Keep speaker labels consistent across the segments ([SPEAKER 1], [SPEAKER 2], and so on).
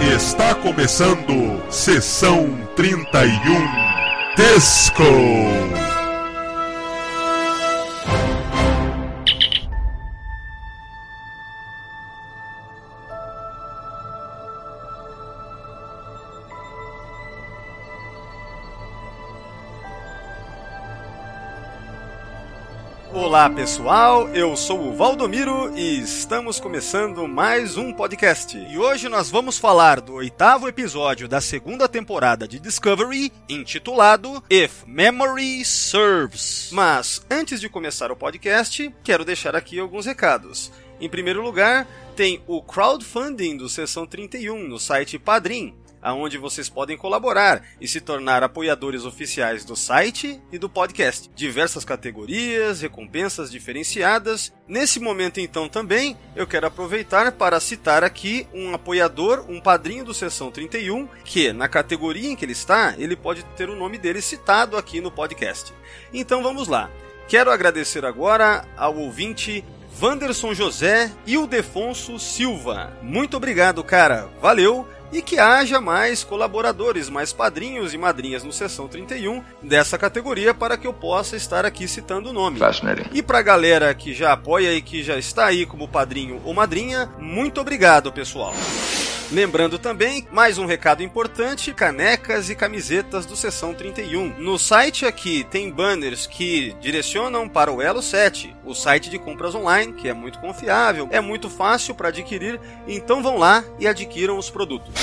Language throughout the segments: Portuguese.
[SPEAKER 1] Está começando Sessão 31 Disco.
[SPEAKER 2] Olá pessoal, eu sou o Valdomiro e estamos começando mais um podcast. E hoje nós vamos falar do oitavo episódio da segunda temporada de Discovery, intitulado If Memory Serves. Mas antes de começar o podcast, quero deixar aqui alguns recados. Em primeiro lugar, tem o crowdfunding do Sessão 31 no site Padrim aonde vocês podem colaborar e se tornar apoiadores oficiais do site e do podcast. Diversas categorias, recompensas diferenciadas. Nesse momento, então, também eu quero aproveitar para citar aqui um apoiador, um padrinho do Sessão 31, que na categoria em que ele está, ele pode ter o nome dele citado aqui no podcast. Então vamos lá. Quero agradecer agora ao ouvinte Vanderson José e o Defonso Silva. Muito obrigado, cara. Valeu! E que haja mais colaboradores, mais padrinhos e madrinhas no Sessão 31 dessa categoria para que eu possa estar aqui citando o nome. E para a galera que já apoia e que já está aí como padrinho ou madrinha, muito obrigado, pessoal. Lembrando também, mais um recado importante: canecas e camisetas do Sessão 31. No site aqui tem banners que direcionam para o Elo 7, o site de compras online, que é muito confiável, é muito fácil para adquirir, então vão lá e adquiram os produtos.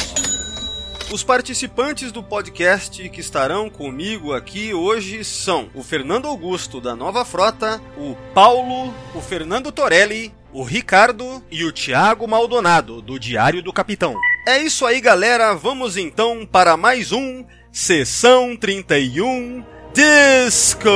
[SPEAKER 2] Os participantes do podcast que estarão comigo aqui hoje são o Fernando Augusto da Nova Frota, o Paulo, o Fernando Torelli, o Ricardo e o Thiago Maldonado do Diário do Capitão. É isso aí, galera. Vamos então para mais um Sessão 31 Disco.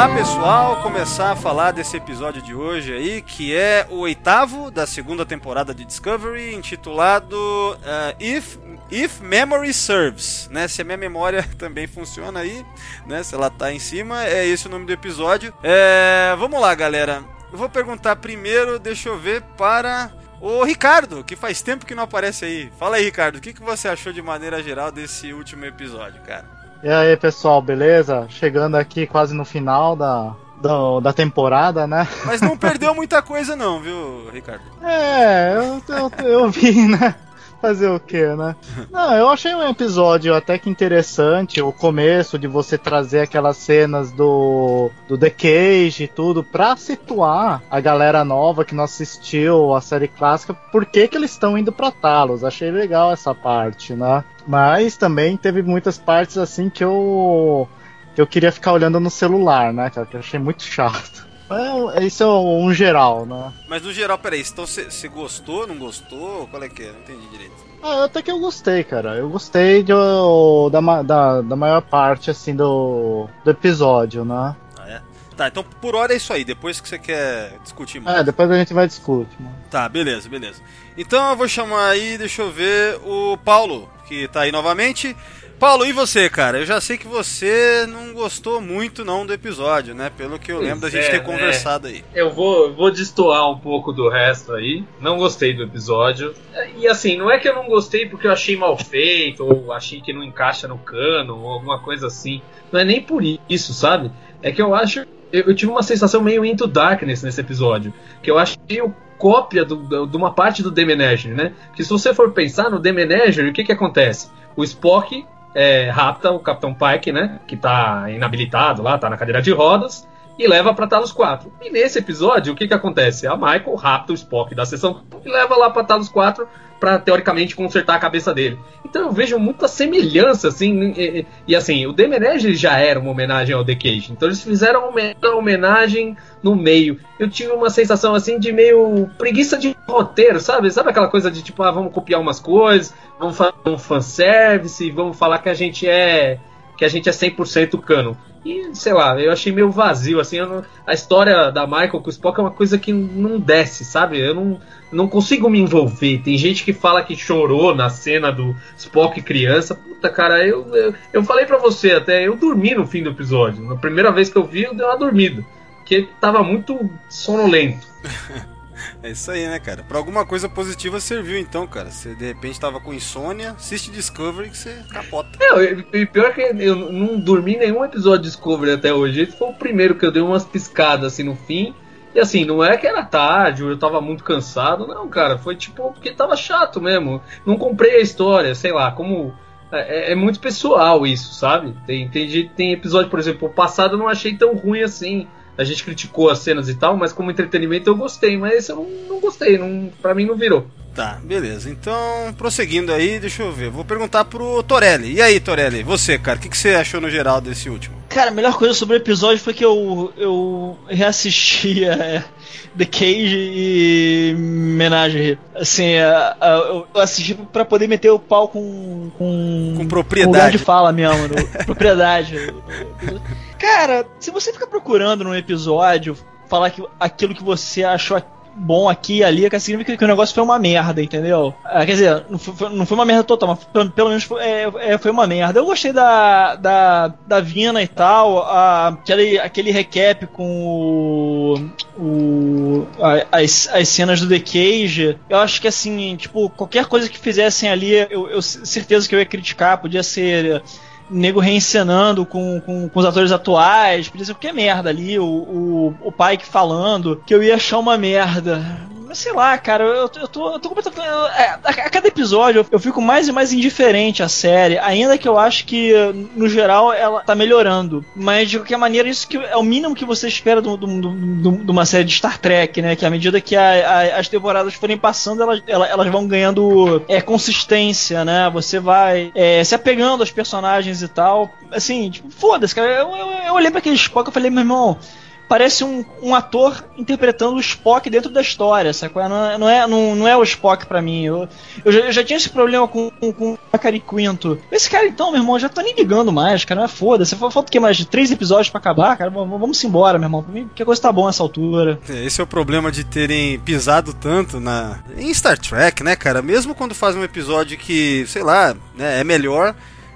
[SPEAKER 2] Vamos lá, pessoal, começar a falar desse episódio de hoje aí, que é o oitavo da segunda temporada de Discovery, intitulado uh, If, If Memory Serves, né? Se a minha memória também funciona aí, né? Se ela tá em cima, é esse o nome do episódio. É, vamos lá, galera. Eu vou perguntar primeiro, deixa eu ver, para o Ricardo, que faz tempo que não aparece aí. Fala aí, Ricardo, o que, que você achou de maneira geral desse último episódio, cara?
[SPEAKER 3] E aí, pessoal, beleza? Chegando aqui quase no final da, da, da temporada, né?
[SPEAKER 2] Mas não perdeu muita coisa, não, viu, Ricardo?
[SPEAKER 3] É, eu, eu, eu vi, né? Fazer o quê, né? Não, eu achei um episódio até que interessante. O começo de você trazer aquelas cenas do, do The Cage e tudo pra situar a galera nova que não assistiu a série clássica, por que, que eles estão indo pra Talos. Achei legal essa parte, né? Mas também teve muitas partes assim que eu que eu queria ficar olhando no celular, né? Que eu achei muito chato. É, isso é um geral, né?
[SPEAKER 2] Mas no geral, peraí, então você gostou, não gostou? Qual é que é? Não entendi direito.
[SPEAKER 3] Ah, até que eu gostei, cara. Eu gostei de, da, da, da maior parte, assim, do, do episódio, né?
[SPEAKER 2] Ah, é? Tá, então por hora é isso aí, depois que você quer discutir mais.
[SPEAKER 3] É, depois a gente vai discutir. Mano.
[SPEAKER 2] Tá, beleza, beleza. Então eu vou chamar aí, deixa eu ver, o Paulo, que tá aí novamente. Paulo, e você, cara? Eu já sei que você não gostou muito não do episódio, né? Pelo que eu pois lembro da gente é, ter conversado é. aí.
[SPEAKER 4] Eu vou, vou destoar um pouco do resto aí. Não gostei do episódio. E assim, não é que eu não gostei porque eu achei mal feito, ou achei que não encaixa no cano, ou alguma coisa assim. Não é nem por isso, sabe? É que eu acho. Eu, eu tive uma sensação meio into darkness nesse episódio. Que eu achei o cópia do, do, de uma parte do The Menagerie, né? Que se você for pensar no The Menagerie, o que que acontece? O Spock é, rapta o Capitão Pike, né? Que tá inabilitado lá, tá na cadeira de rodas, e leva para Talos 4. E nesse episódio, o que que acontece? A Michael rapta o Spock da sessão e leva lá para Talos 4 para teoricamente consertar a cabeça dele. Então eu vejo muita semelhança, assim, e, e assim, o The Menage já era uma homenagem ao The Cage, então eles fizeram uma homenagem no meio. Eu tive uma sensação, assim, de meio preguiça de roteiro, sabe? Sabe aquela coisa de tipo, ah, vamos copiar umas coisas, vamos fazer um fanservice, vamos falar que a gente é que a gente é 100% canon. E, sei lá, eu achei meio vazio, assim, não, a história da Michael com o Spock é uma coisa que não desce, sabe? Eu não, não consigo me envolver. Tem gente que fala que chorou na cena do Spock criança. Puta, cara, eu, eu, eu falei para você até, eu dormi no fim do episódio. Na primeira vez que eu vi, eu dei uma dormida. Porque tava muito sonolento.
[SPEAKER 2] É isso aí, né, cara? Pra alguma coisa positiva serviu então, cara. Você de repente tava com insônia, assiste Discovery que você capota.
[SPEAKER 4] Não, e pior que eu não dormi nenhum episódio de Discovery até hoje. Esse foi o primeiro que eu dei umas piscadas assim no fim. E assim, não é que era tarde, ou eu tava muito cansado, não, cara. Foi tipo, porque tava chato mesmo. Não comprei a história, sei lá, como. É, é muito pessoal isso, sabe? Tem, tem, tem episódio, por exemplo, o passado eu não achei tão ruim assim a gente criticou as cenas e tal, mas como entretenimento eu gostei, mas esse eu não, não gostei, não, pra mim não virou.
[SPEAKER 2] Tá, beleza. Então, prosseguindo aí, deixa eu ver. Vou perguntar pro Torelli. E aí, Torelli, você, cara, o que, que você achou no geral desse último?
[SPEAKER 5] Cara, a melhor coisa sobre o episódio foi que eu, eu reassistia é, The Cage e Menage. Assim, uh, uh, eu assisti pra poder meter o pau com. Com,
[SPEAKER 2] com propriedade. Com
[SPEAKER 5] de fala mesmo, propriedade. Cara, se você fica procurando num episódio falar que aquilo que você achou bom aqui e ali, significa que o negócio foi uma merda, entendeu? Ah, quer dizer, não foi, não foi uma merda total, mas pelo, pelo menos foi, é, é, foi, uma merda. Eu gostei da, da, da Vina e tal, a, aquele, aquele recap com o, o a, as, as cenas do The Cage. Eu acho que assim, tipo, qualquer coisa que fizessem ali, eu, eu certeza que eu ia criticar, podia ser nego reencenando com, com, com, os atores atuais, podia ser qualquer merda ali, o, o, o Pike falando, que eu ia achar uma merda. Mas sei lá, cara, eu, eu tô, eu tô completamente. É, a, a, cada episódio eu fico mais e mais indiferente à série, ainda que eu acho que, no geral, ela tá melhorando. Mas de qualquer maneira, isso que é o mínimo que você espera de uma série de Star Trek, né? Que à medida que a, as temporadas forem passando, elas, elas, elas vão ganhando é, consistência, né? Você vai é, se apegando aos personagens e tal. Assim, tipo, foda-se, cara. Eu, eu, eu olhei pra aquele Spock e falei, meu irmão parece um, um ator interpretando o Spock dentro da história, sacou? Não, é, não, é, não, não é o Spock pra mim. Eu, eu, já, eu já tinha esse problema com, com, com a Cari Quinto. Esse cara, então, meu irmão, já tô nem ligando mais, cara. Não é foda. Você falta o quê? Mais de três episódios para acabar, cara? Vamos, embora, meu irmão. Pra mim, que coisa tá bom nessa altura.
[SPEAKER 2] É, esse é o problema de terem pisado tanto na em Star Trek, né, cara? Mesmo quando fazem um episódio que, sei lá, né, é melhor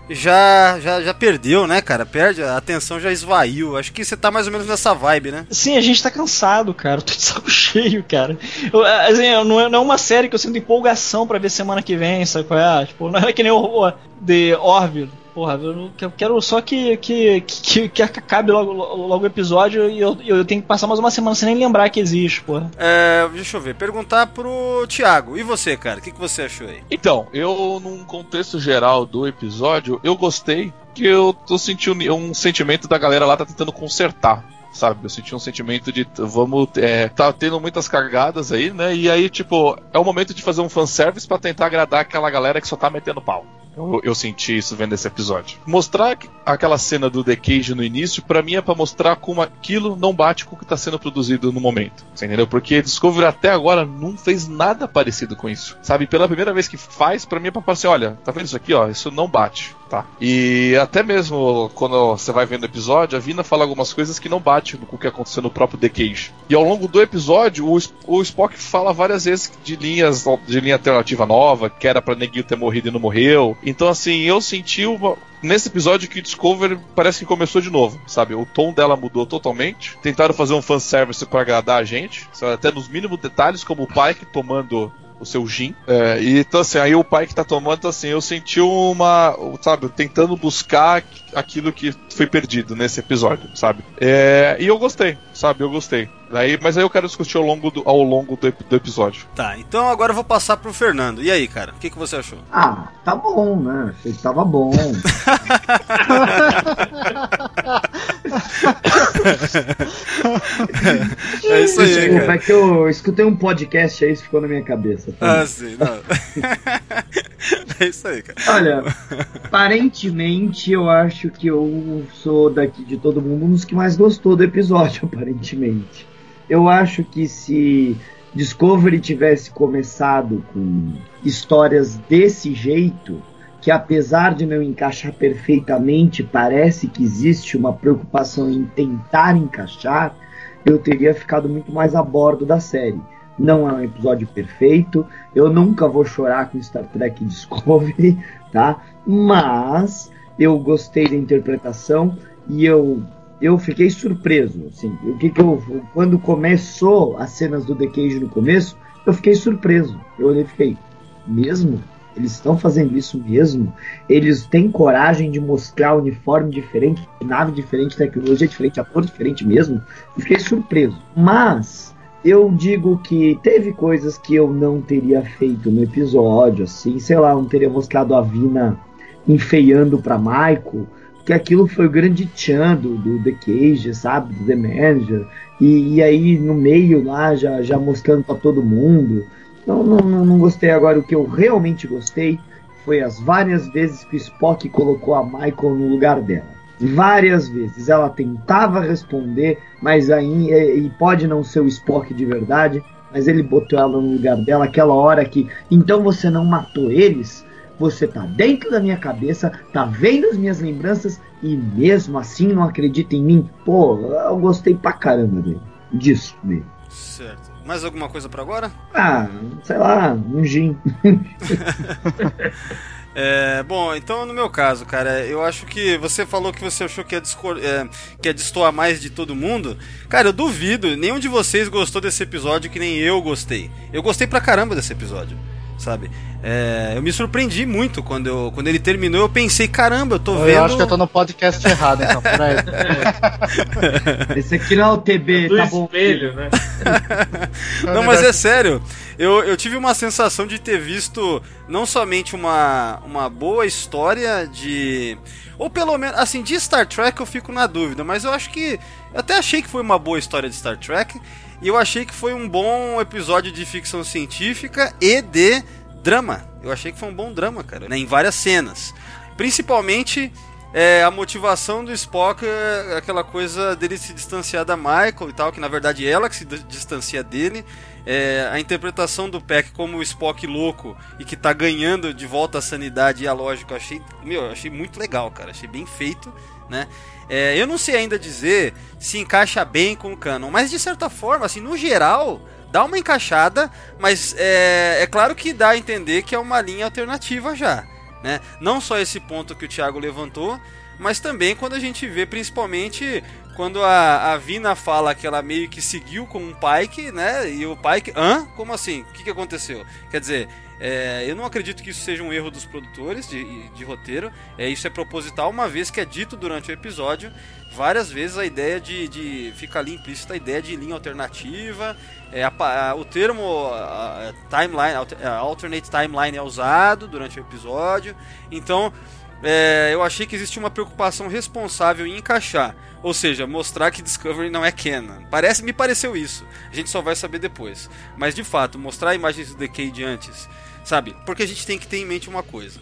[SPEAKER 2] já, já, já perdeu, né, cara? Perde, a atenção já esvaiu. Acho que você tá mais ou menos nessa vibe, né?
[SPEAKER 5] Sim, a gente tá cansado, cara. Eu tô de saco cheio, cara. Eu, assim, não, é, não é uma série que eu sinto empolgação para ver semana que vem, sabe qual é? Tipo, não é que nem o, The Orville Porra, eu quero só que, que, que, que acabe logo, logo o episódio e eu, eu tenho que passar mais uma semana sem nem lembrar que existe, porra.
[SPEAKER 2] É, deixa eu ver, perguntar pro Thiago. E você, cara? O que, que você achou aí?
[SPEAKER 6] Então, eu, num contexto geral do episódio, eu gostei que eu tô sentindo um sentimento da galera lá tá tentando consertar sabe? Eu senti um sentimento de vamos. É, tá tendo muitas cargadas aí, né? E aí, tipo, é o momento de fazer um fanservice para tentar agradar aquela galera que só tá metendo pau. Eu, eu, senti isso vendo esse episódio. Mostrar aquela cena do The Cage no início, para mim é para mostrar como aquilo não bate com o que tá sendo produzido no momento. Você entendeu? Porque Discovery até agora não fez nada parecido com isso. Sabe? Pela primeira vez que faz, para mim é pra falar assim: olha, tá vendo isso aqui, ó? Isso não bate. Tá. E até mesmo quando você vai vendo o episódio, a Vina fala algumas coisas que não batem com o que aconteceu no próprio The Cage. E ao longo do episódio, o, o Spock fala várias vezes de linhas de linha alternativa nova, que era pra Neguinho ter morrido e não morreu. Então, assim, eu senti uma, nesse episódio que Discovery parece que começou de novo, sabe? O tom dela mudou totalmente. Tentaram fazer um fanservice para agradar a gente, sabe? até nos mínimos detalhes, como o Pike tomando o seu gin. É, e então assim, aí o pai que tá tomando, então, assim, eu senti uma, sabe, tentando buscar aquilo que foi perdido nesse episódio, sabe? É, e eu gostei, sabe? Eu gostei. Daí, mas aí eu quero discutir ao longo do, ao longo do, do episódio.
[SPEAKER 2] Tá, então agora eu vou passar pro Fernando. E aí, cara, o que, que você achou?
[SPEAKER 7] Ah, tá bom, né? Achei que tava bom. é isso aí, Desculpa, cara. é que eu escutei um podcast aí, isso ficou na minha cabeça.
[SPEAKER 2] Tá? Ah, sim, não. é isso aí, cara.
[SPEAKER 7] Olha, aparentemente eu acho que eu sou daqui de todo mundo um dos que mais gostou do episódio, aparentemente. Eu acho que se Discovery tivesse começado com histórias desse jeito, que apesar de não encaixar perfeitamente, parece que existe uma preocupação em tentar encaixar, eu teria ficado muito mais a bordo da série. Não é um episódio perfeito, eu nunca vou chorar com Star Trek Discovery, tá? Mas eu gostei da interpretação e eu eu fiquei surpreso, assim. O que que eu quando começou as cenas do The Cage no começo, eu fiquei surpreso. Eu olhei e fiquei, mesmo? Eles estão fazendo isso mesmo? Eles têm coragem de mostrar uniforme diferente, nave diferente, tecnologia diferente, a cor diferente mesmo? Fiquei surpreso. Mas eu digo que teve coisas que eu não teria feito no episódio, assim, sei lá, não teria mostrado a Vina enfeiando para Michael, que aquilo foi o grande tchan do, do The Cage, sabe, do The Manager, e, e aí no meio lá já, já mostrando para todo mundo. Não, não, não gostei agora. O que eu realmente gostei foi as várias vezes que o Spock colocou a Michael no lugar dela. Várias vezes ela tentava responder, mas aí e pode não ser o Spock de verdade, mas ele botou ela no lugar dela aquela hora que então você não matou eles, você tá dentro da minha cabeça, tá vendo as minhas lembranças e mesmo assim não acredita em mim. Pô, eu gostei pra caramba dele, disso dele.
[SPEAKER 2] Certo. Mais alguma coisa para agora?
[SPEAKER 7] Ah, sei lá, um gin.
[SPEAKER 2] É, bom, então no meu caso, cara, eu acho que você falou que você achou que ia, discor é, que ia destoar mais de todo mundo. Cara, eu duvido, nenhum de vocês gostou desse episódio que nem eu gostei. Eu gostei pra caramba desse episódio sabe? É, eu me surpreendi muito quando, eu, quando ele terminou. Eu pensei, caramba, eu tô
[SPEAKER 3] eu
[SPEAKER 2] vendo. Eu
[SPEAKER 3] acho que eu tô no podcast errado, então, peraí.
[SPEAKER 7] Esse aqui não é o TB,
[SPEAKER 4] do
[SPEAKER 7] tá bom.
[SPEAKER 4] espelho, né?
[SPEAKER 2] não, mas é sério. Eu, eu tive uma sensação de ter visto não somente uma, uma boa história de. Ou pelo menos, assim, de Star Trek eu fico na dúvida, mas eu acho que. Eu até achei que foi uma boa história de Star Trek. E eu achei que foi um bom episódio de ficção científica e de drama. Eu achei que foi um bom drama, cara, né, em várias cenas. Principalmente é, a motivação do Spock, é aquela coisa dele se distanciar da Michael e tal, que na verdade é ela que se distancia dele. É, a interpretação do Peck como o Spock louco e que tá ganhando de volta a sanidade e a lógica, achei, meu, eu achei muito legal, cara. Achei bem feito, né? É, eu não sei ainda dizer se encaixa bem com o canon, mas de certa forma, assim, no geral, dá uma encaixada, mas é, é claro que dá a entender que é uma linha alternativa já. Né? Não só esse ponto que o Thiago levantou, mas também quando a gente vê, principalmente quando a, a Vina fala que ela meio que seguiu com um Pike, né? E o Pike, hã? Como assim? O que, que aconteceu? Quer dizer, é, eu não acredito que isso seja um erro dos produtores de, de roteiro. É, isso é proposital, uma vez que é dito durante o episódio várias vezes a ideia de, de fica ali implícita a ideia de linha alternativa. É, a, a, o termo a, timeline, alternate timeline é usado durante o episódio. Então é, eu achei que existia uma preocupação responsável em encaixar, ou seja, mostrar que Discovery não é canon. Parece, me pareceu isso. A gente só vai saber depois. Mas de fato, mostrar imagens do Decade antes Sabe? Porque a gente tem que ter em mente uma coisa.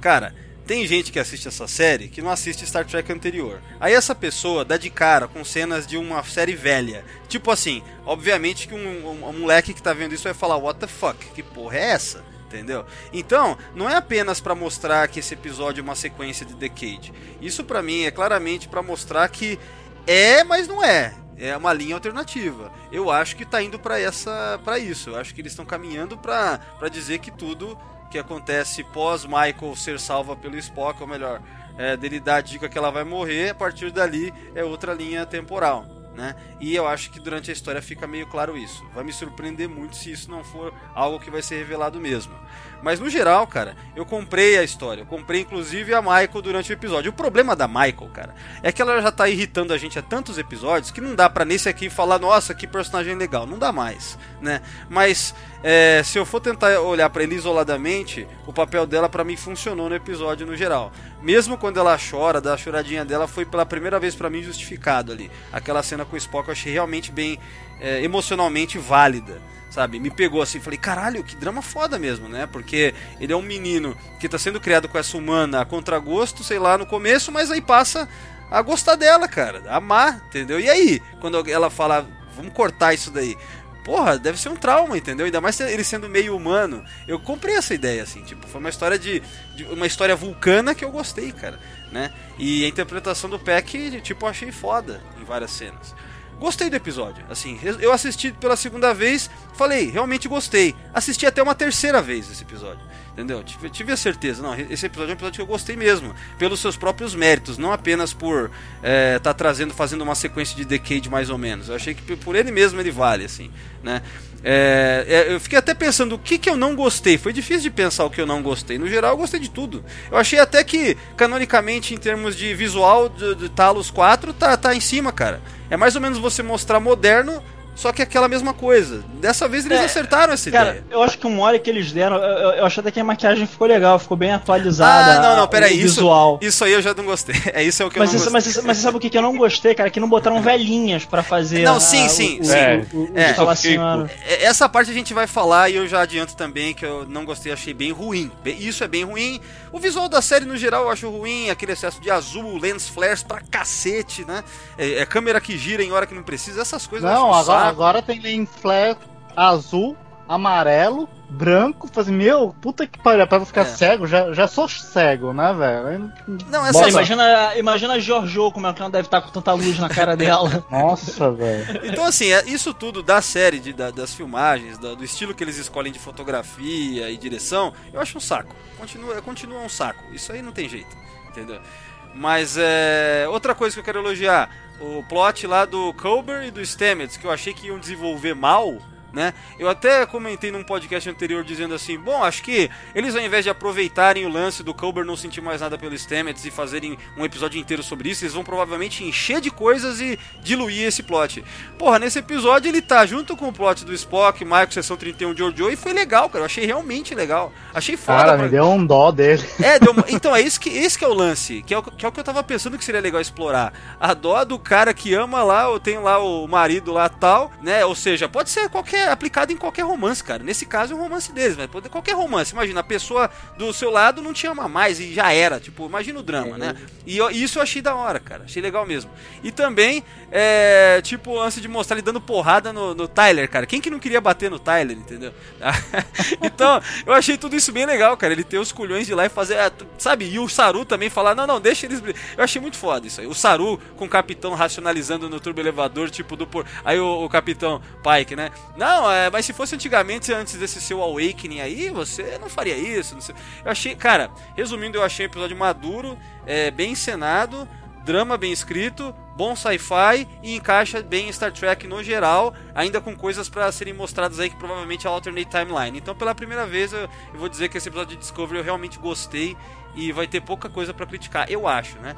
[SPEAKER 2] Cara, tem gente que assiste essa série que não assiste Star Trek anterior. Aí essa pessoa dá de cara com cenas de uma série velha. Tipo assim, obviamente que um, um, um moleque que tá vendo isso vai falar, what the fuck? Que porra é essa? Entendeu? Então, não é apenas para mostrar que esse episódio é uma sequência de Decade. Isso para mim é claramente para mostrar que é, mas não é é uma linha alternativa. Eu acho que está indo para essa para isso. Eu acho que eles estão caminhando para dizer que tudo que acontece pós Michael ser salva pelo Spock, ou melhor, é, dele dar a dica que ela vai morrer, a partir dali é outra linha temporal. Né? E eu acho que durante a história fica meio claro isso. Vai me surpreender muito se isso não for algo que vai ser revelado mesmo. Mas no geral, cara, eu comprei a história. Eu comprei inclusive a Michael durante o episódio. O problema da Michael, cara, é que ela já tá irritando a gente há tantos episódios que não dá para nesse aqui falar, nossa, que personagem legal. Não dá mais, né? Mas é, se eu for tentar olhar para ele isoladamente, o papel dela para mim funcionou no episódio no geral. Mesmo quando ela chora, da choradinha dela foi pela primeira vez para mim justificado ali. Aquela cena com o Spock eu achei realmente bem é, emocionalmente válida sabe? Me pegou assim, falei, caralho, que drama foda mesmo, né? Porque ele é um menino que tá sendo criado com essa humana a contragosto, sei lá, no começo, mas aí passa a gostar dela, cara, a amar, entendeu? E aí, quando ela fala, vamos cortar isso daí. Porra, deve ser um trauma, entendeu? Ainda mais ele sendo meio humano. Eu comprei essa ideia, assim, tipo, foi uma história de, de uma história vulcana que eu gostei, cara, né? E a interpretação do Peck, tipo, eu achei foda em várias cenas. Gostei do episódio, assim, eu assisti pela segunda vez, falei, realmente gostei. Assisti até uma terceira vez esse episódio. Entendeu? Tive, tive, a certeza. Não, esse episódio é um episódio que eu gostei mesmo. Pelos seus próprios méritos. Não apenas por estar é, tá trazendo, fazendo uma sequência de Decade mais ou menos. Eu achei que por ele mesmo ele vale, assim. Né? É, é, eu fiquei até pensando o que, que eu não gostei. Foi difícil de pensar o que eu não gostei. No geral, eu gostei de tudo. Eu achei até que, canonicamente, em termos de visual de, de Talos 4, tá, tá em cima, cara. É mais ou menos você mostrar moderno só que é aquela mesma coisa. Dessa vez eles é, acertaram essa
[SPEAKER 5] cara,
[SPEAKER 2] ideia.
[SPEAKER 5] eu acho que o mole que eles deram, eu, eu achei até que a maquiagem ficou legal, ficou bem atualizada.
[SPEAKER 2] Ah, não, não, peraí, isso, visual. isso aí eu já não gostei. É isso é o que
[SPEAKER 5] mas
[SPEAKER 2] eu
[SPEAKER 5] não
[SPEAKER 2] isso,
[SPEAKER 5] gostei. Mas, mas sabe o que, que eu não gostei, cara? Que não botaram velhinhas para fazer.
[SPEAKER 2] Não, a, sim, sim,
[SPEAKER 5] o,
[SPEAKER 2] sim.
[SPEAKER 5] É, o, o, é,
[SPEAKER 2] é, Essa parte a gente vai falar e eu já adianto também que eu não gostei, achei bem ruim. Isso é bem ruim. O visual da série no geral eu acho ruim, aquele excesso de azul, lens flares pra cacete, né? É, é câmera que gira em hora que não precisa, essas coisas.
[SPEAKER 3] Não, agora, agora tem lens flare azul, amarelo, branco, fazer meu, puta que pariu, pra ficar é. cego, já, já sou cego, né, velho?
[SPEAKER 5] Não, essa Bom, imagina, imagina a Giorgio como é que ela deve estar com tanta luz na cara dela.
[SPEAKER 3] Nossa, velho.
[SPEAKER 2] Então, assim, é, isso tudo da série, de, da, das filmagens, da, do estilo que eles escolhem de fotografia e direção, eu acho um saco. Continua, continua um saco. Isso aí não tem jeito, entendeu? Mas é. Outra coisa que eu quero elogiar: o plot lá do Colbert e do Stamets, que eu achei que iam desenvolver mal né? Eu até comentei num podcast anterior dizendo assim, bom, acho que eles ao invés de aproveitarem o lance do Culber não sentir mais nada pelo Stamets e fazerem um episódio inteiro sobre isso, eles vão provavelmente encher de coisas e diluir esse plot. Porra, nesse episódio ele tá junto com o plot do Spock, Michael, Sessão 31 de Jojo e foi legal, cara. Eu achei realmente legal. Achei foda.
[SPEAKER 3] Cara, pra... me deu um dó dele.
[SPEAKER 2] É, deu... então é isso que, esse que é o lance, que é o, que é o que eu tava pensando que seria legal explorar. A dó do cara que ama lá, ou tem lá o marido lá tal, né? Ou seja, pode ser qualquer aplicado em qualquer romance, cara. Nesse caso é um romance deles, mas pode qualquer romance. Imagina, a pessoa do seu lado não te ama mais e já era. Tipo, imagina o drama, é. né? E, e, isso eu achei da hora, cara. Achei legal mesmo. E também, é, tipo, antes de mostrar ele dando porrada no, no Tyler, cara. Quem que não queria bater no Tyler, entendeu? então, eu achei tudo isso bem legal, cara. Ele ter os culhões de lá e fazer, é, sabe? E o Saru também falar, não, não, deixa eles. Eu achei muito foda isso aí. O Saru com o capitão racionalizando no turbo elevador, tipo, do por. Aí o, o capitão Pike, né? Não, é, mas se fosse antigamente, antes desse seu Awakening aí, você não faria isso. Não eu achei, cara, resumindo, eu achei um episódio maduro, é, bem encenado, drama bem escrito, bom sci-fi e encaixa bem Star Trek no geral, ainda com coisas para serem mostradas aí que provavelmente é a alternate timeline. Então, pela primeira vez, eu, eu, vou dizer que esse episódio de Discovery eu realmente gostei e vai ter pouca coisa para criticar, eu acho, né?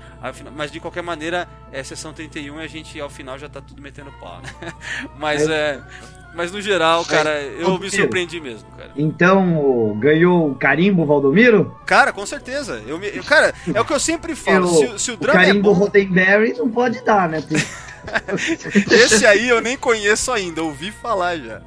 [SPEAKER 2] Mas de qualquer maneira, é sessão 31 e a gente ao final já tá tudo metendo pau, né? Mas é, é mas no geral, cara, eu me surpreendi mesmo, cara.
[SPEAKER 7] Então, ganhou o carimbo Valdomiro?
[SPEAKER 2] Cara, com certeza. Eu, me, cara, é o que eu sempre falo. se, se, o drama
[SPEAKER 7] o carimbo
[SPEAKER 2] é bom...
[SPEAKER 7] Roddenberry não pode dar, né?
[SPEAKER 2] Esse aí eu nem conheço ainda, ouvi falar já.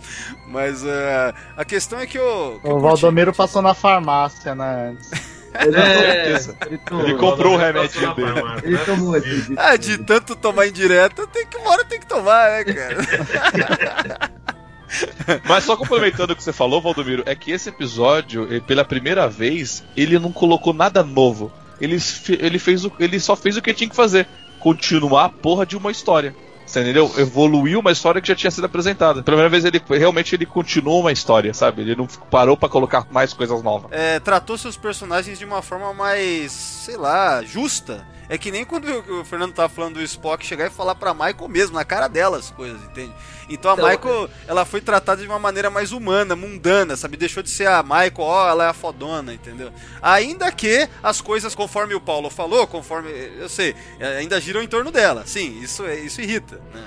[SPEAKER 2] Mas uh, a questão é que eu.
[SPEAKER 3] Que o eu Valdomiro passou na farmácia, né? Antes.
[SPEAKER 6] Ele, é, ele, tomou, ele comprou o remédio dele.
[SPEAKER 7] Ele tomou esse.
[SPEAKER 2] Ah, de tanto tomar indireta, tem que, uma hora tem que tomar, né, cara?
[SPEAKER 6] Mas só complementando o que você falou, Valdomiro, é que esse episódio, pela primeira vez, ele não colocou nada novo. Ele, ele, fez o, ele só fez o que tinha que fazer: continuar a porra de uma história. Você entendeu? Evoluiu uma história que já tinha sido apresentada. Pela primeira vez ele realmente ele continuou uma história, sabe? Ele não parou para colocar mais coisas novas.
[SPEAKER 2] É, tratou seus personagens de uma forma mais, sei lá, justa. É que nem quando o Fernando tava falando do Spock chegar e falar pra Michael mesmo, na cara dela as coisas, entende? Então a então, Michael, ela foi tratada de uma maneira mais humana, mundana, sabe? Deixou de ser a Michael, ó, ela é a fodona, entendeu? Ainda que as coisas, conforme o Paulo falou, conforme, eu sei, ainda giram em torno dela. Sim, isso, isso irrita, né?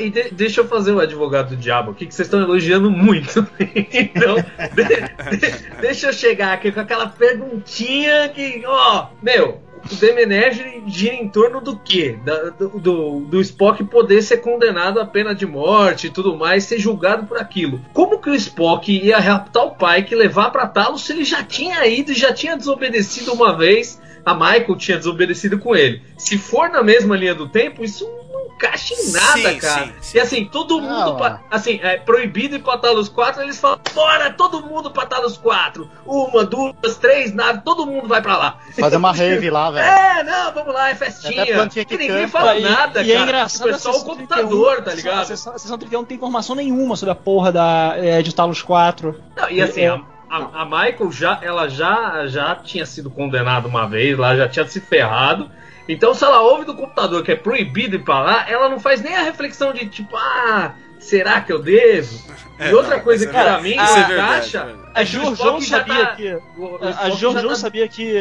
[SPEAKER 4] e de, deixa eu fazer o advogado do diabo aqui, que vocês estão elogiando muito. então, de, de, deixa eu chegar aqui com aquela perguntinha que, ó, meu, o Demenerge gira em torno do quê? Da, do, do, do, Spock poder ser condenado à pena de morte e tudo mais, ser julgado por aquilo. Como que o Spock ia raptar o Pike levar para Talos se ele já tinha ido e já tinha desobedecido uma vez? A Michael tinha desobedecido com ele. Se for na mesma linha do tempo, isso não encaixa em nada,
[SPEAKER 2] Sim,
[SPEAKER 4] cara.
[SPEAKER 2] sim, sim.
[SPEAKER 4] E assim, todo mundo. pa- assim, é proibido ir pra Talos 4, eles falam, bora, todo mundo pra Talos 4. Uma, duas, três naves, todo mundo vai pra lá.
[SPEAKER 3] Fazer uma rave lá, velho.
[SPEAKER 4] É, não, vamos lá, é festinha.
[SPEAKER 3] Que
[SPEAKER 4] ninguém fala
[SPEAKER 5] E-
[SPEAKER 4] nada,
[SPEAKER 5] e é
[SPEAKER 4] cara.
[SPEAKER 5] engraçado
[SPEAKER 4] é só o
[SPEAKER 5] a
[SPEAKER 4] computador,
[SPEAKER 5] 31,
[SPEAKER 4] tá
[SPEAKER 5] A
[SPEAKER 4] ligado?
[SPEAKER 5] sessão, a sessão 31 não tem informação nenhuma sobre a porra da, é, de Talos 4.
[SPEAKER 4] Não, e assim,
[SPEAKER 5] É.
[SPEAKER 4] a, a- a Michael já, ela já, já tinha sido condenada uma vez, lá já tinha se ferrado. Então, se ela ouve do computador que é proibido ir pra lá, ela não faz nem a reflexão de tipo, ah, será que eu devo?
[SPEAKER 2] É,
[SPEAKER 4] e outra
[SPEAKER 2] não,
[SPEAKER 4] coisa
[SPEAKER 2] isso
[SPEAKER 4] que
[SPEAKER 2] é
[SPEAKER 4] pra mim
[SPEAKER 2] é verdade,
[SPEAKER 4] encaixa.
[SPEAKER 2] é.
[SPEAKER 5] A
[SPEAKER 4] é já
[SPEAKER 5] sabia
[SPEAKER 4] tá-
[SPEAKER 5] que.
[SPEAKER 4] o-
[SPEAKER 5] A Jojo
[SPEAKER 4] tá-
[SPEAKER 5] sabia que.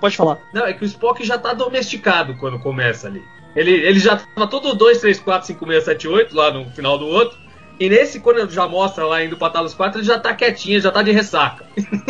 [SPEAKER 5] Pode falar.
[SPEAKER 4] Não, é que o Spock já tá domesticado quando começa ali. Ele, ele já tava todo 2, 3, 4, 5, 6, 7, 8 lá no final do outro. E nesse, quando ele já mostra lá indo pra Talos 4, ele já tá quietinho, já tá de ressaca.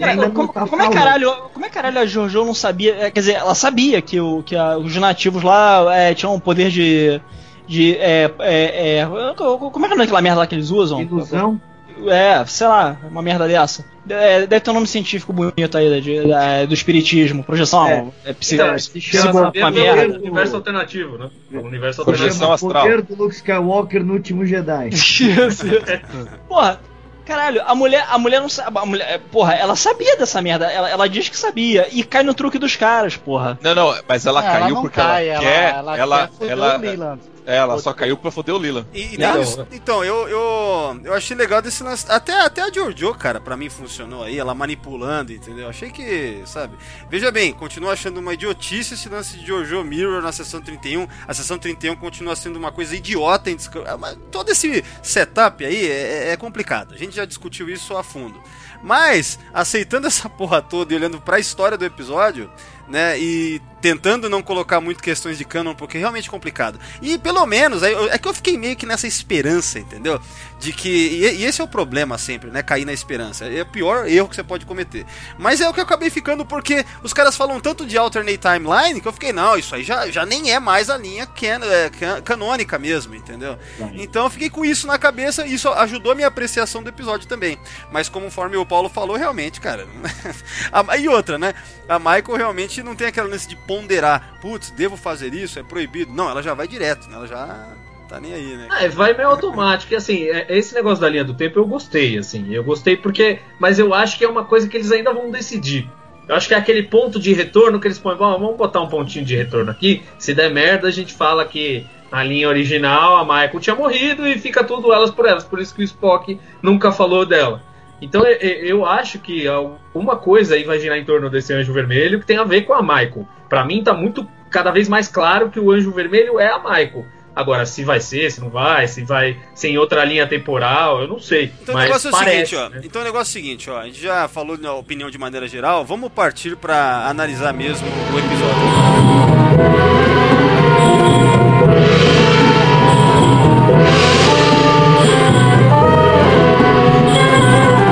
[SPEAKER 7] É, ainda não
[SPEAKER 5] como,
[SPEAKER 7] tá
[SPEAKER 5] como é caralho, como é caralho a Jojo não sabia? é, Quer dizer, ela sabia que, o, que a- os nativos lá é, tinham um poder de. de é, é, é, como é que é aquela merda lá que eles usam?
[SPEAKER 7] Ilusão?
[SPEAKER 5] É, sei lá, uma merda dessa. É, deve ter um nome científico bonito aí de- de- do espiritismo, projeção
[SPEAKER 7] É.
[SPEAKER 5] é, psi-
[SPEAKER 4] Então,
[SPEAKER 7] se
[SPEAKER 5] psico-
[SPEAKER 7] chama
[SPEAKER 5] uma merda.
[SPEAKER 4] do universo alternativo, né? O universo
[SPEAKER 6] Projeção
[SPEAKER 4] alternativo.
[SPEAKER 6] astral.
[SPEAKER 7] poder do Luke Skywalker no último Jedi.
[SPEAKER 5] Porra, caralho, a mulher, a mulher não sabe. A mulher, porra, ela sabia dessa merda. Ela, ela diz que sabia. E cai no truque dos caras, porra.
[SPEAKER 6] Não, não, mas ela
[SPEAKER 3] Não,
[SPEAKER 6] caiu
[SPEAKER 3] não
[SPEAKER 6] porque
[SPEAKER 3] cai,
[SPEAKER 6] ela quer.
[SPEAKER 3] ela,
[SPEAKER 6] Ela, ela,
[SPEAKER 3] o Leland.
[SPEAKER 6] Ela só caiu pra foder o Lila.
[SPEAKER 2] E, e
[SPEAKER 5] Não.
[SPEAKER 2] isso- então, eu, eu, eu achei legal desse lance. Até, até a Jojo, cara, pra mim funcionou aí, ela manipulando, entendeu? Achei que, sabe? Veja bem, continuo achando uma idiotice esse lance de Jojo Mirror na sessão 31. A sessão 31 continua sendo uma coisa idiota em mas Todo esse setup aí é, é complicado. A gente já discutiu isso a fundo. Mas, aceitando essa porra toda e olhando pra história do episódio, né, e tentando não colocar muito questões de canon, porque é realmente complicado. E pelo menos, eu- é que eu fiquei meio que nessa esperança, entendeu? De que. E, esse é o problema sempre, né? Cair na esperança. É o pior erro que você pode cometer. Mas é o que eu acabei ficando porque os caras falam tanto de alternate timeline que eu fiquei, não, isso aí já, já nem é mais a linha can, é, can- canônica mesmo, entendeu? Então eu fiquei com isso na cabeça e isso ajudou a minha apreciação do episódio também. Mas conforme o Paulo falou, realmente, cara. a- e outra, né? A Michael realmente não tem aquela lance de ponderar. Putz, devo fazer isso? É proibido. Não, ela já vai direto, né? Ela já tá nem aí, né?
[SPEAKER 4] É, vai meio automático. E assim, é- esse negócio da linha do tempo eu gostei, assim. Eu gostei porque. Mas eu acho que é uma coisa que eles ainda vão decidir. Eu acho que é aquele ponto de retorno que eles põem. Bom, vamos botar um pontinho de retorno aqui. Se der merda, a gente fala que na linha original a Michael tinha morrido e fica tudo elas por elas. Por isso que o Spock nunca falou dela. Então eu, acho que alguma coisa aí vai girar em torno desse anjo vermelho que tem a ver com a Michael. Pra mim tá muito cada vez mais claro que o anjo vermelho é a Michael. Agora, se vai ser, se não vai, se vai ser em outra linha temporal, eu não sei.
[SPEAKER 2] Então o
[SPEAKER 4] mas
[SPEAKER 2] negócio é o
[SPEAKER 4] parece,
[SPEAKER 2] seguinte, ó.
[SPEAKER 4] né?
[SPEAKER 2] Então o negócio é o seguinte, ó. A gente já falou na opinião de maneira geral. Vamos partir pra analisar mesmo o episódio.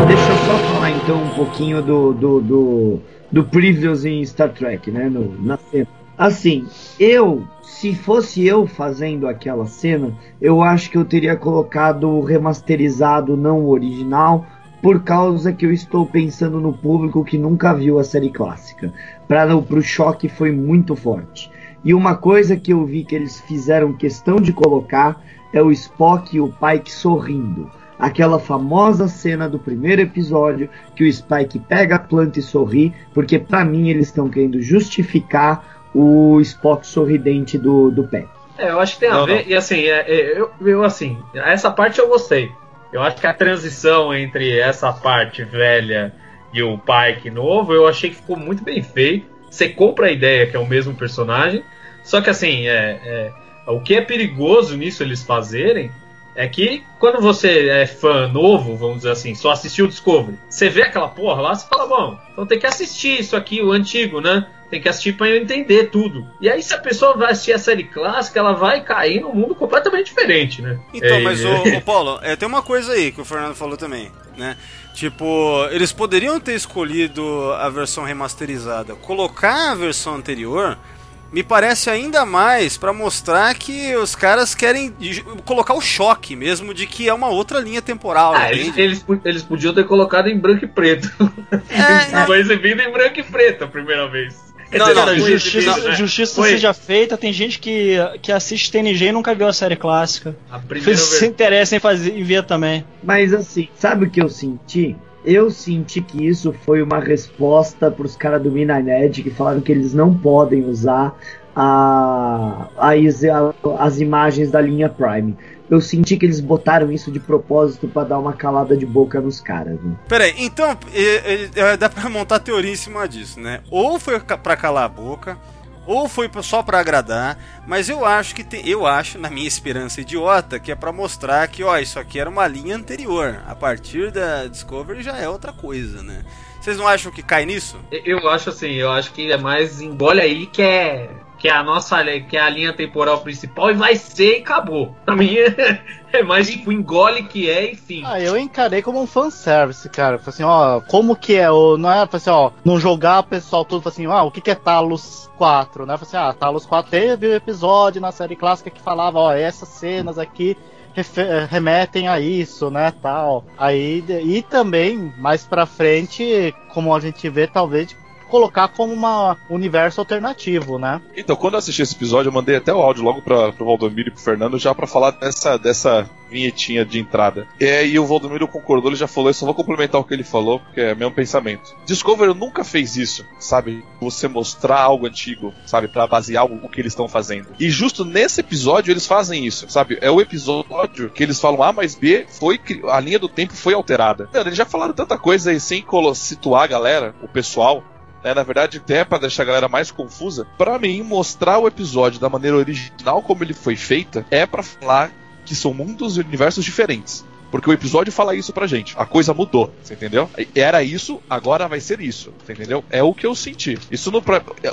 [SPEAKER 7] Deixa eu só falar então um pouquinho do, do, do, do Previous em Star Trek, né? No, na cena. Assim, eu, se fosse eu fazendo aquela cena, eu acho que eu teria colocado o remasterizado, não o original, por causa que eu estou pensando no público que nunca viu a série clássica. Para o choque foi muito forte. E uma coisa que eu vi que eles fizeram questão de colocar é o Spock e o Pike sorrindo aquela famosa cena do primeiro episódio que o Spike pega a planta e sorri, porque pra mim eles estão querendo justificar o Spock sorridente do, do Peck.
[SPEAKER 4] É, eu acho que tem a
[SPEAKER 6] Não,
[SPEAKER 4] ver, e assim, é, é, eu, eu assim, essa parte eu gostei. Eu acho que a transição entre essa parte velha e o Pike novo, eu achei que ficou muito bem feito. Você compra a ideia que é o mesmo personagem, só que assim, é, é, o que é perigoso nisso eles fazerem é que quando você é fã novo, vamos dizer assim, só assistiu o Discovery, você vê aquela porra lá, você fala, bom, então tem que assistir isso aqui, o antigo, né? Tem que assistir pra eu entender tudo. E aí, se a pessoa vai assistir a série clássica, ela vai cair num mundo completamente diferente, né?
[SPEAKER 2] Então,
[SPEAKER 4] É,
[SPEAKER 2] mas
[SPEAKER 4] é.
[SPEAKER 2] o, Paulo, é, tem uma coisa aí que o Fernando falou também, né? Tipo, eles poderiam ter escolhido a versão remasterizada, colocar a versão anterior. Me parece ainda mais pra mostrar que os caras querem colocar o choque mesmo de que é uma outra linha temporal,
[SPEAKER 4] Ah, eles, eles, eles podiam ter colocado em branco e preto.
[SPEAKER 2] É, não,
[SPEAKER 4] Foi exibido em branco e preto a primeira vez. Quer
[SPEAKER 2] Não,
[SPEAKER 4] dizer,
[SPEAKER 2] não,
[SPEAKER 4] foi
[SPEAKER 5] justiça,
[SPEAKER 4] né?
[SPEAKER 5] justiça
[SPEAKER 4] Foi
[SPEAKER 5] seja feita, tem gente que, que assiste TNG e nunca viu a série clássica.
[SPEAKER 4] a primeira
[SPEAKER 5] Se interessa em, fazer, em ver também.
[SPEAKER 7] Mas assim, sabe o que eu senti? Eu senti que isso foi uma resposta pros caras do Minanet que falaram que eles não podem usar a, a a- as imagens da linha Prime. Eu senti que eles botaram isso de propósito pra dar uma calada de boca nos caras. Né?
[SPEAKER 2] Peraí, então, é, é, dá pra montar teoria em cima disso, né? Ou foi pra calar a boca, ou foi só pra agradar, mas eu acho que tem, eu acho, na minha esperança idiota, que é pra mostrar que, ó, isso aqui era uma linha anterior. A partir da Discovery já é outra coisa, né? Vocês não acham que cai nisso?
[SPEAKER 4] Eu acho assim, eu acho que é mais engole aí que é que é a nossa que é a linha temporal principal e vai ser e acabou. Pra mim é, é mais tipo engole que é, enfim.
[SPEAKER 3] Ah, eu encarei como um fanservice, cara. Falei assim, ó, como que é? O, não é, falei assim, ó, não jogar o pessoal falei assim, ah, o que que é Talos 4, né? Falei assim, ah, Talos 4 teve um episódio na série clássica que falava, ó, essas cenas aqui remetem a isso, né, tal. Aí, e também, mais pra frente, como a gente vê, talvez colocar como um universo alternativo, né?
[SPEAKER 6] Então, quando eu assisti esse episódio, eu mandei até o áudio logo pra, pro Valdomiro e pro Fernando já pra falar dessa, dessa vinhetinha de entrada. É, e o Valdomiro concordou, ele já falou, eu só vou complementar o que ele falou, porque é meu pensamento. Discovery nunca fez isso, sabe? Você mostrar algo antigo, sabe? Pra basear o, o que eles estão fazendo. E justo nesse episódio eles fazem isso, sabe? É o episódio que eles falam A mais B, foi a linha do tempo foi alterada. Mano, eles já falaram tanta coisa aí sem situar a galera, o pessoal, né, na verdade, até pra deixar a galera mais confusa, pra mim, mostrar o episódio da maneira original como ele foi feita é pra falar que são mundos e universos diferentes. Porque o episódio fala isso pra gente. A coisa mudou, você entendeu? Era isso, agora vai ser isso, você entendeu? É o que eu senti. Isso no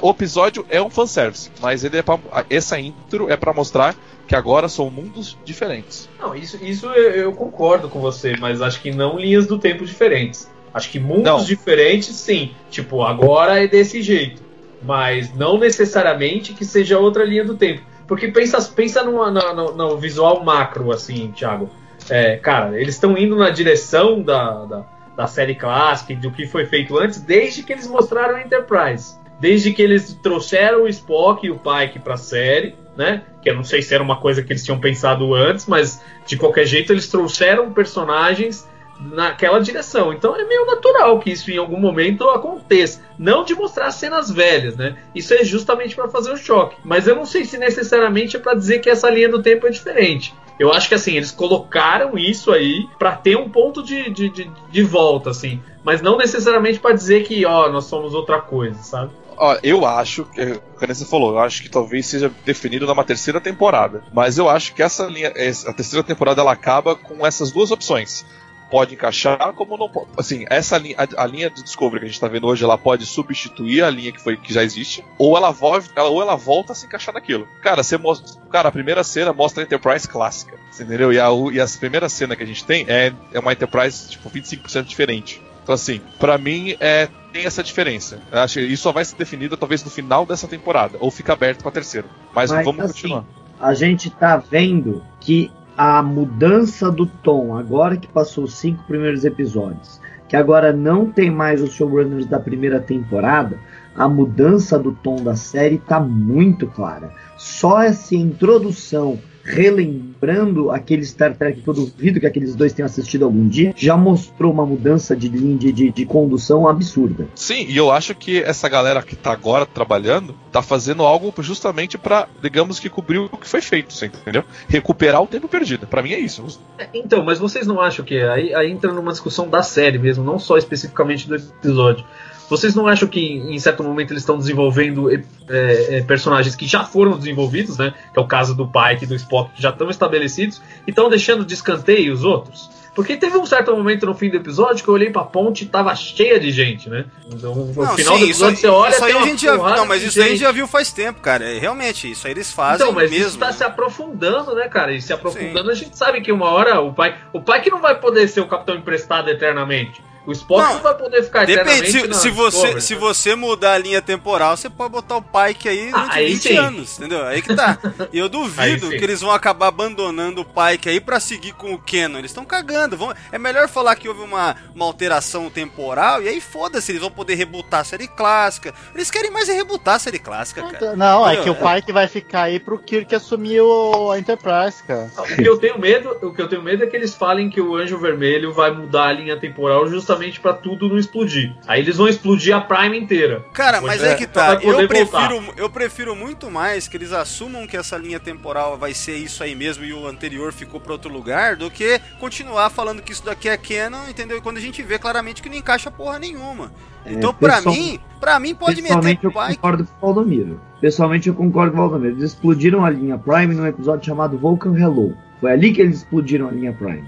[SPEAKER 6] o episódio é um fanservice, mas ele é pra, essa intro é pra mostrar que agora são mundos diferentes.
[SPEAKER 4] Não, isso, isso eu concordo com você, mas acho que não linhas do tempo diferentes. Acho que mundos
[SPEAKER 6] Não.
[SPEAKER 4] diferentes, sim. Tipo, agora é desse jeito. Mas não necessariamente que seja outra linha do tempo. Porque pensa, pensa na- no, no visual macro, assim, Thiago. É, cara, eles estão indo na direção da, da, da série clássica e do que foi feito antes, desde que eles mostraram a Enterprise. Desde que eles trouxeram o Spock e o Pike pra série, né? Que eu não sei se era uma coisa que eles tinham pensado antes, mas de qualquer jeito eles trouxeram personagens naquela direção. Então é meio natural que isso em algum momento aconteça. Não de mostrar cenas velhas, né? Isso é justamente para fazer o choque. Mas eu não sei se necessariamente é para dizer que essa linha do tempo é diferente. Eu acho que assim, eles colocaram isso aí para ter um ponto de, de, de, de volta, assim. Mas não necessariamente para dizer que, ó, nós somos outra coisa, sabe?
[SPEAKER 6] Ó, eu acho, que, como você falou, eu acho que talvez seja definido numa terceira temporada. Mas eu acho que essa linha, a terceira temporada ela acaba com essas duas opções. Pode encaixar, como não pode. Assim, essa linha, a, a linha de Discovery que a gente tá vendo hoje, ela pode substituir a linha que, foi, que já existe, ou ela, volta, ela, ou ela volta a se encaixar naquilo. Cara, você mostra, cara, a primeira cena mostra a Enterprise clássica, entendeu? E a, e a primeira cena que a gente tem é, é uma Enterprise, tipo, 25% diferente. Então, assim, pra mim, é, tem essa diferença. Eu acho que isso só vai ser definido talvez no final dessa temporada, ou fica aberto pra terceira. Mas,
[SPEAKER 7] Mas,
[SPEAKER 6] vamos
[SPEAKER 7] assim,
[SPEAKER 6] continuar.
[SPEAKER 7] a gente tá vendo que a mudança do tom, agora que passou os cinco primeiros episódios, que agora não tem mais os showrunners da primeira temporada, a mudança do tom da série tá muito clara. Só essa introdução, relembrando aquele Star Trek que eu duvido que aqueles dois tenham assistido algum dia, já mostrou uma mudança de linha de, de, de condução absurda.
[SPEAKER 6] Sim, e eu acho que essa galera que tá agora trabalhando tá fazendo algo justamente pra, digamos que cobrir o que foi feito, você entendeu? Recuperar o tempo perdido. Pra mim é isso.
[SPEAKER 4] É, Então, mas vocês não acham que aí, aí entra numa discussão da série mesmo, não só especificamente do episódio. Vocês não acham que em certo momento eles estão desenvolvendo é, é, personagens que já foram desenvolvidos, né? Que é o caso do Pike e do Spock, que já estão estabelecidos, e estão deixando de escanteio os outros? Porque teve um certo momento no fim do episódio que eu olhei pra ponte e tava cheia de gente, né? Então, no
[SPEAKER 2] Não,
[SPEAKER 4] final
[SPEAKER 2] sim,
[SPEAKER 4] do episódio você olha
[SPEAKER 2] isso aí a gente já, não, mas isso aí a gente já viu faz tempo, cara. É, realmente, isso aí eles fazem
[SPEAKER 4] Então, mas
[SPEAKER 2] mesmo.
[SPEAKER 4] isso tá se aprofundando, né, cara? E se aprofundando, a gente sabe que uma hora o pai. O pai que não vai poder ser o capitão emprestado eternamente. O Spock não,
[SPEAKER 2] Não,
[SPEAKER 4] vai poder ficar
[SPEAKER 2] Depende, se,
[SPEAKER 4] eternamente
[SPEAKER 2] se você,
[SPEAKER 4] Discovery,
[SPEAKER 2] se
[SPEAKER 4] né?
[SPEAKER 2] você mudar a linha temporal, você pode botar o Pike aí
[SPEAKER 4] Ah,
[SPEAKER 2] durante
[SPEAKER 4] aí
[SPEAKER 2] 20
[SPEAKER 4] sim.
[SPEAKER 2] anos, entendeu? Aí que tá. E eu duvido que eles vão acabar abandonando o Pike aí pra seguir com o Canon. Eles estão cagando. Vão... É melhor falar que houve uma, uma alteração temporal e aí foda-se, eles vão poder rebutar a série clássica. Eles querem mais é rebutar a série clássica, cara.
[SPEAKER 3] Não, é que o pai que vai ficar aí pro Kirk assumir o, a Enterprise, cara.
[SPEAKER 4] O que eu tenho medo, o que eu tenho medo é que eles falem que o Anjo Vermelho vai mudar a linha temporal justamente pra tudo não explodir. Aí eles vão explodir a Prime inteira.
[SPEAKER 2] Cara, mas é,
[SPEAKER 4] é,
[SPEAKER 2] que
[SPEAKER 4] pra
[SPEAKER 2] tá. Eu
[SPEAKER 4] voltar.
[SPEAKER 2] prefiro, eu prefiro muito mais que eles assumam que essa linha temporal vai ser isso aí mesmo e o anterior ficou pra outro lugar, do que continuar falando que isso daqui é canon, entendeu? E quando a gente vê claramente que não encaixa porra nenhuma.
[SPEAKER 7] É,
[SPEAKER 2] Então, pra
[SPEAKER 7] pessoal-
[SPEAKER 2] mim, pra mim pode meter
[SPEAKER 7] eu concordo com o Valdomiro. Pessoalmente eu concordo com o Valdomiro. Eles explodiram a linha Prime num episódio chamado Vulcan Hello. Foi ali que eles explodiram a linha Prime.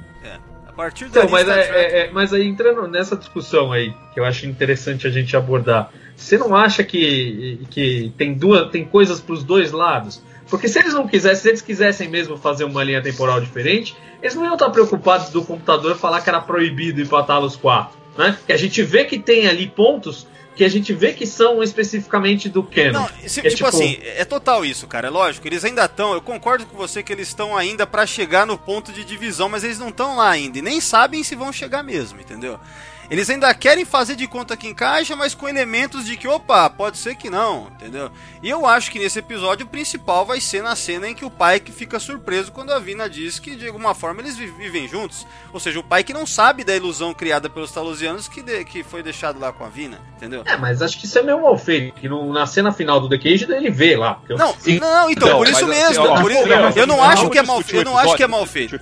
[SPEAKER 2] Partir
[SPEAKER 4] Então, mas, é, é- é- mas aí entrando nessa discussão aí, que eu acho interessante a gente abordar, você não acha que, que tem duas tem coisas para os dois lados? Porque se eles não quisessem, se eles quisessem mesmo fazer uma linha temporal diferente, eles não iam estar preocupados do computador falar que era proibido para Talos 4, né? Que a gente vê que tem ali pontos que a gente vê que são especificamente do Canon.
[SPEAKER 2] Não, se-
[SPEAKER 4] é
[SPEAKER 2] tipo, assim, é total isso, cara. É lógico, eles ainda estão. Eu concordo com você que eles estão ainda pra chegar no ponto de divisão, mas eles não estão lá ainda. E nem sabem se vão chegar mesmo, entendeu? Eles ainda querem fazer de conta que encaixa, mas com elementos de que, opa, pode ser que não, entendeu? E eu acho que nesse episódio o principal vai ser na cena em que o Pike fica surpreso quando a Vina diz que de alguma forma eles vi- vivem juntos. Ou seja, o Pike não sabe da ilusão criada pelos Talosianos que, de- que foi deixado lá com a Vina, entendeu?
[SPEAKER 4] É, mas acho que isso é meio mal feito, que no- na cena final do The Cage ele vê lá. eu-
[SPEAKER 2] Não,
[SPEAKER 6] Sim.
[SPEAKER 2] não, então,
[SPEAKER 6] Não,
[SPEAKER 2] por isso
[SPEAKER 6] assim,
[SPEAKER 2] mesmo.
[SPEAKER 6] ó,
[SPEAKER 2] por isso-
[SPEAKER 6] vamos-
[SPEAKER 2] eu não
[SPEAKER 6] vamos
[SPEAKER 2] acho que é mal feito. Eu não acho que é mal feito.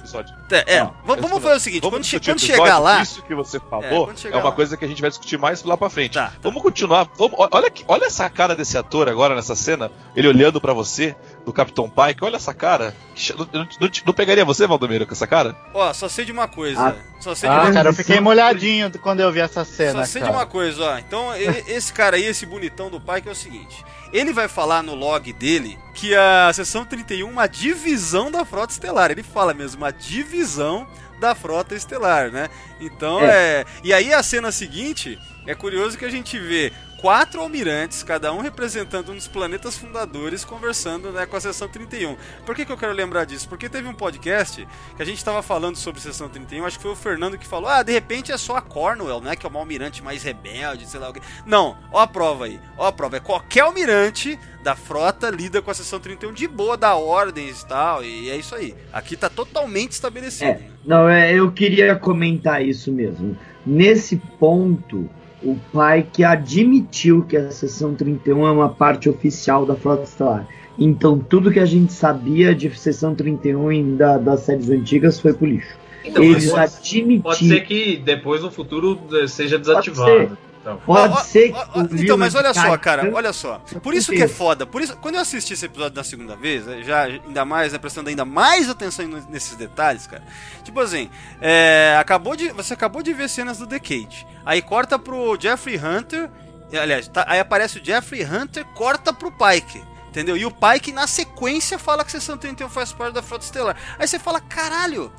[SPEAKER 2] É, é, vamos, fazer o seguinte: quando, quando chegar lá.
[SPEAKER 6] Isso que você
[SPEAKER 2] É,
[SPEAKER 6] falou
[SPEAKER 2] quando
[SPEAKER 6] é,
[SPEAKER 2] chegar
[SPEAKER 6] uma
[SPEAKER 2] lá.
[SPEAKER 6] coisa que a gente vai discutir mais lá pra frente.
[SPEAKER 2] Tá, tá.
[SPEAKER 6] Vamos continuar. Vamos, olha, olha essa cara desse ator agora nessa cena, ele olhando pra você, do Capitão Pike. Olha essa cara. Não, não- não- pegaria você, Valdomiro, com essa cara?
[SPEAKER 2] Ó, só sei de uma coisa.
[SPEAKER 7] Ah.
[SPEAKER 2] Só sei de
[SPEAKER 3] Ah,
[SPEAKER 2] uma
[SPEAKER 3] cara, eu fiquei molhadinho quando eu vi essa
[SPEAKER 2] Só
[SPEAKER 3] cena,
[SPEAKER 2] sei de
[SPEAKER 3] cara.
[SPEAKER 2] uma coisa, ó. Então, esse cara aí, esse bonitão do pai, que é o seguinte: ele vai falar no log dele que a seção 31 é uma divisão da frota estelar. Ele fala mesmo, uma divisão da frota estelar, né? Então é. E aí a cena seguinte é curioso que a gente vê quatro almirantes, cada um representando um dos planetas fundadores, conversando né, com a seção 31. Por que, que eu quero lembrar disso? Porque teve um podcast que a gente estava falando sobre seção 31, acho que foi o Fernando que falou: ah, de repente é só a Cornwell, né? Que é uma almirante mais rebelde, sei lá o quê. Não, ó a prova aí, ó a prova. É qualquer almirante da frota lida com a seção 31 de boa, dá ordens e tal, e é isso aí. Aqui tá totalmente estabelecido.
[SPEAKER 7] É, não, é, eu queria comentar isso mesmo. Nesse ponto, o pai que admitiu que a seção 31 é uma parte oficial da Frota Estelar. Então tudo que a gente sabia de seção 31 e da, das séries antigas foi pro lixo.
[SPEAKER 4] Então,
[SPEAKER 7] Eles
[SPEAKER 4] pode,
[SPEAKER 7] admitiram.
[SPEAKER 4] pode ser que depois no futuro eh, seja desativado. Então.
[SPEAKER 7] Pode
[SPEAKER 2] Ó, ó,
[SPEAKER 7] ser que
[SPEAKER 2] ó, Então, mas olha só, cara, olha só. Por isso que é foda. Por isso, quando eu assisti esse episódio da segunda vez, eh, já ainda mais, né, prestando ainda mais atenção nesses detalhes, cara. Tipo assim, é, acabou de, você acabou de ver cenas do The Cage. Aí corta pro Jeffrey Hunter. Aliás, tá- aí aparece o Jeffrey Hunter, corta pro Pike. Entendeu? E o Pike, na sequência, fala que a Seção 31 faz parte da Frota Estelar. Aí você fala, caralho,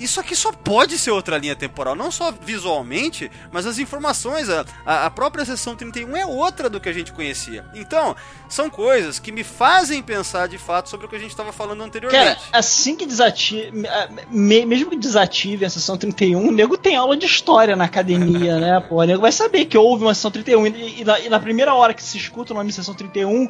[SPEAKER 2] isso aqui só pode ser outra linha temporal, não só visualmente, mas as informações, a, a própria seção 31 é outra do que a gente conhecia. Então, são coisas que me fazem pensar de fato sobre o que a gente estava falando anteriormente.
[SPEAKER 5] Cara, assim que desative. me- Mesmo que desative a sessão 31, o nego tem aula de história na academia, né? Pô, o nego vai saber que houve uma sessão 31. E, e na, e na primeira hora que se escuta o nome de sessão 31,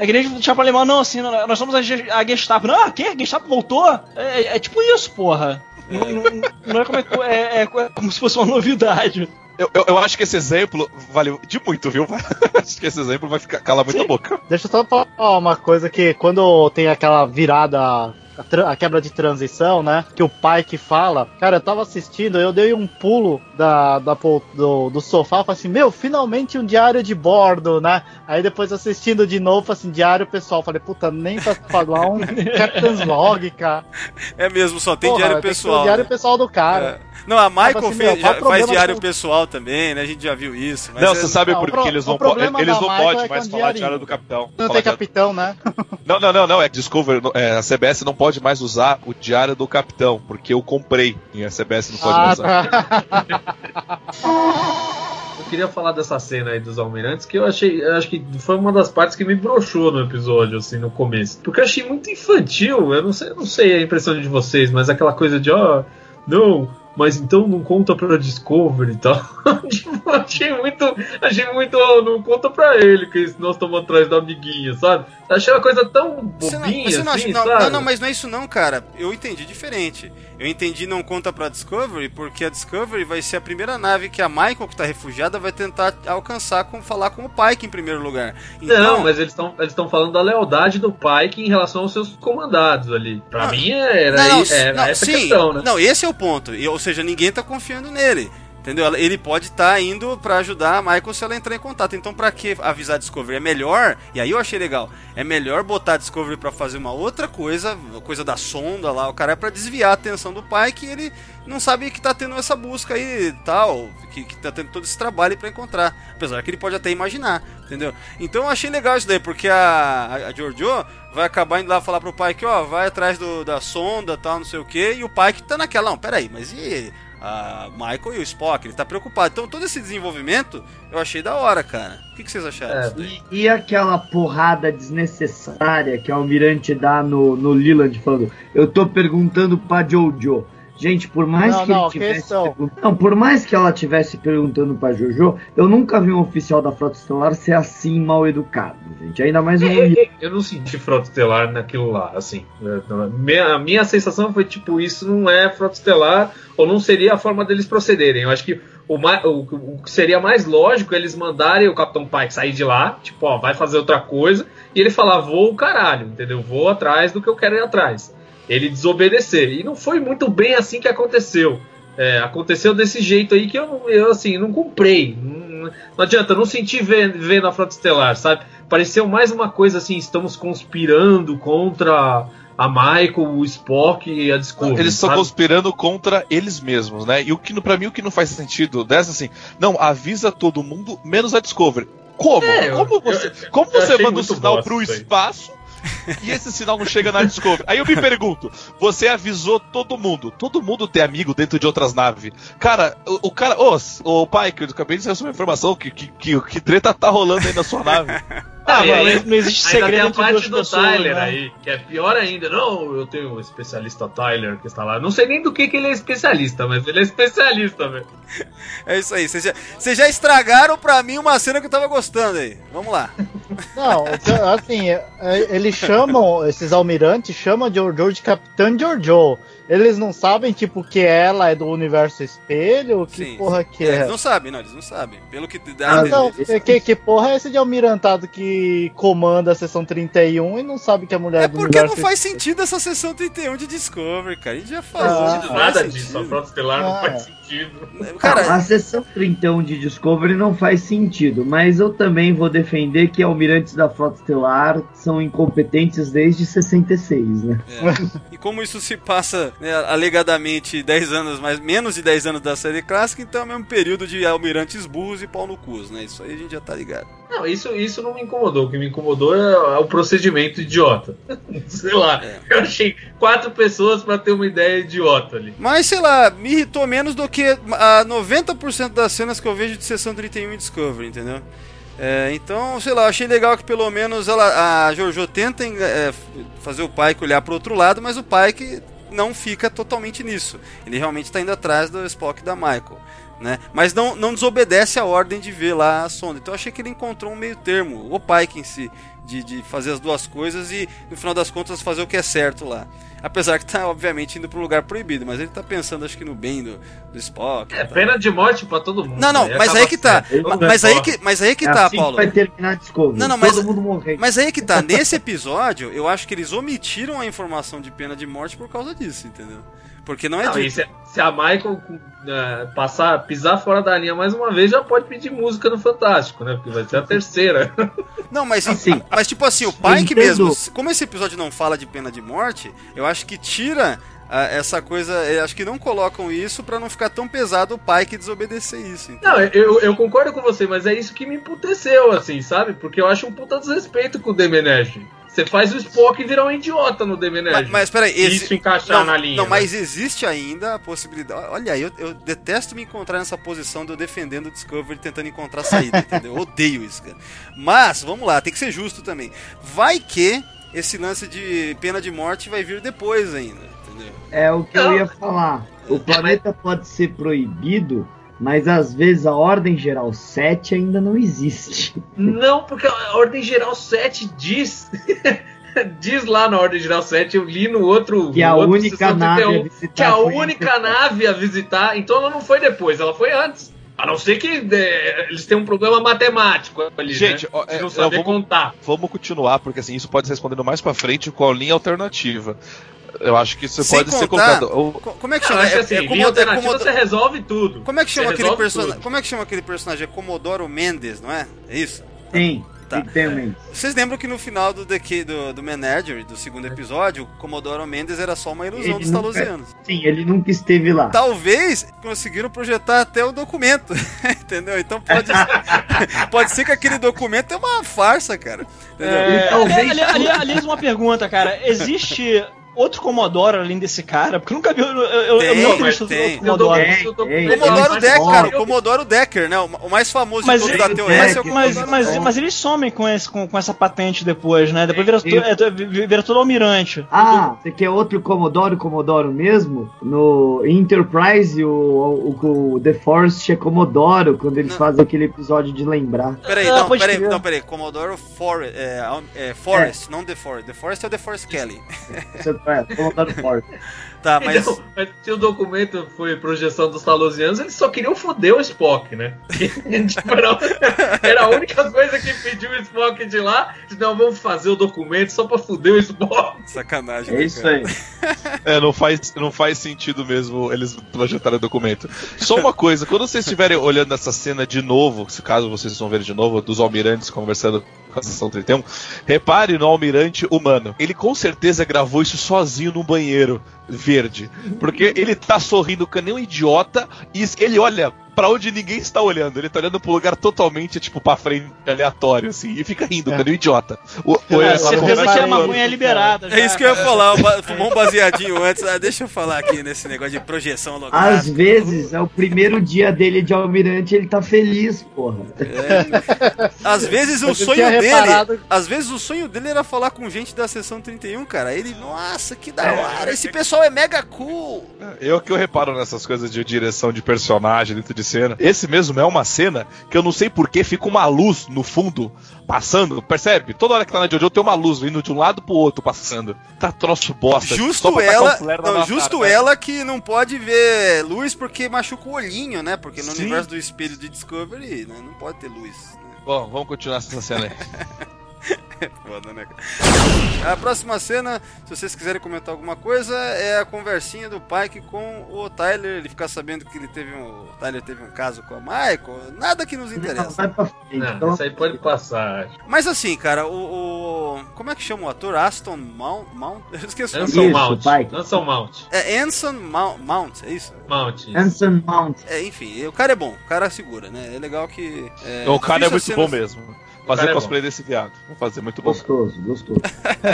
[SPEAKER 5] é que nem deixar pra alemão, não, assim, nós somos a, a Gestapo. Não, a quê? A Gestapo voltou? É, é- é tipo isso, porra. Não, não- não é, como é, que- é- é como se fosse uma novidade.
[SPEAKER 6] Eu, eu, eu acho que esse exemplo vale de muito, viu? acho que esse exemplo vai ficar calar muito a boca.
[SPEAKER 3] Deixa eu só falar uma coisa que quando tem aquela virada, a, a quebra de transição, né? Que o pai que fala, cara, eu tava assistindo, eu dei um pulo da, da do, do sofá, falei assim, meu, finalmente um diário de bordo, né? Aí depois assistindo de novo, assim, diário pessoal, falei, puta, nem pra falar um Captain's Log, cara.
[SPEAKER 2] É mesmo, só tem
[SPEAKER 3] Porra,
[SPEAKER 2] diário
[SPEAKER 3] tem que ser o
[SPEAKER 2] pessoal.
[SPEAKER 3] diário
[SPEAKER 2] né?
[SPEAKER 3] pessoal do cara.
[SPEAKER 2] É. Não, a Michael
[SPEAKER 3] assim,
[SPEAKER 2] fez- já faz diário
[SPEAKER 3] do-
[SPEAKER 2] pessoal também, né? A gente já viu isso. Mas
[SPEAKER 6] não,
[SPEAKER 2] é-
[SPEAKER 6] você sabe
[SPEAKER 3] não,
[SPEAKER 6] por que eles não, eles não podem
[SPEAKER 3] é
[SPEAKER 6] mais
[SPEAKER 3] com
[SPEAKER 6] falar diário do capitão.
[SPEAKER 3] Não tem capitão, né?
[SPEAKER 6] Não, não, não, não. É Discover. não- é, a CBS não pode mais usar o diário do capitão, porque eu comprei e a CBS não pode
[SPEAKER 3] Ah,
[SPEAKER 6] mais usar.
[SPEAKER 3] tá.
[SPEAKER 4] Eu queria falar dessa cena aí dos almirantes, que eu achei, eu acho que foi uma das partes que me broxou no episódio, assim, no começo. Porque eu achei muito infantil, eu não sei, eu não sei a impressão de vocês, mas aquela coisa de, ó, não, mas então não conta pra Discovery e tal. tipo, eu achei muito, achei muito, não conta pra ele que nós estamos atrás da amiguinha, sabe? Achei uma coisa tão
[SPEAKER 2] Você não,
[SPEAKER 4] bobinha,
[SPEAKER 2] você não
[SPEAKER 4] assim,
[SPEAKER 2] acha, não, não, não, mas não é isso não, cara. Eu entendi diferente. Eu entendi não conta pra Discovery, porque a Discovery vai ser a primeira nave que a Michael, que tá refugiada, vai tentar alcançar com falar com o Pike em primeiro lugar. Então,
[SPEAKER 4] Não, mas eles estão eles falando da lealdade do Pike em relação aos seus comandados ali. Pra
[SPEAKER 2] Não,
[SPEAKER 4] mim era,
[SPEAKER 2] não, não,
[SPEAKER 4] era
[SPEAKER 2] não,
[SPEAKER 4] essa
[SPEAKER 2] sim,
[SPEAKER 4] questão, né?
[SPEAKER 2] Não, esse é o ponto. E, ou seja, ninguém tá confiando nele. Entendeu? Ele pode estar indo pra ajudar a Michael se ela entrar em contato. Então, pra que avisar a Discovery? É melhor, e aí eu achei legal, é melhor botar a Discovery pra fazer uma outra coisa, coisa da sonda lá, o cara é pra desviar a atenção do pai que ele não sabe que tá tendo essa busca aí e tal, que, que tá tendo todo esse trabalho pra encontrar. Apesar que ele pode até imaginar, entendeu? Então eu achei legal isso daí, porque a, a, a Giorgio vai acabar indo lá falar pro pai que, ó, vai atrás do, da sonda tal, não sei o que, e o pai que tá naquela, não, peraí, mas e a Michael e o Spock, ele tá preocupado. Então todo esse desenvolvimento eu achei da hora, cara. O que, que vocês acharam
[SPEAKER 4] É?
[SPEAKER 7] E, e aquela porrada desnecessária que o Almirante dá no, no Leland falando, eu tô perguntando pra Jojo. Gente, por mais
[SPEAKER 3] Não,
[SPEAKER 7] que
[SPEAKER 3] não,
[SPEAKER 7] ele tivesse
[SPEAKER 3] questão.
[SPEAKER 7] não, por mais que ela tivesse perguntando pra Jojo, eu nunca vi um oficial da Frota Estelar ser assim mal educado, gente. Ainda mais um
[SPEAKER 4] Eu não senti frota estelar naquilo lá, assim. É, Minha, a minha sensação foi tipo, isso não é frota estelar, ou não seria a forma deles procederem. Eu acho que o, o- o que seria mais lógico é eles mandarem o Capitão Pike sair de lá, tipo, ó, vai fazer outra coisa, e ele falar, vou o caralho, entendeu? Vou atrás do que eu quero ir atrás. Ele desobedecer. E não foi muito bem assim que aconteceu. É, aconteceu desse jeito aí que eu, eu assim, não comprei. Não, não adianta, não senti ver, ver na Frota Estelar, sabe? Pareceu mais uma coisa assim, estamos conspirando contra a Michael, o Spock e a Discovery.
[SPEAKER 6] Eles estão conspirando contra eles mesmos, né? E o que para mim o que não faz sentido dessa assim, não avisa todo mundo menos a Discovery. Como?
[SPEAKER 4] É,
[SPEAKER 6] como você,
[SPEAKER 4] eu-
[SPEAKER 6] como você manda um sinal pro
[SPEAKER 4] aí.
[SPEAKER 6] espaço e esse sinal não chega na Discovery? Aí eu me pergunto, você avisou todo mundo? Todo mundo tem amigo dentro de outras naves. Cara, o, o cara, ô, o pai, que eu acabei de receber uma informação que, que, que, que treta tá rolando aí na sua nave.
[SPEAKER 5] Ah,
[SPEAKER 4] e
[SPEAKER 5] mano,
[SPEAKER 4] aí-
[SPEAKER 5] não existe segredo
[SPEAKER 4] tem a parte do
[SPEAKER 5] pessoas,
[SPEAKER 4] Tyler
[SPEAKER 5] né?
[SPEAKER 4] aí, que é pior ainda. Não, eu tenho o especialista Tyler que está lá. Não sei nem do que, que ele é especialista, mas ele é especialista, velho.
[SPEAKER 2] É isso aí. Vocês já, já estragaram pra mim uma cena que eu tava gostando aí. Vamos lá.
[SPEAKER 3] Não, o que- assim, é- é- eles chamam, esses almirantes chamam Jojo de Capitã Jojo. Eles não sabem, tipo, que ela é do universo espelho? Que
[SPEAKER 2] Sim.
[SPEAKER 3] porra que
[SPEAKER 2] É,
[SPEAKER 3] é?
[SPEAKER 2] Eles não sabem, não, eles não sabem. Pelo que dá
[SPEAKER 3] Ah, não, que, que- que porra é esse de almirantado que comanda a seção 31 e não sabe que a mulher
[SPEAKER 2] É
[SPEAKER 3] do
[SPEAKER 2] porque não
[SPEAKER 3] universo
[SPEAKER 2] faz sentido essa sessão 31 de Discovery, cara. A gente já falou.
[SPEAKER 3] Ah,
[SPEAKER 2] não faz
[SPEAKER 4] Nada
[SPEAKER 2] sentido.
[SPEAKER 4] disso, a Frota Estelar não
[SPEAKER 3] Ah.
[SPEAKER 4] faz sentido.
[SPEAKER 2] Cara,
[SPEAKER 7] a sessão 31 de Discovery não faz sentido, mas eu também vou defender que almirantes da Frota Estelar são incompetentes desde 66, né?
[SPEAKER 2] E como isso se passa, né, alegadamente, 10 anos, mais menos de 10 anos da série clássica, então é o mesmo período de almirantes burros e pau no cus, né? Isso aí a gente já tá ligado.
[SPEAKER 4] Não, isso, isso não me incomodou. O que me incomodou é o procedimento idiota. Sei lá,
[SPEAKER 2] É.
[SPEAKER 4] eu achei quatro pessoas pra ter uma ideia idiota ali.
[SPEAKER 2] Mas, sei lá, me irritou menos do que a 90% das cenas que eu vejo de sessão 31 em Discovery, entendeu? É, então, sei lá, achei legal que pelo menos ela, a Jojo tenta é, fazer o Pike olhar pro outro lado, mas o Pike não fica totalmente nisso. Ele realmente está indo atrás do Spock e da Michael. Né? Mas não, não desobedece a ordem de ver lá a sonda. Então achei que ele encontrou um meio termo, o Pike em si, de, de fazer as duas coisas e no final das contas fazer o que é certo lá. Apesar que tá, obviamente, indo para um lugar proibido, mas ele tá pensando, acho que no bem do, do Spock.
[SPEAKER 4] É
[SPEAKER 2] tá?
[SPEAKER 4] pena de morte pra todo mundo.
[SPEAKER 2] Não, não,
[SPEAKER 4] né?
[SPEAKER 2] mas aí que tá. Mas aí que, mas aí que
[SPEAKER 7] é
[SPEAKER 2] tá,
[SPEAKER 7] assim
[SPEAKER 2] Paulo.
[SPEAKER 7] que vai terminar Discovery.
[SPEAKER 2] Não, não, mas-
[SPEAKER 7] Todo mundo morrer.
[SPEAKER 2] Mas aí que tá, nesse episódio, eu acho que eles omitiram a informação de pena de morte por causa disso, entendeu? Porque não é
[SPEAKER 4] Não,
[SPEAKER 2] dito.
[SPEAKER 4] e se, se a Michael é, passar, pisar fora da linha mais uma vez, já pode pedir música no Fantástico, né? Porque vai ser a terceira.
[SPEAKER 2] Não, mas,
[SPEAKER 7] Assim,
[SPEAKER 2] mas tipo assim, o Pike mesmo, como esse episódio não fala de pena de morte, eu acho que tira ah, essa coisa, eu acho que não colocam isso pra não ficar tão pesado o Pike desobedecer isso. entendeu?
[SPEAKER 4] Não, eu, eu concordo com você, mas é isso que me emputeceu, assim, sabe? Porque eu acho um puta desrespeito com o Demenege. Você faz o Spock virar um idiota no Demenege.
[SPEAKER 2] Mas, mas peraí,
[SPEAKER 4] isso encaixar
[SPEAKER 2] não,
[SPEAKER 4] na linha.
[SPEAKER 2] Não,
[SPEAKER 4] né?
[SPEAKER 2] mas existe ainda a possibilidade. Olha, eu, eu detesto me encontrar nessa posição de eu defendendo o Discovery tentando encontrar saída, entendeu? Eu odeio isso, cara. Mas, vamos lá, tem que ser justo também. Vai que esse lance de pena de morte vai vir depois ainda, entendeu?
[SPEAKER 7] É o que
[SPEAKER 4] Não.
[SPEAKER 7] eu ia falar. O planeta pode ser proibido, mas às vezes a ordem geral 7 ainda não existe.
[SPEAKER 4] Não, porque a Ordem Geral 7 diz. diz lá na Ordem Geral 7, eu li no outro.
[SPEAKER 7] Que a
[SPEAKER 4] no outro
[SPEAKER 7] única nave
[SPEAKER 4] 31,
[SPEAKER 7] a visitar
[SPEAKER 4] Que a única
[SPEAKER 7] a-
[SPEAKER 4] nave a visitar. Então ela não foi depois, ela foi antes. A não ser que é, eles tenham um problema matemático ali.
[SPEAKER 6] Gente,
[SPEAKER 4] né?
[SPEAKER 6] ó,
[SPEAKER 4] De
[SPEAKER 6] é,
[SPEAKER 4] não
[SPEAKER 6] eu
[SPEAKER 4] saber
[SPEAKER 6] vou-
[SPEAKER 4] contar.
[SPEAKER 6] Vamos continuar, porque assim, isso pode ser respondendo mais pra frente com a linha alternativa. Eu acho que isso
[SPEAKER 2] Sem
[SPEAKER 6] pode ser
[SPEAKER 2] contar-
[SPEAKER 6] colocado. o-
[SPEAKER 2] Co- Como é que
[SPEAKER 4] Não,
[SPEAKER 2] chama?
[SPEAKER 4] acho
[SPEAKER 2] É-
[SPEAKER 4] assim,
[SPEAKER 2] é é
[SPEAKER 4] alternativa
[SPEAKER 2] Comodo-
[SPEAKER 4] você resolve tudo.
[SPEAKER 2] Como é que chama
[SPEAKER 4] Você
[SPEAKER 2] aquele personagem? Como é que chama aquele personagem? É Comodoro Mendes, não é? É isso?
[SPEAKER 7] Tem,
[SPEAKER 2] Tá. Vocês lembram que no final do, The, do, do Manager, do segundo episódio, o Comodoro Mendes era só uma ilusão
[SPEAKER 7] Ele
[SPEAKER 2] dos
[SPEAKER 7] nunca-
[SPEAKER 2] talosianos.
[SPEAKER 7] Sim, ele nunca esteve lá.
[SPEAKER 2] Talvez conseguiram projetar até o documento, entendeu? Então pode ser, pode ser que aquele documento é uma farsa, cara. Entendeu?
[SPEAKER 5] É,
[SPEAKER 7] talvez-
[SPEAKER 5] ali- ali- aliás, uma pergunta, cara. Existe outro Comodoro além desse cara? Porque eu nunca vi. Eu, eu, não
[SPEAKER 2] tem.
[SPEAKER 5] outro Comodoro.
[SPEAKER 7] Tem,
[SPEAKER 2] Comodoro Decker, cara, o Comodoro Decker, né? O mais famoso
[SPEAKER 5] Mas,
[SPEAKER 2] de todos
[SPEAKER 5] ele-
[SPEAKER 2] da teoria.
[SPEAKER 5] mas,
[SPEAKER 2] esse é o
[SPEAKER 5] mas,
[SPEAKER 2] Comodoro
[SPEAKER 5] mas, mas eles somem com, esse, com, com essa patente depois, né? Depois vira, tu- é, tu- vira tudo almirante.
[SPEAKER 7] Ah, você quer outro Commodore, Commodoro mesmo? No Enterprise, o, o, o The Force é Commodoro, quando eles
[SPEAKER 2] Não.
[SPEAKER 7] fazem aquele episódio de lembrar.
[SPEAKER 2] Peraí,
[SPEAKER 5] Ah,
[SPEAKER 2] não, peraí,
[SPEAKER 5] crer.
[SPEAKER 2] não, peraí. Commodoro For, é, é, Forest, não The Forest. The Forest é o The Forest Kelly.
[SPEAKER 7] Você- é, Commodore Force.
[SPEAKER 2] Tá, mas.
[SPEAKER 4] Então, mas se o documento foi projeção dos talosianos, eles só queriam foder o Spock, né? Tipo, era, era a única coisa que pediu o Spock de lá. Não, vamos fazer o documento só pra foder o Spock.
[SPEAKER 2] Sacanagem.
[SPEAKER 7] É
[SPEAKER 2] né,
[SPEAKER 7] isso
[SPEAKER 2] cara?
[SPEAKER 7] aí.
[SPEAKER 6] É, não faz, não faz sentido mesmo eles projetarem o documento. Só uma coisa, quando vocês estiverem olhando essa cena de novo, se caso vocês vão ver de novo, dos almirantes conversando a sessão 31, repare no almirante humano. Ele com certeza gravou isso sozinho num banheiro verde. Porque ele tá sorrindo que nem um idiota e ele olha pra onde ninguém está olhando. Ele tá olhando um lugar totalmente, tipo, pra frente, aleatório, assim, e fica rindo, que nem um idiota. O, o-
[SPEAKER 5] É, certeza que a maconha é liberada.
[SPEAKER 2] É isso que eu ia falar, fumou um baseadinho antes. Ah, deixa eu falar aqui nesse negócio de projeção
[SPEAKER 7] Às
[SPEAKER 2] holográfica.
[SPEAKER 7] vezes, é o primeiro dia dele de almirante, ele tá feliz, porra.
[SPEAKER 2] É. Às vezes o sonho dele.
[SPEAKER 3] reparado-
[SPEAKER 2] Às vezes o sonho dele era falar com gente da sessão 31, cara. Ele, nossa, que da hora. Esse pessoal é mega cool.
[SPEAKER 6] Eu que eu reparo nessas coisas de direção de personagem dentro de cena. Esse mesmo é uma cena que eu não sei porquê fica uma luz no fundo passando, percebe? Toda hora que tá na Jojo tem uma luz vindo de um lado pro outro passando. Tá troço bosta.
[SPEAKER 2] Justo ela, não, justo
[SPEAKER 6] cara, né?
[SPEAKER 2] ela que não pode ver luz porque machuca o olhinho, né? Porque no
[SPEAKER 6] Sim.
[SPEAKER 2] universo do espelho de Discovery, né, não pode ter luz. Né?
[SPEAKER 6] Bom, vamos continuar essa cena aí.
[SPEAKER 2] Foda, né? A próxima cena, se vocês quiserem comentar alguma coisa, é a conversinha do Pike com o Tyler. Ele ficar sabendo que ele teve um. O Tyler teve um caso com a Michael. Nada que nos interessa.
[SPEAKER 7] frente.
[SPEAKER 4] Não,
[SPEAKER 7] então,
[SPEAKER 4] isso aí pode passar.
[SPEAKER 2] Mas assim, cara, o. o- como é que chama o ator? Aston Mount? Mount? Eu esqueci o nome.
[SPEAKER 4] Anson
[SPEAKER 7] Isso,
[SPEAKER 4] Mount.
[SPEAKER 7] Pike.
[SPEAKER 4] Anson Mount.
[SPEAKER 2] É Anson Mount, Mount, é isso?
[SPEAKER 4] Mount.
[SPEAKER 7] Anson Mount.
[SPEAKER 2] É, enfim, o cara é bom, o cara segura, né? É legal que. É,
[SPEAKER 6] o cara é muito bom mesmo. Fazer
[SPEAKER 4] cara é
[SPEAKER 6] cosplay desse viado. Vou fazer muito bom.
[SPEAKER 7] Gostoso, gostoso.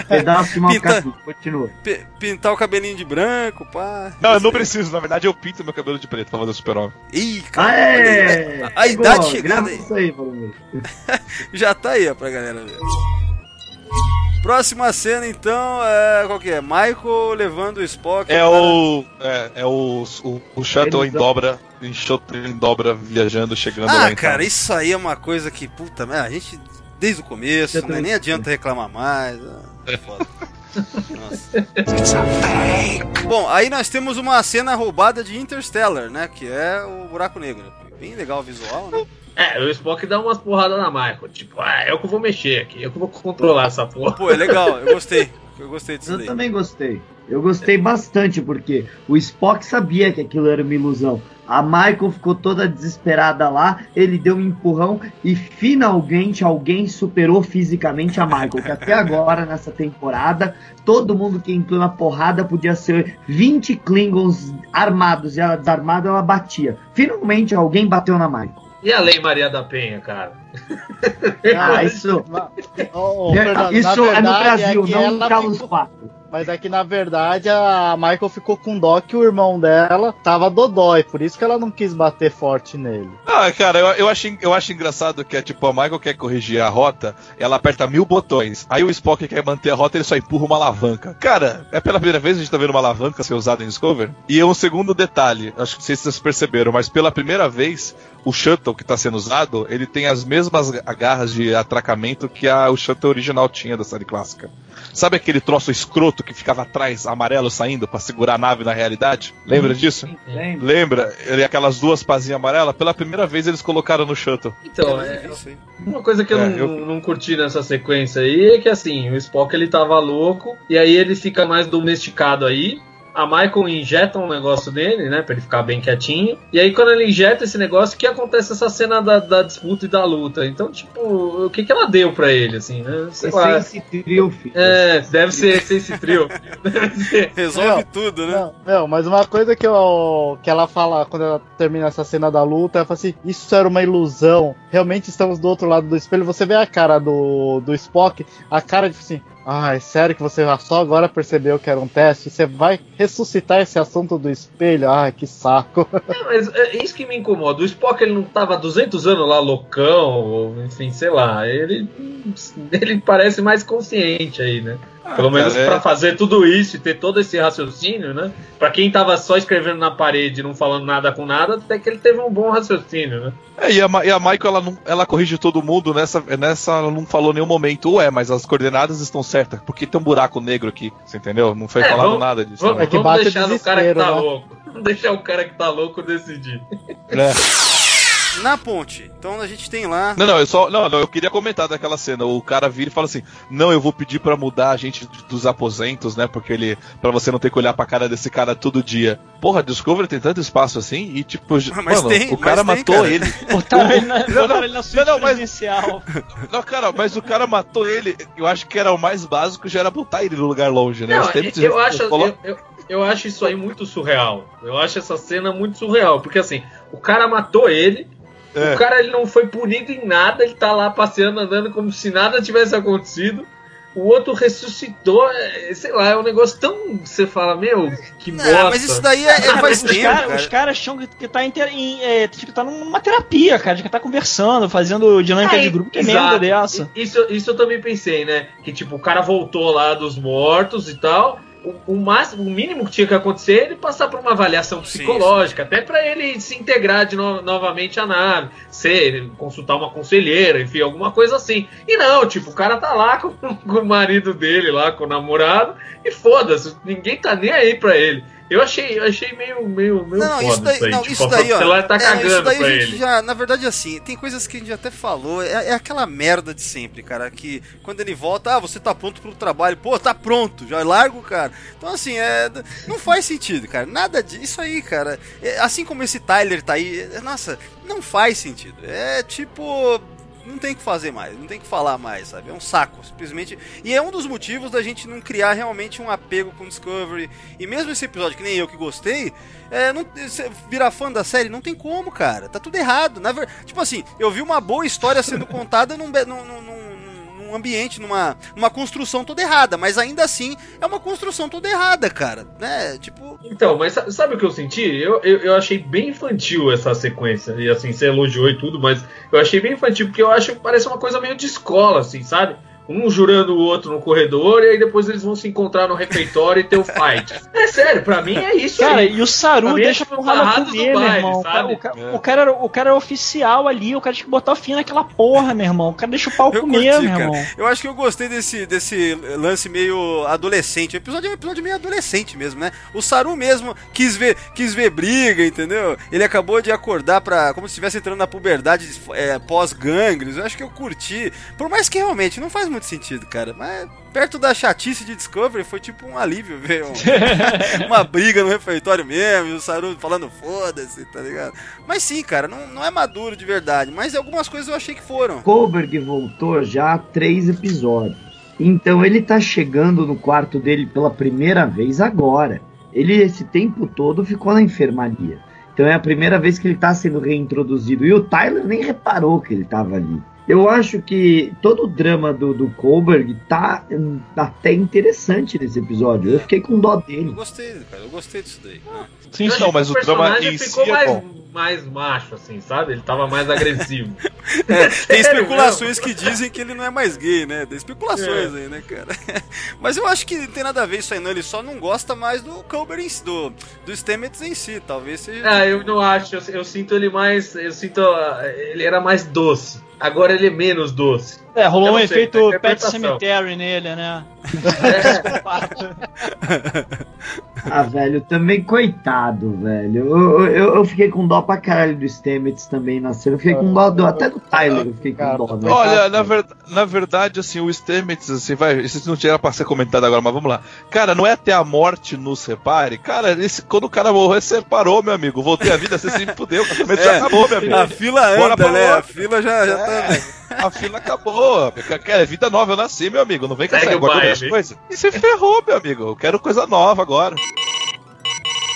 [SPEAKER 7] Pedaço de malcaçudo, continua.
[SPEAKER 2] P- pintar o cabelinho de branco, pá.
[SPEAKER 6] Não, eu não preciso, na verdade eu pinto meu cabelo de preto pra fazer o super-homem.
[SPEAKER 2] Ih, cara.
[SPEAKER 7] Aê!
[SPEAKER 2] A- a idade chegando aí.
[SPEAKER 7] isso aí.
[SPEAKER 2] Já tá aí, ó, pra galera ver. Próxima cena, então, é. Qual que é? Michael levando o Spock.
[SPEAKER 6] É
[SPEAKER 2] para-
[SPEAKER 6] o. É, é o, o, o shuttle em dobra, em shuttle em dobra viajando, chegando lá
[SPEAKER 2] Ah,
[SPEAKER 6] em
[SPEAKER 2] cara,
[SPEAKER 6] casa.
[SPEAKER 2] isso aí é uma coisa que, puta, né, a gente. Desde o começo, né, nem adianta reclamar mais. ah, É foda. Nossa. Bom, aí nós temos uma cena roubada de Interstellar, né? Que é o buraco negro. Bem legal o visual, né?
[SPEAKER 4] É, o Spock dá umas porradas na Michael. Tipo, ah, eu que vou mexer aqui, eu que vou controlar essa porra.
[SPEAKER 2] Pô, é legal, eu gostei. Eu gostei disso
[SPEAKER 7] Eu
[SPEAKER 2] daí.
[SPEAKER 7] também gostei. Eu gostei bastante, porque o Spock sabia que aquilo era uma ilusão. A Michael ficou toda desesperada lá, ele deu um empurrão e finalmente alguém superou fisicamente a Michael. Que até agora, nessa temporada, todo mundo que entrou na porrada podia ser 20 Klingons armados e ela desarmada, ela batia. Finalmente alguém bateu na Michael.
[SPEAKER 4] E a Lei Maria da Penha, cara?
[SPEAKER 7] Ah, isso,
[SPEAKER 3] Ô, ô, Fernando, na
[SPEAKER 7] isso é no
[SPEAKER 3] verdade,
[SPEAKER 7] Brasil,
[SPEAKER 3] que
[SPEAKER 7] não no Carlos
[SPEAKER 3] ficou-
[SPEAKER 7] 4.
[SPEAKER 3] Mas é que na verdade a Michael ficou com dó que o irmão dela tava dodói, por isso que ela não quis bater forte nele.
[SPEAKER 6] Ah, cara, eu, eu, acho, eu acho engraçado que é tipo, a Michael quer corrigir a rota, ela aperta mil botões. Aí o Spock quer manter a rota, ele só empurra uma alavanca. Cara, é pela primeira vez que a gente tá vendo uma alavanca ser usada em Discover. E um segundo detalhe, acho que vocês perceberam, mas pela primeira vez, o shuttle que tá sendo usado, ele tem as mesmas agarras de atracamento que a, o shuttle original tinha da série clássica. Sabe aquele troço escroto que ficava atrás, amarelo, saindo pra segurar a nave na realidade? Lembra disso?
[SPEAKER 7] Lembra?
[SPEAKER 6] Lembra? Ele, aquelas duas pazinhas amarelas? Pela primeira vez eles colocaram no shuttle.
[SPEAKER 4] Então, é,
[SPEAKER 2] Isso aí.
[SPEAKER 4] Uma coisa que eu,
[SPEAKER 6] É,
[SPEAKER 4] não,
[SPEAKER 6] eu-
[SPEAKER 4] não curti nessa sequência aí é que assim, o Spock ele tava louco, e aí ele fica mais domesticado aí. A Michael injeta um negócio nele, né? Pra ele ficar bem quietinho. E aí, quando ele injeta esse negócio, que acontece essa cena da, da disputa e da luta. Então, tipo, o que que ela deu pra ele, assim, né? Sei lá.
[SPEAKER 7] Essence Trio, filho.
[SPEAKER 4] É, deve ser esse trio.
[SPEAKER 2] Resolve
[SPEAKER 3] Não,
[SPEAKER 2] tudo, né?
[SPEAKER 3] Não, não, mas uma coisa que, eu, que ela fala quando ela termina essa cena da luta, ela fala assim: Isso era uma ilusão. Realmente estamos do outro lado do espelho. Você vê a cara do, do Spock, a cara de assim. Ah, é sério que você só agora percebeu que era um teste? Você vai ressuscitar esse assunto do espelho? Ai, que saco.
[SPEAKER 4] É, mas é isso que me incomoda. O Spock ele não tava há 200 anos lá loucão, ou enfim, sei lá. Ele, ele parece mais consciente aí, né? Pelo menos
[SPEAKER 6] cara, é-
[SPEAKER 4] pra fazer tudo isso e ter todo esse raciocínio, né? Pra quem tava só escrevendo na parede e não falando nada com nada, até que ele teve um bom raciocínio, né?
[SPEAKER 6] É, e a, Ma- e a Michael, ela, não, ela corrige todo mundo nessa, nessa. Ela não falou em nenhum momento, ué, mas as coordenadas estão certas. Porque tem um buraco negro aqui, você entendeu? Não foi
[SPEAKER 4] É,
[SPEAKER 6] falado
[SPEAKER 4] vamos-
[SPEAKER 6] nada disso.
[SPEAKER 4] Vamos,
[SPEAKER 6] né?
[SPEAKER 3] É que
[SPEAKER 4] vamos
[SPEAKER 3] bate o
[SPEAKER 4] deixar no cara que tá
[SPEAKER 3] né?
[SPEAKER 4] louco. Vamos deixar o cara que tá louco decidir.
[SPEAKER 6] É.
[SPEAKER 2] Na ponte. Então a gente tem lá.
[SPEAKER 6] Não, não, eu só. Não, não, eu queria comentar daquela cena. O cara vira e fala assim: Não, eu vou pedir pra mudar a gente dos aposentos, né? Porque ele. Pra você não ter que olhar pra cara desse cara todo dia. Porra, Discovery tem tanto espaço assim e tipo.
[SPEAKER 2] Mas
[SPEAKER 6] mano,
[SPEAKER 2] tem,
[SPEAKER 6] o cara
[SPEAKER 2] mas tem,
[SPEAKER 6] matou
[SPEAKER 2] cara.
[SPEAKER 6] ele.
[SPEAKER 5] Botaram ele na,
[SPEAKER 6] Não, não,
[SPEAKER 5] ele na suíte
[SPEAKER 6] não, não, mas-. Não, cara, mas o cara matou ele. Eu acho que era o mais básico, já era botar ele no lugar longe, né?
[SPEAKER 4] Não, eu,
[SPEAKER 6] de-
[SPEAKER 4] acho, eu, eu, eu acho isso aí muito surreal. Eu acho essa cena muito surreal. Porque assim, o cara matou ele,
[SPEAKER 6] É.
[SPEAKER 4] o cara ele não foi punido em nada, ele tá lá passeando, andando como se nada tivesse acontecido. O outro ressuscitou, é, sei lá, é um negócio tão. Você fala, meu, que
[SPEAKER 2] Não,
[SPEAKER 4] bosta.
[SPEAKER 2] mas isso daí é, é faz
[SPEAKER 5] os
[SPEAKER 2] tempo,
[SPEAKER 5] cara-
[SPEAKER 2] cara.
[SPEAKER 5] Os caras acham que, que tá, inter, em, é, tipo, tá numa terapia, cara, de que tá conversando, fazendo dinâmica de grupo. Que
[SPEAKER 4] exato.
[SPEAKER 5] merda dessa?
[SPEAKER 4] Isso, isso eu também pensei, né? Que tipo, o cara voltou lá dos mortos e tal. O, o, máximo, o mínimo que tinha que acontecer é ele passar por uma avaliação
[SPEAKER 2] Sim,
[SPEAKER 4] psicológica, até pra ele se integrar de no- novamente à nave, ser, consultar uma conselheira, enfim, alguma coisa assim. E não, tipo, o cara tá lá com, com o marido dele, lá com o namorado, e foda-se, ninguém tá nem aí pra ele. Eu achei, eu achei meio, meio, meio
[SPEAKER 2] Não, isso daí,
[SPEAKER 4] isso aí.
[SPEAKER 2] não,
[SPEAKER 4] tipo,
[SPEAKER 2] isso daí, ó.
[SPEAKER 4] o celular tá
[SPEAKER 2] é, isso daí a gente
[SPEAKER 4] ele.
[SPEAKER 2] já, na verdade, assim, tem coisas que a gente até falou. É, é aquela merda de sempre, cara. Que quando ele volta, ah, você tá pronto pro trabalho. Pô, tá pronto, já larga o cara. Então, assim, é, não faz sentido, cara. Nada disso aí, cara. É, assim como esse Tyler tá aí, é, nossa, não faz sentido. É tipo. Não tem que fazer mais, não tem que falar mais, sabe? É um saco, simplesmente. E é um dos motivos da gente não criar realmente um apego com Discovery. E mesmo esse episódio, que nem eu que gostei, é, não, virar fã da série não tem como, cara. Tá tudo errado. Na ver... Tipo assim, eu vi uma boa história sendo contada num, num, num, num- ambiente, numa, numa construção toda errada. Mas ainda assim, é uma construção toda errada, cara. Né? Tipo.
[SPEAKER 4] Então, mas sa- sabe o que eu senti? Eu, eu, eu achei bem infantil essa sequência. E assim, você elogiou e tudo, mas eu achei bem infantil, porque eu acho que parece uma coisa meio de escola, assim, sabe? Um jurando o outro no corredor, e aí depois eles vão se encontrar no refeitório e ter o fight. É sério, pra mim é isso
[SPEAKER 5] Cara,
[SPEAKER 4] aí.
[SPEAKER 5] e o Saru
[SPEAKER 4] Pra mim,
[SPEAKER 5] deixa porrada
[SPEAKER 4] barrados do
[SPEAKER 5] comer, meu irmão. O cara,
[SPEAKER 4] sabe?
[SPEAKER 5] o, ca-
[SPEAKER 6] É.
[SPEAKER 5] o cara, era- o cara era oficial ali, o cara tinha que botar o fim naquela porra, meu irmão. O cara deixa o pau
[SPEAKER 2] Eu
[SPEAKER 5] comer,
[SPEAKER 2] curti,
[SPEAKER 5] meu
[SPEAKER 2] cara.
[SPEAKER 5] irmão.
[SPEAKER 2] Eu acho que eu gostei desse, desse lance meio adolescente. O episódio é um episódio meio adolescente mesmo, né? O Saru mesmo quis ver, quis ver briga, entendeu? Ele acabou de acordar pra. como se estivesse entrando na puberdade é, pós-gangres. Eu acho que eu curti. Por mais que realmente não faz muito sentido, cara. Mas perto da chatice de Discovery foi tipo um alívio ver um- uma briga no refeitório mesmo, e o Saru falando foda-se, tá ligado? Mas sim, cara, não, não é maduro de verdade, mas algumas coisas eu achei que foram.
[SPEAKER 7] Kohlberg voltou já há três episódios. Então ele tá chegando no quarto dele pela primeira vez agora. Ele esse tempo todo ficou na enfermaria. Então é a primeira vez que ele tá sendo reintroduzido. E o Tyler nem reparou que ele tava ali. Eu acho que todo o drama do, do Kohlberg tá hum, até interessante nesse episódio. Eu fiquei com dó
[SPEAKER 2] Eu
[SPEAKER 7] dele.
[SPEAKER 2] gostei, cara, eu gostei disso daí. né?
[SPEAKER 6] Sim,
[SPEAKER 4] Eu
[SPEAKER 6] não, mas o drama
[SPEAKER 4] personagem
[SPEAKER 6] em si
[SPEAKER 4] ficou
[SPEAKER 6] é
[SPEAKER 4] mais,
[SPEAKER 6] bom.
[SPEAKER 4] mais macho, assim, sabe? Ele tava mais agressivo.
[SPEAKER 2] É, tem especulações que dizem que ele não é mais gay, né? Tem especulações
[SPEAKER 4] É.
[SPEAKER 2] aí, né, cara? Mas eu acho que não tem nada a ver isso aí, não. Ele só não gosta mais do Culber em si, do, do Stamets em si. Talvez seja.
[SPEAKER 4] Ah, eu não acho. Eu, eu sinto ele mais. Eu sinto. ah, Ele era mais doce. Agora ele é menos doce.
[SPEAKER 5] É, rolou
[SPEAKER 4] Eu
[SPEAKER 5] um
[SPEAKER 4] sei,
[SPEAKER 5] efeito
[SPEAKER 4] é
[SPEAKER 5] Pet. Cemetery nele, né?
[SPEAKER 7] Ah, velho, também coitado, velho. Eu, eu, eu fiquei com dó pra caralho do Stamets também na cena. Eu fiquei com dó do, até do Tyler, eu fiquei com dó, velho.
[SPEAKER 6] Olha, na, ver- na verdade, assim, o Stamets, assim, vai, isso não tinha pra ser comentado agora, mas vamos lá. Cara, não é até a morte nos separe. Cara, esse, quando o cara morrer, separou, meu amigo. Voltei a vida, você se fudeu, o casamento já
[SPEAKER 2] É,
[SPEAKER 6] acabou, meu amigo.
[SPEAKER 2] A fila anda, né? A fila já, já tá.
[SPEAKER 6] A fila acabou. Quer vida nova, eu nasci, meu amigo. Não vem com essa coisas. E você ferrou, meu amigo. Eu quero coisa nova agora.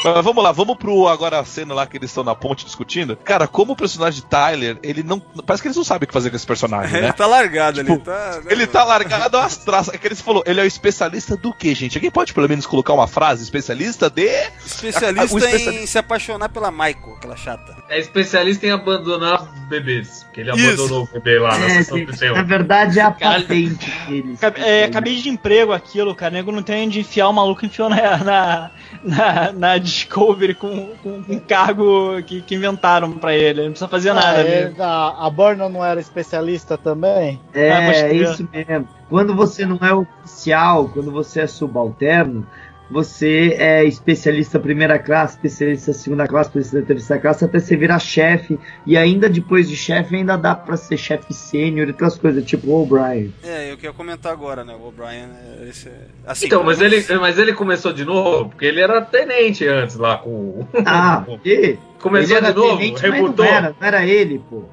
[SPEAKER 6] Mas vamos lá, vamos pro agora a cena lá que eles estão na ponte discutindo. Cara, como o personagem de Tyler, ele não. Parece que eles não sabem o que fazer com esse personagem,
[SPEAKER 2] Ele
[SPEAKER 6] né?
[SPEAKER 2] tá largado ali.
[SPEAKER 6] Tipo,
[SPEAKER 2] Tá,
[SPEAKER 6] Ele tá largado às traças. É que eles falou, ele é o especialista do quê, gente? Alguém pode pelo menos colocar uma frase? Especialista de.
[SPEAKER 2] Especialista
[SPEAKER 6] O
[SPEAKER 2] em
[SPEAKER 6] especialista-
[SPEAKER 2] se apaixonar pela Maiko, aquela chata.
[SPEAKER 4] É especialista em abandonar bebês. Porque ele
[SPEAKER 2] Isso.
[SPEAKER 4] abandonou o bebê lá na
[SPEAKER 7] É,
[SPEAKER 4] 31.
[SPEAKER 7] na verdade é a patente deles.
[SPEAKER 5] É, acabei de emprego aquilo, cara. Nego não tem onde enfiar o maluco enfiou na, na, na, na Discovery com, com um cargo que, que inventaram pra ele. Não precisa fazer nada
[SPEAKER 3] Ah, é,
[SPEAKER 5] mesmo.
[SPEAKER 3] a, a Burnham não era especialista também?
[SPEAKER 7] É,
[SPEAKER 5] crer.
[SPEAKER 7] isso mesmo. Quando você não é oficial, quando você é subalterno, você é especialista primeira classe, especialista segunda classe, especialista terceira classe, até você virar chefe. E ainda depois de chefe, ainda dá pra ser chefe sênior e outras coisas, tipo o O'Brien.
[SPEAKER 2] É, eu queria comentar agora, né? O O'Brien. é, esse assim,
[SPEAKER 4] Então, mas ele, mas ele começou de novo, porque ele era tenente antes lá com o.
[SPEAKER 7] Ah, e
[SPEAKER 4] Começou de novo,
[SPEAKER 7] tenente, mas
[SPEAKER 4] rebutou.
[SPEAKER 7] não era, não era ele, pô.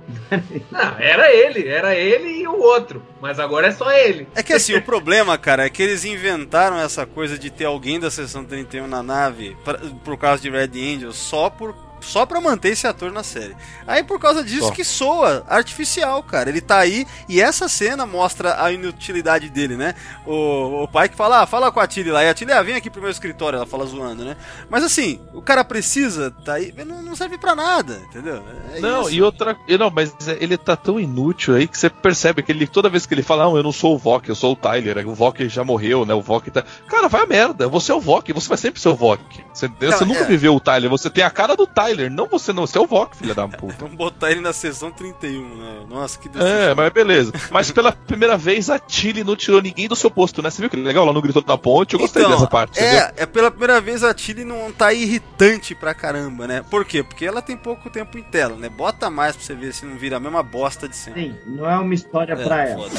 [SPEAKER 4] Não, era ele, era ele e o outro. Mas agora é só ele.
[SPEAKER 2] É que assim, o problema, cara, é que eles inventaram essa coisa de ter alguém da sessão 31 na nave pra, por causa de Red Angel só por só pra manter esse ator na série. Aí por causa disso que soa artificial, cara. Ele tá aí e essa cena mostra a inutilidade dele, né? O, o pai que fala, ah, fala com a Tilly lá. E a Tilly, ah, vem aqui pro meu escritório, ela fala zoando, né? Mas assim, o cara precisa, tá aí, não, não serve pra nada, entendeu? É
[SPEAKER 6] não,
[SPEAKER 2] isso.
[SPEAKER 6] e outra. Não, mas ele tá tão inútil aí que você percebe que ele, toda vez que ele fala, não, eu não sou o Vok, eu sou o Tyler, o Vok já morreu, né? O Vok tá. Cara, vai a merda, você é o Vok, você vai sempre ser o Vok. Você, você
[SPEAKER 2] Não,
[SPEAKER 6] nunca
[SPEAKER 2] é.
[SPEAKER 6] viveu o Tyler, você tem a cara do Tyler, não você não, você é o Vok, filha da puta.
[SPEAKER 2] Vamos botar ele na sessão 31, né? Nossa, que
[SPEAKER 6] É,
[SPEAKER 2] decepção.
[SPEAKER 6] mas beleza. Mas pela primeira vez a Tilly não tirou ninguém do seu posto, né? Você viu que legal? Ela não gritou na ponte, eu gostei dessa parte.
[SPEAKER 2] é, é pela primeira vez a Tilly não tá irritante pra caramba, né? Por quê? Porque ela tem pouco tempo em tela, né? Bota mais pra você ver se não vira a mesma bosta de sempre.
[SPEAKER 7] Sim, não é uma história
[SPEAKER 2] É,
[SPEAKER 7] pra ela.
[SPEAKER 2] foda.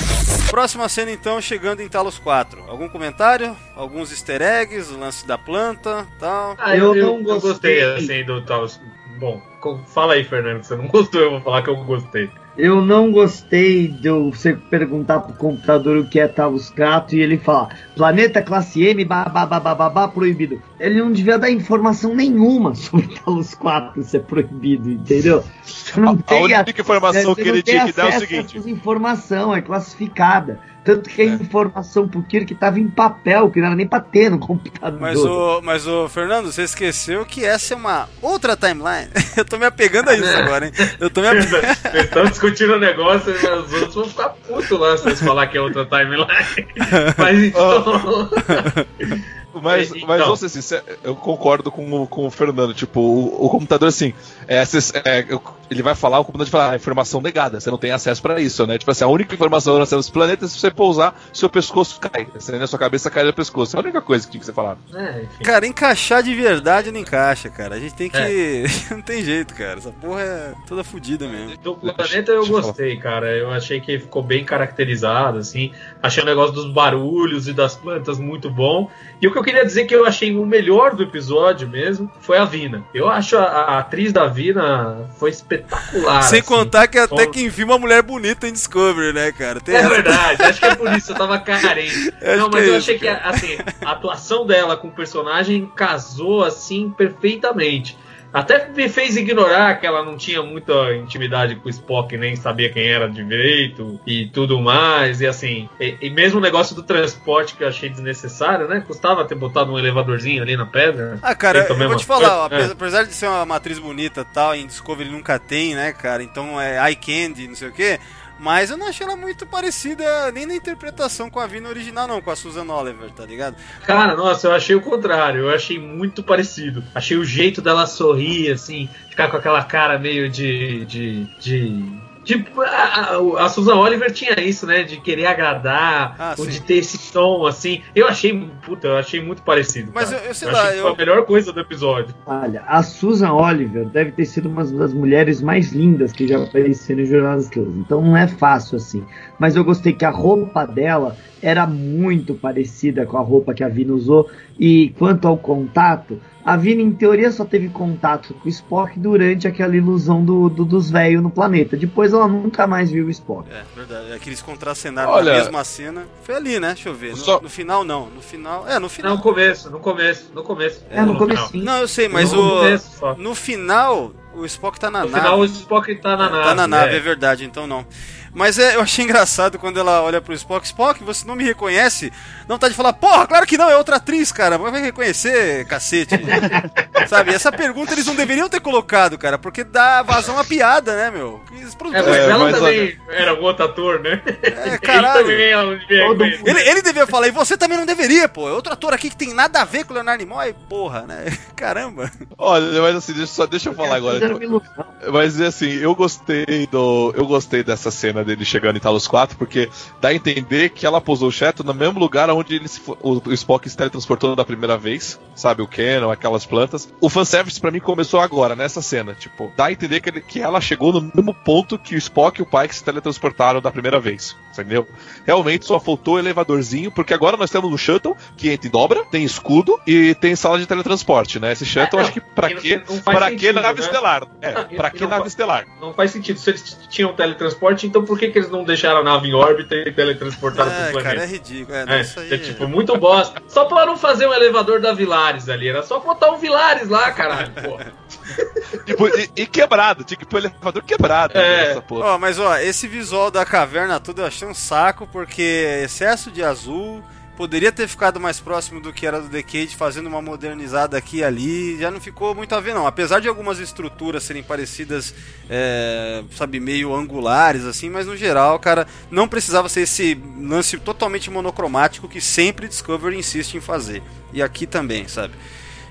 [SPEAKER 2] Próxima cena então, chegando em Talos 4. Algum comentário? Alguns easter eggs, o lance da planta, tal.
[SPEAKER 4] Ah,
[SPEAKER 7] Eu
[SPEAKER 4] eu,
[SPEAKER 7] não
[SPEAKER 4] eu, eu gostei
[SPEAKER 7] gostei.
[SPEAKER 4] assim do tal. Bom, fala aí, Fernando, que você não gostou, eu vou falar que eu gostei.
[SPEAKER 7] Eu não gostei de eu- você perguntar pro computador o que é Talos 4 e ele falar planeta classe M, babá, proibido. Ele não devia dar informação nenhuma sobre Talos 4 ser proibido, entendeu? Você não
[SPEAKER 6] A- a
[SPEAKER 7] tem
[SPEAKER 6] única informação
[SPEAKER 7] você
[SPEAKER 6] que ele tinha que dar é o seguinte.
[SPEAKER 7] a informação é classificada. Tanto que a
[SPEAKER 6] É.
[SPEAKER 7] informação pro Kirk tava em papel, que não era nem pra ter no computador.
[SPEAKER 2] Mas o, mas o Fernando, você esqueceu que essa é uma outra timeline. Eu tô me apegando a isso agora, hein? Eu tô me apegando.
[SPEAKER 4] Vocês estão discutindo o negócio e os outros vão ficar putos lá se vocês falar que é outra timeline. Mas então.
[SPEAKER 6] Mas,
[SPEAKER 4] Então.
[SPEAKER 6] mas vou ser sincero, eu concordo com o, com o Fernando. Tipo, o, o computador, assim, é, é, ele vai falar, o comandante fala, ah, informação negada, você não tem acesso pra isso, né? Tipo assim, a única informação relacionada aos planetas, se você pousar, seu pescoço cai. Assim, né? Sua cabeça cai no pescoço. É a única coisa que tinha que você falar.
[SPEAKER 4] É.
[SPEAKER 2] Cara, encaixar de verdade não encaixa, cara. A gente tem que.
[SPEAKER 4] É.
[SPEAKER 2] não tem jeito, cara. Essa porra é toda fodida mesmo.
[SPEAKER 4] Do planeta eu gostei, cara. Eu achei que ficou bem caracterizado, assim. Achei o negócio dos barulhos e das plantas muito bom. E o que eu queria dizer que eu achei o melhor do episódio mesmo foi a Vina. Eu acho a, a atriz da Vina foi espetacular.
[SPEAKER 2] Sem
[SPEAKER 4] assim.
[SPEAKER 2] contar que até
[SPEAKER 4] Som-
[SPEAKER 2] que enfim uma mulher bonita em Discovery, né, cara? Tem
[SPEAKER 4] É verdade, acho que é por isso, eu tava carente. Não, mas
[SPEAKER 2] é
[SPEAKER 4] eu
[SPEAKER 2] isso,
[SPEAKER 4] achei que assim, a atuação dela com o personagem casou assim perfeitamente. Até me fez ignorar que ela não tinha muita intimidade com o Spock, nem sabia quem era direito e tudo mais. E assim, e, e mesmo o negócio do transporte que eu achei desnecessário, né? Custava ter botado um elevadorzinho ali na pedra.
[SPEAKER 2] Ah, cara, eu vou te falar,
[SPEAKER 4] coisa.
[SPEAKER 2] apesar, apesar de ser uma matriz bonita e tal, em Discovery nunca tem, né, cara? Então é eye candy, não sei o quê. Mas eu não achei ela muito parecida nem na interpretação com a Vina original, não, com a Susan Oliver, tá ligado?
[SPEAKER 4] Cara, nossa, eu achei o contrário. Eu achei muito parecido. Achei o jeito dela sorrir, assim, ficar com aquela cara meio de. de. de. Tipo, a, a- a Susan Oliver tinha isso, né? De querer agradar,
[SPEAKER 2] Ah,
[SPEAKER 4] ou
[SPEAKER 2] sim.
[SPEAKER 4] de ter esse tom, assim. Eu achei, puta, eu achei muito parecido.
[SPEAKER 2] Mas
[SPEAKER 4] cara.
[SPEAKER 2] eu- eu sei
[SPEAKER 4] achei
[SPEAKER 2] lá, eu-
[SPEAKER 4] foi a melhor coisa do episódio.
[SPEAKER 7] Olha, a Susan Oliver deve ter sido uma das mulheres mais lindas que já apareceram em Jornada das Estrelas. Então não é fácil assim. Mas eu gostei que a roupa dela era muito parecida com a roupa que a Vina usou. E quanto ao contato, a Vina em teoria só teve contato com o Spock durante aquela ilusão do, do- dos velhos no planeta. Depois ela nunca mais viu o Spock.
[SPEAKER 2] É, verdade. Aqueles contracenaram
[SPEAKER 6] Olha-
[SPEAKER 2] na mesma cena. Foi ali, né? Deixa eu ver. No,
[SPEAKER 6] Só-
[SPEAKER 2] no final, não. No final. É, no
[SPEAKER 4] Não,
[SPEAKER 2] final.
[SPEAKER 4] no começo, no começo, no começo.
[SPEAKER 7] É, no
[SPEAKER 4] final.
[SPEAKER 7] comecinho.
[SPEAKER 2] Não, eu sei, mas
[SPEAKER 4] no
[SPEAKER 2] o.
[SPEAKER 4] começo.
[SPEAKER 2] No final, o Spock tá na
[SPEAKER 4] No
[SPEAKER 2] nave.
[SPEAKER 4] final o Spock tá na nave.
[SPEAKER 2] Tá na nave, é.
[SPEAKER 4] é.
[SPEAKER 2] verdade, então não. Mas é, eu achei engraçado quando ela olha pro Spock. Spock, você não me reconhece? Não tá de falar, porra, claro que não, é outra atriz, cara. Vai reconhecer, cacete. Sabe, essa pergunta eles não deveriam ter colocado, cara, porque dá vazão à piada, né, meu?
[SPEAKER 4] É, mas
[SPEAKER 6] É,
[SPEAKER 4] ela
[SPEAKER 6] mas
[SPEAKER 4] também era um outro ator, né?
[SPEAKER 2] É,
[SPEAKER 4] Ele
[SPEAKER 2] caralho.
[SPEAKER 4] também devia
[SPEAKER 7] Todo
[SPEAKER 4] reconhecer.
[SPEAKER 2] Ele, ele devia falar, e você também não deveria, pô. É outro ator aqui que tem nada a ver com o Leonardo Nimoy, porra, né? Caramba.
[SPEAKER 6] Olha, mas assim, deixa, só deixa eu falar agora.
[SPEAKER 7] Ilusão.
[SPEAKER 6] Mas assim, eu gostei do. Eu gostei dessa cena dele chegando em Talos 4, porque dá a entender que ela posou o Cheto no mesmo lugar onde ele se o, o Spock se teletransportou da primeira vez, sabe? O Canon, aquelas plantas. O fanservice pra mim começou agora, nessa cena. Tipo, dá a entender que, ele- que ela chegou no mesmo ponto que o Spock e o Pike se teletransportaram da primeira vez. Entendeu? Realmente só faltou o elevadorzinho, porque agora nós temos um shuttle que entra e dobra, tem escudo e tem sala de teletransporte, né? Esse shuttle,
[SPEAKER 4] É,
[SPEAKER 6] acho que pra
[SPEAKER 4] e não-
[SPEAKER 6] quê?
[SPEAKER 4] não faz
[SPEAKER 6] Pra que nave
[SPEAKER 4] né?
[SPEAKER 6] estelar? É,
[SPEAKER 4] e-
[SPEAKER 6] pra que
[SPEAKER 4] não
[SPEAKER 6] nave estelar?
[SPEAKER 4] Não faz sentido. Se eles tinham teletransporte, então por que, que eles não deixaram a nave em órbita e teletransportaram
[SPEAKER 2] É,
[SPEAKER 4] pro
[SPEAKER 2] cara, é
[SPEAKER 4] planeta?
[SPEAKER 2] ridículo. É,
[SPEAKER 4] É,
[SPEAKER 2] isso aí.
[SPEAKER 4] é, tipo, muito bosta. Só pra não fazer um elevador da Vilares ali. Era só botar um Vilares lá, caralho. Pô.
[SPEAKER 6] Tipo, e, e quebrado, tinha que pôr o elevador quebrado
[SPEAKER 4] É.
[SPEAKER 6] nessa porra.
[SPEAKER 2] Ó, mas ó, esse visual da caverna tudo eu achei um saco, porque excesso de azul. Poderia ter ficado mais próximo do que era do Decade, fazendo uma modernizada aqui e ali. Já não ficou muito a ver, não. Apesar de algumas estruturas serem parecidas, é, sabe, meio angulares, assim, mas no geral, cara, não precisava ser esse lance totalmente monocromático que sempre Discovery insiste em fazer. E aqui também, sabe?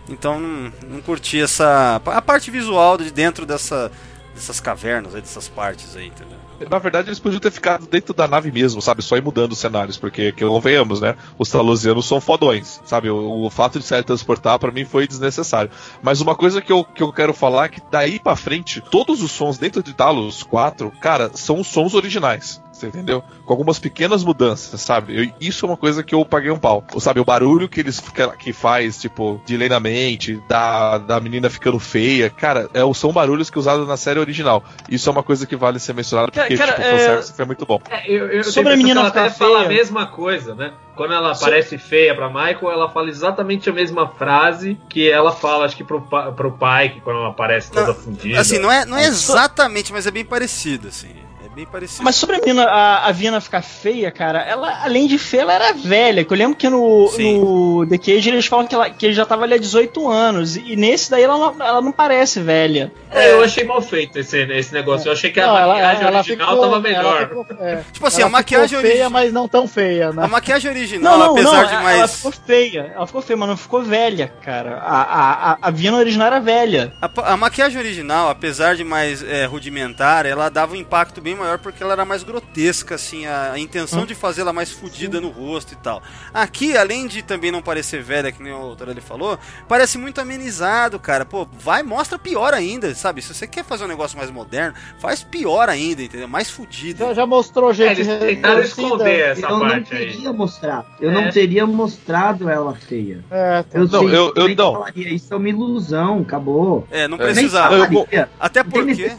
[SPEAKER 2] Então não, não curti essa. A parte visual de dentro dessa, dessas cavernas, dessas partes aí, entendeu?
[SPEAKER 6] Na verdade, eles podiam ter ficado dentro da nave mesmo, sabe? Só ir mudando os cenários, porque, que convenhamos, né? Os talosianos são fodões, sabe? O, o fato de se transportar para mim foi desnecessário. Mas uma coisa que eu, que eu quero falar é que daí pra frente, todos os sons dentro de Talos 4, cara, são os sons originais. Você entendeu? Com algumas pequenas mudanças, sabe? Eu- isso é uma coisa que eu paguei um pau. Ou, sabe, o barulho que eles que, que faz, tipo, de lei na mente, da, da menina ficando feia, cara, é, são barulhos que usados na série original. Isso é uma coisa que vale ser mencionado,
[SPEAKER 5] Cara,
[SPEAKER 6] porque,
[SPEAKER 5] cara,
[SPEAKER 6] tipo,
[SPEAKER 5] é-
[SPEAKER 6] o foi muito bom.
[SPEAKER 4] É, eu, eu
[SPEAKER 5] Sobre a menina
[SPEAKER 4] ela fala a mesma coisa, né? Quando ela aparece feia pra Michael, ela fala exatamente a mesma frase que ela fala, acho que pro, pa- pro pai, que quando ela aparece toda
[SPEAKER 2] Não,
[SPEAKER 4] fundida.
[SPEAKER 2] Assim, não é, não é exatamente, mas é bem parecido, assim. É bem parecido.
[SPEAKER 5] Mas sobre a a, a Vina ficar feia, cara, ela, além de feia, ela era velha. Que eu lembro que no,
[SPEAKER 2] Sim.
[SPEAKER 5] no The Cage eles falam que, ela, que ele já tava ali há 18 anos. E nesse daí ela não, ela não parece velha.
[SPEAKER 4] É, eu achei mal feito esse, esse negócio. Eu achei que a
[SPEAKER 3] Não,
[SPEAKER 4] maquiagem
[SPEAKER 3] ela
[SPEAKER 4] original
[SPEAKER 3] ficou,
[SPEAKER 4] tava melhor.
[SPEAKER 3] Ficou, é,
[SPEAKER 2] Tipo assim,
[SPEAKER 3] ela
[SPEAKER 2] a maquiagem
[SPEAKER 3] feia,
[SPEAKER 2] origi-
[SPEAKER 3] mas não tão feia, né?
[SPEAKER 2] A maquiagem original,
[SPEAKER 5] Não, não,
[SPEAKER 2] apesar
[SPEAKER 5] não,
[SPEAKER 2] de mais.
[SPEAKER 5] ela ficou feia. Ela ficou feia, mas não ficou velha, cara. A, a, a, a Vina original era velha.
[SPEAKER 2] A, a maquiagem original, apesar de mais é, rudimentar, ela dava um impacto bem maior porque ela era mais grotesca, assim, a, a intenção de fazê-la mais fodida no rosto e tal. Aqui, além de também não parecer velha, que nem o Torelli falou, parece muito amenizado, cara. Pô, vai, mostra pior ainda, sabe? Se você quer fazer um negócio mais moderno, faz pior ainda, entendeu? Mais fudido.
[SPEAKER 3] Já, já mostrou
[SPEAKER 4] É,
[SPEAKER 3] gente
[SPEAKER 4] eles tentaram esconder essa
[SPEAKER 7] eu não
[SPEAKER 4] parte aí.
[SPEAKER 7] teria mostrado. Eu
[SPEAKER 4] É.
[SPEAKER 7] não teria mostrado ela feia.
[SPEAKER 3] É, tá.
[SPEAKER 7] Eu
[SPEAKER 6] Não,
[SPEAKER 7] sei,
[SPEAKER 6] eu- eu não.
[SPEAKER 7] falaria, isso é uma ilusão, acabou.
[SPEAKER 2] É, não
[SPEAKER 6] É.
[SPEAKER 2] Precisava.
[SPEAKER 6] Eu-
[SPEAKER 7] falaria.
[SPEAKER 2] Até
[SPEAKER 7] Não
[SPEAKER 2] porque.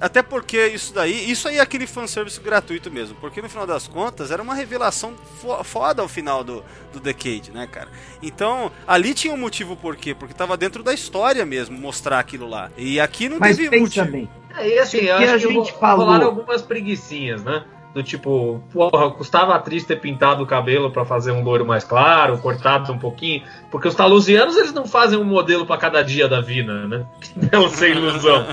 [SPEAKER 2] Até porque isso daí, isso aí é aquele fanservice gratuito mesmo, porque no final das contas era uma revelação fo- foda ao final do, do Decade, né, cara? Então, ali tinha um motivo por quê? Porque tava dentro da história mesmo mostrar aquilo lá. E aqui não
[SPEAKER 7] Mas
[SPEAKER 2] teve
[SPEAKER 7] pensa
[SPEAKER 2] motivo.
[SPEAKER 7] bem.
[SPEAKER 4] É, e assim, eu
[SPEAKER 7] que
[SPEAKER 4] acho
[SPEAKER 7] a
[SPEAKER 4] que
[SPEAKER 7] gente falou?
[SPEAKER 4] rolaram algumas preguiçinhas, né? Do tipo, porra, custava a atriz ter pintado o cabelo pra fazer um loiro mais claro, cortado um pouquinho. Porque os talusianos, eles não fazem um modelo pra cada dia da Vina, né? Não sem ilusão.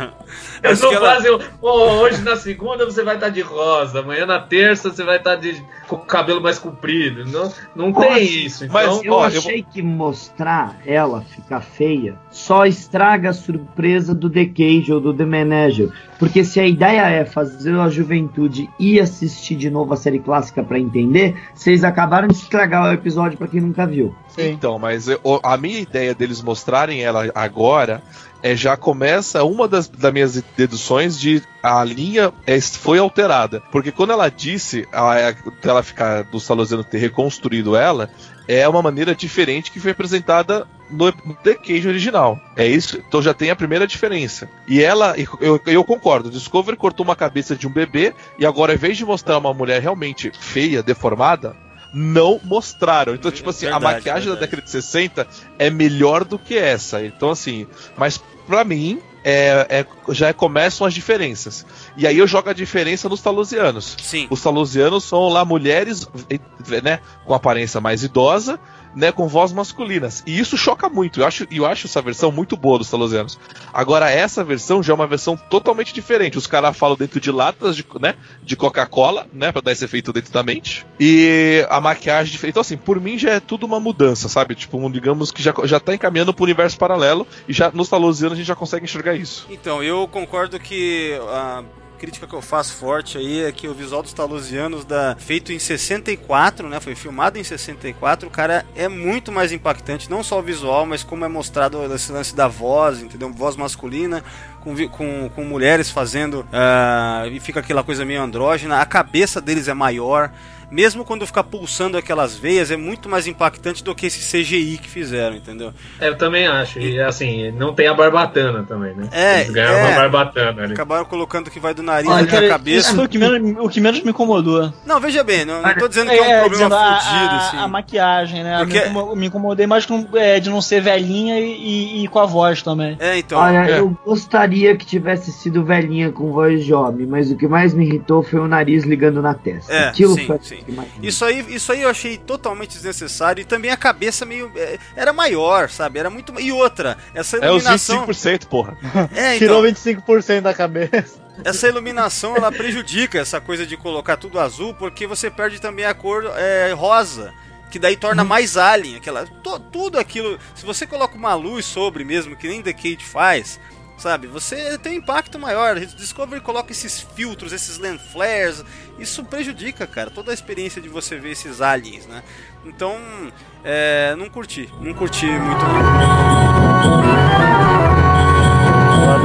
[SPEAKER 4] Eles não
[SPEAKER 2] ela-
[SPEAKER 4] fazem, "Pô, hoje na segunda você vai estar de rosa, amanhã na terça você vai estar de, com o cabelo mais comprido. Não, não tem isso. Então,
[SPEAKER 6] mas-
[SPEAKER 7] Eu
[SPEAKER 6] Ó, eu
[SPEAKER 7] achei que mostrar ela ficar feia só estraga a surpresa do The Cage ou do The Manager. Porque se a ideia é fazer a juventude ir assistir de novo a série clássica pra entender, vocês acabaram de estragar o episódio pra quem nunca viu.
[SPEAKER 3] Sim.
[SPEAKER 6] Então, mas eu- a minha ideia deles mostrarem ela agora é já começa uma das, das minhas deduções de a linha é- foi alterada. Porque quando ela disse a, a- ela ficar do Salosiano ter reconstruído ela, é uma maneira diferente que foi apresentada no, The Cage original. É isso, então já tem a primeira diferença. E ela, eu, eu concordo, Discovery cortou uma cabeça de um bebê e agora, ao invés de mostrar uma mulher realmente feia, deformada, não mostraram. Então, tipo assim,
[SPEAKER 2] Verdade,
[SPEAKER 6] a maquiagem da
[SPEAKER 2] verdade.
[SPEAKER 6] década de 60 é melhor do que essa. Então, assim, mas pra mim. É, é- já começam as diferenças. E aí eu jogo a diferença nos talusianos.
[SPEAKER 2] Sim.
[SPEAKER 6] Os talusianos são lá mulheres, né, com aparência mais idosa, né, com voz masculinas. E isso choca muito. Eu acho, eu acho essa versão muito boa dos talusianos. Agora essa versão já é uma versão totalmente diferente. Os caras falam dentro de latas de, né, de Coca-Cola, né, para dar esse efeito dentro da mente. E a maquiagem diferente. Então assim, por mim já é tudo uma mudança, sabe? Tipo, digamos que já já tá encaminhando pro universo paralelo e já nos talusianos a gente já consegue enxergar isso.
[SPEAKER 2] Então, eu concordo que a crítica que eu faço forte aí é que o visual dos Talusianos da feito em 64, né, foi filmado em 64, o cara é muito mais impactante, não só o visual, mas como é mostrado esse lance da voz, entendeu? Voz masculina com, com, com mulheres fazendo ah, e fica aquela coisa meio andrógena, a cabeça deles é maior. Mesmo quando ficar pulsando aquelas veias, é muito mais impactante do que esse CGI que fizeram, entendeu?
[SPEAKER 4] é, eu também acho. E assim, não tem a barbatana também, né?
[SPEAKER 2] É,
[SPEAKER 4] Eles ganharam
[SPEAKER 2] é.
[SPEAKER 4] uma barbatana ali.
[SPEAKER 2] Acabaram colocando que vai do nariz
[SPEAKER 7] Olha,
[SPEAKER 2] até a cabeça.
[SPEAKER 5] Isso foi o que, menos, o que menos me incomodou.
[SPEAKER 2] Não, veja bem, não, não tô dizendo que é um problema
[SPEAKER 5] a,
[SPEAKER 2] fudido,
[SPEAKER 5] a-
[SPEAKER 2] assim.
[SPEAKER 5] a maquiagem, né?
[SPEAKER 2] Porque-
[SPEAKER 5] Me, incomo- me incomodei mais com, é, de não ser velhinha e, e- com a voz também.
[SPEAKER 2] É, então.
[SPEAKER 7] Olha,
[SPEAKER 6] é.
[SPEAKER 7] eu gostaria que tivesse sido velhinha com voz de homem, mas o que mais me irritou foi o nariz ligando na testa.
[SPEAKER 2] É,
[SPEAKER 7] Aquilo
[SPEAKER 2] sim,
[SPEAKER 7] foi
[SPEAKER 2] sim. Isso aí, isso aí eu achei totalmente desnecessário e também a cabeça meio. é, era maior, sabe? Era muito. E outra, essa
[SPEAKER 6] É os
[SPEAKER 2] iluminação.
[SPEAKER 6] 25%, porra.
[SPEAKER 2] É,
[SPEAKER 3] Tirou
[SPEAKER 2] então,
[SPEAKER 3] 25% da cabeça.
[SPEAKER 2] essa iluminação ela prejudica essa coisa de colocar tudo azul, porque você perde também a cor é, rosa. Que daí torna mais alien, aquela. tudo aquilo. Se você coloca uma luz sobre mesmo, que nem The Cage faz, sabe? Você tem um impacto maior. Discovery coloca esses filtros, esses lens flares. Isso prejudica, cara, toda a experiência de você ver esses aliens, né? Então, é, não curti. Não curti muito.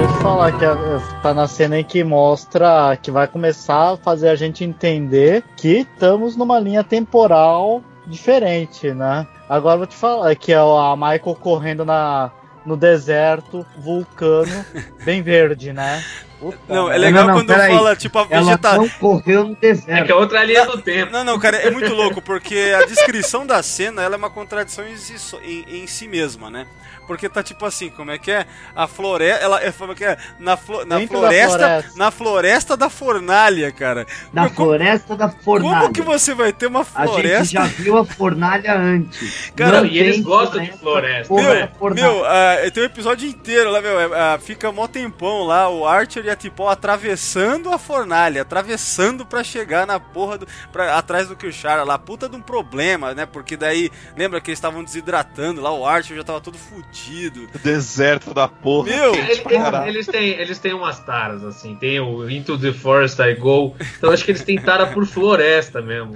[SPEAKER 3] Eu falar que a- tá na cena aí que mostra que vai começar a fazer a gente entender que estamos numa linha temporal diferente, né? Agora vou te falar que é a Michael correndo na, no deserto, vulcano, bem verde, né? Puta
[SPEAKER 2] Não, é legal
[SPEAKER 7] não,
[SPEAKER 2] quando
[SPEAKER 7] peraí.
[SPEAKER 2] fala, tipo, a
[SPEAKER 7] Ela
[SPEAKER 2] vegeta...
[SPEAKER 7] não correu no
[SPEAKER 4] É que
[SPEAKER 7] deserto.
[SPEAKER 4] é outra linha do tempo.
[SPEAKER 2] Não, não, cara, é muito louco, porque a descrição da cena ela é uma contradição em si, em- em si mesma, né? Porque tá tipo assim, como é que é? A floresta. Ela é como é que é? Na, flo, na floresta,
[SPEAKER 3] floresta.
[SPEAKER 2] Na floresta da fornalha, cara.
[SPEAKER 7] Na
[SPEAKER 2] como,
[SPEAKER 7] floresta da fornalha.
[SPEAKER 2] como que você vai ter uma
[SPEAKER 7] A gente
[SPEAKER 2] floresta?
[SPEAKER 7] já viu a fornalha antes.
[SPEAKER 2] Cara,
[SPEAKER 7] Não
[SPEAKER 4] e eles gostam de floresta.
[SPEAKER 2] Meu, meu ah, tem um episódio inteiro lá, meu. ah, fica mó tempão lá, o Archer e a Tipol atravessando a fornalha, atravessando pra chegar na porra do. Pra, atrás do Killshara lá. Puta de um problema, né? Porque daí, lembra que eles estavam desidratando lá, o Archer já tava todo fudido.
[SPEAKER 6] Deserto da porra.
[SPEAKER 2] Meu,
[SPEAKER 4] Eles, eles têm, eles têm umas taras, assim. Tem o Into the Forest I Go. Então acho que eles têm tara por floresta mesmo.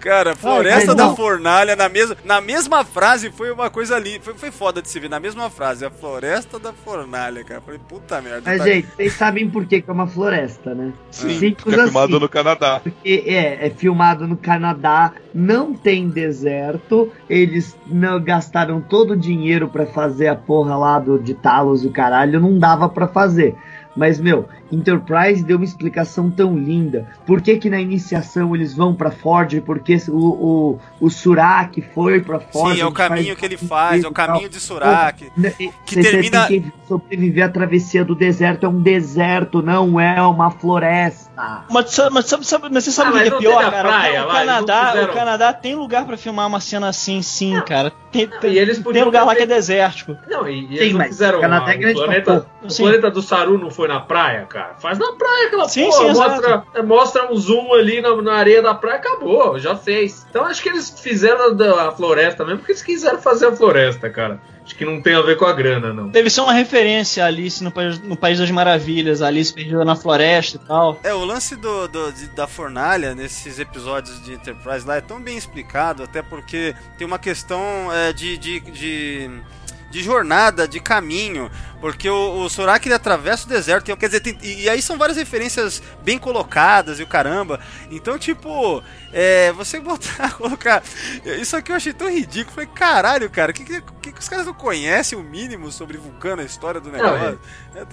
[SPEAKER 2] Cara, Floresta
[SPEAKER 7] mas
[SPEAKER 2] da
[SPEAKER 7] não.
[SPEAKER 2] Fornalha, na mesma, na mesma frase foi uma coisa ali. Foi, foi foda de se ver, na mesma frase, a Floresta da Fornalha, cara. Falei, puta merda.
[SPEAKER 7] Mas,
[SPEAKER 2] tá-
[SPEAKER 7] gente, vocês sabem por que, que é uma floresta, né?
[SPEAKER 6] Sim,
[SPEAKER 7] Simples
[SPEAKER 6] porque é filmado
[SPEAKER 7] assim.
[SPEAKER 6] no Canadá.
[SPEAKER 7] Porque é, é filmado no Canadá, não tem deserto, eles não gastaram todo o dinheiro pra fazer a porra lá do, de Talos e o caralho, não dava pra fazer. Mas, meu, Enterprise deu uma explicação tão linda. Por que que na iniciação eles vão pra Ford? Porque o, o, o Surak foi pra Ford.
[SPEAKER 2] Sim, é o caminho que ele faz, é o caminho de Surak.
[SPEAKER 7] que
[SPEAKER 2] que termina-
[SPEAKER 7] tem que sobreviver à travessia do deserto. É um deserto, não é uma floresta.
[SPEAKER 5] Mas, mas, sabe, sabe- mas você sabe
[SPEAKER 4] Ah,
[SPEAKER 5] o que é
[SPEAKER 4] não
[SPEAKER 5] pior, cara?
[SPEAKER 4] praia
[SPEAKER 5] o,
[SPEAKER 4] não
[SPEAKER 5] Canadá,
[SPEAKER 4] fizeram-
[SPEAKER 5] o Canadá tem lugar pra filmar uma cena assim, sim, cara. Tem, tem,
[SPEAKER 4] E eles
[SPEAKER 5] tem lugar lá que é desértico.
[SPEAKER 4] Não, e, e
[SPEAKER 7] Sim,
[SPEAKER 4] eles não fizeram
[SPEAKER 7] o Canadá
[SPEAKER 4] uma-
[SPEAKER 7] é grande
[SPEAKER 4] planeta, o planeta do Saru não foi na praia, cara. Faz na praia aquela
[SPEAKER 5] Sim,
[SPEAKER 4] porra,
[SPEAKER 5] sim,
[SPEAKER 4] mostra, mostra um zoom ali na, na areia da praia, acabou, já fez. Então acho que eles fizeram da, a floresta mesmo porque eles quiseram fazer a floresta, cara. Acho que não tem a ver com a grana, não.
[SPEAKER 5] Deve ser uma referência a Alice no País, no País das Maravilhas, a Alice perdida na floresta e tal.
[SPEAKER 2] É, o lance do, do- de- da fornalha nesses episódios de Enterprise lá é tão bem explicado, até porque tem uma questão é, de, de, de, de jornada, de caminho, porque o, o Sorak ele atravessa o deserto, tem- quer dizer, tem- e, e aí são várias referências bem colocadas e o caramba. Então, tipo, é, você botar, colocar. Isso aqui eu achei tão ridículo. Falei, caralho, cara, o que, que, que os caras não conhecem o mínimo sobre Vulcano, a história do negócio?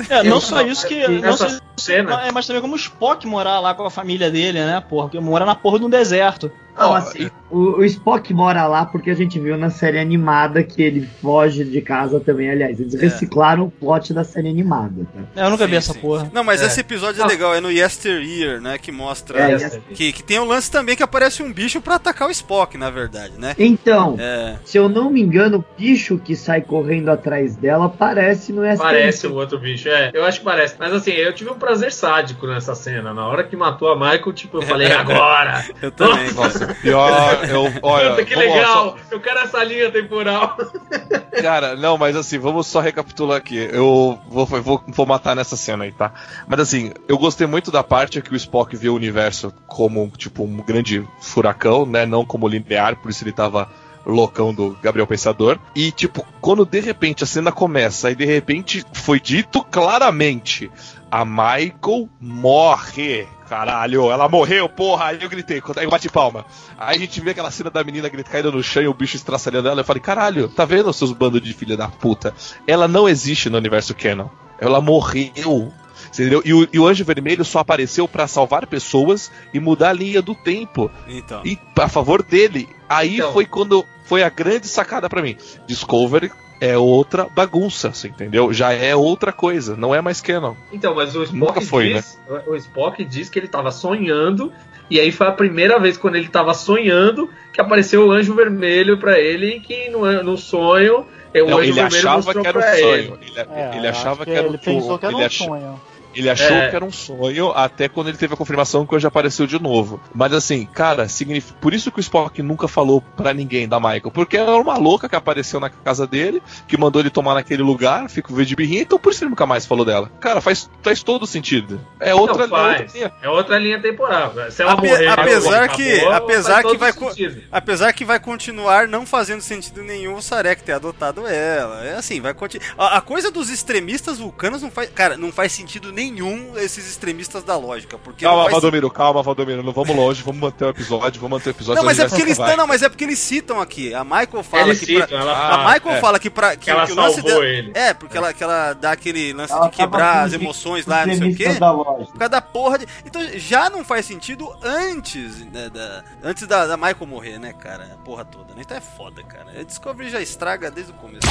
[SPEAKER 5] É, não
[SPEAKER 4] Eu-
[SPEAKER 5] só isso que. Não só,
[SPEAKER 4] cena.
[SPEAKER 5] é, mas também como o Spock morar lá com a família dele, né, porra? Porque mora na porra de um deserto.
[SPEAKER 7] Não, assim, o, o Spock mora lá porque a gente viu na série animada que ele foge de casa também. Aliás, eles reciclaram o plot da série animada, tá?
[SPEAKER 5] Eu nunca vi
[SPEAKER 2] Sim,
[SPEAKER 5] essa
[SPEAKER 2] sim.
[SPEAKER 5] porra.
[SPEAKER 2] Não, mas
[SPEAKER 4] É.
[SPEAKER 2] esse episódio é legal, é no Yesteryear, né? Que mostra.
[SPEAKER 7] É,
[SPEAKER 2] Que, que tem o lance também que aparece um bicho pra atacar o Spock, na verdade, né?
[SPEAKER 7] Então,
[SPEAKER 2] É.
[SPEAKER 7] se eu não me engano, o bicho que sai correndo atrás dela parece no STM.
[SPEAKER 4] Parece o outro bicho, é. Eu acho que parece. Mas assim, eu tive um prazer sádico nessa cena. Na hora que matou a Michael, tipo, eu falei, agora!
[SPEAKER 2] Eu também, cara.
[SPEAKER 6] Nossa, pior, eu, olha,
[SPEAKER 4] Puta, que
[SPEAKER 6] vamos lá,
[SPEAKER 4] legal! Eu quero essa linha temporal.
[SPEAKER 6] só- cara, não, mas assim, vamos só recapitular aqui. Eu vou, vou, vou matar nessa cena aí, tá? Mas assim, eu gostei muito da parte que o Spock vê o universo como, tipo, um grande furacão, né? Não como linear, por isso ele tava loucão do Gabriel Pensador. E, tipo, quando de repente a cena começa e de repente foi dito claramente: a Michael morre. Caralho, ela morreu, porra! Aí eu gritei, aí eu bati palma. Aí a gente vê aquela cena da menina grit- caindo no chão e o bicho estraçalhando ela. Eu falei, caralho, tá vendo seus bandos de filha da puta? Ela não existe no universo canon. Ela morreu. Entendeu? E o, e o Anjo Vermelho só apareceu pra salvar pessoas e mudar a linha do tempo.
[SPEAKER 2] Então.
[SPEAKER 6] E a favor dele. Aí
[SPEAKER 4] Então.
[SPEAKER 6] foi quando foi a grande sacada pra mim. Discovery é outra bagunça, você entendeu? Já é outra coisa, não é mais canon.
[SPEAKER 4] Então, mas o Spock
[SPEAKER 6] Nunca foi,
[SPEAKER 4] diz, o Spock diz que ele tava sonhando e aí foi a primeira vez quando ele tava sonhando que apareceu o anjo vermelho pra ele e que no, no sonho é, o
[SPEAKER 6] Não,
[SPEAKER 4] anjo
[SPEAKER 6] ele
[SPEAKER 4] vermelho
[SPEAKER 6] achava que era um sonho.
[SPEAKER 4] ele.
[SPEAKER 3] É,
[SPEAKER 6] ele achava
[SPEAKER 3] acho
[SPEAKER 6] que era um
[SPEAKER 3] ele pensou que era
[SPEAKER 6] ele
[SPEAKER 3] um
[SPEAKER 6] ach-
[SPEAKER 3] sonho.
[SPEAKER 6] Ele achou
[SPEAKER 4] É.
[SPEAKER 6] que era um sonho até quando ele teve a confirmação que hoje apareceu de novo. Mas assim, cara, significa... por isso que o Spock nunca falou pra ninguém da Michael. Porque era uma louca que apareceu na casa dele, que mandou ele tomar naquele lugar, fica o de birrinha, então por isso ele nunca mais falou dela. Cara, faz, faz todo sentido. É outra,
[SPEAKER 4] Não,
[SPEAKER 6] é outra linha.
[SPEAKER 4] É outra linha temporal. Se ela
[SPEAKER 2] Ape-
[SPEAKER 4] morrer,
[SPEAKER 2] apesar
[SPEAKER 4] acabou,
[SPEAKER 2] que- apesar
[SPEAKER 4] faz
[SPEAKER 2] que vai
[SPEAKER 4] sentido.
[SPEAKER 2] Apesar que vai continuar não fazendo sentido nenhum o Sarek ter adotado ela. É assim, vai continuar. A, a coisa dos extremistas vulcanos não faz. Cara, não faz sentido nenhum esses extremistas da lógica. Porque
[SPEAKER 6] Calma,
[SPEAKER 2] faz
[SPEAKER 6] Valdomiro, calma, Valdomiro. Não vamos longe, vamos manter o episódio, vamos manter o episódio.
[SPEAKER 2] Não, mas é porque eles não, não, mas é porque eles citam aqui. A Michael fala
[SPEAKER 4] Eles
[SPEAKER 2] que
[SPEAKER 4] citam,
[SPEAKER 2] pra-
[SPEAKER 4] ela
[SPEAKER 2] a Michael
[SPEAKER 6] é.
[SPEAKER 2] fala que para que,
[SPEAKER 4] que ela
[SPEAKER 2] que o lance
[SPEAKER 4] salvou
[SPEAKER 2] dela
[SPEAKER 4] ele.
[SPEAKER 2] é porque ela que ela dá aquele lance
[SPEAKER 7] Ela
[SPEAKER 2] de quebrar as emoções lá, não sei o quê. Por causa da porra de. Então já não faz sentido antes né, da, antes da, da Michael morrer, né, cara? A porra toda, né? Então é foda, cara. A Discovery já estraga desde o começo.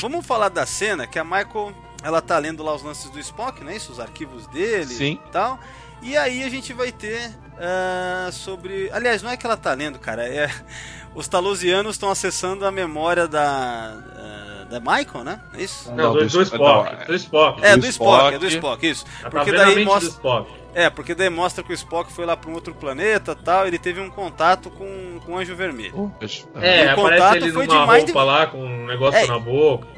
[SPEAKER 2] vamos falar da cena que a Michael, ela tá lendo lá os lances do Spock, não é isso? Os arquivos dele
[SPEAKER 6] Sim.
[SPEAKER 2] e tal. E aí a gente vai ter ah, sobre. Aliás, não é que ela tá lendo, cara. É. Os talosianos estão acessando a memória da. ah, da Michael, né? É isso?
[SPEAKER 4] Não, do,
[SPEAKER 6] do-
[SPEAKER 4] do Spock.
[SPEAKER 6] não, é-
[SPEAKER 4] Do Spock.
[SPEAKER 2] É,
[SPEAKER 6] do
[SPEAKER 2] do Spock,
[SPEAKER 6] Spock.
[SPEAKER 2] é do Spock, isso.
[SPEAKER 4] Ela tá
[SPEAKER 2] Porque
[SPEAKER 4] a
[SPEAKER 2] daí mostra.
[SPEAKER 4] do Spock.
[SPEAKER 2] É, porque daí mostra que o Spock foi lá para um outro planeta tal, ele teve um contato com, com o Anjo Vermelho.
[SPEAKER 4] É,
[SPEAKER 2] O
[SPEAKER 4] aparece
[SPEAKER 2] contato
[SPEAKER 4] ele
[SPEAKER 2] foi
[SPEAKER 4] numa
[SPEAKER 2] de
[SPEAKER 4] roupa lá com um negócio
[SPEAKER 2] É.
[SPEAKER 4] na boca.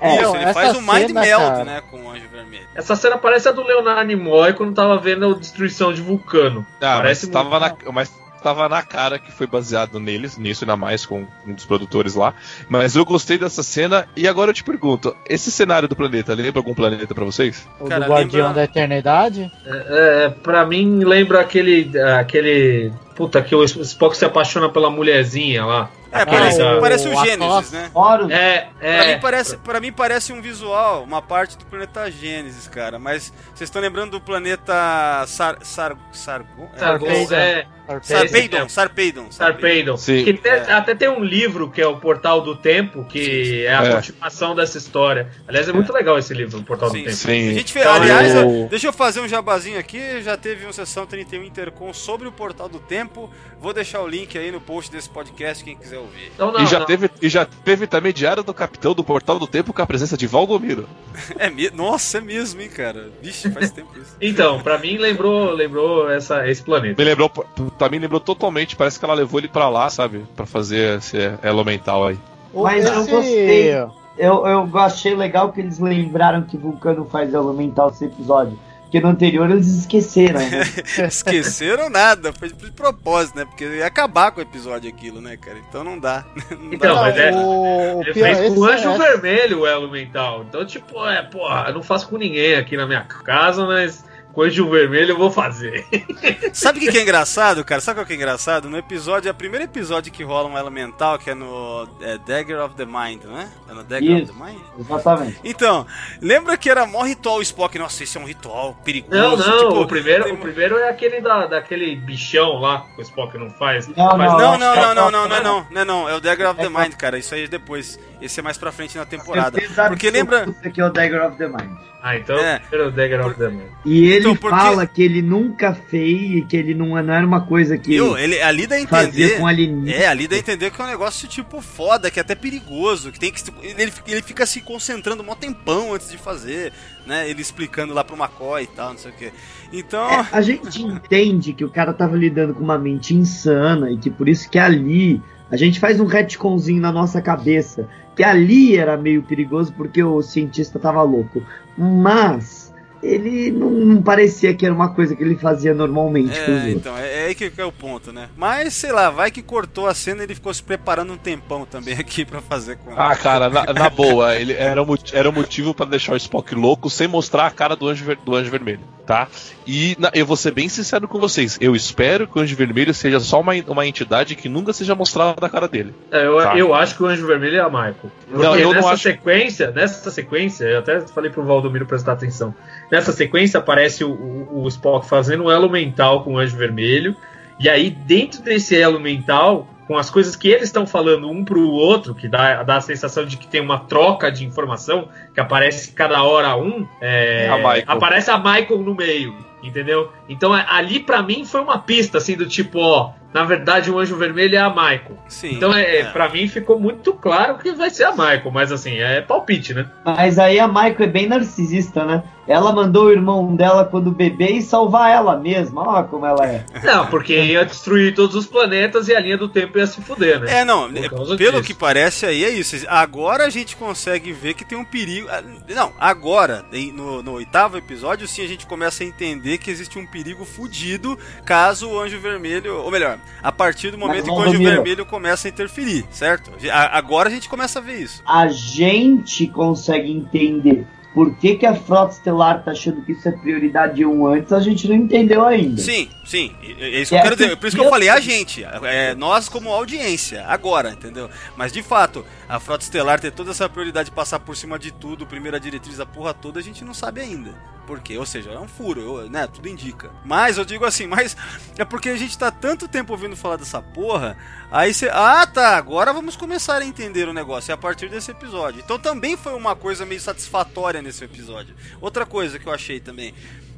[SPEAKER 7] É,
[SPEAKER 2] Isso, ele
[SPEAKER 3] essa
[SPEAKER 2] faz o Mind
[SPEAKER 3] cena,
[SPEAKER 2] Meld,
[SPEAKER 3] cara-
[SPEAKER 2] né, com o Anjo Vermelho.
[SPEAKER 4] Essa cena parece a do Leonardo Nimoy quando tava vendo a destruição de Vulcano.
[SPEAKER 6] Ah,
[SPEAKER 4] Parece
[SPEAKER 6] mas tava, na, mas tava na cara que foi baseado neles, nisso ainda mais com um dos produtores lá. Mas eu gostei dessa cena e agora eu te pergunto: esse cenário do planeta lembra algum planeta pra vocês?
[SPEAKER 3] O
[SPEAKER 2] Cara,
[SPEAKER 3] do Guardião
[SPEAKER 2] lembra-
[SPEAKER 3] da Eternidade?
[SPEAKER 4] É, é, pra mim lembra aquele. aquele. Puta, que o Spock se apaixona pela mulherzinha lá.
[SPEAKER 2] É,
[SPEAKER 3] Ah,
[SPEAKER 2] parece,
[SPEAKER 3] o-
[SPEAKER 2] parece o
[SPEAKER 3] o
[SPEAKER 2] Gênesis, né?
[SPEAKER 7] Horus,
[SPEAKER 4] É,
[SPEAKER 2] Pra,
[SPEAKER 4] é.
[SPEAKER 2] mim parece, pra mim parece um visual, uma parte do planeta Gênesis, cara. Mas vocês estão lembrando do planeta Sar, Sar, Sargon? É,
[SPEAKER 4] Sargon,
[SPEAKER 3] Sarpeidon.
[SPEAKER 4] é,
[SPEAKER 2] Sarpeidon. Sarpeidon.
[SPEAKER 4] Sarpeidon.
[SPEAKER 6] Sim.
[SPEAKER 4] Que até, até tem um livro que é o Portal do Tempo, que é a
[SPEAKER 6] É.
[SPEAKER 4] continuação dessa história. Aliás, é muito legal esse livro, o Portal do
[SPEAKER 2] Sim,
[SPEAKER 4] Tempo.
[SPEAKER 6] Sim.
[SPEAKER 2] A gente fez,
[SPEAKER 4] Então,
[SPEAKER 2] aliás,
[SPEAKER 6] eu-
[SPEAKER 2] deixa eu fazer um jabazinho aqui. Já teve um sessão 31 Intercom sobre o Portal do Tempo. Vou deixar o link aí no post desse podcast, quem quiser ouvir.
[SPEAKER 4] Então, não,
[SPEAKER 6] e, já
[SPEAKER 4] não.
[SPEAKER 6] Teve, e já teve também Diário do Capitão do Portal do Tempo com a presença de Valdomiro.
[SPEAKER 2] É. Nossa, é mesmo, hein, cara. Vixe, faz tempo isso.
[SPEAKER 4] Então, pra mim lembrou, lembrou essa, esse planeta.
[SPEAKER 6] Me lembrou, pra mim lembrou totalmente, parece que ela levou ele pra lá, sabe? Pra fazer esse elemental aí.
[SPEAKER 3] O-
[SPEAKER 7] Mas eu
[SPEAKER 3] esse-
[SPEAKER 7] gostei. eu, eu achei legal que eles lembraram que Vulcano faz elemental esse episódio. Porque no anterior eles esqueceram, né?
[SPEAKER 2] Esqueceram nada, foi de propósito, né? Porque ia acabar com o episódio aquilo, né, cara? Então não dá. Não
[SPEAKER 4] Então,
[SPEAKER 2] dá.
[SPEAKER 4] mas é-
[SPEAKER 3] o, o
[SPEAKER 4] Ele
[SPEAKER 3] pior,
[SPEAKER 4] fez com o
[SPEAKER 3] esse-
[SPEAKER 4] Anjo
[SPEAKER 3] esse-
[SPEAKER 4] Vermelho o elo mental. Então, tipo, é, porra, eu não faço com ninguém aqui na minha casa, mas Anjo Vermelho eu vou fazer.
[SPEAKER 2] Sabe o que, que é engraçado, cara? Sabe o que é engraçado? No episódio, é o primeiro episódio que rola um elemental, que é no é, Dagger of the Mind, né? É no Dagger
[SPEAKER 7] Isso.
[SPEAKER 2] of the Mind?
[SPEAKER 7] Exatamente.
[SPEAKER 2] Então, lembra que era mó ritual o Spock? Nossa, esse é um ritual perigoso.
[SPEAKER 4] Não, não,
[SPEAKER 2] tipo,
[SPEAKER 4] o, primeiro,
[SPEAKER 2] tem-
[SPEAKER 4] o primeiro é aquele da, daquele bichão lá que o Spock não faz.
[SPEAKER 7] Não,
[SPEAKER 4] Mas
[SPEAKER 7] não,
[SPEAKER 2] Não, não, não,
[SPEAKER 7] é
[SPEAKER 2] não, não, não, é
[SPEAKER 7] próximo.
[SPEAKER 2] não, não, é não, é o Dagger of the
[SPEAKER 7] É
[SPEAKER 2] Mind, cara, isso aí é depois, esse é mais pra frente na temporada. Porque lembra,
[SPEAKER 7] que é o Dagger of the Mind.
[SPEAKER 4] Ah, então
[SPEAKER 2] É.
[SPEAKER 4] o primeiro Dagger of the Moon.
[SPEAKER 7] E ele
[SPEAKER 2] Então, porque-
[SPEAKER 7] fala que ele nunca fez, que ele não, não era uma coisa que
[SPEAKER 2] viu, ele ali dá a
[SPEAKER 7] fazia
[SPEAKER 2] entender,
[SPEAKER 7] com alienígena.
[SPEAKER 2] é, ali dá a entender que é um negócio tipo foda, que é até perigoso, que tem que, ele, ele fica se concentrando um tempão antes de fazer, né, ele explicando lá pro McCoy e tal, não sei o que. Então,
[SPEAKER 7] É, a gente entende que o cara tava lidando com uma mente insana e que por isso que ali a gente faz um retconzinho na nossa cabeça que ali era meio perigoso porque o cientista tava louco. Mas ele não, não parecia que era uma coisa que ele fazia normalmente
[SPEAKER 2] É, então, é, é aí que é o ponto, né? Mas, sei lá, vai que cortou a cena e ele ficou se preparando um tempão também aqui pra fazer com
[SPEAKER 6] Ah, cara, na, na boa, ele era o, moti- era o motivo pra deixar o Spock louco sem mostrar a cara do Anjo, Ver- do Anjo Vermelho, tá? E na- eu vou ser bem sincero com vocês, eu espero que o Anjo Vermelho seja só uma, uma entidade que nunca seja mostrada a cara dele.
[SPEAKER 4] É, eu,
[SPEAKER 6] Tá.
[SPEAKER 4] eu acho que o Anjo Vermelho é a Michael. Porque
[SPEAKER 6] Não, eu não
[SPEAKER 4] nessa
[SPEAKER 6] acho-
[SPEAKER 4] sequência, nessa sequência, eu até falei pro Valdomiro prestar atenção. Nessa sequência aparece o, o- o Spock fazendo um elo mental com o Anjo Vermelho. E aí, dentro desse elo mental, com as coisas que eles estão falando um pro outro, que dá, dá a sensação de que tem uma troca de informação, que aparece cada hora um, é,
[SPEAKER 6] A
[SPEAKER 4] aparece a Michael no meio, entendeu? Então é- ali pra mim foi uma pista, assim, do tipo, ó, na verdade o Anjo Vermelho é a Michael.
[SPEAKER 2] Sim.
[SPEAKER 4] Então, é,
[SPEAKER 2] é.
[SPEAKER 4] pra mim ficou muito claro que vai ser a Michael, mas assim, é palpite, né?
[SPEAKER 7] Mas aí a Michael é bem narcisista, né? Ela mandou o irmão dela quando bebê e salvar ela mesma. Olha como ela é.
[SPEAKER 4] Não, porque ia destruir todos os planetas e a linha do tempo ia se fuder, né?
[SPEAKER 2] É, não, é, pelo
[SPEAKER 4] disso.
[SPEAKER 2] que parece aí é isso. Agora a gente consegue ver que tem um perigo. ah, Não, agora, no, no oitavo episódio, sim a gente começa a entender que existe um perigo fudido caso o Anjo Vermelho. Ou melhor, a partir do momento em que o Anjo. Vermelho começa a interferir, certo? A- Agora a gente começa a ver isso.
[SPEAKER 7] A gente consegue entender por que, que a Frota Estelar tá achando que isso é prioridade um antes, a gente não entendeu ainda.
[SPEAKER 2] Sim, sim. É é isso que
[SPEAKER 7] É,
[SPEAKER 2] eu quero dizer.
[SPEAKER 7] porque
[SPEAKER 2] Por isso que eu
[SPEAKER 7] eu-
[SPEAKER 2] falei a gente. É, nós como audiência, agora, entendeu? Mas de fato, a Frota Estelar ter toda essa prioridade de passar por cima de tudo, primeira diretriz, a porra toda, a gente não sabe ainda. por quê. Ou seja, é um furo, né? Tudo indica. Mas eu digo assim, mas é porque a gente tá tanto tempo ouvindo falar dessa porra. Aí você. Ah, tá. Agora vamos começar a entender o negócio. É a partir desse episódio. Então também foi uma coisa meio satisfatória nesse episódio. Outra coisa que eu achei também.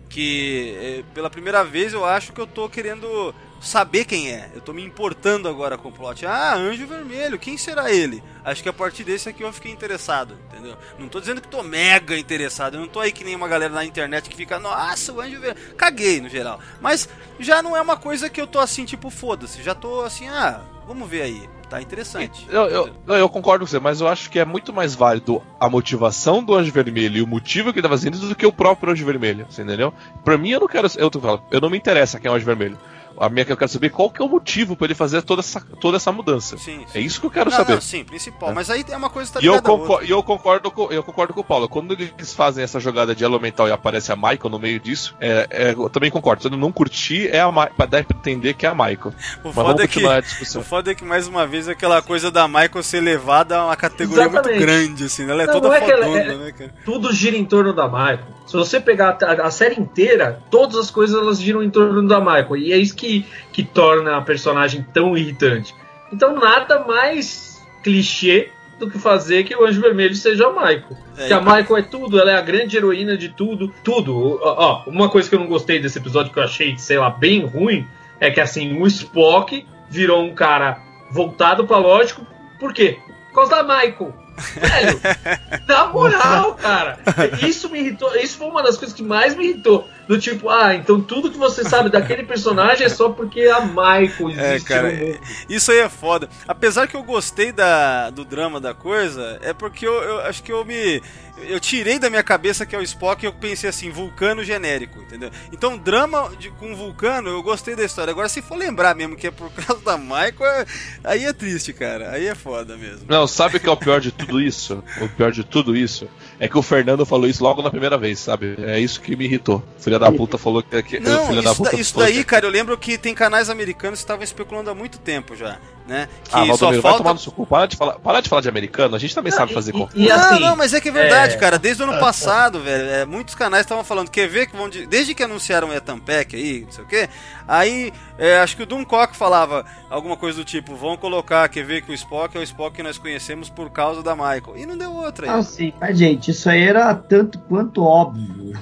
[SPEAKER 2] Que eh, pela primeira vez eu acho que eu tô querendo saber quem é. Eu tô me importando agora com o plot. Ah, Anjo Vermelho, quem será ele? Acho que a partir desse aqui eu fiquei interessado, entendeu? Não tô dizendo que tô mega interessado, eu não tô aí que nem uma galera na internet que fica, nossa, o Anjo Vermelho. Caguei no geral. Mas já não é uma coisa que eu tô assim, tipo, foda-se. Já tô assim, ah, vamos ver aí. Tá interessante.
[SPEAKER 6] Eu, eu, eu concordo com você, mas eu acho que é muito mais válido a motivação do Anjo Vermelho e o motivo que ele tá fazendo do que o próprio Anjo Vermelho, você entendeu? Pra mim, eu não quero. Eu, tô falando, eu não me interessa quem é o Anjo Vermelho. A minha que eu quero saber qual que é o motivo para ele fazer toda essa, toda essa mudança.
[SPEAKER 2] Sim, sim.
[SPEAKER 6] É isso que eu quero
[SPEAKER 2] Não,
[SPEAKER 6] saber.
[SPEAKER 2] não, sim, principal.
[SPEAKER 6] É.
[SPEAKER 2] Mas aí é uma coisa que tá
[SPEAKER 6] E eu,
[SPEAKER 2] ligada à
[SPEAKER 6] concor-
[SPEAKER 2] outra.
[SPEAKER 6] e eu concordo com, eu concordo com o Paulo. Quando eles fazem essa jogada de elemental e aparece a Michael no meio disso, é, é, eu também concordo. Se eu não curti, é a Michael. Pra dar pra entender que é a Michael.
[SPEAKER 2] O foda, é que, o foda é que, mais uma vez, aquela coisa da Michael ser levada a uma categoria muito
[SPEAKER 4] Exatamente.
[SPEAKER 2] grande, assim, né? Ela é
[SPEAKER 4] Não,
[SPEAKER 2] toda
[SPEAKER 4] não é que ela
[SPEAKER 2] fodona,
[SPEAKER 4] é-
[SPEAKER 2] né, cara?
[SPEAKER 4] tudo gira em torno da Michael. Se você pegar a, a série inteira, todas as coisas elas giram em torno da Michael. E é isso que, que torna a personagem tão irritante. Então nada mais clichê do que fazer que o Anjo Vermelho seja a Michael.
[SPEAKER 2] É,
[SPEAKER 4] que a Michael é tudo, ela é a grande heroína de tudo, tudo. Ó, uma coisa que eu não gostei desse episódio que eu achei, sei lá, bem ruim, é que assim, o Spock virou um cara voltado pra lógico, por quê? Por causa da Michael. Velho, na moral, cara, isso me irritou. Isso foi uma das coisas que mais me irritou. Do tipo, ah, então tudo que você sabe daquele personagem é só porque a Michael existe
[SPEAKER 2] É, cara,
[SPEAKER 4] no mundo.
[SPEAKER 2] Isso aí é foda. Apesar que eu gostei da, do drama da coisa, é porque eu, eu acho que eu me. Eu tirei da minha cabeça que é o Spock e eu pensei assim, vulcano genérico, entendeu? Então, drama de, com vulcano, eu gostei da história. Agora, se for lembrar mesmo que é por causa da Michael, é- aí é triste, cara. Aí é foda mesmo.
[SPEAKER 6] Não, sabe o que é o pior de tudo isso? O pior de tudo isso é que o Fernando falou isso logo na primeira vez, sabe? É isso que me irritou. Filha da puta falou que. que
[SPEAKER 2] Não,
[SPEAKER 6] filha da
[SPEAKER 2] isso, da-
[SPEAKER 6] puta
[SPEAKER 2] isso daí,
[SPEAKER 6] que-
[SPEAKER 2] cara, eu lembro que tem canais americanos que estavam especulando há muito tempo já, né? Que
[SPEAKER 6] Ah,
[SPEAKER 2] só
[SPEAKER 6] Valdomiro, vai tomar
[SPEAKER 2] falta
[SPEAKER 6] no seu cu. Para de falar, para de falar de americano, a gente também sabe
[SPEAKER 4] e-
[SPEAKER 6] fazer
[SPEAKER 4] e-
[SPEAKER 6] conta.
[SPEAKER 4] e
[SPEAKER 2] não,
[SPEAKER 4] assim,
[SPEAKER 2] não, mas é que é verdade,
[SPEAKER 4] é-
[SPEAKER 2] cara. Desde o ano passado, velho, é, muitos canais estavam falando, quer ver que vão. de- Desde que anunciaram o Etampec aí, não sei o quê, aí é, acho que o Doomcock falava alguma coisa do tipo: vão colocar, quer ver que o Spock é o Spock que nós conhecemos por causa da Michael. E não deu outra aí.
[SPEAKER 7] Ah, sim. Mas, gente, isso aí era tanto quanto óbvio.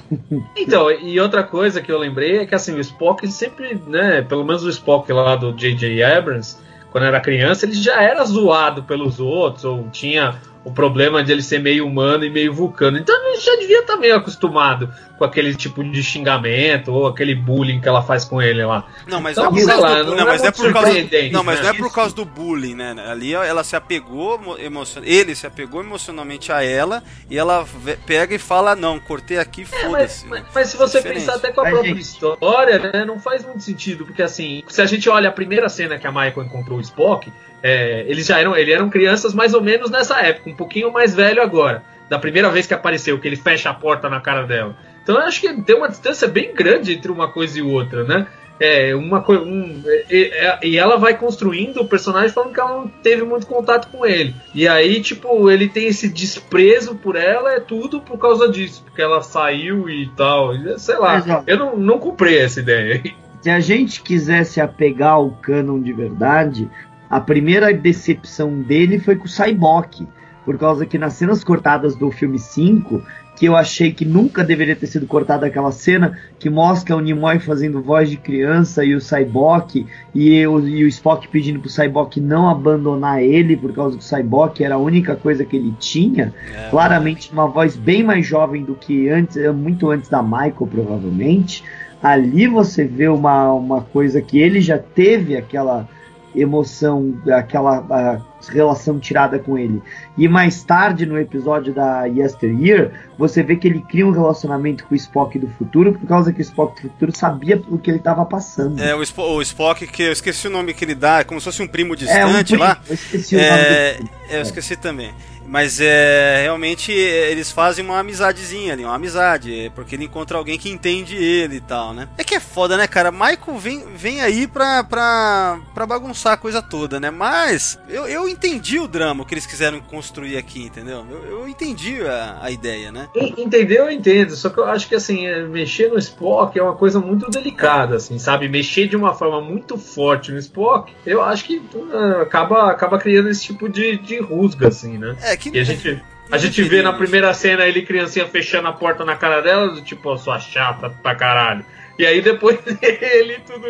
[SPEAKER 4] Então, e outra coisa que eu lembrei é que assim, o Spock sempre, né, pelo menos o Spock lá do J.J. Abrams, quando era criança, ele já era zoado pelos outros, ou tinha o problema de ele ser meio humano e meio vulcano. Então ele já devia estar meio acostumado com aquele tipo de xingamento ou aquele bullying que ela faz com ele lá.
[SPEAKER 2] Não, mas
[SPEAKER 4] Então,
[SPEAKER 2] não é por
[SPEAKER 4] sei
[SPEAKER 2] causa
[SPEAKER 4] lá,
[SPEAKER 2] do,
[SPEAKER 4] não
[SPEAKER 2] não,
[SPEAKER 4] é
[SPEAKER 2] mas não é por causa
[SPEAKER 4] surpreendente,
[SPEAKER 2] Não, mas
[SPEAKER 4] né?
[SPEAKER 2] não é por causa do bullying, né? Ali ela se apegou emo- emocion... ele se apegou emocionalmente a ela e ela pega e fala: "Não, cortei aqui,
[SPEAKER 4] É, mas,
[SPEAKER 2] foda-se".
[SPEAKER 4] mas- mas se você
[SPEAKER 2] Diferente.
[SPEAKER 4] pensar até com a
[SPEAKER 7] Mas,
[SPEAKER 4] própria
[SPEAKER 7] gente-
[SPEAKER 4] história, né, não faz muito sentido, porque assim, se a gente olha a primeira cena que a Michael encontrou o Spock, é, eles já eram, eles eram crianças mais ou menos nessa época, um pouquinho mais velho agora, da primeira vez que apareceu, que ele fecha a porta na cara dela. Então eu acho que tem uma distância bem grande entre uma coisa e outra, né? É, uma coisa. Um, e, e- e ela vai construindo o personagem falando que ela não teve muito contato com ele. E aí, tipo, ele tem esse desprezo por ela, é tudo por causa disso, porque ela saiu e tal. Sei lá.
[SPEAKER 7] Ó,
[SPEAKER 4] Eu não, não comprei essa ideia.
[SPEAKER 7] Se a gente quisesse apegar ao canon de verdade, a primeira decepção dele foi com o Cyborg. Por causa que nas cenas cortadas do filme 5, que eu achei que nunca deveria ter sido cortada aquela cena que mostra o Nimoy fazendo voz de criança e o Cyborg e o, e o Spock pedindo pro Cyborg não abandonar ele por causa que o Cyborg era a única coisa que ele tinha.
[SPEAKER 2] É,
[SPEAKER 7] claramente uma voz bem mais jovem do que antes, é, muito antes da Michael, provavelmente. Ali você vê uma, uma coisa que ele já teve aquela emoção, aquela relação tirada com ele. E mais tarde, no episódio da Yesteryear, você vê que ele cria um relacionamento com o Spock do futuro, por causa que o Spock do futuro sabia o que ele estava passando.
[SPEAKER 2] É, o, Spo- o Spock, que eu esqueci o nome que ele dá, é como se fosse um primo
[SPEAKER 7] É, um
[SPEAKER 2] distante lá.
[SPEAKER 7] Eu esqueci o nome
[SPEAKER 2] É, é, eu esqueci também. Mas é realmente eles fazem uma amizadezinha ali, uma amizade, é, porque ele encontra alguém que entende ele e tal, né? É que é foda, né, cara? Michael vem, vem aí pra, pra, pra bagunçar a coisa toda, né? Mas eu, eu entendi o drama que eles quiseram construir aqui, entendeu? Eu, eu entendi a, a ideia, né?
[SPEAKER 4] Entender eu entendo, só que eu acho que assim, é, mexer no Spock é uma coisa muito delicada, assim, sabe? Mexer de uma forma muito forte no Spock, eu acho que uh, acaba, acaba criando esse tipo de, de rusga, assim, né?
[SPEAKER 2] É, que
[SPEAKER 4] E a gente, a gente vê na primeira cena ele, criancinha, fechando a porta na cara dela, do tipo, sua chata pra caralho. E aí depois ele tudo,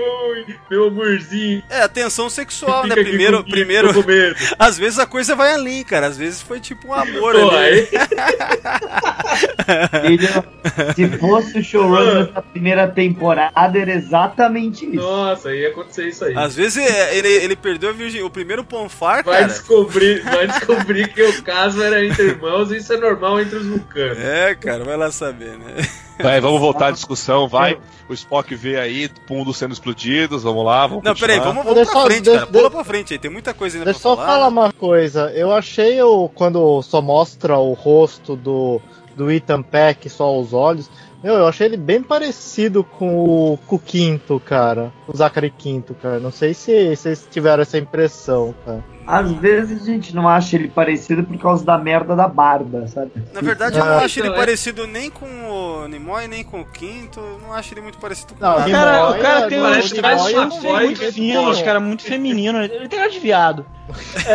[SPEAKER 4] meu amorzinho.
[SPEAKER 2] É, a tensão sexual, né? Primeiro,
[SPEAKER 4] comigo,
[SPEAKER 2] primeiro. Às vezes a coisa vai além, cara. Às vezes foi tipo um amor
[SPEAKER 4] Pô,
[SPEAKER 2] ali.
[SPEAKER 4] aí,
[SPEAKER 7] Filho, se fosse o showrunner dessa primeira temporada, era exatamente isso.
[SPEAKER 4] nossa, ia acontecer isso aí.
[SPEAKER 2] Às vezes é, ele, ele perdeu a virgem, o primeiro ponfar,
[SPEAKER 4] Vai
[SPEAKER 2] cara.
[SPEAKER 4] descobrir, vai descobrir que o caso era entre irmãos e isso é normal entre os vulcanos.
[SPEAKER 2] É, cara, vai lá saber, né?
[SPEAKER 6] Vai, vamos voltar à discussão, vai. O Spock vê aí, mundos sendo explodidos, vamos lá, vamos
[SPEAKER 2] Não, peraí,
[SPEAKER 6] continuar.
[SPEAKER 2] vamos, vamos
[SPEAKER 3] Deixa
[SPEAKER 2] pra
[SPEAKER 3] só-
[SPEAKER 2] frente,
[SPEAKER 3] deixa-
[SPEAKER 2] cara. Pula pra frente aí, tem muita coisa ainda
[SPEAKER 3] Deixa eu
[SPEAKER 2] pra
[SPEAKER 3] só
[SPEAKER 2] falar.
[SPEAKER 3] falar uma coisa. Eu achei o quando só mostra o rosto do, do Ethan Peck, só os olhos. Meu, eu achei ele bem parecido com o, com o Quinto, cara. O Zachary Quinto, cara. Não sei se vocês tiveram essa impressão, cara.
[SPEAKER 7] Às vezes a gente não acha ele parecido por causa da merda da barba, sabe?
[SPEAKER 2] Na verdade, eu não
[SPEAKER 3] Ah,
[SPEAKER 2] acho ele
[SPEAKER 4] então, é.
[SPEAKER 2] parecido nem com o Nimoy, nem com o Quinto. Não acho ele muito parecido com
[SPEAKER 3] Não,
[SPEAKER 2] nada.
[SPEAKER 3] Nimoy
[SPEAKER 5] Cara, o cara
[SPEAKER 3] é-
[SPEAKER 5] tem um um cara
[SPEAKER 4] uma
[SPEAKER 5] muito, fino,
[SPEAKER 4] é
[SPEAKER 5] os cara muito feminino. Ele tem cara de viado. É,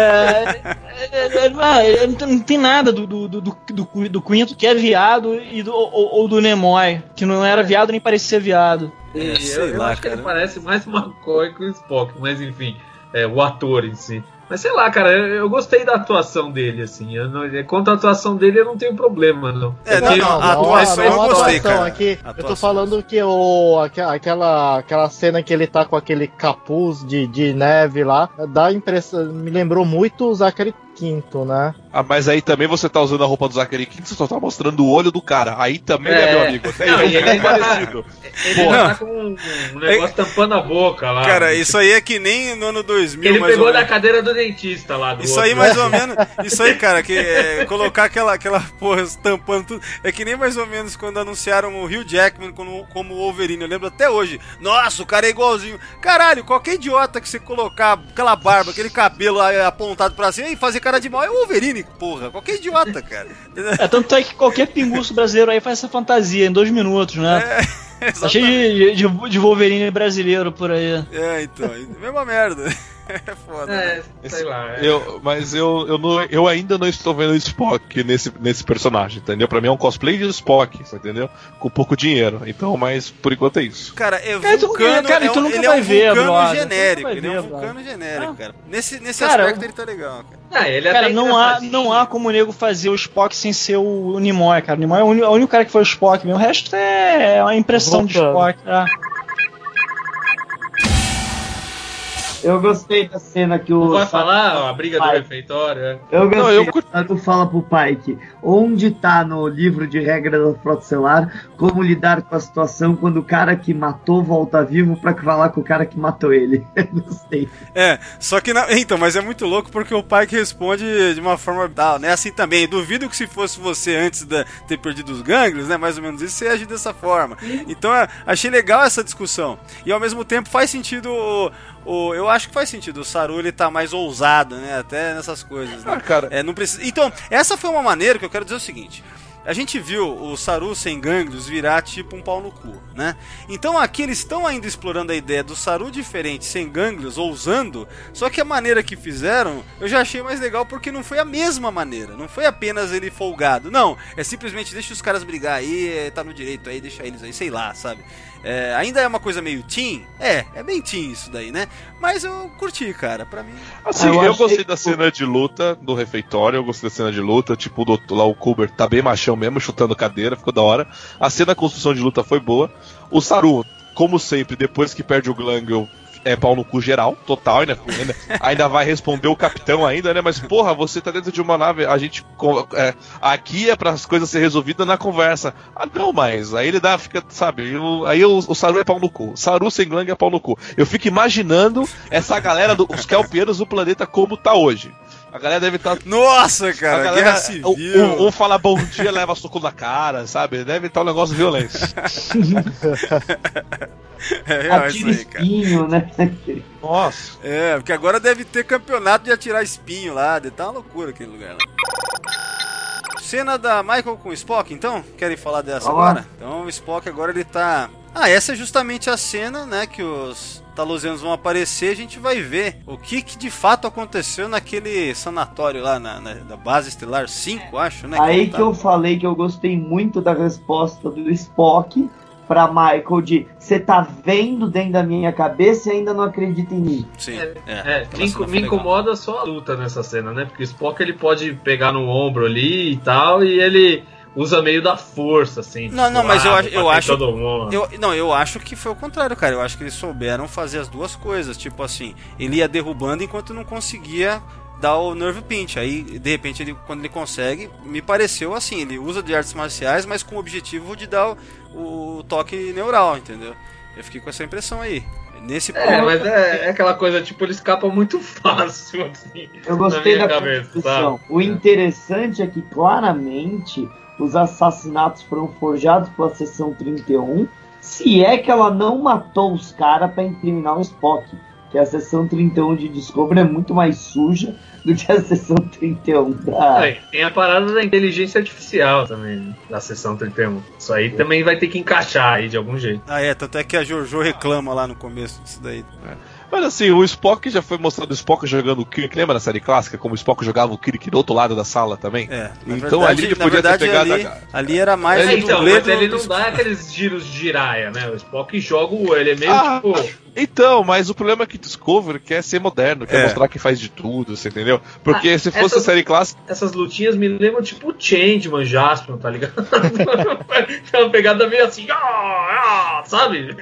[SPEAKER 5] é, é, ah, ele não tem- não tem nada do, do, do, do, Quinto que é viado e do, ou, ou do Nimoy, que não era viado nem parecia viado.
[SPEAKER 2] É, sei
[SPEAKER 4] eu, eu
[SPEAKER 2] lá,
[SPEAKER 4] acho que ele parece mais McCoy que o Spock, mas enfim, é, o ator em si. Mas sei lá, cara, eu, eu gostei da atuação dele, assim. Eu não, contra a atuação dele eu não tenho problema, não.
[SPEAKER 2] É,
[SPEAKER 4] Porque-
[SPEAKER 2] não, a atuação eu gostei, cara.
[SPEAKER 3] Aqui, eu tô falando que o, aque- aquela, aquela cena que ele tá com aquele capuz de, de neve lá, dá a impressão, me lembrou muito o Zachary Quinto, né?
[SPEAKER 6] Ah, mas aí também você tá usando a roupa do Zachary Quinto, você só tá mostrando o olho do cara. Aí também, né,
[SPEAKER 4] É.
[SPEAKER 6] meu amigo?
[SPEAKER 4] Não,
[SPEAKER 6] é
[SPEAKER 4] ele
[SPEAKER 6] bem
[SPEAKER 4] tá-
[SPEAKER 6] parecido.
[SPEAKER 4] Ele
[SPEAKER 2] Porra.
[SPEAKER 4] tá com um, negócio tampando a boca lá.
[SPEAKER 2] Cara, isso aí é que nem no ano 2000,
[SPEAKER 4] Ele pegou
[SPEAKER 2] ou
[SPEAKER 4] da cadeira do dentista lá do
[SPEAKER 2] Isso
[SPEAKER 4] outro.
[SPEAKER 2] aí mais ou menos, isso aí, cara, que é, colocar aquela, aquela porra tampando tudo, é que nem mais ou menos quando anunciaram o Hugh Jackman como, como Wolverine, eu lembro até hoje. Nossa, o cara é igualzinho. Caralho, qualquer idiota que você colocar aquela barba, aquele cabelo apontado pra cima e fazer cara de mal é o Wolverine, porra. Qualquer idiota, cara.
[SPEAKER 5] É, tanto é que qualquer pinguço brasileiro aí faz essa fantasia em dois minutos, né? Tá cheio de, de, de Wolverine brasileiro por aí.
[SPEAKER 2] É, então, mesma merda. É foda.
[SPEAKER 4] É, sei lá. é.
[SPEAKER 6] Eu, mas eu, eu, não- eu ainda não estou vendo o Spock nesse, nesse personagem, entendeu? Pra mim é um cosplay de Spock, entendeu? Com pouco dinheiro. Então, mas por enquanto é isso.
[SPEAKER 2] Cara, é
[SPEAKER 5] Cara, tu-
[SPEAKER 2] vulcano,
[SPEAKER 5] cara,
[SPEAKER 2] é
[SPEAKER 5] tu
[SPEAKER 2] um,
[SPEAKER 5] nunca
[SPEAKER 2] ele é um
[SPEAKER 5] ver,
[SPEAKER 2] vulcano genérico,
[SPEAKER 5] nunca vai
[SPEAKER 2] ele é um
[SPEAKER 5] ver,
[SPEAKER 2] vulcano genérico, cara. Nesse, nesse
[SPEAKER 5] Cara,
[SPEAKER 2] aspecto ele tá legal, cara.
[SPEAKER 4] Ah, ele é
[SPEAKER 5] Cara, não há, não há como o nego fazer o Spock sem ser o, o Nimoy, cara. O Nimoy é o único, o único cara que foi o Spock mesmo. O resto é uma impressão de
[SPEAKER 3] Voltando.
[SPEAKER 5] Spock. Ah.
[SPEAKER 7] Eu gostei da cena que o.
[SPEAKER 4] Não vai falar ó, a briga do
[SPEAKER 7] Vai.
[SPEAKER 4] refeitório? é.
[SPEAKER 7] Eu gostei
[SPEAKER 6] Não, eu cur-
[SPEAKER 7] quando fala pro Pike onde tá no livro de regras da frota celular como lidar com a situação quando o cara que matou volta vivo pra falar com o cara que matou ele. Eu gostei.
[SPEAKER 2] É, só que na... Então, mas é muito louco porque o pai que responde de uma forma tal, né? Assim também. Duvido que se fosse você antes de ter perdido os gânglios, né? Mais ou menos isso, você agir dessa forma. Então, é, achei legal essa discussão. E ao mesmo tempo faz sentido o. eu acho que faz sentido. O Saru ele tá mais ousado, né? Até nessas coisas, né?
[SPEAKER 6] Ah, cara,
[SPEAKER 2] É, não precisa. Então, essa foi uma maneira que eu quero dizer o seguinte. A gente viu o Saru sem gânglios virar tipo um pau no cu, né? Então aqui eles estão ainda explorando a ideia do Saru diferente, sem gânglios, ousando, só que a maneira que fizeram eu já achei mais legal porque não foi a mesma maneira, não foi apenas ele folgado, não, é simplesmente deixa os caras brigar aí, é, tá no direito aí, deixa eles aí, sei lá, sabe? É, ainda é uma coisa meio teen? É, é bem teen isso daí, né? Mas eu curti, cara, pra mim.
[SPEAKER 6] assim,
[SPEAKER 7] Ah, eu
[SPEAKER 6] eu, gostei
[SPEAKER 7] que-
[SPEAKER 6] da cena de luta do refeitório, eu gostei da cena de luta, tipo, o doutor, lá o Kuber tá bem machão mesmo, chutando cadeira, ficou da hora. A cena da construção de luta foi boa. O Saru, como sempre, depois que perde o Glangel, é pau no cu geral, total, né? Ainda, ainda vai responder o capitão ainda, né? Mas, porra, você tá dentro de uma nave, a gente. é, aqui é para as coisas ser resolvidas na conversa. Ah, não, mas aí ele dá, fica, sabe? eu- aí o, o Saru é pau no cu. Saru sem Glang é pau no cu. Eu fico imaginando essa galera, do, os kelpianos do planeta como tá hoje. A galera deve estar.
[SPEAKER 2] Nossa,
[SPEAKER 6] a
[SPEAKER 2] cara,
[SPEAKER 6] galera,
[SPEAKER 2] guerra civil.
[SPEAKER 6] um, um- fala bom dia, leva soco na cara, sabe? Deve estar um negócio violento.
[SPEAKER 2] É real
[SPEAKER 7] Atira
[SPEAKER 2] isso aí, cara.
[SPEAKER 7] espinho, né?
[SPEAKER 6] Nossa.
[SPEAKER 2] É, porque agora deve ter campeonato de atirar espinho lá, deve tá uma loucura aquele lugar lá. Cena da Michael com o Spock, então? Querem falar dessa
[SPEAKER 7] Vamos lá.
[SPEAKER 2] agora? Então o Spock agora ele tá. Ah, essa é justamente a cena, né, que os Talusianos vão aparecer, a gente vai ver o que, que de fato aconteceu naquele sanatório lá na, na- da base estelar 5, acho, né?
[SPEAKER 7] Aí que eu falei que eu gostei muito da resposta do Spock pra Michael de você tá vendo dentro da minha cabeça e ainda não acredita em mim.
[SPEAKER 2] Sim,
[SPEAKER 4] É,
[SPEAKER 2] é.
[SPEAKER 4] É, me, inco- me incomoda só a luta nessa cena, né? Porque o Spock ele pode pegar no ombro ali e tal, e ele usa meio da força, assim.
[SPEAKER 2] Não, não, mas eu
[SPEAKER 4] ah,
[SPEAKER 2] acho- eu acho-
[SPEAKER 4] todo mundo.
[SPEAKER 2] Eu, não, eu acho que foi o contrário, cara. Eu acho que eles souberam fazer as duas coisas. Tipo assim, ele ia derrubando enquanto não conseguia dar o nerve pinch. Aí, de repente, ele, quando ele consegue, me pareceu assim: ele usa de artes marciais, mas com o objetivo de dar o, o toque neural, entendeu? Eu fiquei com essa impressão aí. Nesse
[SPEAKER 4] É,
[SPEAKER 2] ponto-
[SPEAKER 4] mas é, é aquela coisa, tipo, ele escapa muito fácil, assim.
[SPEAKER 7] Eu gostei
[SPEAKER 4] Na
[SPEAKER 7] da
[SPEAKER 4] cabeça?
[SPEAKER 7] O interessante é que claramente os assassinatos foram forjados pela seção 31. Se é que ela não matou os caras pra incriminar o Spock. Que a seção 31 de Discovery é muito mais suja do que a seção 31 da.
[SPEAKER 4] Aí, tem a parada da inteligência artificial também, né? da sessão 31. Isso aí também vai ter que encaixar aí de algum jeito.
[SPEAKER 2] Ah, é, tanto é que a Jojo reclama lá no começo disso daí.
[SPEAKER 6] Mas assim, o Spock já foi mostrado o Spock jogando o Kirk. Lembra na série clássica como o Spock jogava o Kirk do outro lado da sala também?
[SPEAKER 2] É, na
[SPEAKER 6] Então
[SPEAKER 2] verdade,
[SPEAKER 6] ali ele
[SPEAKER 2] na
[SPEAKER 6] podia ter
[SPEAKER 2] verdade,
[SPEAKER 6] pegado
[SPEAKER 2] ali,
[SPEAKER 6] a-
[SPEAKER 2] ali era mais
[SPEAKER 4] É, então, mas
[SPEAKER 2] do-
[SPEAKER 4] ele não dá aqueles giros de giraia, né? O Spock joga o. Ele é meio
[SPEAKER 6] Ah,
[SPEAKER 4] tipo.
[SPEAKER 6] Então, mas o problema é que Discovery quer ser moderno, quer
[SPEAKER 2] É.
[SPEAKER 6] mostrar que faz de tudo, você entendeu? Porque
[SPEAKER 4] Ah,
[SPEAKER 6] se fosse
[SPEAKER 4] essas-
[SPEAKER 6] a série clássica.
[SPEAKER 4] Essas lutinhas me lembram tipo o Changeman Jaspion, tá ligado? Aquela pegada meio assim, ah, ah, sabe?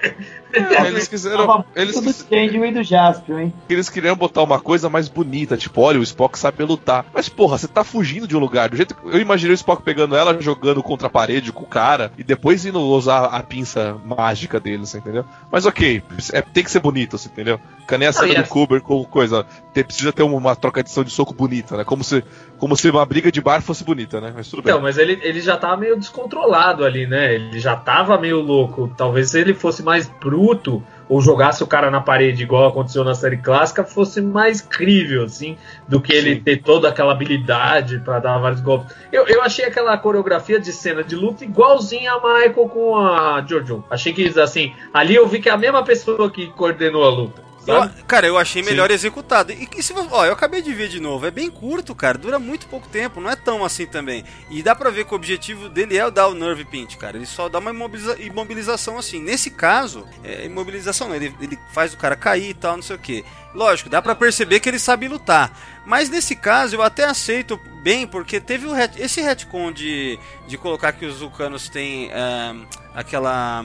[SPEAKER 6] é, eles quiseram. Eles, quis-
[SPEAKER 7] Changeman do Jaspion, hein?
[SPEAKER 6] eles queriam botar uma coisa mais bonita, tipo, olha, o Spock sabe lutar. Mas, porra, você tá fugindo de um lugar. Do jeito que eu imaginei o Spock pegando ela, jogando contra a parede com o cara, e depois indo usar a pinça mágica dele, você entendeu? Mas ok, é, tem que ser bonito, você entendeu? Canei a cena do Kuber com coisa. Tem, precisa ter uma, trocação de soco bonita, né? Como se, como se uma briga de bar fosse bonita, né? Mas tudo bem.
[SPEAKER 4] Então, mas ele, ele já tá meio descontrolado ali, né? Ele já tava meio louco. Talvez se ele fosse mais bruto ou jogasse o cara na parede igual aconteceu na série clássica, fosse mais crível, assim, do que ele
[SPEAKER 6] Sim.
[SPEAKER 4] ter toda aquela habilidade pra dar vários golpes. Eu, eu achei aquela coreografia de cena de luta igualzinha a Michael com a Jojo. Achei que, assim, ali eu vi que é a mesma pessoa que coordenou a luta.
[SPEAKER 2] Eu- cara, eu achei
[SPEAKER 6] Sim.
[SPEAKER 2] melhor executado. E, e se ó, eu acabei de ver de novo, é bem curto, cara, dura muito pouco tempo, não é tão assim também. E dá pra ver que o objetivo dele é o dar o nerve pinch, cara. Ele só dá uma imobiliza- imobilização assim. Nesse caso, é imobilização ele, ele faz o cara cair e tal, não sei o que. Lógico, dá pra perceber que ele sabe lutar. Mas nesse caso eu até aceito bem, porque teve ret- esse retcon de, de colocar que os vulcanos têm ah, aquela.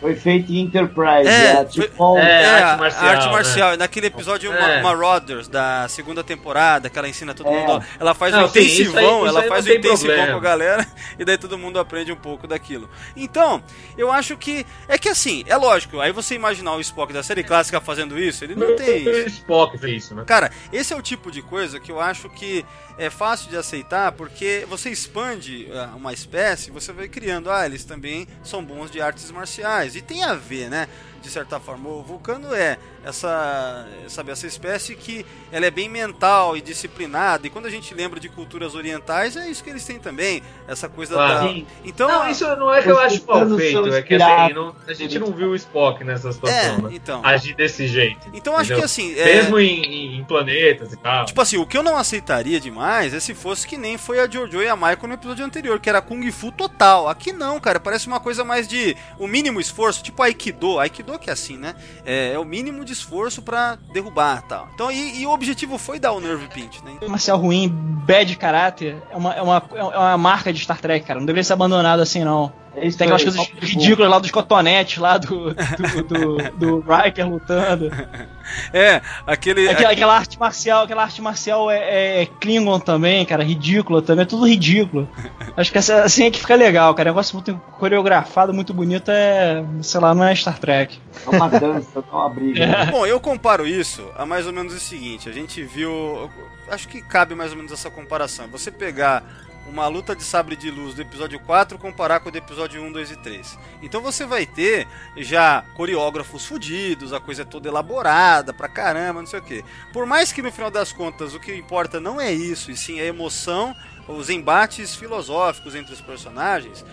[SPEAKER 7] Foi feito em Enterprise.
[SPEAKER 2] É,
[SPEAKER 7] É, tipo,
[SPEAKER 4] É,
[SPEAKER 2] É,
[SPEAKER 4] arte marcial,
[SPEAKER 2] arte
[SPEAKER 4] né?
[SPEAKER 2] marcial. Naquele episódio
[SPEAKER 4] É.
[SPEAKER 2] Ma- Marauders da segunda temporada, que ela ensina todo
[SPEAKER 7] É.
[SPEAKER 2] mundo. Ela faz
[SPEAKER 4] Não, sim, isso
[SPEAKER 2] intensivão,
[SPEAKER 4] aí- isso
[SPEAKER 2] ela faz
[SPEAKER 4] tem
[SPEAKER 2] intensivão
[SPEAKER 4] problema.
[SPEAKER 2] com a galera, e daí todo mundo aprende um pouco daquilo. Então, eu acho que. É que assim, é lógico, aí você imaginar o Spock da série clássica fazendo isso, ele não tem
[SPEAKER 4] O
[SPEAKER 2] isso.
[SPEAKER 4] Spock fez isso, né?
[SPEAKER 2] Cara, esse é o tipo de coisa que eu acho que é fácil de aceitar, porque você expande ah, uma espécie, você vai criando, ah, eles também são bons de artes marciais. E tem a ver, né? De certa forma, o vulcano é essa, sabe, essa espécie que ela é bem mental e disciplinada. E quando a gente lembra de culturas orientais, é isso que eles têm também, essa coisa
[SPEAKER 4] Claro.
[SPEAKER 2] da.
[SPEAKER 7] Sim.
[SPEAKER 2] Então,
[SPEAKER 4] Não, isso não é que eu acho mal feito, é que assim, não- a gente não viu o Spock nessa
[SPEAKER 2] é,
[SPEAKER 4] situação, né?
[SPEAKER 2] então.
[SPEAKER 4] Agir desse jeito.
[SPEAKER 2] Então acho
[SPEAKER 4] entendeu?
[SPEAKER 2] que assim, é,
[SPEAKER 4] Mesmo em, em- em planetas e tal.
[SPEAKER 2] Tipo assim, o que eu não aceitaria demais é se fosse que nem foi a Jojo e a Michael no episódio anterior, que era Kung Fu total. Aqui não, cara, parece uma coisa mais de o mínimo esforço, tipo Aikido. Aikido que é assim, né? É, é o mínimo de esforço pra derrubar tal. Então, e, e o objetivo foi dar o Nerve Pinch, né?
[SPEAKER 5] Marcial ruim, bad caráter, é uma, é, uma, é uma marca de Star Trek, cara. Não deveria ser abandonado assim, não.
[SPEAKER 7] É isso
[SPEAKER 5] Tem aquelas coisas ridículas lá dos cotonetes lá do, do, do, do Riker lutando.
[SPEAKER 2] É, aquele.
[SPEAKER 5] Aquela, aquela arte marcial, aquela arte marcial é, é Klingon também, cara, ridícula também, é tudo ridículo. Acho que essa- assim é que fica legal, cara. Negócio muito coreografado, muito bonito, é. sei lá, não é Star Trek.
[SPEAKER 7] É uma dança, é uma briga.
[SPEAKER 2] Bom, eu comparo isso a mais ou menos o seguinte: a gente viu. Acho que cabe mais ou menos essa comparação. Você pegar uma luta de sabre de luz do episódio 4 comparar com o do episódio 1, 2 e 3. Então você vai ter já coreógrafos fudidos, a coisa é toda elaborada pra caramba, não sei o que. Por mais que no final das contas o que importa não é isso, e sim a emoção, os embates filosóficos entre os personagens,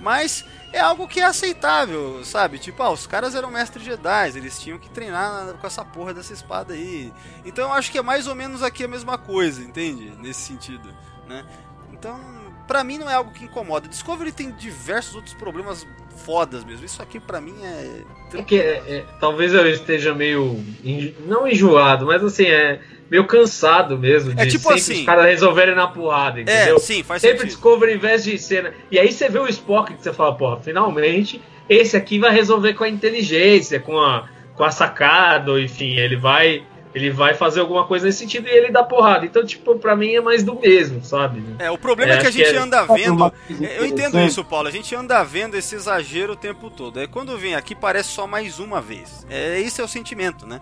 [SPEAKER 2] mas é algo que é aceitável, sabe? Tipo, ah, os caras eram mestres Jedi, eles tinham que treinar com essa porra dessa espada aí. Então eu acho que é mais ou menos aqui a mesma coisa, entende? Nesse sentido, né? Então, pra mim não é algo que incomoda. Discovery tem diversos outros problemas fodas mesmo. Isso aqui pra mim é
[SPEAKER 4] É que, é, é, talvez eu esteja meio. enjo- Não enjoado, mas assim, é meio cansado mesmo. De
[SPEAKER 2] É tipo assim-
[SPEAKER 4] os caras resolverem na porrada,
[SPEAKER 2] É,
[SPEAKER 4] entendeu?
[SPEAKER 2] sim, faz
[SPEAKER 4] Sempre
[SPEAKER 2] sentido.
[SPEAKER 4] Discovery em vez de cena. E aí você vê o Spock que você fala, porra, finalmente esse aqui vai resolver com a inteligência, com a, com a sacada, enfim, ele vai. Ele vai fazer alguma coisa nesse sentido e ele dá porrada. Então, tipo, pra mim é mais do mesmo, sabe?
[SPEAKER 2] É, o problema é,
[SPEAKER 4] É,
[SPEAKER 2] que a
[SPEAKER 4] acho que
[SPEAKER 2] gente
[SPEAKER 4] é-
[SPEAKER 2] anda vendo. Eu entendo isso, Paulo. A gente anda vendo esse exagero o tempo todo. Aí quando vem aqui parece só mais uma vez. É, esse é o sentimento, né?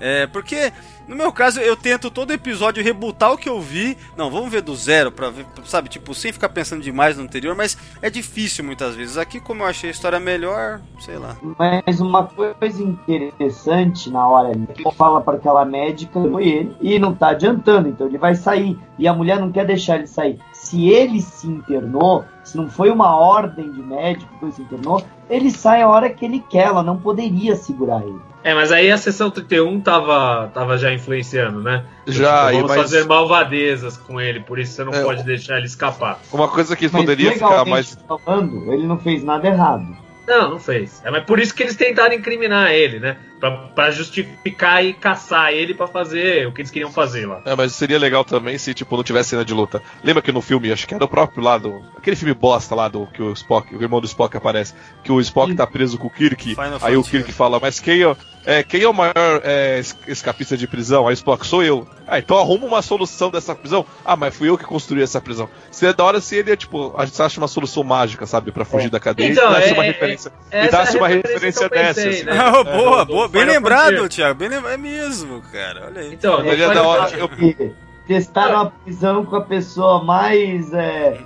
[SPEAKER 2] É, porque, no meu caso, eu tento todo episódio rebutar o que eu vi. Não, vamos ver do zero, pra ver, sabe? Tipo, sem ficar pensando demais no anterior, mas é difícil muitas vezes. Aqui, como eu achei a história melhor, sei lá.
[SPEAKER 7] Mas uma coisa interessante na hora ali, ele fala para aquela médica, foi ele, e não tá adiantando, então ele vai sair. E a mulher não quer deixar ele sair. Se ele se internou, se não foi uma ordem de médico que ele se internou, ele sai a hora que ele quer, ela não poderia segurar ele.
[SPEAKER 4] É, mas aí a sessão 31 tava, tava já influenciando, né?
[SPEAKER 6] Já,
[SPEAKER 4] Tipo,
[SPEAKER 6] e
[SPEAKER 4] vamos
[SPEAKER 6] mas
[SPEAKER 4] fazer malvadezas com ele, por isso você não
[SPEAKER 6] É,
[SPEAKER 4] pode deixar ele escapar.
[SPEAKER 6] uma coisa que
[SPEAKER 7] Mas
[SPEAKER 6] poderia ficar
[SPEAKER 7] legalmente
[SPEAKER 6] mais.
[SPEAKER 7] falando, ele não fez nada errado.
[SPEAKER 4] Não, não fez. É, mas por isso que eles tentaram incriminar ele, né? Pra, pra justificar e caçar ele pra fazer o que eles queriam fazer lá.
[SPEAKER 6] É, mas seria legal também se, tipo, não tivesse cena de luta. Lembra que no filme, acho que era o próprio lado. Aquele filme bosta lá do que o Spock, o irmão do Spock aparece. Que o Spock tá preso com o Kirk.
[SPEAKER 2] Final
[SPEAKER 6] aí o. Kirk fala, mas quem é, é, quem é o maior é, es- escapista de prisão? Aí o Spock, sou eu. Ah, então arruma uma solução dessa prisão. Ah, mas fui eu que construí essa prisão. Seria da hora se ele, tipo, a gente acha uma solução mágica, sabe? Pra fugir da cadeia
[SPEAKER 4] Então,
[SPEAKER 6] e desse
[SPEAKER 4] é-
[SPEAKER 6] uma
[SPEAKER 4] é-
[SPEAKER 6] referência. E
[SPEAKER 4] é a
[SPEAKER 6] uma
[SPEAKER 4] referência
[SPEAKER 6] dessa.
[SPEAKER 4] pensei,
[SPEAKER 6] assim.
[SPEAKER 4] né?
[SPEAKER 2] Ah,
[SPEAKER 4] É,
[SPEAKER 2] boa,
[SPEAKER 4] do
[SPEAKER 2] boa. Bem
[SPEAKER 4] Final
[SPEAKER 2] lembrado,
[SPEAKER 4] Frontier.
[SPEAKER 2] Thiago. Bem lem- É mesmo, cara. Olha aí.
[SPEAKER 4] Então,
[SPEAKER 6] é da hora. Eu,
[SPEAKER 7] E testaram a prisão com a pessoa mais é,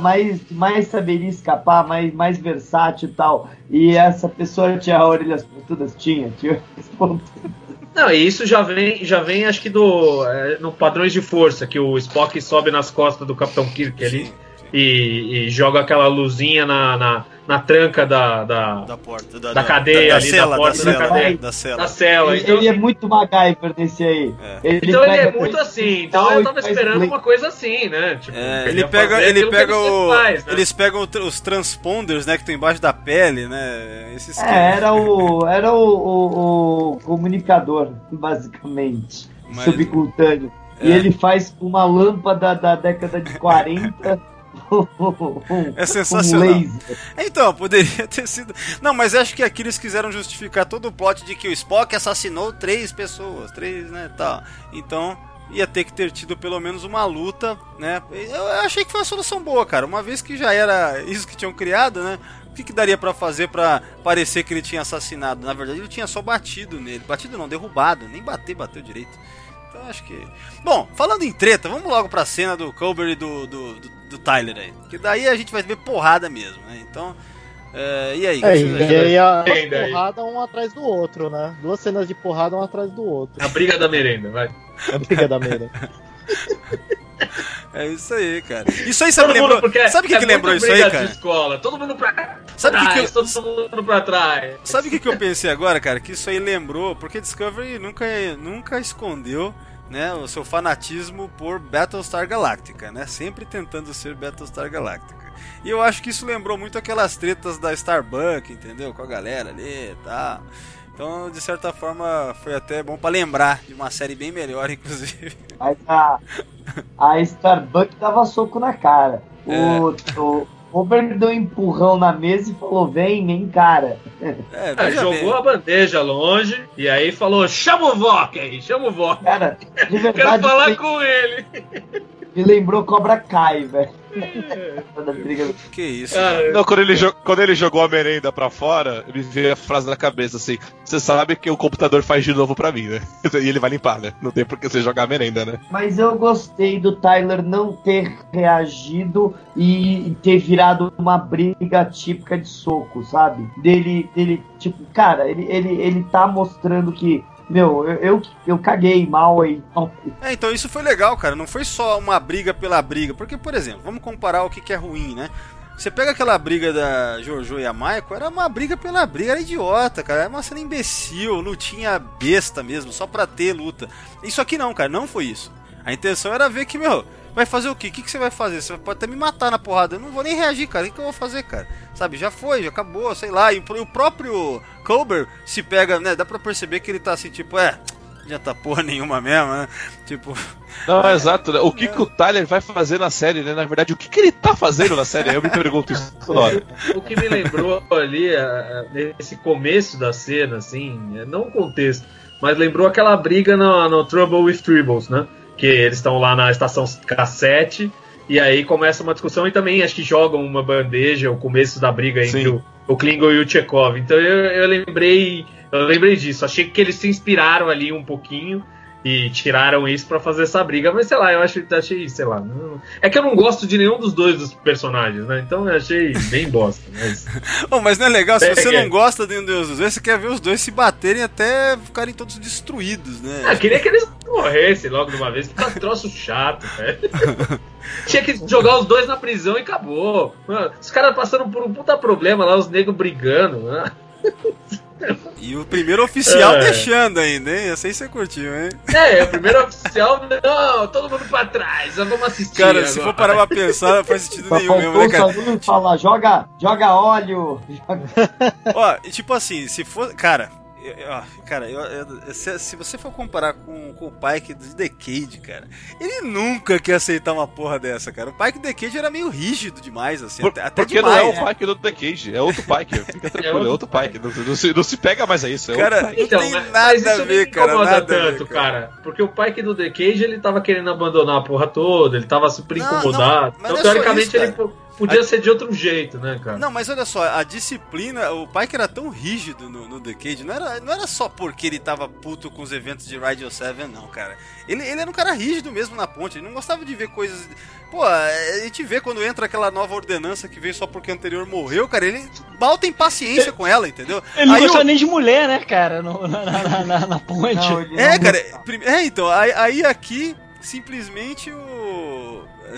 [SPEAKER 7] mais, mais saberia escapar, mais, mais versátil e tal. E essa pessoa tinha orelhas pontudas? Tinha, tinha orelhas pontudas.
[SPEAKER 4] Não, e isso já vem, já vem acho que do é, no padrões de força, que o Spock sobe nas costas do Capitão Kirk ali. E, e joga aquela luzinha na, na, na tranca da, da,
[SPEAKER 2] Da porta. Da,
[SPEAKER 4] Da cadeia
[SPEAKER 2] da,
[SPEAKER 4] ali, da
[SPEAKER 2] cela,
[SPEAKER 4] porta
[SPEAKER 2] da
[SPEAKER 7] da
[SPEAKER 2] cela.
[SPEAKER 7] cadeia.
[SPEAKER 2] Da cela.
[SPEAKER 4] da cela.
[SPEAKER 7] Ele,
[SPEAKER 4] Então,
[SPEAKER 7] ele é muito MacGyver nesse aí.
[SPEAKER 2] É.
[SPEAKER 7] Ele
[SPEAKER 4] então ele é muito assim. Então eu tava esperando uma coisa assim, né? Tipo,
[SPEAKER 2] É, ele pega, ele pega o,
[SPEAKER 4] faz, né?
[SPEAKER 2] eles pegam os transponders, né, que estão embaixo da pele, né? Esse esquema.
[SPEAKER 7] É, era o, era o, o- o comunicador, basicamente,
[SPEAKER 2] Mas-
[SPEAKER 7] subcutâneo. E
[SPEAKER 2] É.
[SPEAKER 7] ele faz uma lâmpada da década de 40 um,
[SPEAKER 2] É sensacional. Então, poderia ter sido. Não, mas acho que aqui eles quiseram justificar todo o plot de que o Spock assassinou três pessoas, três, né, tal. Então, ia ter que ter tido pelo menos uma luta, né? Eu achei que foi uma solução boa, cara. Uma vez que já era isso que tinham criado, né? O que, que daria pra fazer pra parecer que ele tinha assassinado? Na verdade, ele tinha só batido nele. Batido não, derrubado. Nem bater, bateu direito. Então acho que. Bom, falando em treta, vamos logo pra cena do Culber e do, do, do, do Tyler aí. Que daí a gente vai ver porrada mesmo, né? Então. é, e aí?
[SPEAKER 3] É, e aí a porrada um atrás do outro, né? Duas cenas de porrada um atrás do outro.
[SPEAKER 4] A briga da merenda, vai.
[SPEAKER 3] A briga da meira.
[SPEAKER 2] É isso aí, cara. Isso aí sabe, lembrou,
[SPEAKER 4] porque
[SPEAKER 2] sabe o que,
[SPEAKER 4] é
[SPEAKER 2] que lembrou isso aí, cara?
[SPEAKER 4] escola. Todo mundo pra
[SPEAKER 2] Sabe o que
[SPEAKER 4] trás,
[SPEAKER 2] que eu-
[SPEAKER 4] todo mundo pra trás.
[SPEAKER 2] Sabe o que, que eu pensei agora, cara? Que isso aí lembrou, porque Discovery nunca, nunca escondeu né, o seu fanatismo por Battlestar Galactica, né? Sempre tentando ser Battlestar Galactica. E eu acho que isso lembrou muito aquelas tretas da Starbuck, entendeu? Com a galera ali e tal. Então, de certa forma, foi até bom pra lembrar de uma série bem melhor, inclusive.
[SPEAKER 7] Mas a, a Starbuck dava soco na cara. O, o, Homer deu um empurrão na mesa e falou: vem, vem, cara.
[SPEAKER 2] É,
[SPEAKER 4] É, jogou
[SPEAKER 2] bem.
[SPEAKER 4] a bandeja longe e aí falou: chama o Vok aí, chama o Vok.
[SPEAKER 7] Cara, de
[SPEAKER 4] Quero
[SPEAKER 7] verdade,
[SPEAKER 4] falar
[SPEAKER 7] me,
[SPEAKER 4] com ele.
[SPEAKER 7] Me lembrou Cobra Kai, velho.
[SPEAKER 2] Que isso.
[SPEAKER 4] Cara,
[SPEAKER 6] Não, quando ele, jo- quando ele jogou a merenda pra fora, me veio a frase na cabeça assim: Você sabe que o computador faz de novo pra mim, né? E ele vai limpar, né? Não tem por que você jogar a merenda, né?
[SPEAKER 7] Mas eu gostei do Tyler não ter reagido e ter virado uma briga típica de soco, sabe? Dele, dele tipo, cara, ele, ele, ele tá mostrando que, meu, eu, eu, eu caguei mal aí.
[SPEAKER 2] É, então isso foi legal, cara. Não foi só uma briga pela briga. Porque, por exemplo, vamos comparar o que, que é ruim, né? Você pega aquela briga da Jojo e a Michael, era uma briga pela briga, era idiota, cara. Era uma cena imbecil, lutinha besta mesmo, só pra ter luta. Isso aqui não, cara, não foi isso. A intenção era ver que, meu, vai fazer o quê? O que, que você vai fazer? Você pode até me matar na porrada. Eu não vou nem reagir, cara. O que, que eu vou fazer, cara? Sabe, já foi, já acabou, sei lá. E o próprio Colbert se pega, né? Dá pra perceber que ele tá assim, tipo, é, já tá porra nenhuma mesmo, né? Tipo,
[SPEAKER 6] Não, exato. né? O que, que o Tyler vai fazer na série, né? Na verdade, o que, que ele tá fazendo na série? Eu me pergunto isso toda hora.
[SPEAKER 4] o que me lembrou ali, eh, nesse começo da cena, assim, não o contexto, mas lembrou aquela briga no, no Trouble with Tribbles, né? Que eles estão lá na estação cassete e aí começa uma discussão e também acho que jogam uma bandeja, o começo da briga entre o, o Klingon e o Chekhov. Então eu, eu lembrei, eu lembrei disso. Achei que eles se inspiraram ali um pouquinho e tiraram isso pra fazer essa briga, mas sei lá, eu acho, achei, sei lá. não- é que eu não gosto de nenhum dos dois dos personagens, né? Então eu achei bem bosta. Mas...
[SPEAKER 2] Oh, mas não é legal, se você
[SPEAKER 4] Pega.
[SPEAKER 2] não gosta de um dos dois, você quer ver os dois se baterem até ficarem todos destruídos, né?
[SPEAKER 4] Ah, queria que eles morressem logo de uma vez, que tá um troço chato, velho. Tinha que jogar os dois na prisão e acabou. Mano, os caras passando por um puta problema lá, os negros brigando. Né?
[SPEAKER 2] E o primeiro oficial
[SPEAKER 4] É.
[SPEAKER 2] deixando ainda, hein? Essa aí você curtiu, hein?
[SPEAKER 4] É, o primeiro oficial, não, todo mundo pra trás, vamos assistir.
[SPEAKER 2] Cara, se
[SPEAKER 4] agora.
[SPEAKER 2] for parar pra pensar, não faz sentido
[SPEAKER 7] Só
[SPEAKER 2] nenhum mesmo, né, cara?
[SPEAKER 7] Salu falar, joga, joga óleo. Joga...
[SPEAKER 2] Ó, e tipo assim, se for. Cara, eu- eu- ó, cara, eu- eu- se, se você for comparar com, com o Pike do Decade, cara, ele nunca quer aceitar uma porra dessa, cara. O Pike do Decade era meio rígido demais, assim,
[SPEAKER 6] Por-
[SPEAKER 2] até,
[SPEAKER 6] porque
[SPEAKER 2] demais.
[SPEAKER 6] não é o Pike do The Cage, é outro Pike. Fica tranquilo, é outro Pike. Não, não se, não se pega mais a isso. É
[SPEAKER 2] Cara,
[SPEAKER 6] outro Pike.
[SPEAKER 4] Então,
[SPEAKER 2] Não tem
[SPEAKER 4] mas,
[SPEAKER 2] nada
[SPEAKER 4] mas isso
[SPEAKER 2] a ver,
[SPEAKER 4] me
[SPEAKER 2] cara,
[SPEAKER 4] incomoda
[SPEAKER 2] nada a ver,
[SPEAKER 4] tanto,
[SPEAKER 2] cara.
[SPEAKER 4] cara. Porque o Pike do The Cage, ele tava querendo abandonar a porra toda, ele tava super
[SPEAKER 2] Não,
[SPEAKER 4] incomodado.
[SPEAKER 2] não, mas não
[SPEAKER 4] então,
[SPEAKER 2] é
[SPEAKER 4] teoricamente,
[SPEAKER 2] isso,
[SPEAKER 4] ele
[SPEAKER 2] cara.
[SPEAKER 4] po- podia ser de outro jeito, né, cara?
[SPEAKER 2] Não, mas olha só, a disciplina, o Pike era tão rígido no, no Decade, não era, não era só porque ele tava puto com os eventos de Radio 7, não, cara. Ele, ele era um cara rígido mesmo na ponte, ele não gostava de ver coisas. Pô, a gente vê quando entra aquela nova ordenança que veio só porque o anterior morreu, cara, ele mal tem paciência com ela, entendeu?
[SPEAKER 5] Ele não
[SPEAKER 2] Aí
[SPEAKER 5] gostava
[SPEAKER 2] o-
[SPEAKER 5] nem de mulher, né, cara, no- na, na, na- na ponte.
[SPEAKER 7] Não,
[SPEAKER 2] É,
[SPEAKER 7] não
[SPEAKER 2] cara,
[SPEAKER 7] gostava.
[SPEAKER 2] prime- é, então, aí, aí aqui, simplesmente o.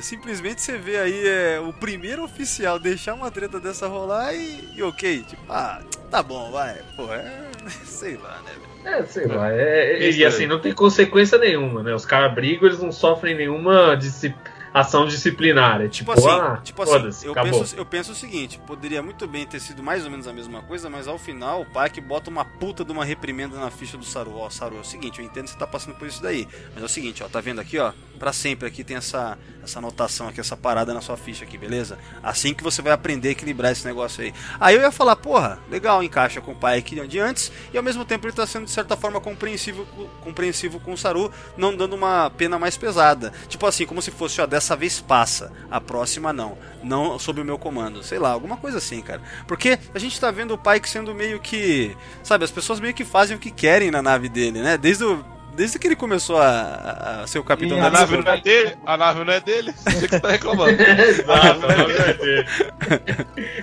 [SPEAKER 2] Simplesmente você vê aí é, o primeiro oficial deixar uma treta dessa rolar e, e ok, tipo, ah, tá bom, vai, pô, é. Sei lá, né, velho.
[SPEAKER 4] É, sei lá. É, é- e
[SPEAKER 6] aí.
[SPEAKER 4] assim, não tem consequência nenhuma, né? Os caras brigam, eles não sofrem nenhuma disci- ação disciplinar. É tipo,
[SPEAKER 2] Tipo assim,
[SPEAKER 4] ah,
[SPEAKER 2] tipo assim eu, penso, eu penso o seguinte: poderia muito bem ter sido mais ou menos a mesma coisa, mas ao final o Pike bota uma puta de uma reprimenda na ficha do Saru. Ó, Saru, é o seguinte, eu entendo que você tá passando por isso daí, mas é o seguinte, ó, tá vendo aqui, ó, pra sempre aqui tem essa, essa anotação aqui, essa parada na sua ficha aqui, beleza? Assim que você vai aprender a equilibrar esse negócio aí. Aí eu ia falar, porra, legal, encaixa com o Pike de antes, e ao mesmo tempo ele tá sendo de certa forma compreensivo, compreensivo com o Saru, não dando uma pena mais pesada. Tipo assim, como se fosse, ó, dessa vez passa, a próxima não. Não sob o meu comando. Sei lá, alguma coisa assim, cara. Porque a gente tá vendo o Pike sendo meio que. Sabe, as pessoas meio que fazem o que querem na nave dele, né? Desde o. Desde que ele começou a, a ser o capitão
[SPEAKER 7] E
[SPEAKER 2] da
[SPEAKER 6] A nave
[SPEAKER 2] nave.
[SPEAKER 6] não é dele, a nave não é dele, você que tá reclamando.
[SPEAKER 4] Exato, não vai ter.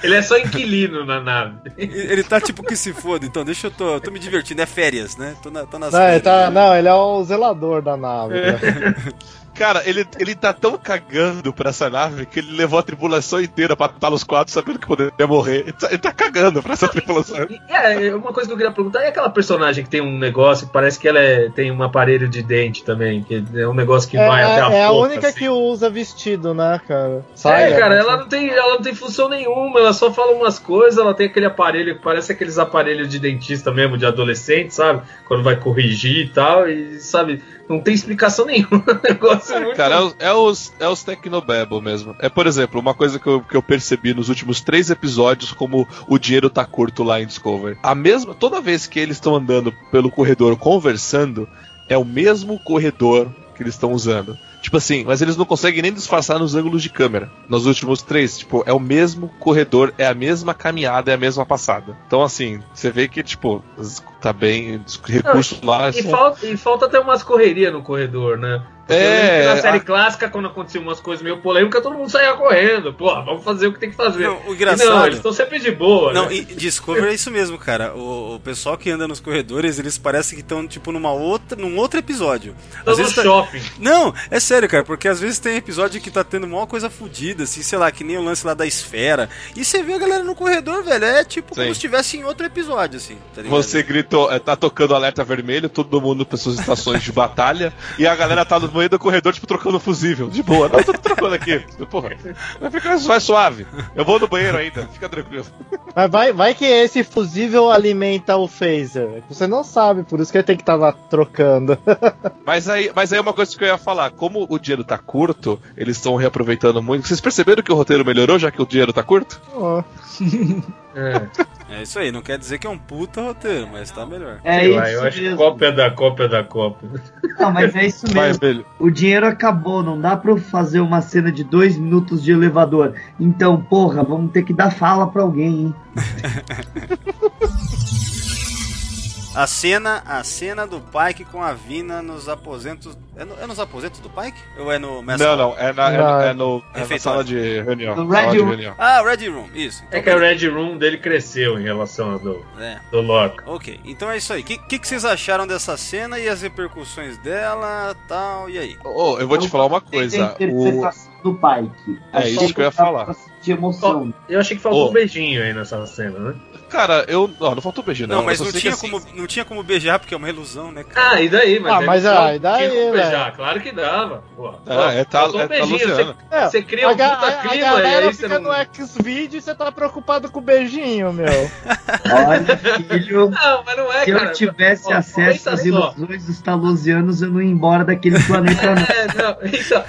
[SPEAKER 4] Ele é só inquilino na nave.
[SPEAKER 2] Ele tá tipo que se foda, então deixa eu tô, tô me divertindo, é férias, né? Tô, na, tô nas
[SPEAKER 3] Não, ele
[SPEAKER 2] férias.
[SPEAKER 3] tá, não, ele é o zelador da nave. né?
[SPEAKER 6] Cara, ele, ele tá tão cagando pra essa nave que ele levou a tripulação inteira pra estar nos quadros sabendo que poderia morrer. Ele tá, ele tá cagando pra essa tripulação.
[SPEAKER 4] E, É, uma coisa que eu queria perguntar é aquela personagem que tem um negócio que parece que ela é- tem um aparelho de dente também, que é um negócio que
[SPEAKER 3] É,
[SPEAKER 4] vai até a
[SPEAKER 3] é a
[SPEAKER 4] boca,
[SPEAKER 3] única
[SPEAKER 4] assim.
[SPEAKER 3] que usa vestido, né, cara?
[SPEAKER 4] É,
[SPEAKER 3] Saia,
[SPEAKER 4] cara, ela não, tem, ela não tem função nenhuma, ela só fala umas coisas, ela tem aquele aparelho que parece aqueles aparelhos de dentista mesmo, de adolescente, sabe? Quando vai corrigir e tal, e sabe, Não tem explicação nenhuma. Negócio é.
[SPEAKER 6] Cara, é, os- é os, é os Tecnobabble mesmo. É, por exemplo, uma coisa que eu, que eu percebi nos últimos três episódios, como o dinheiro tá curto lá em Discovery. A mesma, toda vez que eles estão andando pelo corredor conversando, é o mesmo corredor que eles estão usando. Tipo assim, mas eles não conseguem nem disfarçar nos ângulos de câmera. Nos últimos três, tipo, é o mesmo corredor, é a mesma caminhada, é a mesma passada. Então, assim, você vê que, tipo, tá bem. Os recursos lá.
[SPEAKER 4] E
[SPEAKER 6] são-
[SPEAKER 4] falta, e falta até umas correrias no corredor, né?
[SPEAKER 6] É,
[SPEAKER 4] na série
[SPEAKER 6] a-
[SPEAKER 4] clássica, quando acontecia umas coisas meio polêmicas, todo mundo saía correndo. Pô, vamos fazer o que tem que fazer.
[SPEAKER 2] Não, o engraçado-
[SPEAKER 4] não, eles estão sempre de boa.
[SPEAKER 2] Não,
[SPEAKER 4] né?
[SPEAKER 2] e Discovery é isso mesmo, cara. O, o pessoal que anda nos corredores, eles parecem que estão, tipo, numa outra, num outro episódio.
[SPEAKER 4] Estão no
[SPEAKER 2] tá-
[SPEAKER 4] shopping.
[SPEAKER 2] Não, é sério, cara, porque às vezes tem episódio que tá tendo uma coisa fodida, assim, sei lá, que nem o lance lá da esfera. E você vê a galera no corredor, velho, é tipo como
[SPEAKER 6] Sim.
[SPEAKER 2] se estivesse em outro episódio, assim, tá ligado?
[SPEAKER 6] Você gritou, é, tá tocando alerta vermelho, todo mundo para suas estações de batalha, e a galera tá no meio do corredor, tipo, trocando fusível. De boa, não, eu tô trocando aqui. Porra, vai ficar vai suave. Eu vou no banheiro ainda, fica tranquilo.
[SPEAKER 3] Mas vai, vai que esse fusível alimenta o phaser. Você não sabe, por isso que ele tem que estar lá trocando.
[SPEAKER 6] Mas aí, mas aí é uma coisa que eu ia falar, como o dinheiro tá curto, eles estão reaproveitando muito. Vocês perceberam que o roteiro melhorou já que o dinheiro tá curto?
[SPEAKER 3] Ó.
[SPEAKER 4] É.
[SPEAKER 2] É isso aí, não quer dizer que é um puta roteiro, mas tá melhor.
[SPEAKER 7] É
[SPEAKER 4] Sei
[SPEAKER 7] isso
[SPEAKER 4] lá, eu acho que
[SPEAKER 7] mesmo.
[SPEAKER 4] cópia da cópia da cópia.
[SPEAKER 7] Não, mas é isso
[SPEAKER 6] Vai,
[SPEAKER 7] mesmo.
[SPEAKER 6] velho.
[SPEAKER 7] O dinheiro acabou, não dá pra eu fazer uma cena de dois minutos de elevador. Então, porra, vamos ter que dar fala pra alguém, hein?
[SPEAKER 2] A cena, a cena do Pike com a Vina nos aposentos. É, no- é nos aposentos do Pike? Ou é no Mess
[SPEAKER 6] Não, não, é na, é,
[SPEAKER 3] Não.
[SPEAKER 6] é no, é na
[SPEAKER 2] Refeitório.
[SPEAKER 6] sala de reunião.
[SPEAKER 7] No
[SPEAKER 6] sala
[SPEAKER 7] Red
[SPEAKER 6] de
[SPEAKER 7] Room.
[SPEAKER 6] reunião.
[SPEAKER 2] Ah, Red Room, isso. Então,
[SPEAKER 4] É que a Red Room dele cresceu em relação ao do,
[SPEAKER 2] É,
[SPEAKER 4] do Loki.
[SPEAKER 2] ok. Então é isso aí. O que, que, que vocês acharam dessa cena e as repercussões dela tal? E aí?
[SPEAKER 6] Ô, eu vou te falar uma coisa. O...
[SPEAKER 7] do Pike.
[SPEAKER 6] É isso que eu ia falar.
[SPEAKER 7] sentir emoção.
[SPEAKER 4] Eu achei que faltou
[SPEAKER 6] Ô.
[SPEAKER 4] um beijinho aí nessa cena, né?
[SPEAKER 6] Cara, eu. Não, não faltou beijo, não.
[SPEAKER 2] Não, mas não tinha,
[SPEAKER 6] assim,
[SPEAKER 2] como, não tinha como beijar, porque é uma ilusão, né, cara?
[SPEAKER 4] Ah, e daí? Mas
[SPEAKER 3] Ah, mas,
[SPEAKER 4] não
[SPEAKER 3] ah, e daí,
[SPEAKER 4] tinha como beijar, Claro que dava. Pô,
[SPEAKER 6] Ah, é, tá,
[SPEAKER 4] um
[SPEAKER 6] é, tá Luciano.
[SPEAKER 3] É,
[SPEAKER 4] Você cria um
[SPEAKER 3] a,
[SPEAKER 4] puta
[SPEAKER 3] a- a
[SPEAKER 4] clima e
[SPEAKER 3] galera
[SPEAKER 4] aí você
[SPEAKER 3] fica
[SPEAKER 4] não...
[SPEAKER 3] no X-Video e você tá preocupado com o beijinho, meu.
[SPEAKER 7] Olha, filho,
[SPEAKER 4] Não, mas não é,
[SPEAKER 7] se
[SPEAKER 4] cara.
[SPEAKER 7] eu tivesse
[SPEAKER 4] Ó,
[SPEAKER 7] acesso às ilusões dos talosianos, eu não ia embora daquele planeta, não.
[SPEAKER 4] É, não, então,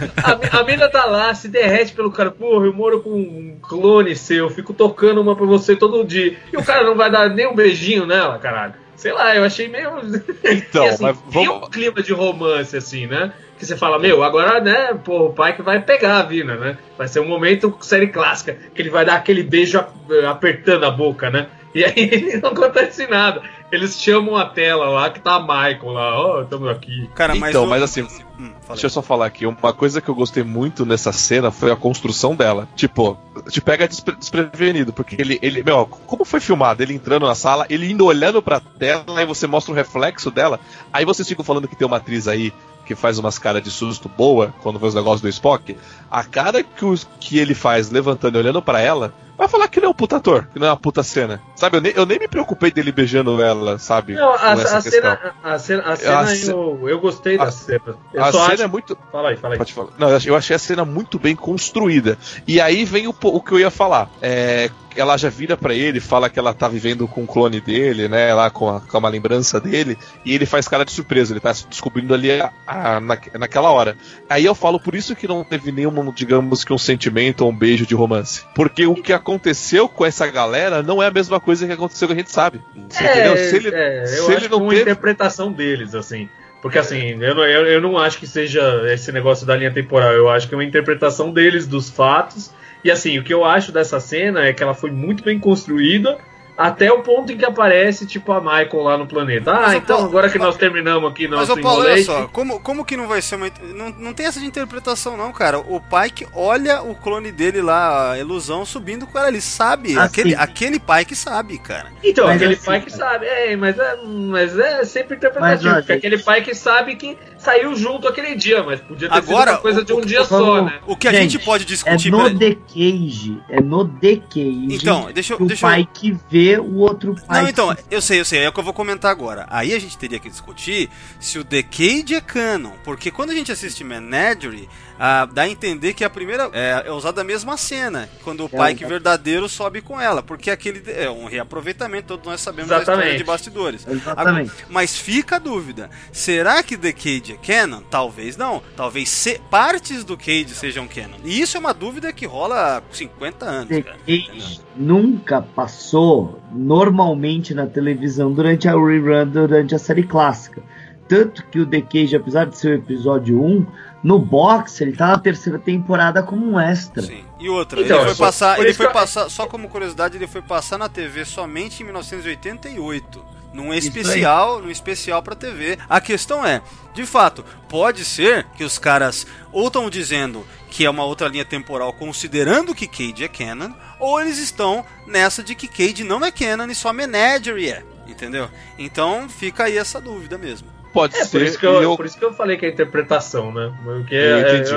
[SPEAKER 4] a, a mina tá lá, se derrete pelo cara, porra, eu moro com um clone seu, fico tocando uma pra você todo dia. E o cara não vai dar nem um beijinho nela, caralho. Sei lá, eu achei meio.
[SPEAKER 6] Então,
[SPEAKER 4] E, assim,
[SPEAKER 6] mas
[SPEAKER 4] Tem
[SPEAKER 6] vamos.
[SPEAKER 4] um clima de romance, assim, né? Que você fala, meu, agora, né, pô, o pai que vai pegar a Vina, né? Vai ser um momento série clássica, que ele vai dar aquele beijo ap- apertando a boca, né? E aí não acontece nada. Eles chamam a tela lá, que tá a Michael lá, ó, estamos aqui.
[SPEAKER 2] Cara, mas.
[SPEAKER 6] Então, mas assim,
[SPEAKER 2] Hum, fala
[SPEAKER 6] Deixa eu só falar aqui, uma coisa que eu gostei muito nessa cena foi a construção dela. Tipo, te pega despre- desprevenido, porque ele, ele, meu, como foi filmado? Ele entrando na sala, ele indo olhando pra tela, aí você mostra o reflexo dela, aí vocês ficam falando que tem uma atriz aí que faz umas caras de susto boa quando vê os negócios do Spock. A cara que, os, que ele faz levantando e olhando pra ela, vai falar que não é um puta ator, que não é uma puta cena. Sabe, eu nem, eu nem me preocupei dele beijando ela, sabe?
[SPEAKER 4] Não, a, a cena, a cena, a cena
[SPEAKER 6] ce-
[SPEAKER 4] eu, eu gostei da
[SPEAKER 6] a-
[SPEAKER 4] cena. Eu
[SPEAKER 6] A cena
[SPEAKER 4] acho...
[SPEAKER 6] é muito.
[SPEAKER 4] Fala aí, fala aí.
[SPEAKER 6] Pode falar. Não, eu ach- eu achei a cena muito bem construída. E aí vem o, o que eu ia falar. É, ela já vira pra ele, fala que ela tá vivendo com o clone dele, né? Lá com, a- com uma lembrança dele. E ele faz cara de surpresa, ele tá se descobrindo ali a- a- na, naquela hora. Aí eu falo por isso que não teve nenhum, digamos que um sentimento ou um beijo de romance. Porque o que aconteceu com essa galera não é a mesma coisa que aconteceu que a gente sabe. Você entendeu? Se ele,
[SPEAKER 4] é, eu
[SPEAKER 6] se
[SPEAKER 4] acho
[SPEAKER 6] ele não teve-
[SPEAKER 4] interpretação deles, assim. Porque assim, eu não, eu, eu não acho que seja esse negócio da linha temporal, eu acho que é uma interpretação deles dos fatos. E assim, o que eu acho dessa cena é que ela foi muito bem construída. Até o ponto em que aparece, tipo, a Michael lá no planeta. Ah,
[SPEAKER 2] Mas,
[SPEAKER 4] então
[SPEAKER 2] Paulo,
[SPEAKER 4] agora que nós terminamos aqui
[SPEAKER 2] Mas,
[SPEAKER 4] nosso
[SPEAKER 2] ô Paulo, olha só, como, como que não vai ser uma. Não, não tem essa de interpretação, não, cara. O Pike olha o clone dele lá, a ilusão, subindo com ela. Ele sabe.
[SPEAKER 7] Ah,
[SPEAKER 2] aquele, aquele Pike sabe, cara.
[SPEAKER 4] Então,
[SPEAKER 7] Mas
[SPEAKER 4] aquele
[SPEAKER 7] assim,
[SPEAKER 4] pai que sabe, é, mas é, mas é sempre interpretativo,
[SPEAKER 7] Mas,
[SPEAKER 4] porque aquele pai que sabe que saiu junto aquele dia, mas podia ter
[SPEAKER 2] Agora,
[SPEAKER 4] sido uma coisa de um
[SPEAKER 2] o-
[SPEAKER 4] dia
[SPEAKER 7] o-
[SPEAKER 4] só,
[SPEAKER 7] o-
[SPEAKER 4] né?
[SPEAKER 2] O que a
[SPEAKER 7] Gente,
[SPEAKER 2] gente pode
[SPEAKER 7] É
[SPEAKER 2] discutir.
[SPEAKER 7] no
[SPEAKER 2] peraí.
[SPEAKER 7] The Cage. É no The Cage.
[SPEAKER 2] Então, deixa eu-
[SPEAKER 7] que o
[SPEAKER 2] deixa eu-
[SPEAKER 7] pai que vê o outro pai.
[SPEAKER 2] Não, então, eu sei, eu sei, é o que eu vou comentar agora. Aí a gente teria que discutir se o Decade é canon, porque quando a gente assiste Menagerie, ah, dá a entender que a primeira é, é usada a mesma cena, quando o
[SPEAKER 7] É,
[SPEAKER 2] Pike verdadeiro sobe com ela, porque aquele é um reaproveitamento, todos nós sabemos da
[SPEAKER 4] Exatamente.
[SPEAKER 2] história de bastidores.
[SPEAKER 7] Exatamente.
[SPEAKER 2] Mas fica a dúvida: será que The Cage é canon? Talvez não. Talvez se- partes do Cage sejam canon. E isso é uma dúvida que rola há 50 anos,
[SPEAKER 7] The
[SPEAKER 2] cara.
[SPEAKER 7] Cage nunca passou normalmente na televisão durante a rerun, durante a série clássica. Tanto que o The Cage, apesar de ser o episódio 1, no box ele tá na terceira temporada como um extra.
[SPEAKER 2] Sim. E outra,
[SPEAKER 4] Então,
[SPEAKER 2] ele foi
[SPEAKER 4] só-
[SPEAKER 2] passar, ele foi
[SPEAKER 4] eu-
[SPEAKER 2] passar, só como curiosidade, ele foi passar na TV somente em 1988, num especial, num especial para TV. A questão é, de fato, pode ser que os caras ou estão dizendo que é uma outra linha temporal considerando que Cage é canon, ou eles estão nessa de que Cage não é canon e só Menagerie é, entendeu? Então fica aí essa dúvida mesmo.
[SPEAKER 6] Pode
[SPEAKER 4] É, por
[SPEAKER 6] ser.
[SPEAKER 4] isso, que eu,
[SPEAKER 6] eu-
[SPEAKER 4] por isso que eu falei que é interpretação, né? Porque
[SPEAKER 6] Eu
[SPEAKER 4] é,
[SPEAKER 6] entendi.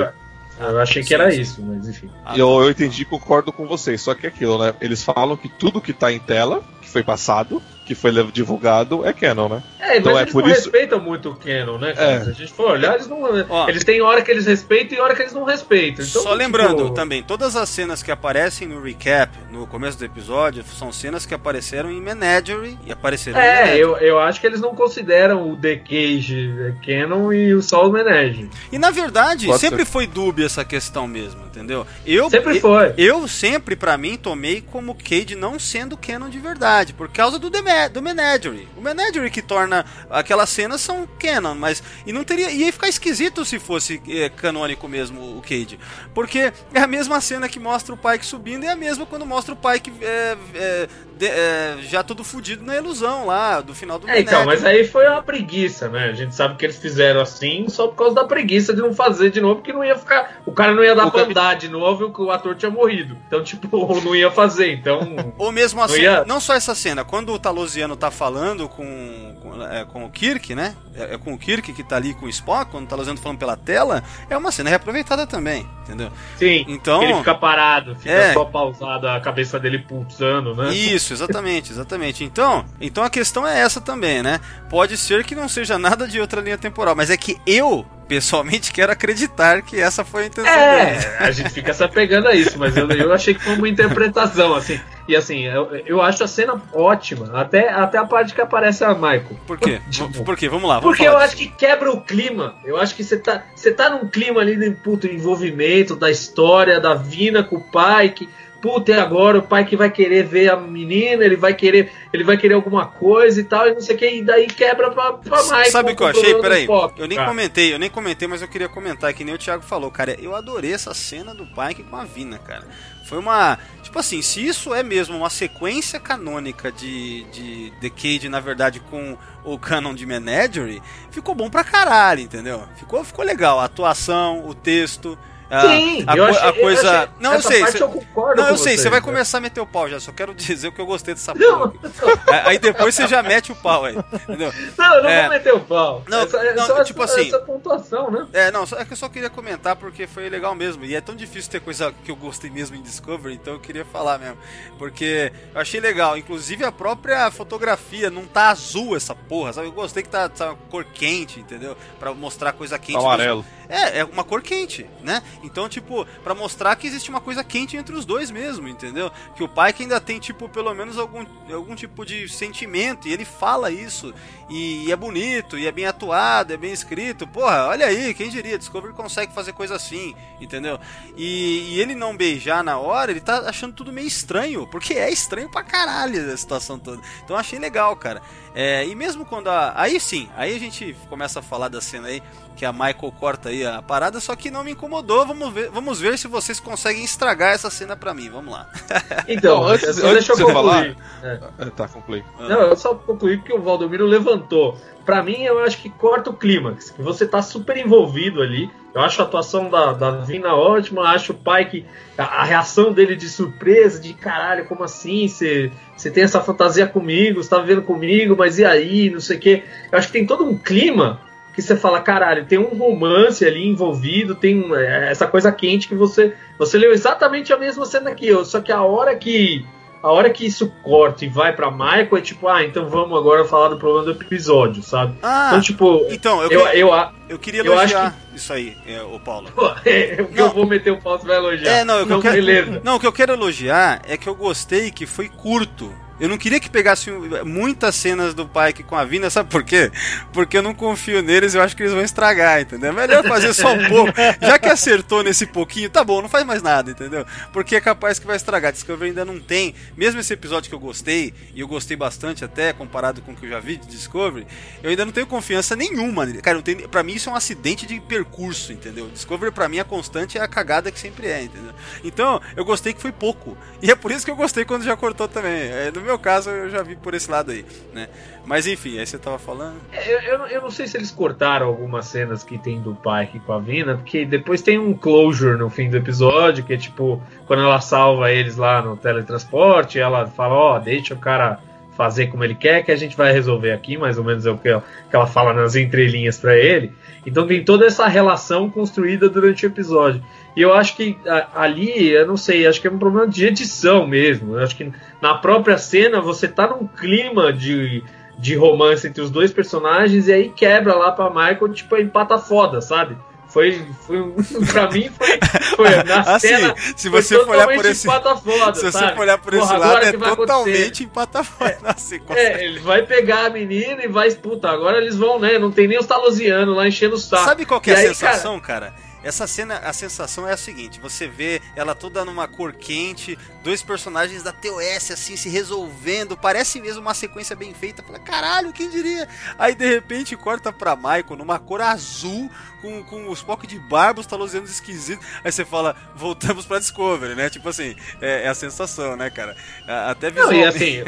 [SPEAKER 4] eu, eu achei que era isso, mas enfim.
[SPEAKER 6] Eu, eu entendi e concordo com vocês. Só que é aquilo, né? Eles falam que tudo que tá em tela, que foi passado, que foi divulgado, é canon, né?
[SPEAKER 4] É,
[SPEAKER 6] Então
[SPEAKER 4] mas
[SPEAKER 6] é
[SPEAKER 4] eles
[SPEAKER 6] por
[SPEAKER 4] não
[SPEAKER 6] isso-
[SPEAKER 4] respeitam muito o Canon, né, cara?
[SPEAKER 6] É.
[SPEAKER 4] Se a gente for olhar, eles não.
[SPEAKER 2] Ó.
[SPEAKER 4] eles têm hora que eles respeitam e hora que eles não respeitam. Então,
[SPEAKER 2] Só lembrando
[SPEAKER 4] tipo,
[SPEAKER 2] também, todas as cenas que aparecem no recap, no começo do episódio, são cenas que apareceram em Menagerie e apareceram em
[SPEAKER 4] É,
[SPEAKER 2] Menagerie.
[SPEAKER 4] eu, eu acho que eles não consideram o The Cage Canon e o Soul Menage.
[SPEAKER 2] E na verdade,
[SPEAKER 6] Pode
[SPEAKER 2] sempre foi dúbia essa questão mesmo, entendeu? Eu,
[SPEAKER 4] Sempre
[SPEAKER 2] eu-
[SPEAKER 4] foi.
[SPEAKER 2] Eu sempre, pra mim, tomei como Cade não sendo canon de verdade, por causa do, Deme- do Menagerie. O Menagerie que torna aquelas cenas são canon, mas. E não teria. Ia ficar esquisito se fosse eh, canônico mesmo o Cade. Porque é a mesma cena que mostra o Pike subindo e é a mesma quando mostra o Pike eh, eh, de- já todo fudido na ilusão lá, do final do
[SPEAKER 4] É, então, mas aí foi uma preguiça, né? A gente sabe que eles fizeram assim só por causa da preguiça de não fazer de novo, porque não ia ficar. O cara não ia dar
[SPEAKER 6] O
[SPEAKER 4] pra andar de novo que o ator tinha morrido. Então, tipo, não ia fazer. Então.
[SPEAKER 2] Ou mesmo a
[SPEAKER 4] Não ia-
[SPEAKER 2] não só essa cena, quando o Talosiano tá falando com, com, é, com o Kirk, né? É, é com o Kirk que tá ali com o Spock, quando o Talosiano tá falando pela tela, é uma cena reaproveitada também, entendeu?
[SPEAKER 4] Sim.
[SPEAKER 2] Então-
[SPEAKER 4] ele fica parado, fica
[SPEAKER 2] É.
[SPEAKER 4] só pausado, a cabeça dele pulsando, né?
[SPEAKER 2] Isso, exatamente, exatamente. Então, então a questão é essa também, né? Pode ser que não seja nada de outra linha temporal, mas é que eu, pessoalmente, quero acreditar que essa foi a intenção.
[SPEAKER 4] É, a gente fica se apegando a isso, mas eu, eu achei que foi uma interpretação, assim. E assim, eu, eu acho a cena ótima, até, até a parte que aparece a Michael.
[SPEAKER 2] Por quê?
[SPEAKER 4] Tipo,
[SPEAKER 2] Por quê? Vamos lá, vamos
[SPEAKER 4] Porque eu
[SPEAKER 2] falar
[SPEAKER 4] acho que quebra o clima. Eu acho que você tá, você tá num clima ali de puto envolvimento da história da Vina com o pai que puta, e agora o pai que vai querer ver a menina, ele vai querer, ele vai querer alguma coisa e tal, e não sei o que, e daí quebra pra, pra mais.
[SPEAKER 2] Sabe o que eu achei? Peraí, eu nem comentei, eu nem comentei, mas eu queria comentar, que nem o Thiago falou, cara, eu adorei essa cena do Pike com a Vina, cara. Foi uma. Tipo assim, se isso é mesmo uma sequência canônica de, de The Cage, na verdade, com o canon de Menagerie, ficou bom pra caralho, entendeu? Ficou, ficou legal. A atuação, o texto. A-
[SPEAKER 4] Sim,
[SPEAKER 2] a,
[SPEAKER 4] achei-
[SPEAKER 2] a coisa.
[SPEAKER 4] eu achei-
[SPEAKER 2] não, eu sei.
[SPEAKER 4] eu concordo
[SPEAKER 2] não, eu sei,
[SPEAKER 4] você,
[SPEAKER 2] você vai
[SPEAKER 4] né?
[SPEAKER 2] começar a meter o pau já, só quero dizer o que eu gostei dessa
[SPEAKER 4] Não,
[SPEAKER 2] porra. Aí depois você já mete o pau aí, entendeu?
[SPEAKER 4] não, eu não
[SPEAKER 2] É.
[SPEAKER 4] vou meter o pau.
[SPEAKER 2] Não,
[SPEAKER 4] é só, é
[SPEAKER 2] não,
[SPEAKER 4] só
[SPEAKER 2] tipo
[SPEAKER 4] essa,
[SPEAKER 2] assim-
[SPEAKER 4] essa pontuação, né?
[SPEAKER 2] É, não, é que eu só queria comentar porque foi legal mesmo. E é tão difícil ter coisa que eu gostei mesmo em Discovery, então eu queria falar mesmo. Porque eu achei legal. Inclusive a própria fotografia não tá azul essa porra, sabe? Eu gostei que tá, tá cor quente, entendeu? Pra mostrar coisa quente. dos-
[SPEAKER 6] Amarelo.
[SPEAKER 2] É, é uma cor quente, né? Então, tipo, pra mostrar que existe uma coisa quente entre os dois mesmo, entendeu? Que o pai que ainda tem, tipo, pelo menos algum, algum tipo de sentimento, e ele fala isso, e, e é bonito, e é bem atuado, é bem escrito. Porra, olha aí, quem diria, Discovery consegue fazer coisa assim, entendeu? E, e ele não beijar na hora, ele tá achando tudo meio estranho, porque é estranho pra caralho a situação toda. Então achei legal, cara. É, e mesmo quando a. Aí sim, aí a gente começa a falar da cena aí, que a Michael corta aí a parada, só que não me incomodou. Vamos ver, vamos ver se vocês conseguem estragar essa cena pra mim. Vamos lá.
[SPEAKER 4] Então,
[SPEAKER 6] Não, antes-
[SPEAKER 4] só
[SPEAKER 6] antes
[SPEAKER 4] deixa eu
[SPEAKER 6] de você
[SPEAKER 4] concluir.
[SPEAKER 6] É, tá, concluí.
[SPEAKER 4] Não, eu só concluí porque o Valdomiro levantou. Pra mim, eu acho que corta o clímax. Que você tá super envolvido ali. Eu acho a atuação da, da Vina ótima. Acho o pai que. A, a reação dele de surpresa, de caralho, como assim? Você você tem essa fantasia comigo, você tá vivendo comigo, mas e aí? Não sei o quê. Eu acho que tem todo um clima que você fala, caralho, tem um romance ali envolvido, tem é, essa coisa quente que você. Você leu exatamente a mesma cena que eu, só que a hora que A hora que isso corta e vai pra Michael, é tipo, ah, então vamos agora falar do problema do episódio, sabe?
[SPEAKER 2] Ah,
[SPEAKER 4] Então, tipo,
[SPEAKER 2] então, eu,
[SPEAKER 4] eu,
[SPEAKER 2] que-
[SPEAKER 4] eu,
[SPEAKER 2] eu queria
[SPEAKER 4] eu acho
[SPEAKER 2] elogiar isso aí, é, ô Paulo.
[SPEAKER 4] Pô, é, o que
[SPEAKER 2] Não.
[SPEAKER 4] eu vou meter o pau, você vai elogiar.
[SPEAKER 2] É, não, o que eu quero, não, o que eu quero elogiar é que eu gostei que foi curto. Eu não queria que pegasse muitas cenas do Pike com a Vina, sabe por quê? Porque eu não confio neles, eu acho que eles vão estragar, entendeu? É melhor fazer só um pouco. Já que acertou nesse pouquinho, tá bom, não faz mais nada, entendeu? Porque é capaz que vai estragar. Discovery ainda não tem, mesmo esse episódio que eu gostei, e eu gostei bastante até, comparado com o que eu já vi de Discovery, eu ainda não tenho confiança nenhuma. Cara, não tem, pra mim isso é um acidente de percurso, entendeu? Discovery pra mim a constante é a cagada que sempre é, entendeu? Então, eu gostei que foi pouco. E é por isso que eu gostei quando já cortou também. É, no meu caso, eu já vi por esse lado aí, né? Mas enfim, aí você tava falando.
[SPEAKER 4] É, Eu, eu, eu não sei se eles cortaram algumas cenas que tem do Pike com a Vina, porque depois tem um closure no fim do episódio, que é tipo, quando ela salva eles lá no teletransporte, ela fala, ó, deixa o cara fazer como ele quer, que a gente vai resolver aqui, mais ou menos é o que ela, fala nas entrelinhas pra ele. Então tem toda essa relação construída durante o episódio. E eu acho que ali, eu não sei, acho que é um problema de edição mesmo. Eu acho que na própria cena você tá num clima de, de romance entre os dois personagens e aí quebra lá pra Michael, tipo, empata foda, sabe? Foi, foi pra mim foi, foi na
[SPEAKER 2] Assim,
[SPEAKER 4] cena
[SPEAKER 2] se você for olhar por esse.
[SPEAKER 4] empata foda,
[SPEAKER 2] Se você for olhar por esse
[SPEAKER 4] Porra,
[SPEAKER 2] lado,
[SPEAKER 4] agora
[SPEAKER 2] é totalmente empata fora. Nossa, com
[SPEAKER 4] É, ele vai pegar a menina e vai, puta, agora eles vão, né? Não tem nem os talosianos lá enchendo o saco.
[SPEAKER 2] Sabe qual que é a
[SPEAKER 4] aí,
[SPEAKER 2] sensação, cara? Essa cena, a sensação é a seguinte: você vê ela toda numa cor quente, dois personagens da TOS assim se resolvendo, parece mesmo uma sequência bem feita. Fala, caralho, quem diria? Aí de repente corta pra Michael numa cor azul, com, com os Spock de barba, os talosianos esquisitos. Aí você fala, voltamos pra Discovery, né? Tipo assim, é, é a sensação, né, cara? Até
[SPEAKER 4] Não, e assim,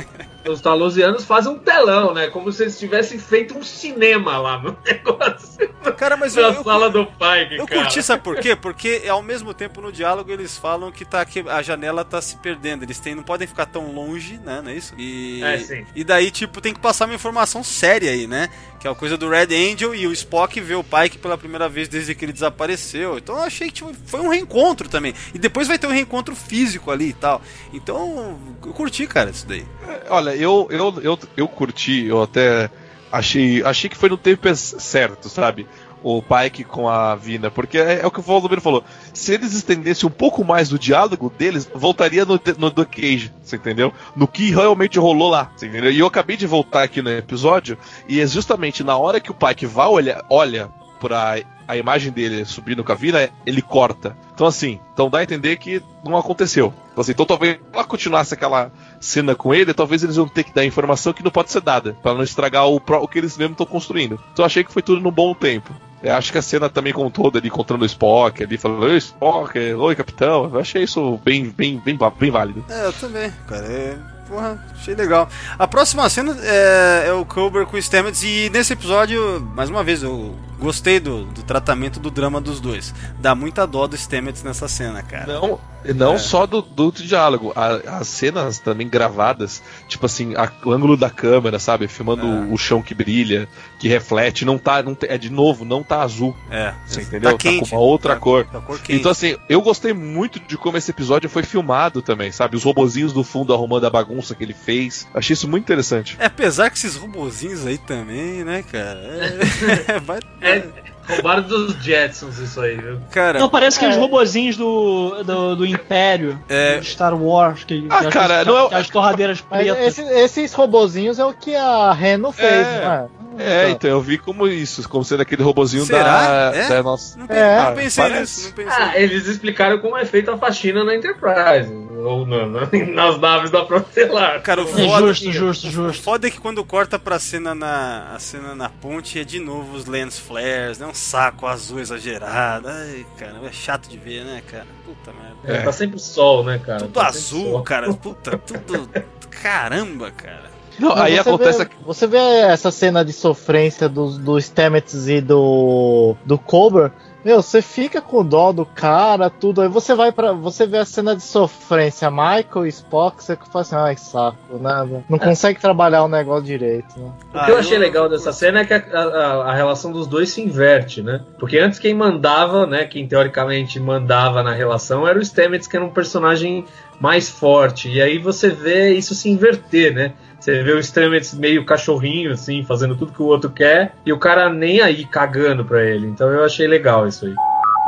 [SPEAKER 4] os talosianos fazem um telão, né? Como se eles tivessem feito um cinema lá no negócio.
[SPEAKER 2] cara, mas eu,
[SPEAKER 4] Na
[SPEAKER 2] eu,
[SPEAKER 4] sala do pai,
[SPEAKER 2] Eu
[SPEAKER 4] cara.
[SPEAKER 2] Curti, sabe por quê? Porque ao mesmo tempo no diálogo eles falam que, tá, que a janela tá se perdendo. Eles têm, não podem ficar tão longe, né? Não é isso? E,
[SPEAKER 4] É, sim.
[SPEAKER 2] e daí, tipo, tem que passar uma informação séria aí, né? Que é a coisa do Red Angel e o Spock vê o Pike pela primeira vez desde que ele desapareceu. Então eu achei que tipo, foi um reencontro também. E depois vai ter um reencontro físico ali e tal. Então eu curti, cara, isso daí.
[SPEAKER 6] Olha, eu, eu, eu, eu curti, eu até achei, achei que foi no tempo certo, sabe? O Pike com a Vina, porque é, é o que o Valdomiro falou. Se eles estendessem um pouco mais do diálogo deles, voltaria no, no The Cage, você entendeu? No que realmente rolou lá, você entendeu? E eu acabei de voltar aqui no episódio, e é justamente na hora que o Pike vai olhar, olha pra a imagem dele subindo com a Vina, ele corta. Então assim, então dá a entender que não aconteceu. Então, assim, então talvez ela continuasse aquela cena com ele, talvez eles iam ter que dar informação que não pode ser dada, pra não estragar o, o que eles mesmos estão construindo. Então achei que foi tudo num bom tempo. Eu acho que a cena também com todo ali encontrando o Spock, ali falando, oi Spock, oi capitão, eu achei isso bem, bem, bem, bem válido.
[SPEAKER 2] É, eu também, cara. É, porra, achei legal. A próxima cena é, é o Culber com o Stamets e nesse episódio, mais uma vez, eu gostei do, do tratamento do drama dos dois. Dá muita dó do Stamets nessa cena, cara.
[SPEAKER 6] Não, não
[SPEAKER 2] É.
[SPEAKER 6] só do, do diálogo, a- as cenas também gravadas, tipo assim, a- o ângulo da câmera, sabe? Filmando
[SPEAKER 2] É.
[SPEAKER 6] o chão que brilha, que reflete, não tá, não é de novo, não tá azul,
[SPEAKER 2] É,
[SPEAKER 6] você entendeu?
[SPEAKER 2] Tá quente.
[SPEAKER 6] com uma outra
[SPEAKER 2] tá,
[SPEAKER 6] cor.
[SPEAKER 2] Tá cor.
[SPEAKER 6] Então, assim, eu gostei muito de como esse episódio foi filmado também, sabe? Os robozinhos do fundo arrumando a bagunça que ele fez. Achei isso muito interessante.
[SPEAKER 2] É, apesar que esses robozinhos aí também, né, cara? É, vai,
[SPEAKER 4] É, roubaram dos Jetsons isso aí, viu?
[SPEAKER 2] cara,
[SPEAKER 5] Não, parece que
[SPEAKER 3] É.
[SPEAKER 5] os robozinhos do, do, do Império,
[SPEAKER 2] É.
[SPEAKER 5] do Star Wars, que,
[SPEAKER 6] Ah,
[SPEAKER 5] que as-
[SPEAKER 6] cara, não é-
[SPEAKER 5] que as torradeiras pretas.
[SPEAKER 3] esse- esses robozinhos é o que a Reno fez,
[SPEAKER 6] É.
[SPEAKER 3] não é?
[SPEAKER 6] É, então eu vi como isso, como sendo aquele robozinho
[SPEAKER 2] Será?
[SPEAKER 6] da,
[SPEAKER 2] É?
[SPEAKER 6] da nossa.
[SPEAKER 2] não,
[SPEAKER 3] É.
[SPEAKER 2] não pensei
[SPEAKER 6] Parece.
[SPEAKER 2] nisso, não pensei.
[SPEAKER 4] Ah, eles explicaram como é feita a faxina na Enterprise. Ou na- na- nas naves da Protelar.
[SPEAKER 2] Cara, o
[SPEAKER 5] É
[SPEAKER 2] foda,
[SPEAKER 5] justo, justo,
[SPEAKER 2] o
[SPEAKER 5] justo.
[SPEAKER 2] foda é que quando corta pra cena na, a cena na ponte é de novo os lens flares, né? Um saco azul exagerado. Ai, cara, é chato de ver, né, cara? Puta merda.
[SPEAKER 4] É, Tá sempre sol, né, cara?
[SPEAKER 2] Tudo
[SPEAKER 4] Tá
[SPEAKER 2] azul,
[SPEAKER 4] sol.
[SPEAKER 2] cara. Puta, tudo. Caramba, cara.
[SPEAKER 6] Não, aí
[SPEAKER 3] você
[SPEAKER 6] acontece.
[SPEAKER 3] Vê, você vê essa cena de sofrência do, do Stamets e do, do Cobra. Meu, você fica com dó do cara, tudo. Aí você vai para Você vê a cena de sofrência, Michael e Spock, você fala assim, ai, saco, né? Não consegue trabalhar o negócio direito, né?
[SPEAKER 4] O que eu achei legal dessa cena é que a, a- a relação dos dois se inverte, né? Porque antes quem mandava, né? Quem teoricamente mandava na relação era o Stamets, que era um personagem mais forte. E aí você vê isso se inverter, né? Você vê o Stamets meio cachorrinho, assim, fazendo tudo que o outro quer, e o cara nem aí cagando pra ele. Então eu achei legal isso aí.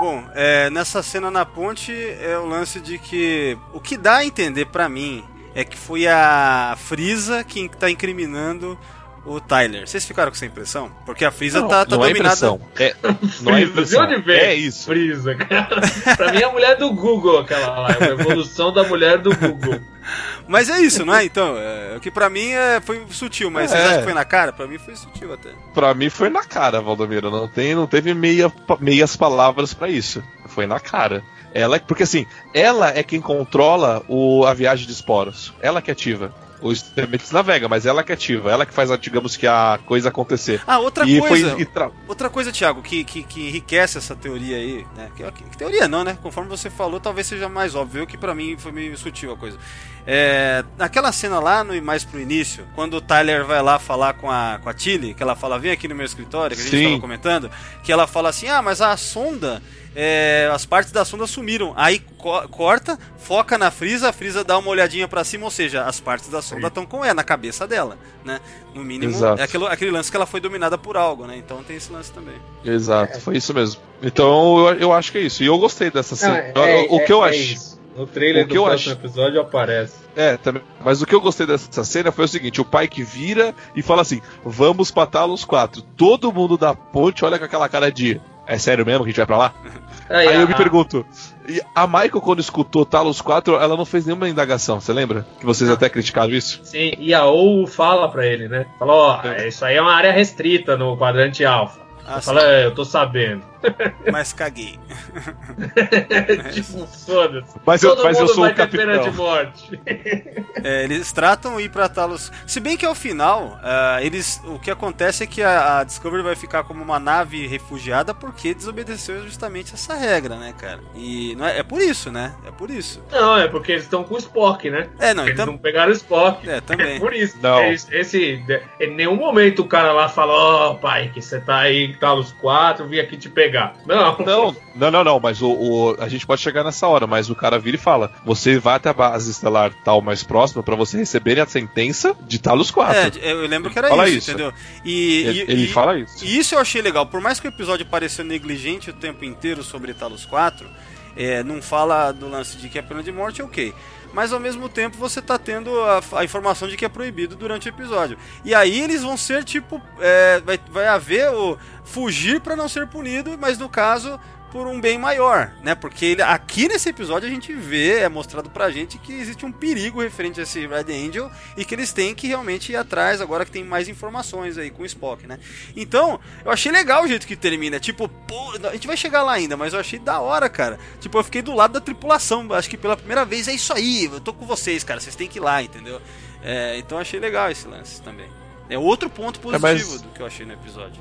[SPEAKER 2] Bom, é, nessa cena na ponte é o lance de que o que dá a entender pra mim é que foi a Frieza quem tá incriminando o Tyler. Vocês ficaram com essa impressão? Porque a Frieza
[SPEAKER 6] Não,
[SPEAKER 2] tá, tá
[SPEAKER 6] não é
[SPEAKER 2] dominada.
[SPEAKER 6] impressão. É, não é
[SPEAKER 4] Frieza,
[SPEAKER 6] impressão.
[SPEAKER 4] de onde vem?
[SPEAKER 6] É isso.
[SPEAKER 4] Frieza, cara. pra mim é a mulher do Google, aquela lá. É a evolução da mulher do Google.
[SPEAKER 2] Mas é isso, não é? Então, é, o que pra mim é, foi sutil, mas vocês
[SPEAKER 6] É.
[SPEAKER 2] acham que foi na cara? Pra mim foi sutil até.
[SPEAKER 6] Pra mim foi na cara, Valdomiro. Não, tem, não teve meia, meias palavras pra isso. Foi na cara. Ela, porque assim, ela é quem controla o, a viagem de esporos. Ela que ativa. O Stamets navega, mas ela que ativa. Ela que faz, digamos que, a coisa acontecer.
[SPEAKER 2] Ah, outra
[SPEAKER 6] e
[SPEAKER 2] coisa.
[SPEAKER 6] foi. tra-
[SPEAKER 2] Outra coisa, Thiago, que, que, que enriquece essa teoria aí, né? Que, que teoria não, né? Conforme você falou, talvez seja mais óbvio, que pra mim foi meio sutil a coisa. É, naquela cena lá, no, mais pro início, quando o Tyler vai lá falar com a, com a Tilly, que ela fala, vem aqui no meu escritório, que a gente
[SPEAKER 6] Sim.
[SPEAKER 2] tava comentando, que ela fala assim, ah, mas a sonda, é, as partes da sonda sumiram. Aí co- corta, foca na Frisa, a Frisa dá uma olhadinha pra cima, ou seja, as partes da sonda estão com ela, na cabeça dela, né? No mínimo,
[SPEAKER 6] Exato.
[SPEAKER 2] é aquele, aquele lance que ela foi dominada por algo, né? Então tem esse lance também.
[SPEAKER 6] Exato, foi isso mesmo. Então eu, eu acho que é isso. E eu gostei dessa cena.
[SPEAKER 4] Não, é-
[SPEAKER 6] o que eu
[SPEAKER 4] é- é
[SPEAKER 6] acho.
[SPEAKER 4] isso. No trailer
[SPEAKER 6] O que
[SPEAKER 4] do
[SPEAKER 6] eu
[SPEAKER 4] próximo
[SPEAKER 6] acho-
[SPEAKER 4] episódio aparece.
[SPEAKER 6] É, também. Mas o que eu gostei dessa cena foi o seguinte: o pai que vira e fala assim: vamos Talos 4. Todo mundo da ponte olha com aquela cara de. É sério mesmo que a gente vai pra lá?
[SPEAKER 4] Aí,
[SPEAKER 6] Aí eu me
[SPEAKER 4] a-
[SPEAKER 6] pergunto: a Michael, quando escutou Talos 4, ela não fez nenhuma indagação, você lembra? Que vocês até criticaram isso?
[SPEAKER 4] Sim, e a OU fala pra ele, né? Fala, ó,
[SPEAKER 6] É.
[SPEAKER 4] isso aí é uma área restrita no quadrante alfa.
[SPEAKER 2] Ah,
[SPEAKER 4] fala, é, eu tô sabendo.
[SPEAKER 2] Mas caguei.
[SPEAKER 4] tipo, foda-se.
[SPEAKER 6] Mas eu,
[SPEAKER 4] Todo
[SPEAKER 6] mas eu
[SPEAKER 4] mundo
[SPEAKER 6] sou
[SPEAKER 4] vai
[SPEAKER 6] o
[SPEAKER 4] ter pena de
[SPEAKER 6] capitão.
[SPEAKER 4] morte.
[SPEAKER 2] É, eles tratam ir pra Talos. Se bem que ao final, ah, eles, o que acontece é que a, a Discovery vai ficar como uma nave refugiada porque desobedeceu justamente essa regra, né, cara? E não é, é por isso, né? É por isso.
[SPEAKER 4] Não, é porque eles estão com o Spock, né?
[SPEAKER 2] É, não,
[SPEAKER 4] Eles
[SPEAKER 2] então.
[SPEAKER 4] não pegaram o Spock.
[SPEAKER 2] É, também.
[SPEAKER 4] É por isso.
[SPEAKER 6] Não.
[SPEAKER 4] Eles- esse, em nenhum momento o cara lá fala, ó, pai, que você tá aí Talos 4, eu vim aqui te pegar. Não,
[SPEAKER 6] Não, não, não, não, mas o, o- a gente pode chegar nessa hora, mas o cara vira e fala: você vai até a base estelar tal mais próxima pra você receberem a sentença de Talos 4.
[SPEAKER 2] É, eu lembro que era
[SPEAKER 6] Fala
[SPEAKER 2] isso,
[SPEAKER 6] isso.
[SPEAKER 2] entendeu? E,
[SPEAKER 6] ele
[SPEAKER 2] e-
[SPEAKER 6] ele
[SPEAKER 2] e-
[SPEAKER 6] fala isso.
[SPEAKER 2] E isso eu achei legal. Por mais que o episódio pareceu negligente o tempo inteiro sobre Talos 4, é, não fala do lance de que é pena de morte, ok. Mas ao mesmo tempo você tá tendo a, a informação de que é proibido durante o episódio. E aí eles vão ser tipo. é, vai, vai haver o fugir pra não ser punido, mas no caso por um bem maior, né? Porque ele- aqui nesse episódio a gente vê, é mostrado pra gente que existe um perigo referente a esse Red Angel e que eles têm que realmente ir atrás agora que tem mais informações aí com o Spock, né? Então, eu achei legal o jeito que termina. Tipo, pô, a gente vai chegar lá ainda, mas eu achei da hora, cara. Tipo, eu fiquei do lado da tripulação. Acho que pela primeira vez é isso aí. Eu tô com vocês, cara. Vocês têm que ir lá, entendeu? É, então achei legal esse lance também. É outro ponto positivo
[SPEAKER 6] mas-
[SPEAKER 2] do que eu achei no episódio.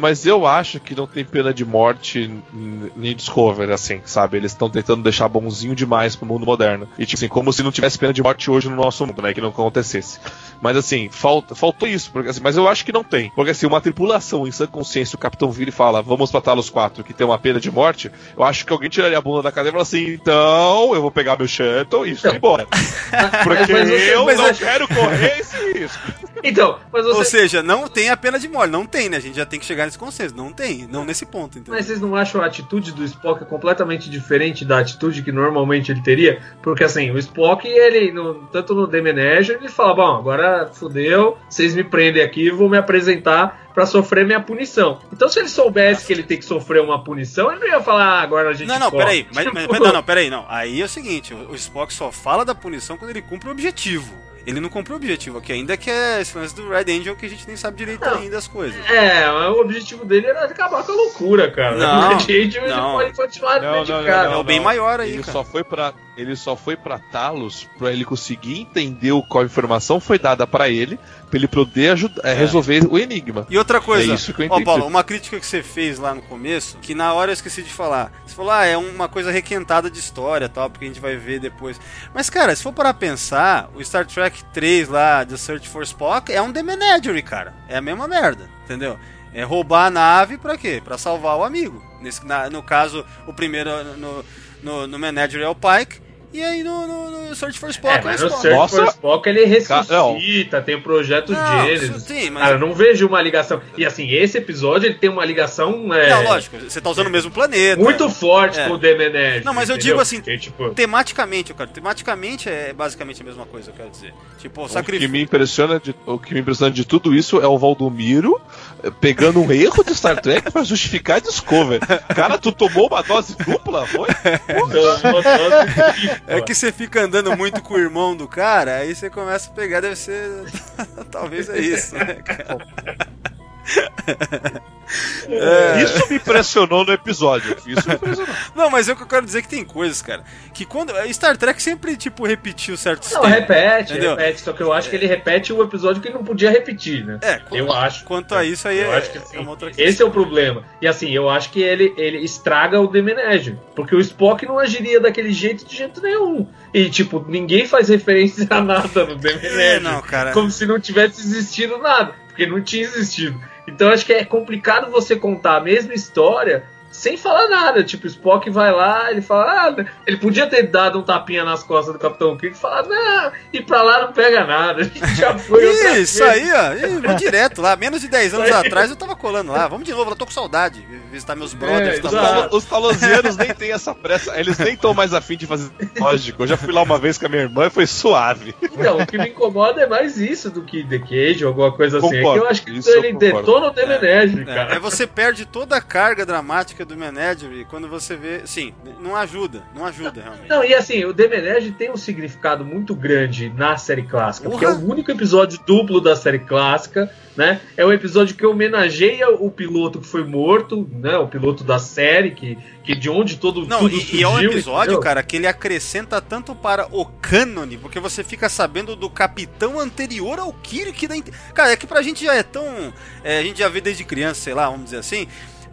[SPEAKER 6] Mas eu acho que não tem pena de morte nem Discover, assim, sabe? Eles estão tentando deixar bonzinho demais pro mundo moderno. E, tipo assim, como se não tivesse pena de morte hoje no nosso mundo, né? Que não acontecesse. Mas, assim, falta, faltou isso. Porque, assim, mas eu acho que não tem. Porque, assim, uma tripulação em sã consciência, o capitão vira e fala, vamos pra Talos 4, que tem uma pena de morte, eu acho que alguém tiraria a bunda da cadeira e fala assim, então, eu vou pegar meu shuttle e ir embora. Porque
[SPEAKER 4] Mas você-
[SPEAKER 6] eu
[SPEAKER 4] mas
[SPEAKER 6] não
[SPEAKER 4] é-
[SPEAKER 6] quero correr esse risco.
[SPEAKER 4] Então, mas
[SPEAKER 2] Ou
[SPEAKER 4] você.
[SPEAKER 2] seja, não tem a pena de morte. Não tem, né? A gente já tem que chegar nesse consenso. Não tem. Não nesse ponto, entendeu?
[SPEAKER 4] Mas vocês não acham a atitude do Spock completamente diferente da atitude que normalmente ele teria? Porque assim, o Spock, ele, no- tanto no The ele fala: Bom, agora fudeu, vocês me prendem aqui, vou me apresentar pra sofrer minha punição. Então, se ele soubesse que ele tem que sofrer uma punição, ele não ia falar: ah, agora a gente.
[SPEAKER 2] Não, não,
[SPEAKER 4] corre."
[SPEAKER 2] peraí. Mas, mas-
[SPEAKER 4] Tipo,
[SPEAKER 2] não, não, peraí, não. Aí é o seguinte: o Spock só fala da punição quando ele cumpre o objetivo. Ele não cumpriu o objetivo aqui ainda, que é esse lance do Red Angel que a gente nem sabe direito
[SPEAKER 4] Não.
[SPEAKER 2] ainda as coisas.
[SPEAKER 4] É, mas o objetivo dele era acabar com a loucura, cara.
[SPEAKER 2] Não,
[SPEAKER 4] a gente ele
[SPEAKER 2] não.
[SPEAKER 4] pode continuar
[SPEAKER 6] Não, não,
[SPEAKER 4] dedicado.
[SPEAKER 2] É o bem maior aí,
[SPEAKER 6] ele
[SPEAKER 2] cara.
[SPEAKER 6] Só foi pra, ele só foi pra Talos pra ele conseguir entender qual informação foi dada pra ele, pra ele poder ajudar, é, resolver o enigma.
[SPEAKER 2] E outra coisa,
[SPEAKER 6] É isso que eu
[SPEAKER 2] ó. Paulo, uma crítica que você fez lá no começo, que na hora eu esqueci de falar. Você falou, ah, é uma coisa requentada de história tal, porque a gente vai ver depois. Mas, cara, se for para pensar, o Star Trek 3 lá, The Search for Spock, é um The Menagerie, cara. É a mesma merda, entendeu? É roubar a nave pra quê? Pra salvar o amigo. Nesse, na- no caso, o primeiro no, no, no Menagerie é o Pike. E aí no, no, no Search for Spock
[SPEAKER 4] É,
[SPEAKER 2] é, o
[SPEAKER 4] mas no
[SPEAKER 2] Spock.
[SPEAKER 4] Search
[SPEAKER 6] Nossa.
[SPEAKER 4] for Spock ele ressuscita,
[SPEAKER 6] Não.
[SPEAKER 4] tem o projeto
[SPEAKER 2] Não,
[SPEAKER 4] Genesis.
[SPEAKER 2] sim, mas-
[SPEAKER 4] Cara, eu não vejo uma ligação. E assim, esse episódio ele tem uma ligação é,
[SPEAKER 2] Não, lógico, você tá usando o mesmo planeta.
[SPEAKER 4] muito forte
[SPEAKER 2] É.
[SPEAKER 4] com o Menage,
[SPEAKER 2] Não, mas eu
[SPEAKER 4] entendeu?
[SPEAKER 2] digo assim,
[SPEAKER 4] E, tipo,
[SPEAKER 2] Tematicamente, cara, tematicamente é basicamente a mesma coisa, eu quero dizer. Tipo,
[SPEAKER 6] O que
[SPEAKER 2] sacrifício.
[SPEAKER 6] me impressiona de, o que me impressiona de tudo isso é o Valdomiro pegando um erro de Star Trek pra justificar Discover. Cara, tu tomou uma dose dupla, foi?
[SPEAKER 2] É que você fica andando muito com o irmão do cara, aí você começa a pegar, deve ser. Talvez é isso, né, cara? É.
[SPEAKER 6] Isso me impressionou no episódio. Isso me impressionou.
[SPEAKER 2] Não, mas é o que eu quero dizer que tem coisas, cara. Que quando. Star Trek sempre, tipo, repetiu certos
[SPEAKER 4] Não,
[SPEAKER 2] temas.
[SPEAKER 4] repete,
[SPEAKER 2] Entendeu?
[SPEAKER 4] repete. Só que eu acho que ele repete o episódio que ele não podia repetir, né?
[SPEAKER 2] É,
[SPEAKER 4] Eu acho.
[SPEAKER 2] Quanto a isso aí
[SPEAKER 4] Eu
[SPEAKER 2] é,
[SPEAKER 4] acho que, assim,
[SPEAKER 2] é uma outra questão.
[SPEAKER 4] Esse é o problema. E assim, eu acho que ele, ele estraga o The Menage. Porque o Spock não agiria daquele jeito de jeito nenhum. E, tipo, ninguém faz referência a nada no The Menage.
[SPEAKER 2] É, não, cara.
[SPEAKER 4] Como se não tivesse existido nada. Porque não tinha existido. Então acho que é complicado você contar a mesma história sem falar nada. Tipo, o Spock vai lá, ele fala, ah, ele podia ter dado um tapinha nas costas do Capitão Kirk e falar, não, e pra lá não pega nada. A gente já foi
[SPEAKER 2] Isso aí, ó. Ih, vou direto lá. Menos de 10 anos atrás eu tava colando lá. Vamos de novo, eu tô com saudade. Visitar meus brothers.
[SPEAKER 4] É,
[SPEAKER 2] tá
[SPEAKER 6] Os, talosianos nem têm essa pressa, eles nem estão mais afim de fazer lógico. Eu já fui lá uma vez com a minha irmã e foi suave.
[SPEAKER 4] Então, o que me incomoda é mais isso do que The Cage ou alguma coisa assim. É que
[SPEAKER 6] Concordo,
[SPEAKER 4] eu acho que ele
[SPEAKER 6] concordo.
[SPEAKER 4] detona o Menage,
[SPEAKER 2] É,
[SPEAKER 4] cara.
[SPEAKER 2] aí você perde toda a carga dramática do Menagerie quando você vê. Sim, não ajuda. Não ajuda, realmente.
[SPEAKER 4] Não, e assim, o The Menage tem um significado muito grande na série clássica, porque é o único episódio duplo da série clássica, né? É o episódio que homenageia o piloto que foi morto, né? O piloto da série, que, que de onde todo
[SPEAKER 2] Não,
[SPEAKER 4] tudo
[SPEAKER 2] e, e é um
[SPEAKER 4] surgiu,
[SPEAKER 2] episódio,
[SPEAKER 4] entendeu?
[SPEAKER 2] cara, que ele acrescenta tanto para o cânone, porque você fica sabendo do capitão anterior ao Kirk da. Cara, é que pra gente já é tão. é, a gente já vê desde criança, sei lá, vamos dizer assim.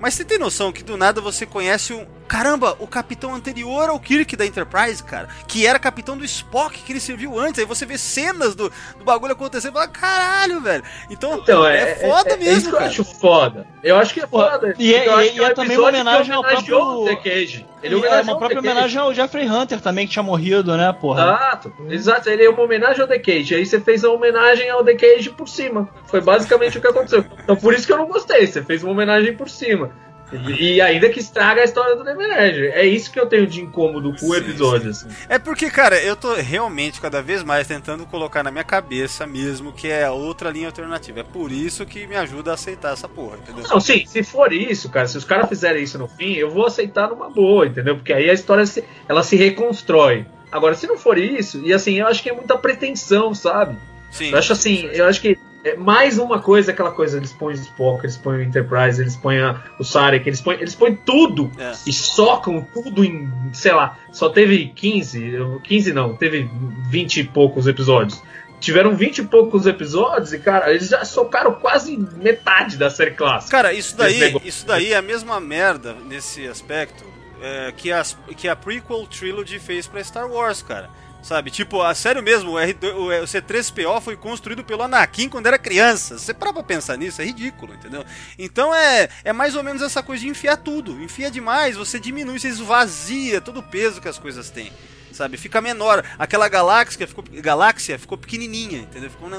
[SPEAKER 2] Mas você tem noção que do nada você conhece o. Caramba, o capitão anterior ao Kirk da Enterprise, cara. Que era capitão do Spock, que ele serviu antes. Aí você vê cenas do, do bagulho acontecendo e fala, caralho, velho. Então,
[SPEAKER 4] Então,
[SPEAKER 2] é,
[SPEAKER 4] é,
[SPEAKER 2] foda
[SPEAKER 4] é, é
[SPEAKER 2] mesmo,
[SPEAKER 4] isso que eu
[SPEAKER 2] cara.
[SPEAKER 4] acho foda. Eu acho que é foda.
[SPEAKER 5] e é-
[SPEAKER 4] Eu acho
[SPEAKER 5] e
[SPEAKER 4] que é
[SPEAKER 5] é também uma homenagem ao próprio-
[SPEAKER 4] o The Cage. Ele
[SPEAKER 5] é uma própria homenagem ao Jeffrey Hunter também, que tinha morrido, né, porra?
[SPEAKER 4] Exato, exato. Ele é uma homenagem ao The Cage. Aí você fez a homenagem ao The Cage por cima. Foi basicamente o que aconteceu. Então por isso que eu não gostei. Você fez uma homenagem por cima. E, ainda que estraga a história do Menage. É isso que eu tenho de incômodo com o
[SPEAKER 2] Sim,
[SPEAKER 4] episódio. assim.
[SPEAKER 2] É porque, cara, eu tô realmente cada vez mais tentando colocar na minha cabeça mesmo que é outra linha alternativa. É por isso que me ajuda a aceitar essa porra, entendeu?
[SPEAKER 4] Não, sim, se for isso, cara, se os caras fizerem isso no fim, eu vou aceitar numa boa, entendeu? Porque aí a história se, ela se reconstrói. Agora, se não for isso, e assim, eu acho que é muita pretensão, sabe?
[SPEAKER 2] Sim.
[SPEAKER 4] Eu acho assim, eu acho que é mais uma coisa, aquela coisa, eles põem o Spock, eles põem o Enterprise, eles põem a- o Sarek, eles põem, eles põem tudo
[SPEAKER 2] É.
[SPEAKER 4] e socam tudo em, sei lá, só teve 15, 15 não, teve 20 e poucos episódios. Tiveram 20 e poucos episódios e, cara, eles já socaram quase metade da série clássica.
[SPEAKER 2] Cara, isso daí, isso daí é a mesma merda nesse aspecto é, que, as, que a prequel trilogy fez pra Star Wars, cara. Sabe, tipo, a sério mesmo, o, R2, o, o C3PO foi construído pelo Anakin quando era criança. Você para pra pensar nisso, é ridículo, entendeu? Então é, é mais ou menos essa coisa de enfiar tudo. Enfia demais, você diminui, você esvazia todo o peso que as coisas têm. Sabe, fica menor. Aquela galáxia ficou, galáxia ficou pequenininha, entendeu? Ficou,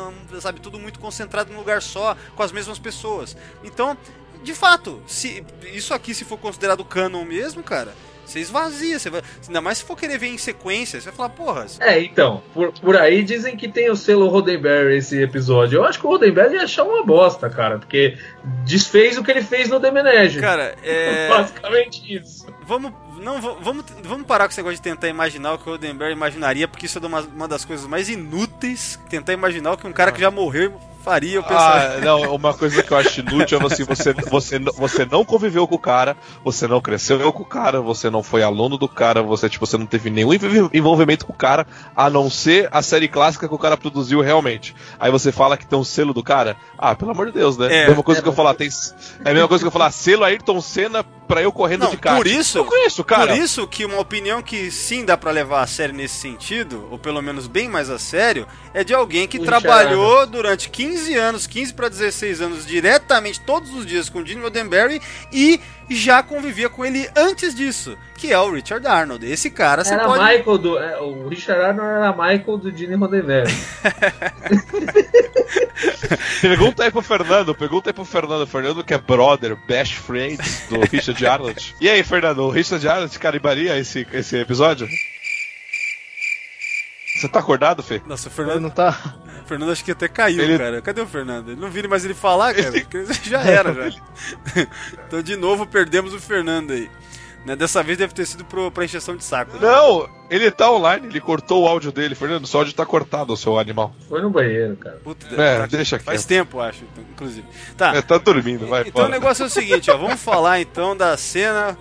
[SPEAKER 2] sabe, tudo muito concentrado num lugar só, com as mesmas pessoas. Então, de fato, se isso aqui se for considerado canon mesmo, cara, você esvazia, você vai, ainda mais se for querer ver em sequência, você vai falar, porra,
[SPEAKER 4] É, então, por, por aí dizem que tem o selo Roddenberry esse episódio. Eu acho que o Roddenberry ia achar uma bosta, cara, porque desfez o que ele fez no The Menage.
[SPEAKER 2] cara, é,
[SPEAKER 4] Basicamente isso.
[SPEAKER 2] vamos não va- vamos vamos parar com esse negócio de tentar imaginar o que o Roddenberry imaginaria, porque isso é uma, uma das coisas mais inúteis, tentar imaginar o que um cara que já morreu faria.
[SPEAKER 6] Ah, não, uma coisa que eu acho inútil é assim, você, você, você não conviveu com o cara, você não cresceu com o cara, você não foi aluno do cara, você, tipo, você não teve nenhum envolvi- envolvimento com o cara, a não ser a série clássica que o cara produziu realmente. Aí você fala que tem um selo do cara? Ah, pelo amor de Deus, né?
[SPEAKER 2] É.
[SPEAKER 6] mesma coisa que eu falar, tem. É a mesma coisa que eu falar, selo Ayrton Senna pra eu correndo
[SPEAKER 2] Não,
[SPEAKER 6] de kart.
[SPEAKER 2] por isso-
[SPEAKER 6] Eu conheço, cara.
[SPEAKER 2] Por isso que uma opinião que sim dá pra levar a sério nesse sentido, ou pelo menos bem mais a sério, é de alguém que trabalhou durante 15 anos, 15 para 16 anos, diretamente todos os dias com o Gene Roddenberry e já convivia com ele antes disso, que é o Richard Arnold. Esse cara você
[SPEAKER 4] Era
[SPEAKER 2] pode
[SPEAKER 4] Michael do. é, o Richard Arnold era Michael do Gene Roddenberry.
[SPEAKER 6] Pergunta aí pro Fernando, pergunta aí pro Fernando. Fernando que é brother, best friend do Richard Arnold. E aí, Fernando, o Richard Arnold caribaria esse, esse episódio? Você tá acordado, Fê?
[SPEAKER 2] Nossa, o
[SPEAKER 3] Ele
[SPEAKER 2] Fernando,
[SPEAKER 3] não tá.
[SPEAKER 2] o Fernando acho que até caiu,
[SPEAKER 6] Ele-
[SPEAKER 2] cara. Cadê o Fernando? Ele não vira mais ele falar, cara. porque Já era, já. então, de novo, perdemos o Fernando aí. Né, Dessa vez deve ter sido pro, pra encheção de saco. né?
[SPEAKER 6] Não, ele tá online, ele cortou o áudio dele. Fernando, seu áudio tá cortado, seu animal.
[SPEAKER 4] Foi no banheiro, cara.
[SPEAKER 2] Puta,
[SPEAKER 6] É,
[SPEAKER 2] tá-
[SPEAKER 6] deixa
[SPEAKER 2] Faz
[SPEAKER 6] quieto.
[SPEAKER 2] tempo, acho, então, inclusive. Tá.
[SPEAKER 6] É, tá dormindo, vai,
[SPEAKER 2] então o
[SPEAKER 6] fora.
[SPEAKER 2] negócio é o seguinte, ó. Vamos falar então da cena.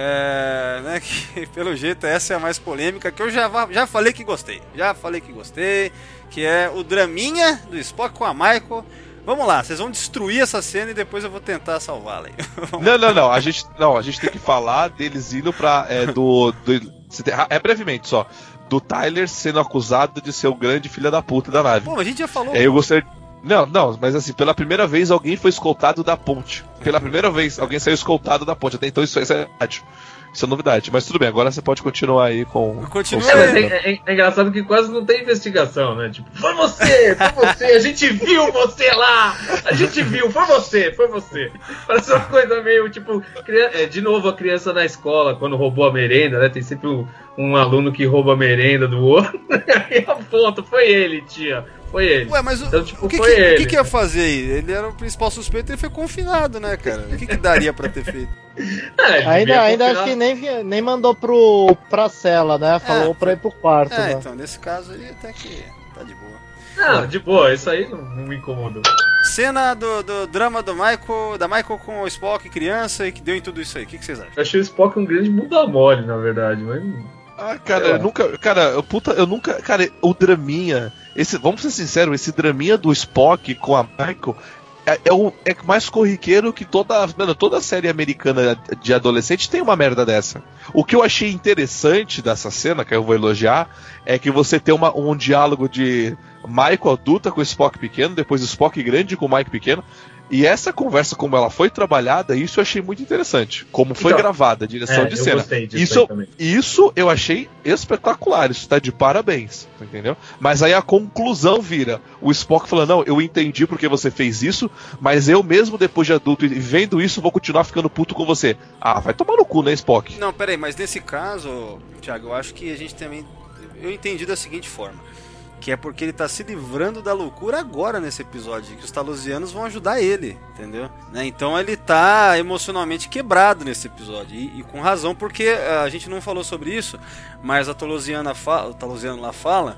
[SPEAKER 2] É, né, que pelo jeito essa é a mais polêmica, que eu já, já falei que gostei. Já falei que gostei. Que é o draminha do Spock com a Michael. Vamos lá, vocês vão destruir essa cena e depois eu vou tentar salvá-la.
[SPEAKER 6] Não, não, não. A gente, não, a gente tem que falar deles indo pra. É, do, do- É brevemente só. Do Tyler sendo acusado de ser o grande filho da puta da nave.
[SPEAKER 2] Pô, a gente já falou.
[SPEAKER 6] Aí eu gostaria. Não, não, mas assim, pela primeira vez alguém foi escoltado da ponte. Pela primeira vez alguém saiu escoltado da ponte. Até então isso, isso é novidade. Isso é novidade. Mas tudo bem, agora você pode continuar aí com.
[SPEAKER 2] Continua
[SPEAKER 6] com o
[SPEAKER 4] É, é, é- é engraçado que quase não tem investigação, né? Tipo, foi você, foi você, a gente viu você lá, a gente viu, foi você, foi você. Parece uma coisa meio tipo, é, de novo a criança na escola, quando roubou a merenda, né? Tem sempre um, um aluno que rouba a merenda do outro, aí aponta, foi ele, tia, foi ele.
[SPEAKER 2] Ué, mas o,
[SPEAKER 4] Então, tipo,
[SPEAKER 2] o que,
[SPEAKER 4] foi
[SPEAKER 2] que, o que
[SPEAKER 4] ele.
[SPEAKER 2] que ia fazer aí? Ele era o principal suspeito e ele foi confinado, né, cara? O que, que daria pra ter feito?
[SPEAKER 4] É,
[SPEAKER 3] Ainda, ainda acho que nem, nem mandou pro, pra cela, né? Falou pra ir pro quarto.
[SPEAKER 2] É,
[SPEAKER 3] né?
[SPEAKER 2] então, nesse caso aí até que tá de boa.
[SPEAKER 4] Não, de boa, isso aí não, não me incomodou.
[SPEAKER 2] Cena do, do drama do Michael, da Michael com o Spock criança e que deu em tudo isso aí. O que, que vocês acham?
[SPEAKER 4] Eu achei o Spock um grande bunda mole, na verdade, mas.
[SPEAKER 6] Ah, cara, eu nunca. Cara, eu, puta, eu nunca. Cara, o draminha. Esse, vamos ser sinceros, esse draminha do Spock com a Michael. É, é, o, é mais corriqueiro que toda, mano, toda série americana de adolescente tem uma merda dessa. O que eu achei interessante dessa cena, que eu vou elogiar, é que você tem uma, um diálogo de Michael adulta com Spock pequeno, depois Spock grande com Mike pequeno. E essa conversa, como ela foi trabalhada, isso eu achei muito interessante. Como foi
[SPEAKER 4] Então,
[SPEAKER 6] gravada, a direção
[SPEAKER 4] É,
[SPEAKER 6] de
[SPEAKER 4] eu
[SPEAKER 6] cena.
[SPEAKER 4] gostei disso
[SPEAKER 6] Isso, isso eu achei espetacular, isso tá de parabéns, entendeu? Mas aí a conclusão vira: o Spock falando, não, eu entendi porque você fez isso, mas eu mesmo depois de adulto e vendo isso vou continuar ficando puto com você. Ah, vai tomar no cu, né, Spock?
[SPEAKER 2] Não, peraí, mas nesse caso, Thiago, eu acho que a gente também. Eu entendi da seguinte forma. Que é porque ele tá se livrando da loucura agora nesse episódio. Que os talusianos vão ajudar ele, entendeu? Né, Então ele tá emocionalmente quebrado nesse episódio. E, e com razão, porque eh, a gente não falou sobre isso, mas a Talusiana o Talusiano lá fala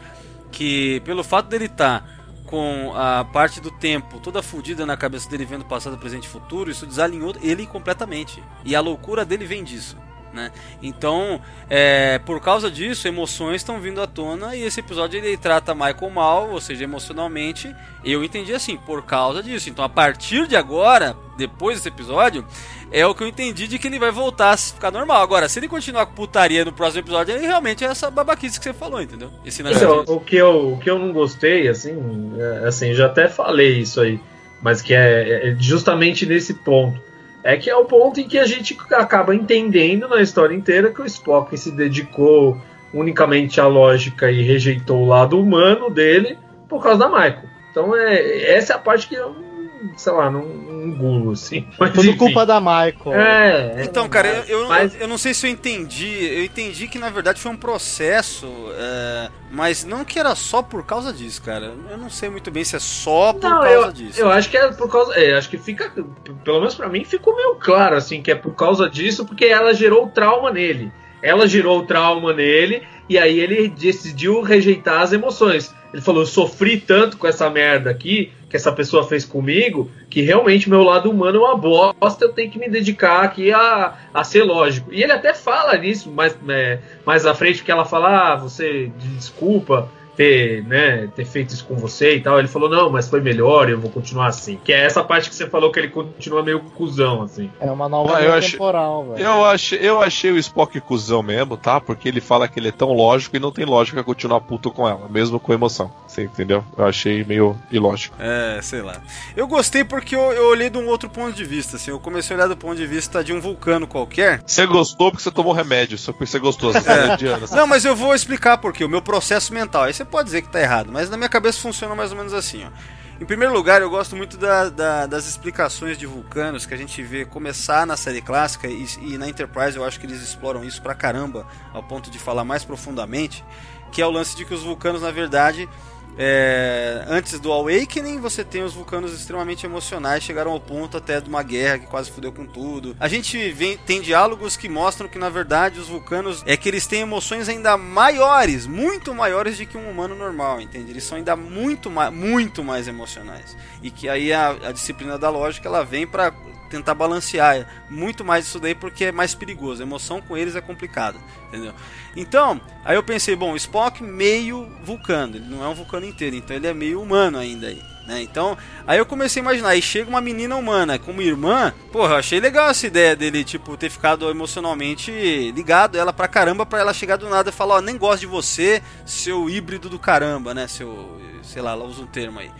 [SPEAKER 2] que pelo fato dele estar com a parte do tempo toda fodida na cabeça dele vendo passado, presente e futuro, isso desalinhou ele completamente. E a loucura dele vem disso. Né? Então, é, por causa disso, emoções estão vindo à tona e esse episódio ele trata Michael mal, ou seja, emocionalmente. Eu entendi assim, por causa disso. Então, a partir de agora, depois desse episódio, é o que eu entendi de que ele vai voltar a ficar normal. Agora, se ele continuar com putaria no próximo episódio, ele realmente é essa babaquice que você falou, entendeu? Esse
[SPEAKER 4] Então, o que, eu, o que eu não gostei, assim, é, assim, já até falei isso aí, mas que é, é justamente nesse ponto. É que é o ponto em que a gente acaba entendendo na história inteira que o Spock se dedicou unicamente à lógica e rejeitou o lado humano dele por causa da Michael. Então é, essa é a parte que eu, sei lá, não engulo, assim. Mas,
[SPEAKER 3] Tudo
[SPEAKER 4] enfim.
[SPEAKER 3] culpa da Michael.
[SPEAKER 4] É,
[SPEAKER 2] Então, cara, eu, eu,
[SPEAKER 4] mas-
[SPEAKER 2] eu não sei se eu entendi. Eu entendi que na verdade foi um processo, é, mas não que era só por causa disso, cara. Eu não sei muito bem se é só por
[SPEAKER 4] Não,
[SPEAKER 2] causa
[SPEAKER 4] eu,
[SPEAKER 2] disso.
[SPEAKER 4] eu acho que é por causa. É, acho que fica. Pelo menos pra mim ficou meio claro, assim, que é por causa disso, porque ela gerou trauma nele. Ela gerou trauma nele, e aí ele decidiu rejeitar as emoções. Ele falou: eu sofri tanto com essa merda aqui, que essa pessoa fez comigo, que realmente meu lado humano é uma bosta, eu tenho que me dedicar aqui a, a ser lógico. E ele até fala nisso mais, é, mais à frente, que ela fala: ah, você desculpa ter, né, ter feito isso com você e tal. Ele falou, não, mas foi melhor, eu vou continuar assim. Que é essa parte que você falou que ele continua meio cuzão, assim.
[SPEAKER 3] É uma nova
[SPEAKER 6] Ah, eu achei-
[SPEAKER 3] temporal, velho.
[SPEAKER 6] Eu achei, eu achei o Spock cuzão mesmo, tá? Porque ele fala que ele é tão lógico e não tem lógica continuar puto com ela, mesmo com emoção. Você entendeu? Eu achei meio ilógico.
[SPEAKER 2] É, sei lá. Eu gostei porque eu, eu olhei de um outro ponto de vista, assim. Eu comecei a olhar do ponto de vista de um vulcano qualquer.
[SPEAKER 6] Você gostou porque você tomou remédio, só porque você gostou. Você é. de anos.
[SPEAKER 2] Não, mas eu vou explicar porque o meu processo mental. Aí você pode dizer que tá errado, mas na minha cabeça funciona mais ou menos assim, ó. Em primeiro lugar, eu gosto muito da- da- das explicações de vulcanos que a gente vê começar na série clássica e, e na Enterprise eu acho que eles exploram isso pra caramba, ao ponto de falar mais profundamente, que é o lance de que os vulcanos, na verdade, é, antes do Awakening, você tem os vulcanos extremamente emocionais, chegaram ao ponto até de uma guerra que quase fudeu com tudo. A gente vem- tem diálogos que mostram que, na verdade, os vulcanos é que eles têm emoções ainda maiores, muito maiores do que um humano normal, entende? Eles são ainda muito, muito mais emocionais. E que aí a, a disciplina da lógica ela vem pra tentar balancear muito mais isso daí porque é mais perigoso. A emoção com eles é complicada, entendeu? Então, aí eu pensei, bom, Spock meio vulcano, ele não é um vulcano inteiro, então ele é meio humano ainda aí. Né? Então, aí eu comecei a imaginar, aí chega uma menina humana como irmã, porra, eu achei legal essa ideia dele, tipo, ter ficado emocionalmente ligado ela pra caramba, pra ela chegar do nada e falar, ó, nem gosto de você, seu híbrido do caramba, né, seu, sei lá, ela usa um termo aí.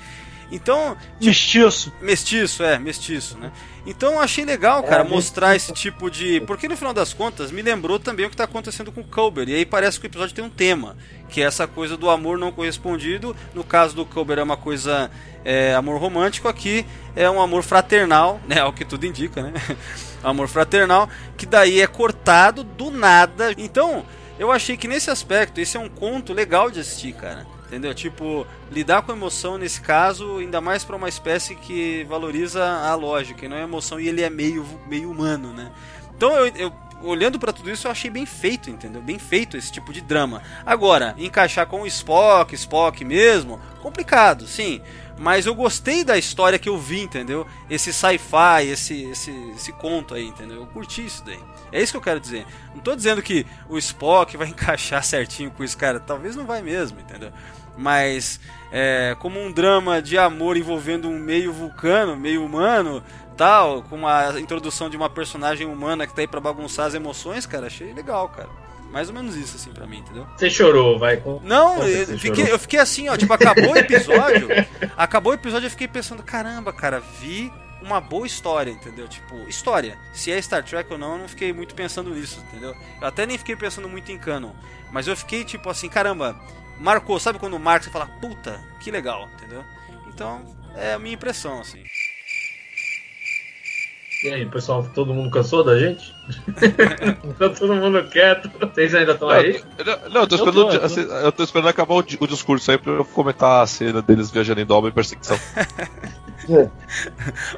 [SPEAKER 2] Então,
[SPEAKER 5] Mestiço.
[SPEAKER 2] Mestiço, é, mestiço, né? Então eu achei legal, cara, mostrar esse tipo de. Porque no final das contas me lembrou também o que tá acontecendo com o Culber. E aí parece que o episódio tem um tema, que é essa coisa do amor não correspondido. No caso do Culber é uma coisa. É, amor romântico, aqui é um amor fraternal, né? Ao que tudo indica, né? amor fraternal, que daí é cortado do nada. Então, eu achei que nesse aspecto, esse é um conto legal de assistir, cara. Entendeu? Tipo, lidar com emoção nesse caso, ainda mais para uma espécie que valoriza a lógica e não a emoção, e ele é meio, meio humano, né? Então, eu, eu olhando para tudo isso, eu achei bem feito, entendeu? Bem feito esse tipo de drama. Agora, encaixar com o Spock, Spock mesmo, complicado, sim. Mas eu gostei da história que eu vi, entendeu? Esse sci-fi, esse, esse, esse conto aí, entendeu? Eu curti isso daí. É isso que eu quero dizer. Não tô dizendo que o Spock vai encaixar certinho com isso, cara. Talvez não vai mesmo, entendeu? Mas é, como um drama de amor envolvendo um meio vulcano, meio humano, tal, com a introdução de uma personagem humana que tá aí pra bagunçar as emoções, cara, achei legal, cara. Mais ou menos isso, assim, pra mim, entendeu?
[SPEAKER 4] Você chorou, vai. com-
[SPEAKER 2] Não, eu fiquei,
[SPEAKER 4] chorou.
[SPEAKER 2] eu fiquei assim, ó, tipo, acabou o episódio, acabou o episódio eu fiquei pensando, caramba, cara, vi uma boa história, entendeu? Tipo, história. Se é Star Trek ou não, eu não fiquei muito pensando nisso, entendeu? Eu até nem fiquei pensando muito em canon, mas eu fiquei tipo assim, caramba, marcou, sabe quando marca você fala, puta, que legal, entendeu? Então, é a minha impressão, assim.
[SPEAKER 4] E aí, pessoal, todo mundo cansou da gente? Tá todo mundo quieto. Vocês ainda estão aí?
[SPEAKER 6] Não, não, eu tô
[SPEAKER 5] Eu
[SPEAKER 6] esperando,
[SPEAKER 5] tô, eu tô.
[SPEAKER 6] assim, eu tô esperando acabar o, o discurso aí pra eu comentar a cena deles viajando em dobra em perseguição.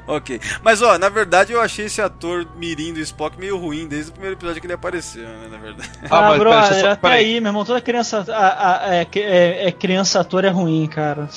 [SPEAKER 2] Ok. Mas ó, na verdade eu achei esse ator mirim do Spock meio ruim desde o primeiro episódio que ele apareceu, né, na verdade.
[SPEAKER 5] Ah,
[SPEAKER 6] mas pera,
[SPEAKER 5] brother,
[SPEAKER 6] deixa eu só-
[SPEAKER 5] até aí, meu irmão, toda criança a- a- é, é- é criança ator é ruim, cara.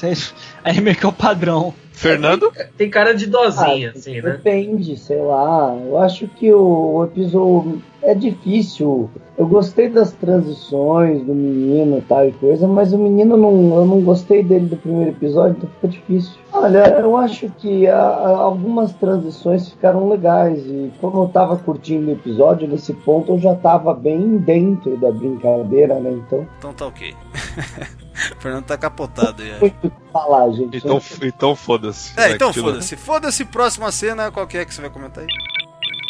[SPEAKER 5] Aí meio que é o padrão.
[SPEAKER 6] Fernando?
[SPEAKER 4] Tem cara de dozinha,
[SPEAKER 7] Ah,
[SPEAKER 4] assim, né?
[SPEAKER 7] Depende, sei lá. Eu acho que o, o episódio é difícil. Eu gostei das transições do menino e tal e coisa, mas o menino não, eu não gostei dele do primeiro episódio, então fica difícil. Olha, eu acho que a- a- algumas transições ficaram legais e como eu tava curtindo o episódio, nesse ponto eu já tava bem dentro da brincadeira, né? Então,
[SPEAKER 2] Então tá ok. o Fernando tá capotado aí.
[SPEAKER 7] falar, gente.
[SPEAKER 6] Então, então foda-se.
[SPEAKER 2] É,
[SPEAKER 6] né,
[SPEAKER 2] então
[SPEAKER 6] continua.
[SPEAKER 2] foda-se. Foda-se, próxima cena, qual que é que você vai comentar aí?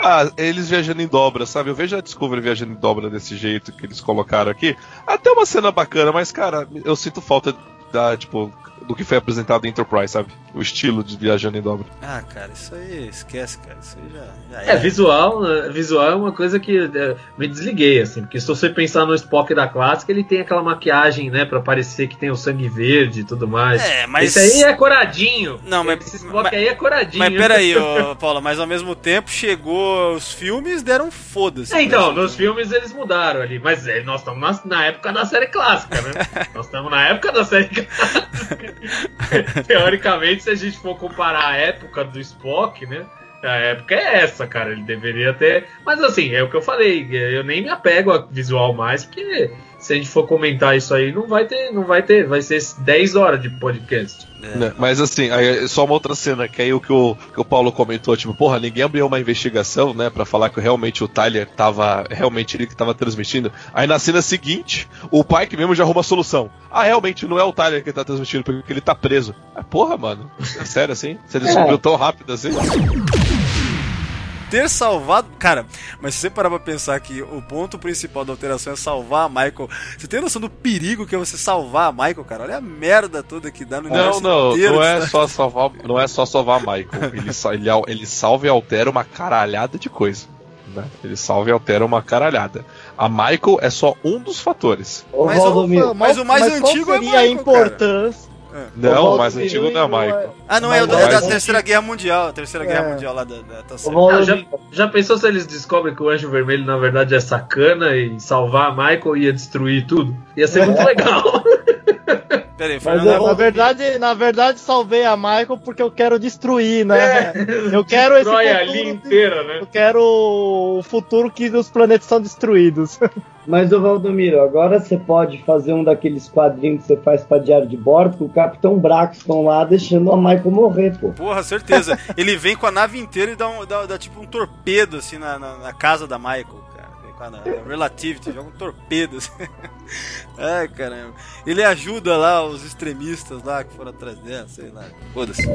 [SPEAKER 6] Ah, eles viajando em dobra, sabe? Eu vejo a Discovery viajando em dobra desse jeito que eles colocaram aqui. Até uma cena bacana, mas, cara, eu sinto falta da, tipo, do que foi apresentado em Enterprise, sabe? O estilo de viajando em dobra.
[SPEAKER 2] Ah, cara, isso aí esquece, cara. Isso aí já, já
[SPEAKER 4] É, visual, né? visual é uma coisa que é, me desliguei, assim, porque se você pensar no Spock da clássica, ele tem aquela maquiagem, né, pra parecer que tem o sangue verde e tudo mais.
[SPEAKER 2] É, mas.
[SPEAKER 4] Esse aí é coradinho.
[SPEAKER 2] Não, mas-
[SPEAKER 4] Esse Spock
[SPEAKER 2] mas-
[SPEAKER 4] aí é coradinho.
[SPEAKER 2] Mas peraí, ô, Paula, mas ao mesmo tempo chegou os filmes deram foda-se.
[SPEAKER 4] É, então, nos
[SPEAKER 2] isso.
[SPEAKER 4] filmes eles mudaram ali, mas é, nós estamos na, na época da série clássica, né? nós estamos na época da série clássica. Teoricamente, se a gente for comparar a época do Spock, né? A época é essa, cara. Ele deveria ter. Mas assim, é o que eu falei. Eu nem me apego a visual mais, porque se a gente for comentar isso aí, não vai ter, não vai ter, vai ser 10 horas de podcast.
[SPEAKER 6] Né? Mas assim, aí, só uma outra cena, que aí o que o, que o Paulo comentou, tipo, porra, ninguém abriu uma investigação, né, pra falar que realmente o Tyler tava, realmente ele que tava transmitindo. Aí na cena seguinte, o pai que mesmo já arruma a solução. Ah, realmente, não é o Tyler que tá transmitindo, porque ele tá preso. Ah, porra, mano, é sério assim? Você descobriu tão rápido assim?
[SPEAKER 2] Ter salvado. Cara, mas se você parar pra pensar que o ponto principal da alteração é salvar a Michael, você tem noção do perigo que é você salvar a Michael, cara? Olha a merda toda que dá no
[SPEAKER 6] Não,
[SPEAKER 2] universo
[SPEAKER 6] não,
[SPEAKER 2] inteiro.
[SPEAKER 6] não é
[SPEAKER 2] sabe?
[SPEAKER 6] só salvar, não é só salvar Michael. Ele, ele, ele salva e altera uma caralhada de coisa. Né? Ele salva e altera uma caralhada. A Michael é só um dos fatores.
[SPEAKER 7] Ô,
[SPEAKER 2] Mas o- Mas o mais
[SPEAKER 3] Mas qual
[SPEAKER 2] antigo é
[SPEAKER 3] seria a
[SPEAKER 2] Michael,
[SPEAKER 3] importância?
[SPEAKER 6] Não,
[SPEAKER 7] Valdomiro,
[SPEAKER 6] o mais antigo não é Michael.
[SPEAKER 2] Ah, não, é o da, da Terceira Guerra Mundial. Terceira Guerra
[SPEAKER 3] É.
[SPEAKER 2] Mundial lá da, da tá.
[SPEAKER 4] Ah, já, já pensou se eles descobrem que o Anjo Vermelho na verdade é sacana e salvar a Michael ia destruir tudo? Ia ser muito legal.
[SPEAKER 2] Pera aí,
[SPEAKER 7] Mas
[SPEAKER 2] Fernando.
[SPEAKER 7] eu-
[SPEAKER 3] Na verdade, na verdade, salvei a Michael porque eu quero destruir, né? Eu quero esse
[SPEAKER 4] Destrói
[SPEAKER 3] futuro
[SPEAKER 4] inteira, né?
[SPEAKER 3] Eu quero o futuro que os planetas são destruídos.
[SPEAKER 7] Mas, ô Valdomiro, agora você pode fazer um daqueles quadrinhos que você faz pra diário de bordo, que o Capitão Braxton lá deixando a Michael morrer, pô.
[SPEAKER 2] Porra, certeza. Ele vem com a nave inteira e dá, um, dá, dá tipo um torpedo assim na, na, na casa da Michael, cara. Vem com a, a Relativity, joga um torpedo assim. Ai, caramba. Ele ajuda lá os extremistas lá que foram atrás dela, sei lá. Foda-se.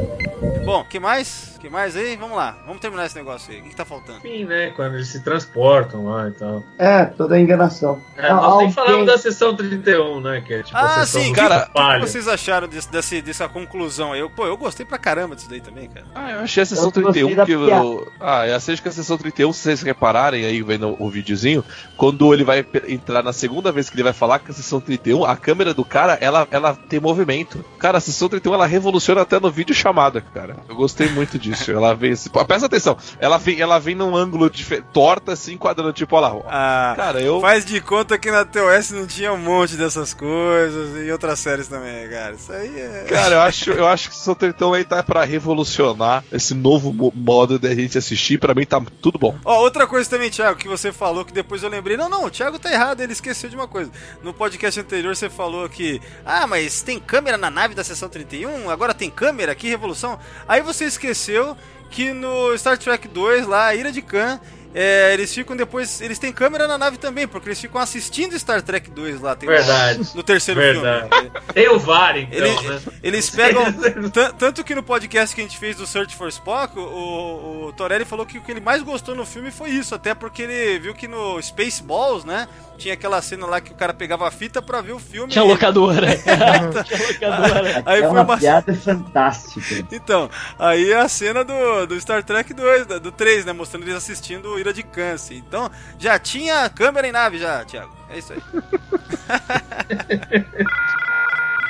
[SPEAKER 2] Bom, que mais? que mais aí? Vamos lá. Vamos terminar esse negócio aí. O que, que tá faltando?
[SPEAKER 4] Enfim, né? Quando eles se transportam lá e tal.
[SPEAKER 7] É, toda a enganação.
[SPEAKER 4] É,
[SPEAKER 7] Ah,
[SPEAKER 4] nós nem
[SPEAKER 7] alguém-
[SPEAKER 4] falamos da sessão 31, né? Que é tipo
[SPEAKER 2] Ah,
[SPEAKER 4] a sessão
[SPEAKER 2] sim, cara. O que vocês acharam desse, desse- dessa conclusão aí? Eu, pô, eu gostei pra caramba disso daí também, cara.
[SPEAKER 6] Ah, eu achei a sessão
[SPEAKER 7] Eu gostei
[SPEAKER 6] 31
[SPEAKER 7] da
[SPEAKER 6] que. Eu, ah, eu achei que a sessão 31, se vocês repararem aí vendo o videozinho, quando ele vai entrar na segunda vez que ele vai falar com a sessão 31, a câmera do cara, ela, ela tem movimento. Cara, a sessão 31 ela revoluciona até no vídeo chamada, cara. Eu gostei muito disso. Ela vem. Pô, Presta atenção, ela vem, ela vem num ângulo torta, assim, enquadrando, tipo, olha lá.
[SPEAKER 2] Ah,
[SPEAKER 6] Cara, eu.
[SPEAKER 2] Faz de conta que na TOS não tinha um monte dessas coisas e outras séries também, cara. Isso aí é.
[SPEAKER 6] Cara, eu acho, eu acho que o Sotretão aí tá pra revolucionar esse novo mo- modo da gente assistir. Pra mim tá tudo bom.
[SPEAKER 2] Ó, outra coisa também, Thiago, que você falou que depois eu lembrei. Não, não, o Thiago tá errado, ele esqueceu de uma coisa. No podcast anterior você falou que. Ah, mas tem câmera na nave da sessão 31? Agora tem câmera? Que revolução. Aí você esqueceu que no Star Trek 2, lá, a Ira de Khan. É, eles ficam depois. Eles têm câmera na nave também, porque eles ficam assistindo Star Trek 2 lá. Tem um-
[SPEAKER 4] Verdade.
[SPEAKER 2] no terceiro
[SPEAKER 4] Verdade.
[SPEAKER 2] filme.
[SPEAKER 4] Tem o VAR, então,
[SPEAKER 2] Ele-
[SPEAKER 4] né?
[SPEAKER 2] Eles pegam. tan- tanto que no podcast que a gente fez do Search for Spock, o, o Torelli falou que o que ele mais gostou no filme foi isso, até porque ele viu que no Spaceballs, né? Tinha aquela cena lá que o cara pegava a fita pra ver o filme.
[SPEAKER 5] Tinha locadora. Tinha locadora.
[SPEAKER 2] Aí
[SPEAKER 7] é
[SPEAKER 2] foi
[SPEAKER 7] uma
[SPEAKER 2] uma.
[SPEAKER 7] piada fantástica.
[SPEAKER 2] Então, aí é a cena do, do Star Trek 2, da- do 3, né? Mostrando eles assistindo Ira de Câncer. Então, já tinha câmera em nave já, Thiago. É isso aí.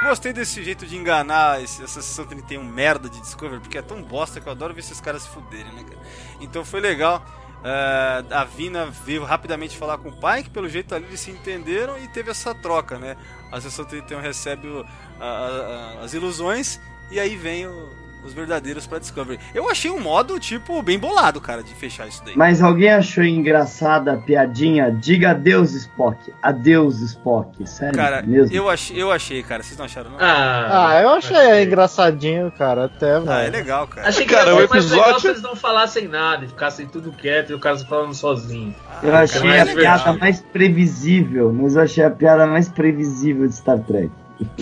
[SPEAKER 2] Gostei desse jeito de enganar esse, essa sessão 31 merda de Discovery, porque é tão bosta que eu adoro ver esses caras se fuderem, né, cara? Então foi legal. É, a Vina veio rapidamente falar com o pai, que pelo jeito ali eles se entenderam e teve essa troca, né? A sessão 31 recebe o- a- a- as ilusões e aí vem o- os verdadeiros pra Discovery. Eu achei um modo, tipo, bem bolado, cara, de fechar isso daí.
[SPEAKER 7] Mas alguém achou engraçada a piadinha? Diga adeus, Spock. Adeus, Spock. Sério
[SPEAKER 2] Cara,
[SPEAKER 7] mesmo?
[SPEAKER 2] eu achei, eu achei, cara. Vocês não acharam, não?
[SPEAKER 4] Ah,
[SPEAKER 3] Ah, eu achei engraçadinho, cara, até,
[SPEAKER 2] Ah, é legal, cara.
[SPEAKER 4] Achei que
[SPEAKER 6] Cara, o
[SPEAKER 4] mais legal
[SPEAKER 6] episódio-
[SPEAKER 4] se eles não falassem nada, e ficassem tudo quieto e o cara falando sozinho.
[SPEAKER 7] Eu achei a
[SPEAKER 4] divertido.
[SPEAKER 7] piada mais previsível, mas eu achei a piada mais previsível de Star Trek.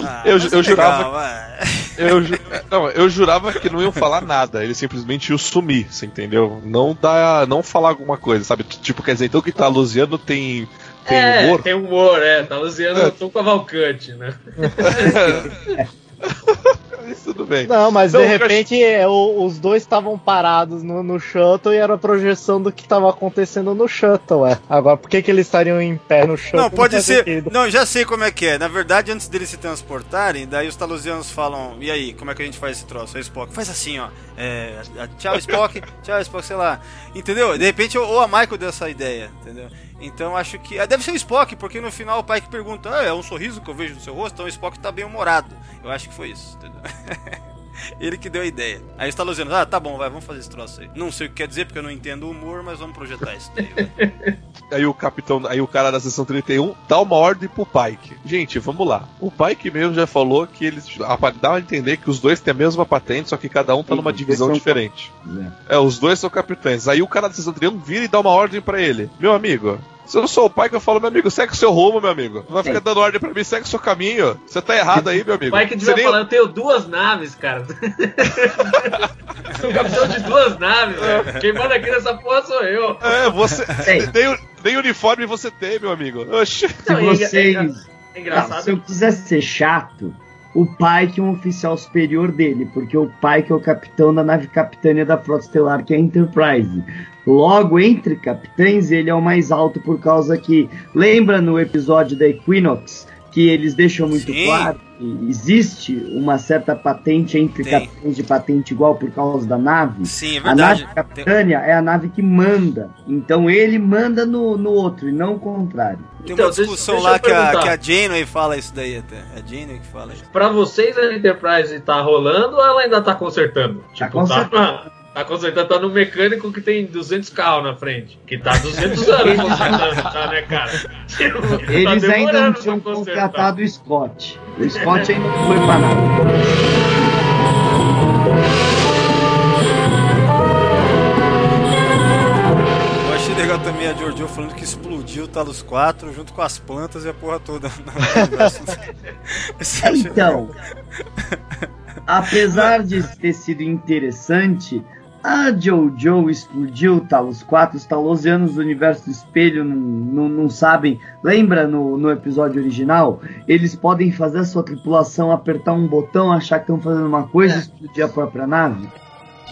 [SPEAKER 2] Ah,
[SPEAKER 6] Eu- eu
[SPEAKER 2] é
[SPEAKER 6] jurava-
[SPEAKER 2] legal, vai.
[SPEAKER 6] Eu, ju- não, eu jurava que não iam falar nada, eles simplesmente iam sumir, você entendeu? Não dá, não falar alguma coisa, sabe? Tipo, quer dizer, então que tá Luciano tem, tem
[SPEAKER 4] é,
[SPEAKER 6] humor?
[SPEAKER 4] tem humor, é. Tá Luciano, eu tô com a Valcante, né?
[SPEAKER 6] Mas tudo bem.
[SPEAKER 3] Não, mas
[SPEAKER 6] Não,
[SPEAKER 3] de
[SPEAKER 6] eu
[SPEAKER 3] repente é, o- os dois estavam parados no, no shuttle e era a projeção do que estava acontecendo no shuttle, é. Agora, por que, que eles estariam em pé no shuttle?
[SPEAKER 2] Não, pode
[SPEAKER 3] faz
[SPEAKER 2] ser.
[SPEAKER 3] sentido.
[SPEAKER 2] Não, já sei como é que é. Na verdade, antes deles se transportarem, daí os talusianos falam: E aí, como é que a gente faz esse troço? Aí Spock faz assim, ó. É, tchau, Spock. tchau, Spock, sei lá. Entendeu? De repente, ou a Michael deu essa ideia, entendeu? Então acho que. ah, Deve ser o Spock, porque no final o pai que pergunta: ah, é um sorriso que eu vejo no seu rosto, então o Spock tá bem humorado. Eu acho que foi isso, entendeu? Ele que deu a ideia. Aí está dizendo, ah, tá bom, vai, vamos fazer esse troço aí. Não sei o que quer dizer, porque eu não entendo o humor, mas vamos projetar isso daí. vai.
[SPEAKER 6] Aí o capitão, aí o cara da sessão 31 dá uma ordem pro Pike. Gente, vamos lá. O Pike mesmo já falou que eles dá a entender que os dois têm a mesma patente, só que cada um tá numa divisão
[SPEAKER 7] são
[SPEAKER 6] diferente.
[SPEAKER 7] né?
[SPEAKER 6] É, os dois são capitães. Aí o cara da sessão 31 vira e dá uma ordem pra ele. Meu amigo, se eu não sou o pai que eu falo, meu amigo, segue o seu rumo, meu amigo. Não vai ficar dando ordem pra mim, segue o seu caminho. Você tá errado aí, meu amigo.
[SPEAKER 4] Vai que
[SPEAKER 6] Você
[SPEAKER 4] devia
[SPEAKER 6] nem-
[SPEAKER 4] falar, eu tenho duas naves, cara. sou capitão de duas naves, velho. Quem manda aqui nessa porra sou eu.
[SPEAKER 6] É, você. Nem, nem uniforme você tem, meu amigo. Oxi.
[SPEAKER 7] Se
[SPEAKER 4] Não, e é-
[SPEAKER 7] vocês.
[SPEAKER 4] é- é
[SPEAKER 7] Não,
[SPEAKER 4] engraçado.
[SPEAKER 7] se eu quisesse ser chato, o Pike é um oficial superior dele, porque o Pike é o capitão da nave capitânia da Frota Estelar, que é a Enterprise. Logo, entre capitães, ele é o mais alto por causa que. Lembra no episódio da Equinox que eles deixam muito
[SPEAKER 2] Sim.
[SPEAKER 7] claro que existe uma certa patente entre
[SPEAKER 2] Tem.
[SPEAKER 7] capitães de patente igual por causa da nave?
[SPEAKER 2] Sim, é
[SPEAKER 7] A
[SPEAKER 2] verdade.
[SPEAKER 7] nave capitânia é a nave que manda. Então ele manda no, no outro e não o contrário.
[SPEAKER 2] Tem
[SPEAKER 4] Então,
[SPEAKER 2] uma
[SPEAKER 4] deixa-
[SPEAKER 2] discussão
[SPEAKER 4] deixa
[SPEAKER 2] lá
[SPEAKER 4] eu
[SPEAKER 2] que a, que a Janeway fala isso daí até. É a Janeway que fala isso.
[SPEAKER 4] Pra vocês a Enterprise tá rolando ou ela ainda tá consertando?
[SPEAKER 7] Tá consertando.
[SPEAKER 4] Tá consertando, tá no mecânico que tem 200 carros na frente. Que tá 200 anos consertando, tá, né, cara? Tipo, tá
[SPEAKER 7] Eles ainda não
[SPEAKER 4] demorando
[SPEAKER 7] tinham contratado o Scott. O Scott ainda não foi pra nada.
[SPEAKER 2] Eu achei legal também a Giorgio falando que explodiu o Talos 4 junto com as plantas e a porra toda.
[SPEAKER 7] Então, apesar de ter sido interessante, a Jojo explodiu 4. Os Talosianos do universo do espelho não, não, não sabem. Lembra no, no episódio original? Eles podem fazer a sua tripulação apertar um botão, achar que estão fazendo uma coisa e explodir a própria nave.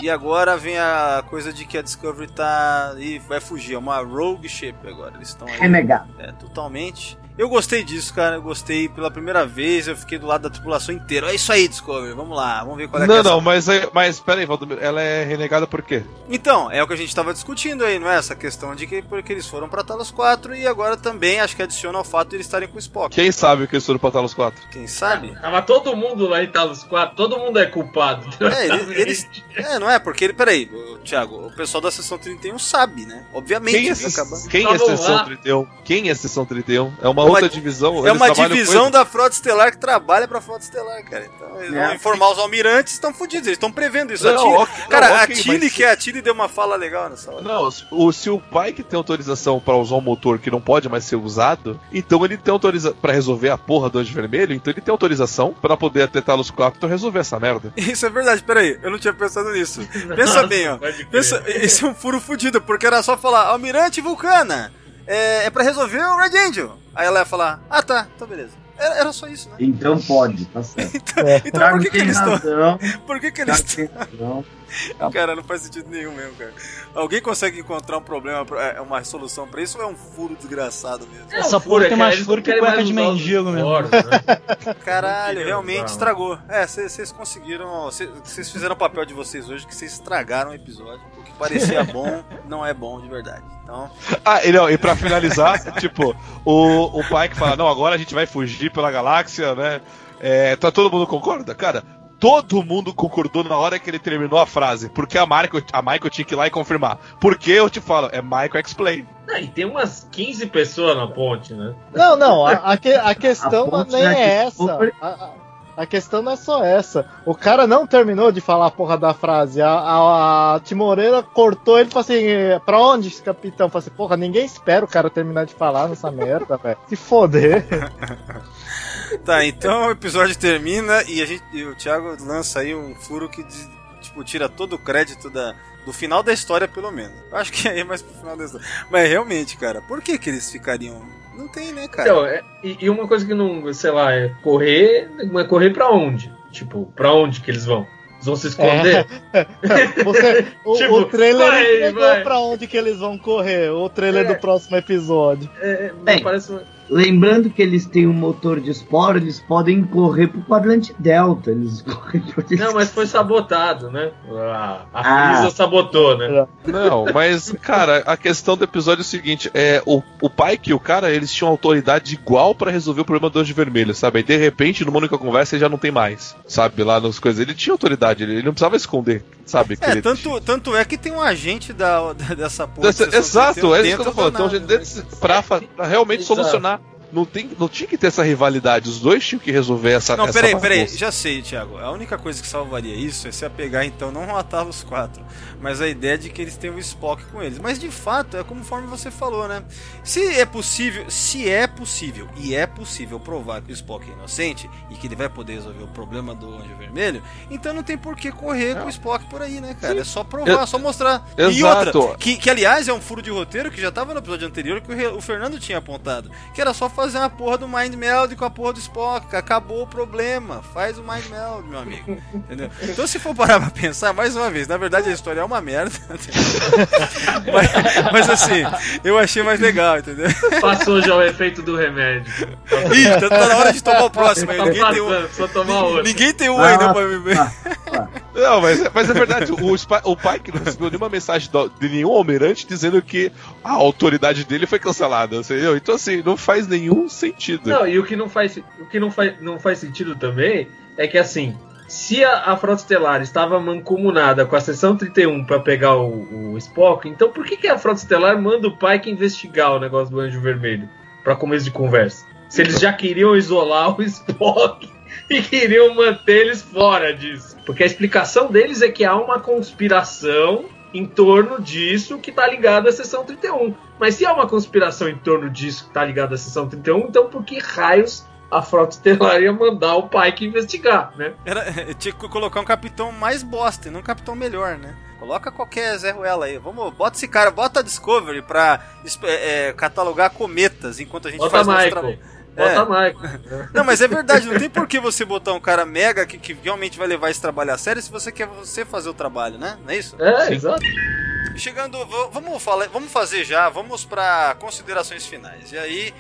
[SPEAKER 2] E agora vem a coisa de que a Discovery tá. e vai fugir. É uma rogue ship agora. Eles estão aí.
[SPEAKER 7] Renegado.
[SPEAKER 2] É, totalmente. Eu gostei disso, cara. Eu gostei pela primeira vez. Eu fiquei do lado da tripulação inteira. É isso aí, Discovery. Vamos lá. Vamos ver qual é que é
[SPEAKER 6] Não,
[SPEAKER 2] essa-
[SPEAKER 6] não, mas, aí- mas pera aí, Valdomiro, ela é renegada por quê?
[SPEAKER 2] Então, é o que a gente tava discutindo aí, não é? Essa questão de que porque eles foram pra Talos 4 e agora também acho que adiciona ao fato de eles estarem com o Spock.
[SPEAKER 6] Quem sabe o que eles foram pra Talos 4?
[SPEAKER 2] Quem sabe?
[SPEAKER 4] Tava todo mundo lá em Talos 4, todo mundo é culpado.
[SPEAKER 2] É, ele- eles. É, não é? Porque ele. Peraí, Thiago, o pessoal da sessão 31 sabe, né? Obviamente,
[SPEAKER 6] Quem é,
[SPEAKER 2] viu,
[SPEAKER 6] quem é Sessão
[SPEAKER 4] lá.
[SPEAKER 6] 31? Quem é Sessão 31? É uma
[SPEAKER 2] É uma-
[SPEAKER 6] outra divisão?
[SPEAKER 2] É uma divisão da Frota Estelar que trabalha pra Frota Estelar, cara. Então, eles
[SPEAKER 7] É.
[SPEAKER 2] vão informar os almirantes, estão fodidos, eles estão prevendo isso. a
[SPEAKER 6] Não,
[SPEAKER 2] Tilly-
[SPEAKER 6] ok, não,
[SPEAKER 2] cara, a Tilly,
[SPEAKER 6] mas-
[SPEAKER 2] que é a Tilly, deu uma fala legal nessa hora.
[SPEAKER 6] Não, o, se o pai que tem autorização pra usar um motor que não pode mais ser usado, então ele tem autorização pra resolver a porra do anjo vermelho, então ele tem autorização pra poder atentar os quatro então resolver essa merda.
[SPEAKER 2] Isso é verdade, peraí, eu não tinha pensado nisso. Pensa bem, ó. Pensa, esse é um furo fudido, porque era só falar, Almirante Vulcana, é, é pra resolver o Red Angel. Aí ela ia falar, ah tá, então beleza. Era, era só isso, né?
[SPEAKER 7] Então pode, tá certo.
[SPEAKER 2] Então,
[SPEAKER 3] É.
[SPEAKER 2] então por que, que eles estão.
[SPEAKER 7] razão.
[SPEAKER 2] Por que, que eles
[SPEAKER 7] tem razão.
[SPEAKER 2] Cara, não faz sentido nenhum mesmo, cara. Alguém consegue encontrar um problema, é, uma solução pra isso ou é um furo desgraçado mesmo?
[SPEAKER 4] É,
[SPEAKER 5] Essa
[SPEAKER 4] o
[SPEAKER 5] porra
[SPEAKER 4] é
[SPEAKER 5] tem mais furo que cueca
[SPEAKER 4] mais
[SPEAKER 5] de mendigo, meu
[SPEAKER 4] esforços, né?
[SPEAKER 2] Caralho, realmente
[SPEAKER 4] usar,
[SPEAKER 2] estragou. É, vocês conseguiram. Vocês fizeram o papel de vocês hoje que vocês estragaram o episódio. Parecia bom não é bom de verdade. Então,
[SPEAKER 6] Ah, ele, ó, e pra finalizar, tipo, o, o pai que fala, não, agora a gente vai fugir pela galáxia, né? É, tá todo mundo concorda? Cara, todo mundo concordou na hora que ele terminou a frase. Porque a Michael, a Michael tinha que ir lá e confirmar. Porque eu te falo, é Michael Explain.
[SPEAKER 4] Ah, e tem umas 15 pessoas na ponte, né?
[SPEAKER 3] Não, não, a, a, que- a questão
[SPEAKER 7] A
[SPEAKER 3] nem é
[SPEAKER 7] que-
[SPEAKER 3] essa. A, a- a questão não é só essa. O cara não terminou de falar a porra da frase. A, a, a Timoreira cortou ele e falou assim: pra onde, capitão? Falei assim, porra, ninguém espera o cara terminar de falar nessa merda, velho. Se foder.
[SPEAKER 2] tá, então o episódio termina e, a gente, e o Thiago lança aí um furo que tipo, tira todo o crédito da, do final da história, pelo menos. Acho que aí é mais pro final da história. Mas realmente, cara, por que, que eles ficariam. Não tem, né, cara?
[SPEAKER 4] Então, é- e, e uma coisa que não, sei lá, é correr, mas correr pra onde? Tipo, pra onde que eles vão? Eles vão se esconder?
[SPEAKER 3] Você, o,
[SPEAKER 4] Tipo,
[SPEAKER 3] o trailer
[SPEAKER 4] vai,
[SPEAKER 3] entregou
[SPEAKER 4] vai.
[SPEAKER 3] pra onde que eles vão correr. O trailer
[SPEAKER 4] É.
[SPEAKER 3] do próximo episódio.
[SPEAKER 4] É, é,
[SPEAKER 7] Bem.
[SPEAKER 4] parece uma-
[SPEAKER 7] Lembrando que eles têm um motor de esporo, eles podem correr pro quadrante delta. Eles correm por
[SPEAKER 4] Não, mas foi sabotado, né? A, a
[SPEAKER 7] Ah.
[SPEAKER 4] Frieza sabotou, né?
[SPEAKER 6] Não, mas, cara, a questão do episódio é o seguinte: é, o, o Pike e o cara, eles tinham autoridade igual pra resolver o problema do Anjo Vermelho, sabe? Aí de repente, numa única conversa, ele já não tem mais, sabe? Lá nas coisas. Ele tinha autoridade, ele, ele não precisava esconder, sabe? que
[SPEAKER 2] É,
[SPEAKER 6] ele-
[SPEAKER 2] tanto, tanto é que tem um agente da, da- dessa porra.
[SPEAKER 6] Dessa- exato,
[SPEAKER 2] 31
[SPEAKER 6] é isso que eu tô falando.
[SPEAKER 2] da
[SPEAKER 6] Então,
[SPEAKER 2] nave,
[SPEAKER 6] gente,
[SPEAKER 2] né?
[SPEAKER 6] pra realmente
[SPEAKER 4] Exato.
[SPEAKER 6] solucionar. Não, tem, não tinha que ter essa rivalidade, os dois tinham que resolver essa
[SPEAKER 2] Não,
[SPEAKER 6] essa
[SPEAKER 2] peraí, peraí, já sei, Thiago. A única coisa que salvaria isso é se apegar, então, não matar os quatro, mas a ideia de que eles tenham o Spock com eles. Mas de fato, é conforme você falou, né? Se é possível, se é possível, e é possível provar que o Spock é inocente e que ele vai poder resolver o problema do Anjo Vermelho, então não tem por que correr com o Spock por aí, né, cara? É só provar,
[SPEAKER 6] Eu-
[SPEAKER 2] só mostrar. E
[SPEAKER 6] Exato.
[SPEAKER 2] outra, que, que aliás é um furo de roteiro que já tava no episódio anterior que o, o Fernando tinha apontado. Que era só fazer uma porra do Mind Meld com a porra do Spock. Acabou o problema. Faz o Mind Meld, meu amigo. Entendeu? Então se for parar pra pensar, mais uma vez, na verdade a história é uma merda. mas, mas assim, eu achei mais legal, entendeu?
[SPEAKER 4] Passou já o efeito do remédio.
[SPEAKER 2] Ih, tá, tá na hora de tomar o próximo aí.
[SPEAKER 4] Tá
[SPEAKER 2] Ninguém tem um.
[SPEAKER 4] passando, só tomar outro.
[SPEAKER 2] Ninguém tem um aí não pra me ver.
[SPEAKER 6] Não, mas, mas é verdade, o, Spi- o Pike não recebeu nenhuma mensagem do- de nenhum almirante dizendo que a autoridade dele foi cancelada, entendeu? Então, assim, não faz nenhum sentido.
[SPEAKER 4] Não, e o que não faz, o que não faz, não faz sentido também é que assim, se a, a Frota Estelar estava mancomunada com a seção 31 para pegar o, o Spock, então por que, que a Frota Estelar manda o Pike investigar o negócio do Anjo Vermelho para começo de conversa? Se eles já queriam isolar o Spock e queriam manter eles fora disso. Porque a explicação deles é que há uma conspiração em torno disso que tá ligado à seção 31. Mas se há uma conspiração em torno disso que tá ligado à seção 31, então por que raios a Frota Estelar ia mandar o Pike investigar, né?
[SPEAKER 2] Era, tinha que colocar um capitão mais bosta, e não um capitão melhor, né? Coloca qualquer Zé Ruela aí. Vamos, bota esse cara, bota a Discovery pra é, é, catalogar cometas enquanto a gente
[SPEAKER 4] Bota
[SPEAKER 2] faz nosso
[SPEAKER 4] Michael.
[SPEAKER 2] trabalho.
[SPEAKER 4] Bota
[SPEAKER 2] É.
[SPEAKER 4] Michael.
[SPEAKER 2] Não, mas é verdade, não tem por que você botar um cara mega que, que realmente vai levar esse trabalho a sério se você quer você fazer o trabalho, né? Não é isso?
[SPEAKER 4] É,
[SPEAKER 6] Sim.
[SPEAKER 4] exato.
[SPEAKER 2] Chegando, vamos falar, vamos fazer já, vamos para considerações finais. E aí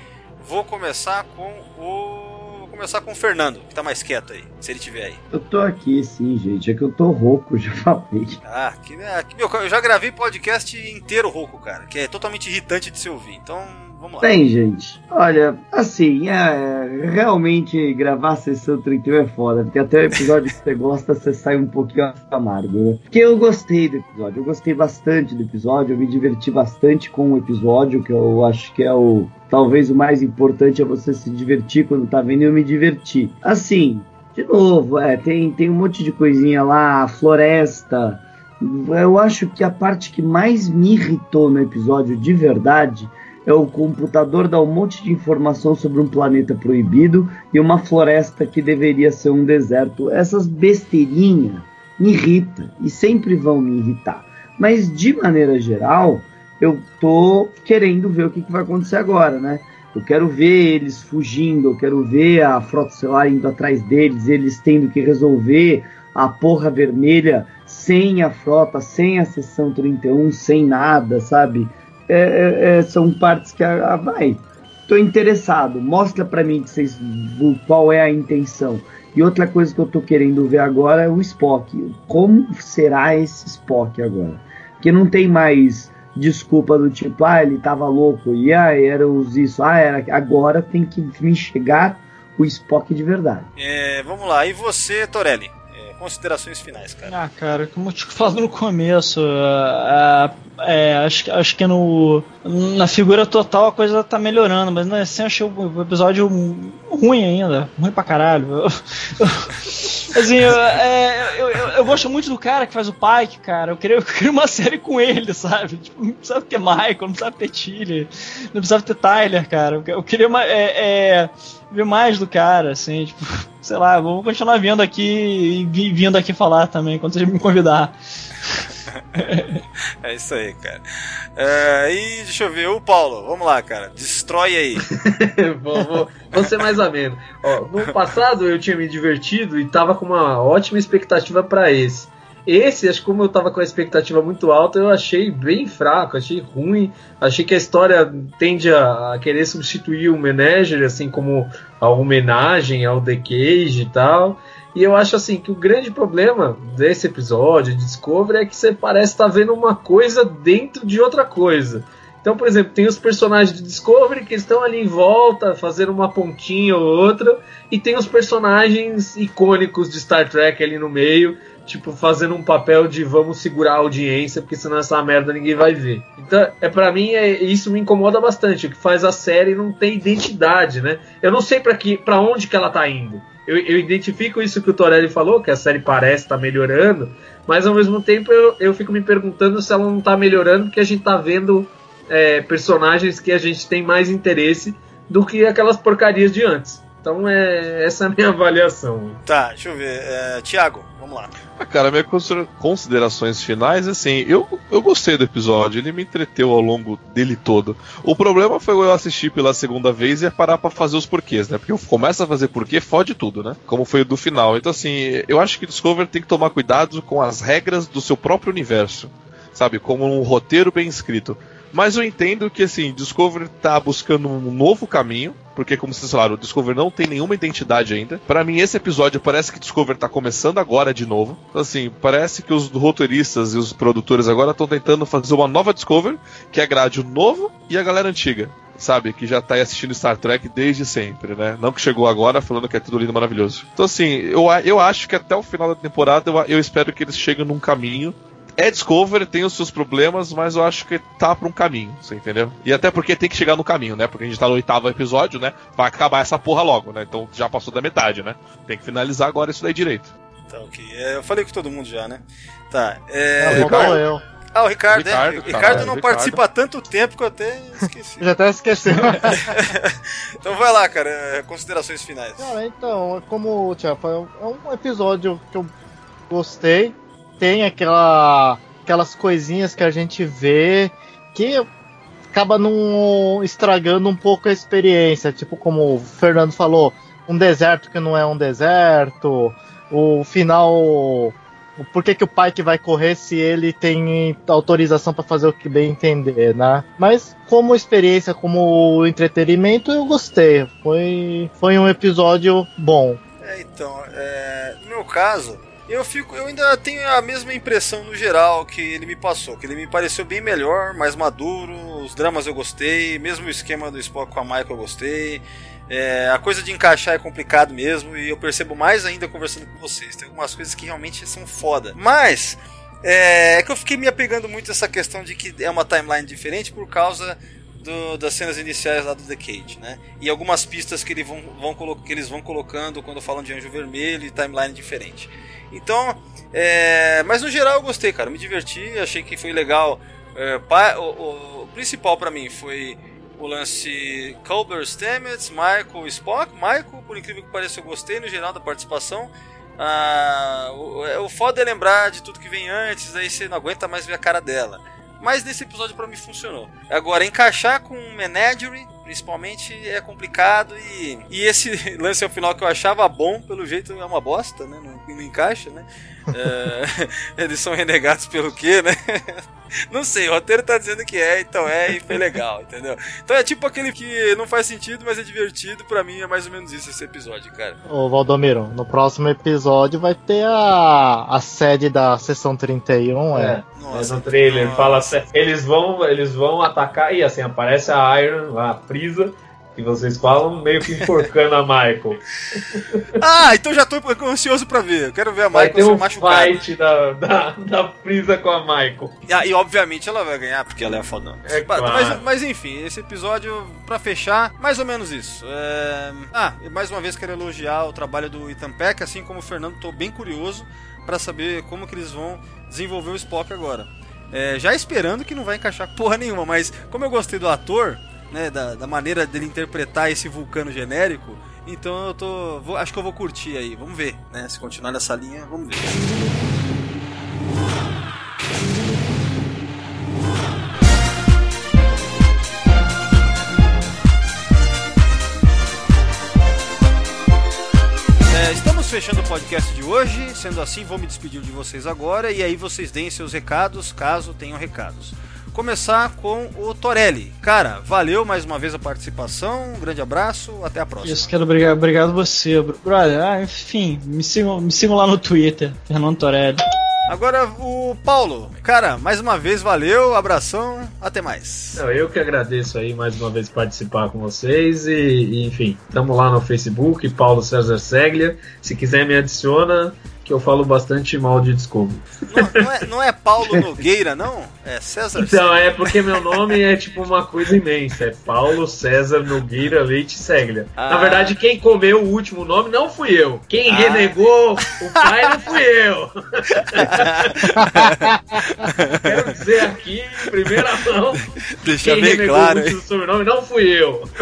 [SPEAKER 2] vou começar com o vou começar com o Fernando, que tá mais quieto aí, se ele tiver aí.
[SPEAKER 7] Eu tô aqui sim, gente. É que eu tô rouco, já falei.
[SPEAKER 2] Ah, que, ah, que- meu, eu já gravei podcast inteiro rouco, cara, que é totalmente irritante de se ouvir. Então, vamos lá.
[SPEAKER 7] Gente, olha, assim, é, realmente gravar sessão 31 é foda, porque até o episódio que você gosta, você sai um pouquinho amargo, né? Porque eu gostei do episódio, eu gostei bastante do episódio, eu me diverti bastante com o episódio, que eu acho que é o. Talvez o mais importante é você se divertir quando tá vendo e eu me diverti. Assim, de novo, é, tem, tem um monte de coisinha lá, a floresta. Eu acho que a parte que mais me irritou no episódio de verdade é o computador dar um monte de informação sobre um planeta proibido e uma floresta que deveria ser um deserto. Essas besteirinhas me irritam e sempre vão me irritar. Mas de maneira geral, eu tô querendo ver o que, que vai acontecer agora, né? Eu quero ver eles fugindo, eu quero ver a Frota Estelar indo atrás deles, eles tendo que resolver a porra vermelha sem a frota, sem a seção 31, sem nada, sabe? É, é, é, são partes que ah, ah, vai. Tô interessado. Mostra pra mim que vocês qual é a intenção. E outra coisa que eu tô querendo ver agora é o Spock. Como será esse Spock agora? Porque não tem mais desculpa do tipo, ah, ele tava louco, e ah, era os isso, ah, era. Agora tem que me chegar o Spock de verdade.
[SPEAKER 2] É, vamos lá, e você, Torelli? É, considerações finais, cara.
[SPEAKER 5] Ah, cara, como eu tinha falado no começo, ah, é, acho, acho que no, na figura total a coisa tá melhorando, mas na essência eu achei o, episódio ruim ainda, ruim pra caralho. Eu- eu- assim, eu, eu, gosto muito do cara que faz o Pike, cara. Eu queria, eu queria uma série com ele, sabe? Tipo, não precisava ter Michael, não precisava ter Tilly, não precisava ter Tyler, cara. Eu, queria uma, é, é, ver mais do cara, assim, tipo, sei lá, vou continuar vendo aqui e vi- vindo aqui falar também, quando você me convidar.
[SPEAKER 2] É isso aí, cara. É, e deixa eu ver, o Paulo, vamos lá, cara. Destrói aí.
[SPEAKER 4] vou, vou, vou ser mais ameno. Ó, no passado eu tinha me divertido e tava com uma ótima expectativa pra esse. Esse, acho que como eu tava com a expectativa muito alta, eu achei bem fraco, achei ruim. Achei que a história tende a, querer substituir o Manager, assim como a homenagem ao The Cage e tal. E eu acho assim que o grande problema desse episódio de Discovery é que você parece estar tá vendo uma coisa dentro de outra coisa. Então, por exemplo, tem os personagens de Discovery que estão ali em volta, fazendo uma pontinha ou outra, e tem os personagens icônicos de Star Trek ali no meio, tipo, fazendo um papel de vamos segurar a audiência, porque senão essa merda ninguém vai ver. Então, é para mim, é, isso me incomoda bastante, o que faz a série não ter identidade, né? Eu não sei para onde que ela tá indo. Eu, eu, identifico isso que o Torelli falou, que a série parece estar tá melhorando, mas ao mesmo tempo eu, eu fico me perguntando se ela não tá melhorando porque a gente tá vendo é, personagens que a gente tem mais interesse do que aquelas porcarias de antes. Então é essa é a minha avaliação.
[SPEAKER 2] Tá, deixa eu ver. É, Tiago, vamos lá.
[SPEAKER 6] Ah, cara, minhas considerações finais, assim, eu, eu gostei do episódio, ele me entreteu ao longo dele todo. O problema foi eu assistir pela segunda vez e parar para fazer os porquês, né? Porque eu começo a fazer porquê, fode tudo, né? Como foi o do final. Então, assim, eu acho que Discover tem que tomar cuidado com as regras do seu próprio universo, sabe? Como um roteiro bem escrito. Mas eu entendo que, assim, Discovery tá buscando um novo caminho, porque, como vocês falaram, o Discovery não tem nenhuma identidade ainda. Para mim, esse episódio parece que Discovery tá começando agora de novo. Então, assim, parece que os roteiristas e os produtores agora estão tentando fazer uma nova Discovery que agrade o novo e a galera antiga sabe? Que já tá assistindo Star Trek desde sempre, né? Não que chegou agora falando que é tudo lindo maravilhoso. Então, assim, eu, eu acho que até o final da temporada eu, eu espero que eles cheguem num caminho é Discovery, tem os seus problemas, mas eu acho que tá pra um caminho, você entendeu? E até porque tem que chegar no caminho, né? Porque a gente tá no oitavo episódio, né? Vai acabar essa porra logo, né? Então já passou da metade, né? Tem que finalizar agora isso daí direito.
[SPEAKER 2] Tá, ok. É, eu falei com todo mundo já, né? Tá. É...
[SPEAKER 3] Não, Ricardo. eu.
[SPEAKER 2] Ah, o Ricardo, Ricardo, é. Ricardo não Ricardo. participa há tanto tempo que eu até esqueci.
[SPEAKER 3] Já até esqueci.
[SPEAKER 2] então vai lá, cara. É, considerações finais.
[SPEAKER 3] Ah, então, como o Thiago falou, é um episódio que eu gostei tem aquela, aquelas coisinhas que a gente vê que acaba estragando um pouco a experiência. Tipo, como o Fernando falou, um deserto que não é um deserto, o final. Por que, que o pai que vai correr se ele tem autorização para fazer o que bem entender, né? Mas como experiência, como entretenimento, eu gostei. Foi, foi um episódio bom.
[SPEAKER 2] É, então, é, no meu caso, eu fico, eu ainda tenho a mesma impressão no geral que ele me passou, que ele me pareceu bem melhor, mais maduro, os dramas eu gostei, mesmo o esquema do Spock com a Michael eu gostei. É, a coisa de encaixar é complicado mesmo e eu percebo mais ainda conversando com vocês. Tem algumas coisas que realmente são foda. Mas é, é que eu fiquei me apegando muito a essa questão de que é uma timeline diferente por causa do, das cenas iniciais lá do The Cage, né? E algumas pistas que, ele vão, vão, que eles vão colocando quando falam de Anjo Vermelho e timeline diferente. Então, é, mas no geral eu gostei, cara. Me diverti, achei que foi legal. É, pa, o, o, principal para mim foi o lance Culber Stamets, Michael Spock. Michael, por incrível que pareça, eu gostei no geral da participação. Ah, o, é, o foda é lembrar de tudo que vem antes, aí você não aguenta mais ver a cara dela. Mas nesse episódio para mim funcionou. Agora, encaixar com Menagerie, principalmente, é complicado. E, e esse lance ao final que eu achava bom, pelo jeito é uma bosta, né? Não, não encaixa, né? é, eles são renegados pelo quê, né? Não sei, o roteiro tá dizendo que é, então é e foi legal, entendeu? Então é tipo aquele que não faz sentido, mas é divertido. Pra mim é mais ou menos isso esse episódio, cara.
[SPEAKER 3] Ô Valdomiro, no próximo episódio vai ter a, a sede da sessão 31, é. é.
[SPEAKER 4] Nossa, é no trailer, nossa. fala eles vão, eles vão atacar e assim aparece a Iron, a Prisa que vocês falam, meio que enforcando a Michael.
[SPEAKER 2] Ah, então já tô ansioso pra ver. Eu quero ver a Michael vai
[SPEAKER 4] ter um fight da, da, da Frisa com a Michael.
[SPEAKER 2] E, ah, e, obviamente ela vai ganhar, porque ela é fodão. É mas, claro. mas, mas, enfim, esse episódio, pra fechar, mais ou menos isso. É... Ah, mais uma vez quero elogiar o trabalho do Ethan Peck, assim como o Fernando, tô bem curioso para saber como que eles vão desenvolver o Spock agora. É, já esperando que não vai encaixar porra nenhuma, mas como eu gostei do ator, né, da, da maneira dele interpretar esse vulcano genérico. Então eu tô. Vou, acho que eu vou curtir aí. Vamos ver, né? Se continuar nessa linha, vamos ver. fechando o podcast de hoje. Sendo assim, vou me despedir de vocês agora e aí vocês deem seus recados, caso tenham recados. Começar com o Torelli. Cara, valeu mais uma vez a participação. Um grande abraço, até a próxima.
[SPEAKER 5] Isso, quero obrigado, obrigado você, brother. Ah, enfim, me sigam, me sigam lá no Twitter, Fernando Torelli.
[SPEAKER 2] Agora o Paulo. Cara, mais uma vez valeu, abração, até mais.
[SPEAKER 4] Não, eu que agradeço aí mais uma vez participar com vocês e, e enfim, estamos lá no Facebook, Paulo César Seglia. Se quiser me adiciona, que eu falo bastante mal de Discovery.
[SPEAKER 2] Não, não, é, não é Paulo Nogueira, não? É César
[SPEAKER 4] Então, é porque meu nome é tipo uma coisa imensa. É Paulo César Nogueira Leite Seglia.
[SPEAKER 2] Ah.
[SPEAKER 4] Na verdade, quem comeu o último nome não fui eu. Quem
[SPEAKER 2] Ah.
[SPEAKER 4] renegou o pai não fui eu. Quero dizer aqui, em primeira mão,
[SPEAKER 2] Deixa
[SPEAKER 4] quem
[SPEAKER 2] bem
[SPEAKER 4] renegou
[SPEAKER 2] claro
[SPEAKER 4] o último sobrenome não fui eu.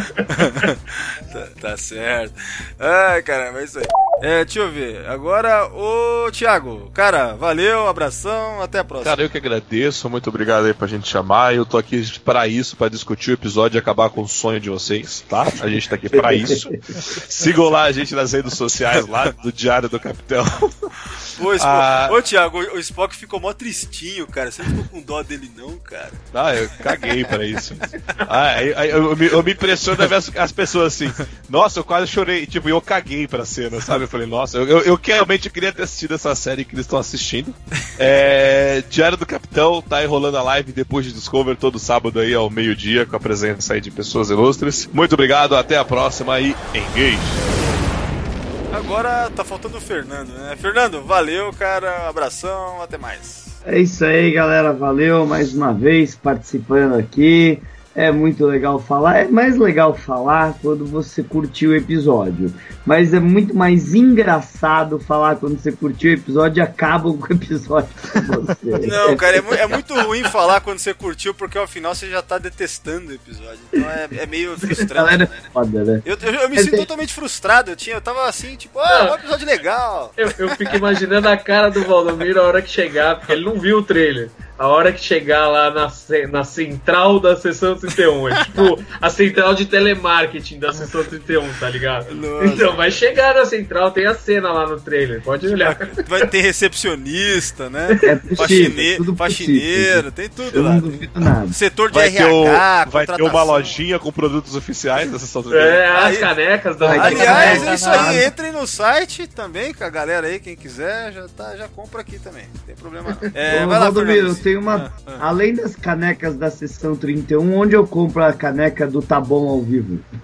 [SPEAKER 2] Tá, tá certo. Ai, caramba, é isso aí. É, deixa eu ver. Agora, o Thiago. Cara, valeu, abração, até a próxima.
[SPEAKER 6] Cara, eu que agradeço, muito obrigado aí pra gente chamar. Eu tô aqui pra isso, pra discutir o episódio e acabar com o sonho de vocês, tá? A gente tá aqui pra isso. Sigam lá a gente nas redes sociais lá do Diário do Capitão.
[SPEAKER 2] Ô, Spock,
[SPEAKER 6] Ah.
[SPEAKER 2] ô, Thiago, o Spock ficou mó tristinho, cara. Você não ficou com dó dele, não, cara?
[SPEAKER 6] Ah, eu caguei pra isso. Ah, aí- aí eu, me, eu me impressiono ver as, as pessoas assim. Nossa, eu quase chorei. Tipo, eu caguei pra cena, sabe? Eu falei, nossa, eu, eu, eu realmente queria ter assistido essa série que eles estão assistindo. É, Diário do Capitão tá aí rolando a live depois de Discover todo sábado aí ao meio-dia com a presença aí de pessoas ilustres. Muito obrigado, até a próxima e engage.
[SPEAKER 2] Agora tá faltando o Fernando, né? Fernando, valeu, cara. Abração, até mais.
[SPEAKER 7] É isso aí, galera. Valeu mais uma vez participando aqui. É muito legal falar. É mais legal falar quando você curtiu o episódio. Mas é muito mais engraçado falar quando você curtiu o episódio e acaba com o episódio com você.
[SPEAKER 2] Não, cara, é, mu- é muito ruim falar quando você curtiu, porque ao final você já tá detestando o episódio. Então é, é meio frustrante.
[SPEAKER 7] Galera
[SPEAKER 2] né?
[SPEAKER 7] é foda, né?
[SPEAKER 2] Eu, eu, eu me sinto totalmente frustrado. Eu, tinha, eu tava assim, tipo, ah, um episódio legal.
[SPEAKER 4] Eu, eu fico imaginando a cara do Valdomiro a hora que chegar, porque ele não viu o trailer. A hora que chegar lá na, na central da sessão 31. É tipo a central de telemarketing da sessão 31, tá ligado?
[SPEAKER 2] Nossa.
[SPEAKER 4] Então vai chegar na central, tem a cena lá no trailer, pode olhar.
[SPEAKER 2] Vai ter recepcionista, né?
[SPEAKER 7] É possível,
[SPEAKER 2] Faxine-
[SPEAKER 7] tudo
[SPEAKER 2] faxineiro, tem tudo
[SPEAKER 7] Eu
[SPEAKER 2] lá.
[SPEAKER 7] não duvido nada.
[SPEAKER 2] Setor de
[SPEAKER 6] Vai ter,
[SPEAKER 2] RH,
[SPEAKER 6] o, vai ter uma lojinha com produtos oficiais dessa sessão
[SPEAKER 4] É, as
[SPEAKER 2] Aí-
[SPEAKER 4] canecas da
[SPEAKER 2] Aliás, é isso
[SPEAKER 7] ter
[SPEAKER 2] aí. Entrem no site também, com a galera aí, quem quiser, já, tá, já compra aqui também. Não tem problema não. É, vai lá, Fernando.
[SPEAKER 7] Tenho uma.
[SPEAKER 2] Ah, ah.
[SPEAKER 7] Além das canecas da sessão 31, onde eu compro a caneca do Tá Bom ao vivo?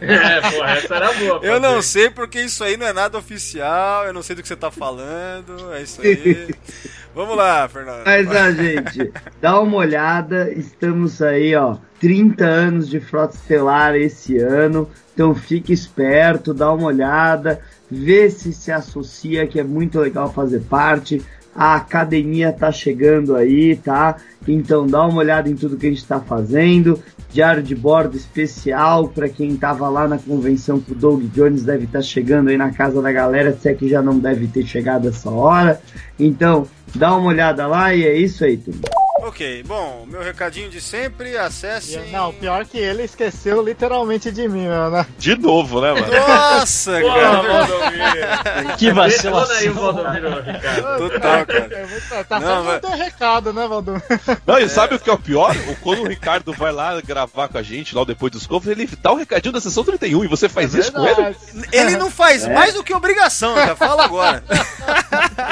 [SPEAKER 4] É, porra, essa era boa.
[SPEAKER 2] Eu não
[SPEAKER 4] fazer.
[SPEAKER 2] sei porque isso aí não é nada oficial, eu não sei do que você tá falando, é isso aí. Vamos lá, Fernando.
[SPEAKER 7] Mas a gente, dá uma olhada, estamos aí, ó, 30 anos de Frota Estelar esse ano, então fique esperto, dá uma olhada, vê se se associa, que é muito legal fazer parte. A academia tá chegando aí, tá? Então dá uma olhada em tudo que a gente tá fazendo. Diário de bordo especial para quem tava lá na convenção com o Doug Jones deve estar chegando aí na casa da galera, se é que já não deve ter chegado essa hora. Então, dá uma olhada lá e é isso aí, turma.
[SPEAKER 2] Ok, bom, meu recadinho de sempre, acessem.
[SPEAKER 3] Não, pior que ele esqueceu literalmente de mim, meu, né?
[SPEAKER 6] De novo, né, mano?
[SPEAKER 2] Nossa,
[SPEAKER 4] Porra,
[SPEAKER 2] cara.
[SPEAKER 4] Valdomiro.
[SPEAKER 5] Que
[SPEAKER 4] aí
[SPEAKER 5] vacilação.
[SPEAKER 4] o Valdomiro, Ricardo.
[SPEAKER 2] Total, cara.
[SPEAKER 3] É muito- Tá
[SPEAKER 2] Não,
[SPEAKER 3] só
[SPEAKER 2] mas-
[SPEAKER 3] mandando recado, né, Valdo?
[SPEAKER 6] Não, e sabe o que é o pior? O- Quando o Ricardo vai lá gravar com a gente, lá depois do Discovery, ele dá o recadinho da sessão 31 e você faz isso com ele?
[SPEAKER 2] Ele não faz
[SPEAKER 7] É.
[SPEAKER 2] mais do que obrigação, já fala agora.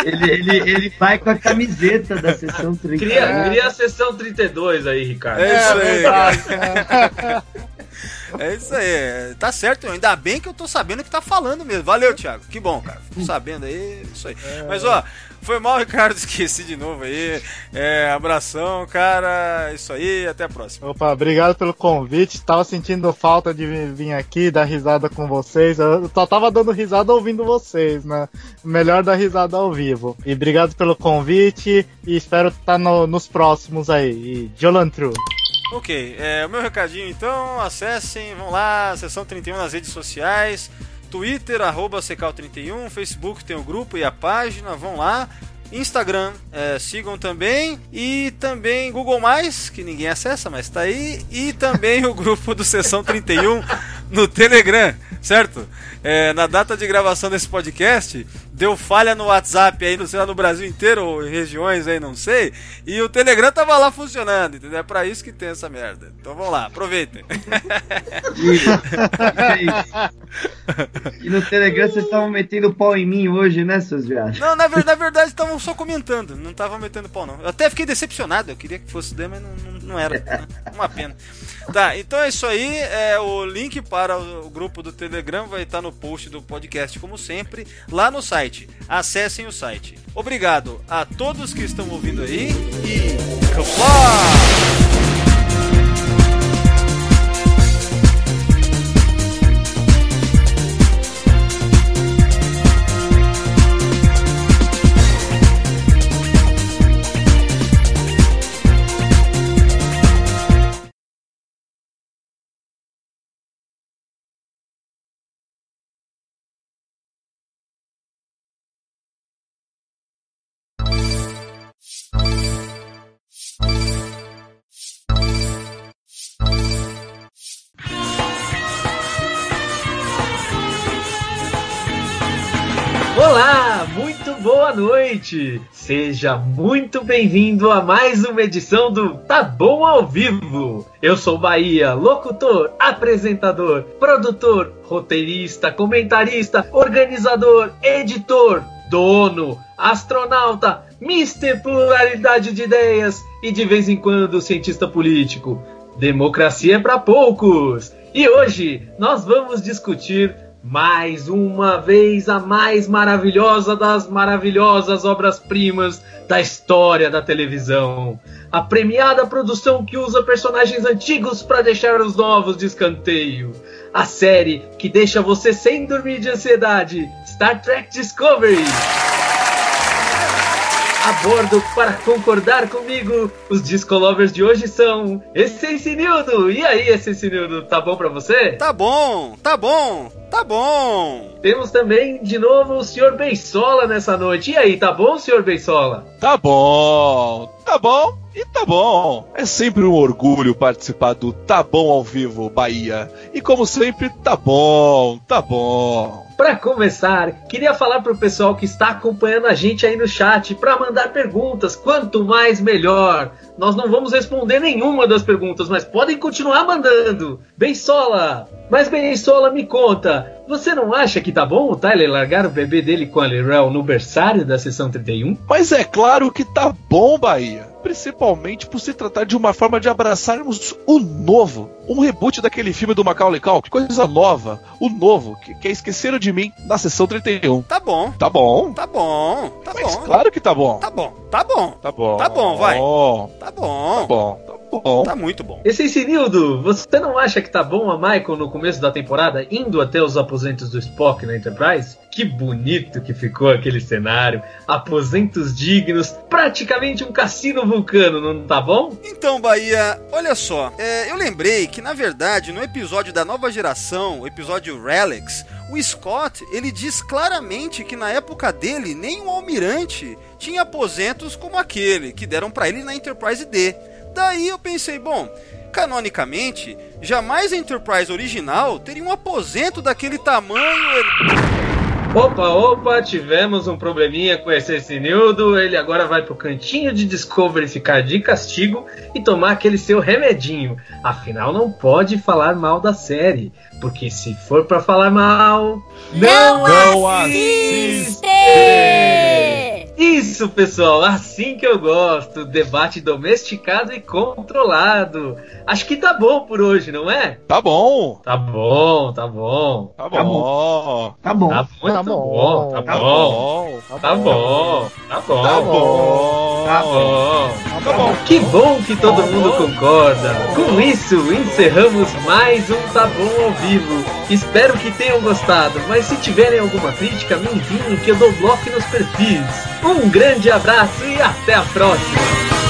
[SPEAKER 7] Ele, ele, ele vai com a camiseta da sessão 30.
[SPEAKER 4] Cria, cria a sessão 32 aí, Ricardo.
[SPEAKER 2] É isso aí,
[SPEAKER 3] verdade.
[SPEAKER 2] É isso aí, tá certo, ainda bem que eu tô sabendo o que tá falando mesmo. Valeu, Thiago, que bom, cara. Fico sabendo aí, isso aí. Mas ó, foi mal, Ricardo, esqueci de novo aí. É, abração, cara, isso aí, até a próxima.
[SPEAKER 3] Opa, obrigado pelo convite. Tava sentindo falta de vir- aqui dar risada com vocês. Eu só tava dando risada ouvindo vocês, né? Melhor dar risada ao vivo. E obrigado pelo convite e espero estar nos próximos aí. E Jolantru.
[SPEAKER 2] Ok, é, o meu recadinho então, acessem, vão lá, sessão 31 nas redes sociais, Twitter, arroba Secal31, Facebook tem o grupo e a página, vão lá. Instagram, é, sigam também. E também Google, que ninguém acessa, mas tá aí. E também o grupo do Sessão 31 no Telegram. certo? É, na data de gravação desse podcast, deu falha no WhatsApp aí, no, sei lá, no Brasil inteiro, ou em regiões aí, não sei, e o Telegram tava lá funcionando, entendeu? É pra isso que tem essa merda. Então vamos lá, aproveitem.
[SPEAKER 7] E no Telegram vocês estavam metendo pau em mim hoje, né, seus viados?
[SPEAKER 2] Não, na, ver- na verdade estavam só comentando, não estavam metendo pau não. Eu até fiquei decepcionado, eu queria que fosse daí, mas não, não, não era. né? Uma pena. Tá, então é isso aí. É, o link para o grupo do Telegram vai estar no post do podcast, como sempre, lá no site. Acessem o site. Obrigado a todos que estão ouvindo aí e. Kapla!
[SPEAKER 4] Noite! Seja muito bem-vindo a mais uma edição do Tá Bom ao Vivo. Eu sou Bahia, locutor, apresentador, produtor, roteirista, comentarista, organizador, editor, dono, astronauta, Mr. Pluralidade de Ideias e de vez em quando cientista político. Democracia é para poucos! E hoje nós vamos discutir mais uma vez a mais maravilhosa das maravilhosas obras-primas da história da televisão. A premiada produção que usa personagens antigos para deixar os novos de escanteio. A série que deixa você sem dormir de ansiedade. Star Trek Discovery. A bordo para concordar comigo, os Discolovers de hoje são Essencinildo. E aí, Essencinildo, tá bom pra você?
[SPEAKER 2] Tá bom, tá bom, tá bom.
[SPEAKER 4] Temos também, de novo, o Sr. Beisola nessa noite. E aí, tá bom, Sr. Beisola?
[SPEAKER 6] Tá bom, tá bom e tá bom. É sempre um orgulho participar do Tá Bom ao Vivo Bahia. E como sempre, tá bom, tá bom.
[SPEAKER 4] Para começar, queria falar pro pessoal que está acompanhando a gente aí no chat para mandar perguntas. Quanto mais, melhor. Nós não vamos responder nenhuma das perguntas, mas podem continuar mandando. Bensola! Mas Bensola, me conta, você não acha que tá bom o Tyler largar o bebê dele com a Lirel no berçário da sessão 31?
[SPEAKER 6] Mas é claro que tá bom, Bahia. Principalmente por se tratar de uma forma de abraçarmos o novo. Um reboot daquele filme do Macaulay Culkin. Coisa nova. O novo, que, que é Esqueceram de Mim na sessão 31.
[SPEAKER 2] Tá bom,
[SPEAKER 6] Tá bom.
[SPEAKER 2] tá bom, tá
[SPEAKER 6] Mas
[SPEAKER 2] bom.
[SPEAKER 6] claro que tá bom.
[SPEAKER 2] Tá bom, tá bom,
[SPEAKER 6] Tá bom.
[SPEAKER 2] Tá bom, vai.
[SPEAKER 6] Tá
[SPEAKER 2] tá
[SPEAKER 6] bom,
[SPEAKER 2] bom,
[SPEAKER 6] tá bom. bom.
[SPEAKER 2] tá muito bom.
[SPEAKER 4] Essencinildo, você não acha que tá bom a Michael no começo da temporada indo até os aposentos do Spock na Enterprise? Que bonito que ficou aquele cenário. Aposentos dignos, praticamente um cassino vulcano, não tá bom?
[SPEAKER 2] Então, Bahia, olha só, é, eu lembrei que na verdade no episódio da nova geração, o episódio Relics, o Scott ele diz claramente que na época dele nenhum almirante tinha aposentos como aquele que deram pra ele na Enterprise D. Daí eu pensei, bom, canonicamente, jamais a Enterprise original teria um aposento daquele tamanho.
[SPEAKER 4] Opa, opa, tivemos um probleminha com esse Essenildo. Ele agora vai pro cantinho de Discovery ficar de castigo e tomar aquele seu remedinho. Afinal, não pode falar mal da série, porque se for pra falar mal, não,
[SPEAKER 6] Não
[SPEAKER 4] assiste!
[SPEAKER 8] assiste!
[SPEAKER 4] Isso, pessoal, assim que eu gosto. Debate domesticado e controlado. Acho que tá bom por hoje, não é?
[SPEAKER 6] Tá bom.
[SPEAKER 4] Tá bom, tá bom.
[SPEAKER 6] Tá
[SPEAKER 7] Tá
[SPEAKER 6] bom.
[SPEAKER 7] Tá bom.
[SPEAKER 4] Tá bom, tá
[SPEAKER 3] bom,
[SPEAKER 4] bom, tá
[SPEAKER 6] Tá
[SPEAKER 4] bom. Tá bom, tá bom.
[SPEAKER 6] Tá bom.
[SPEAKER 4] Tá bom.
[SPEAKER 6] Tá bom.
[SPEAKER 4] Que bom que todo mundo concorda. Com isso, encerramos mais um Tá Bom ao Espero que tenham gostado, mas se tiverem alguma crítica, me enviem que eu dou bloco nos perfis. Um grande abraço e até a próxima.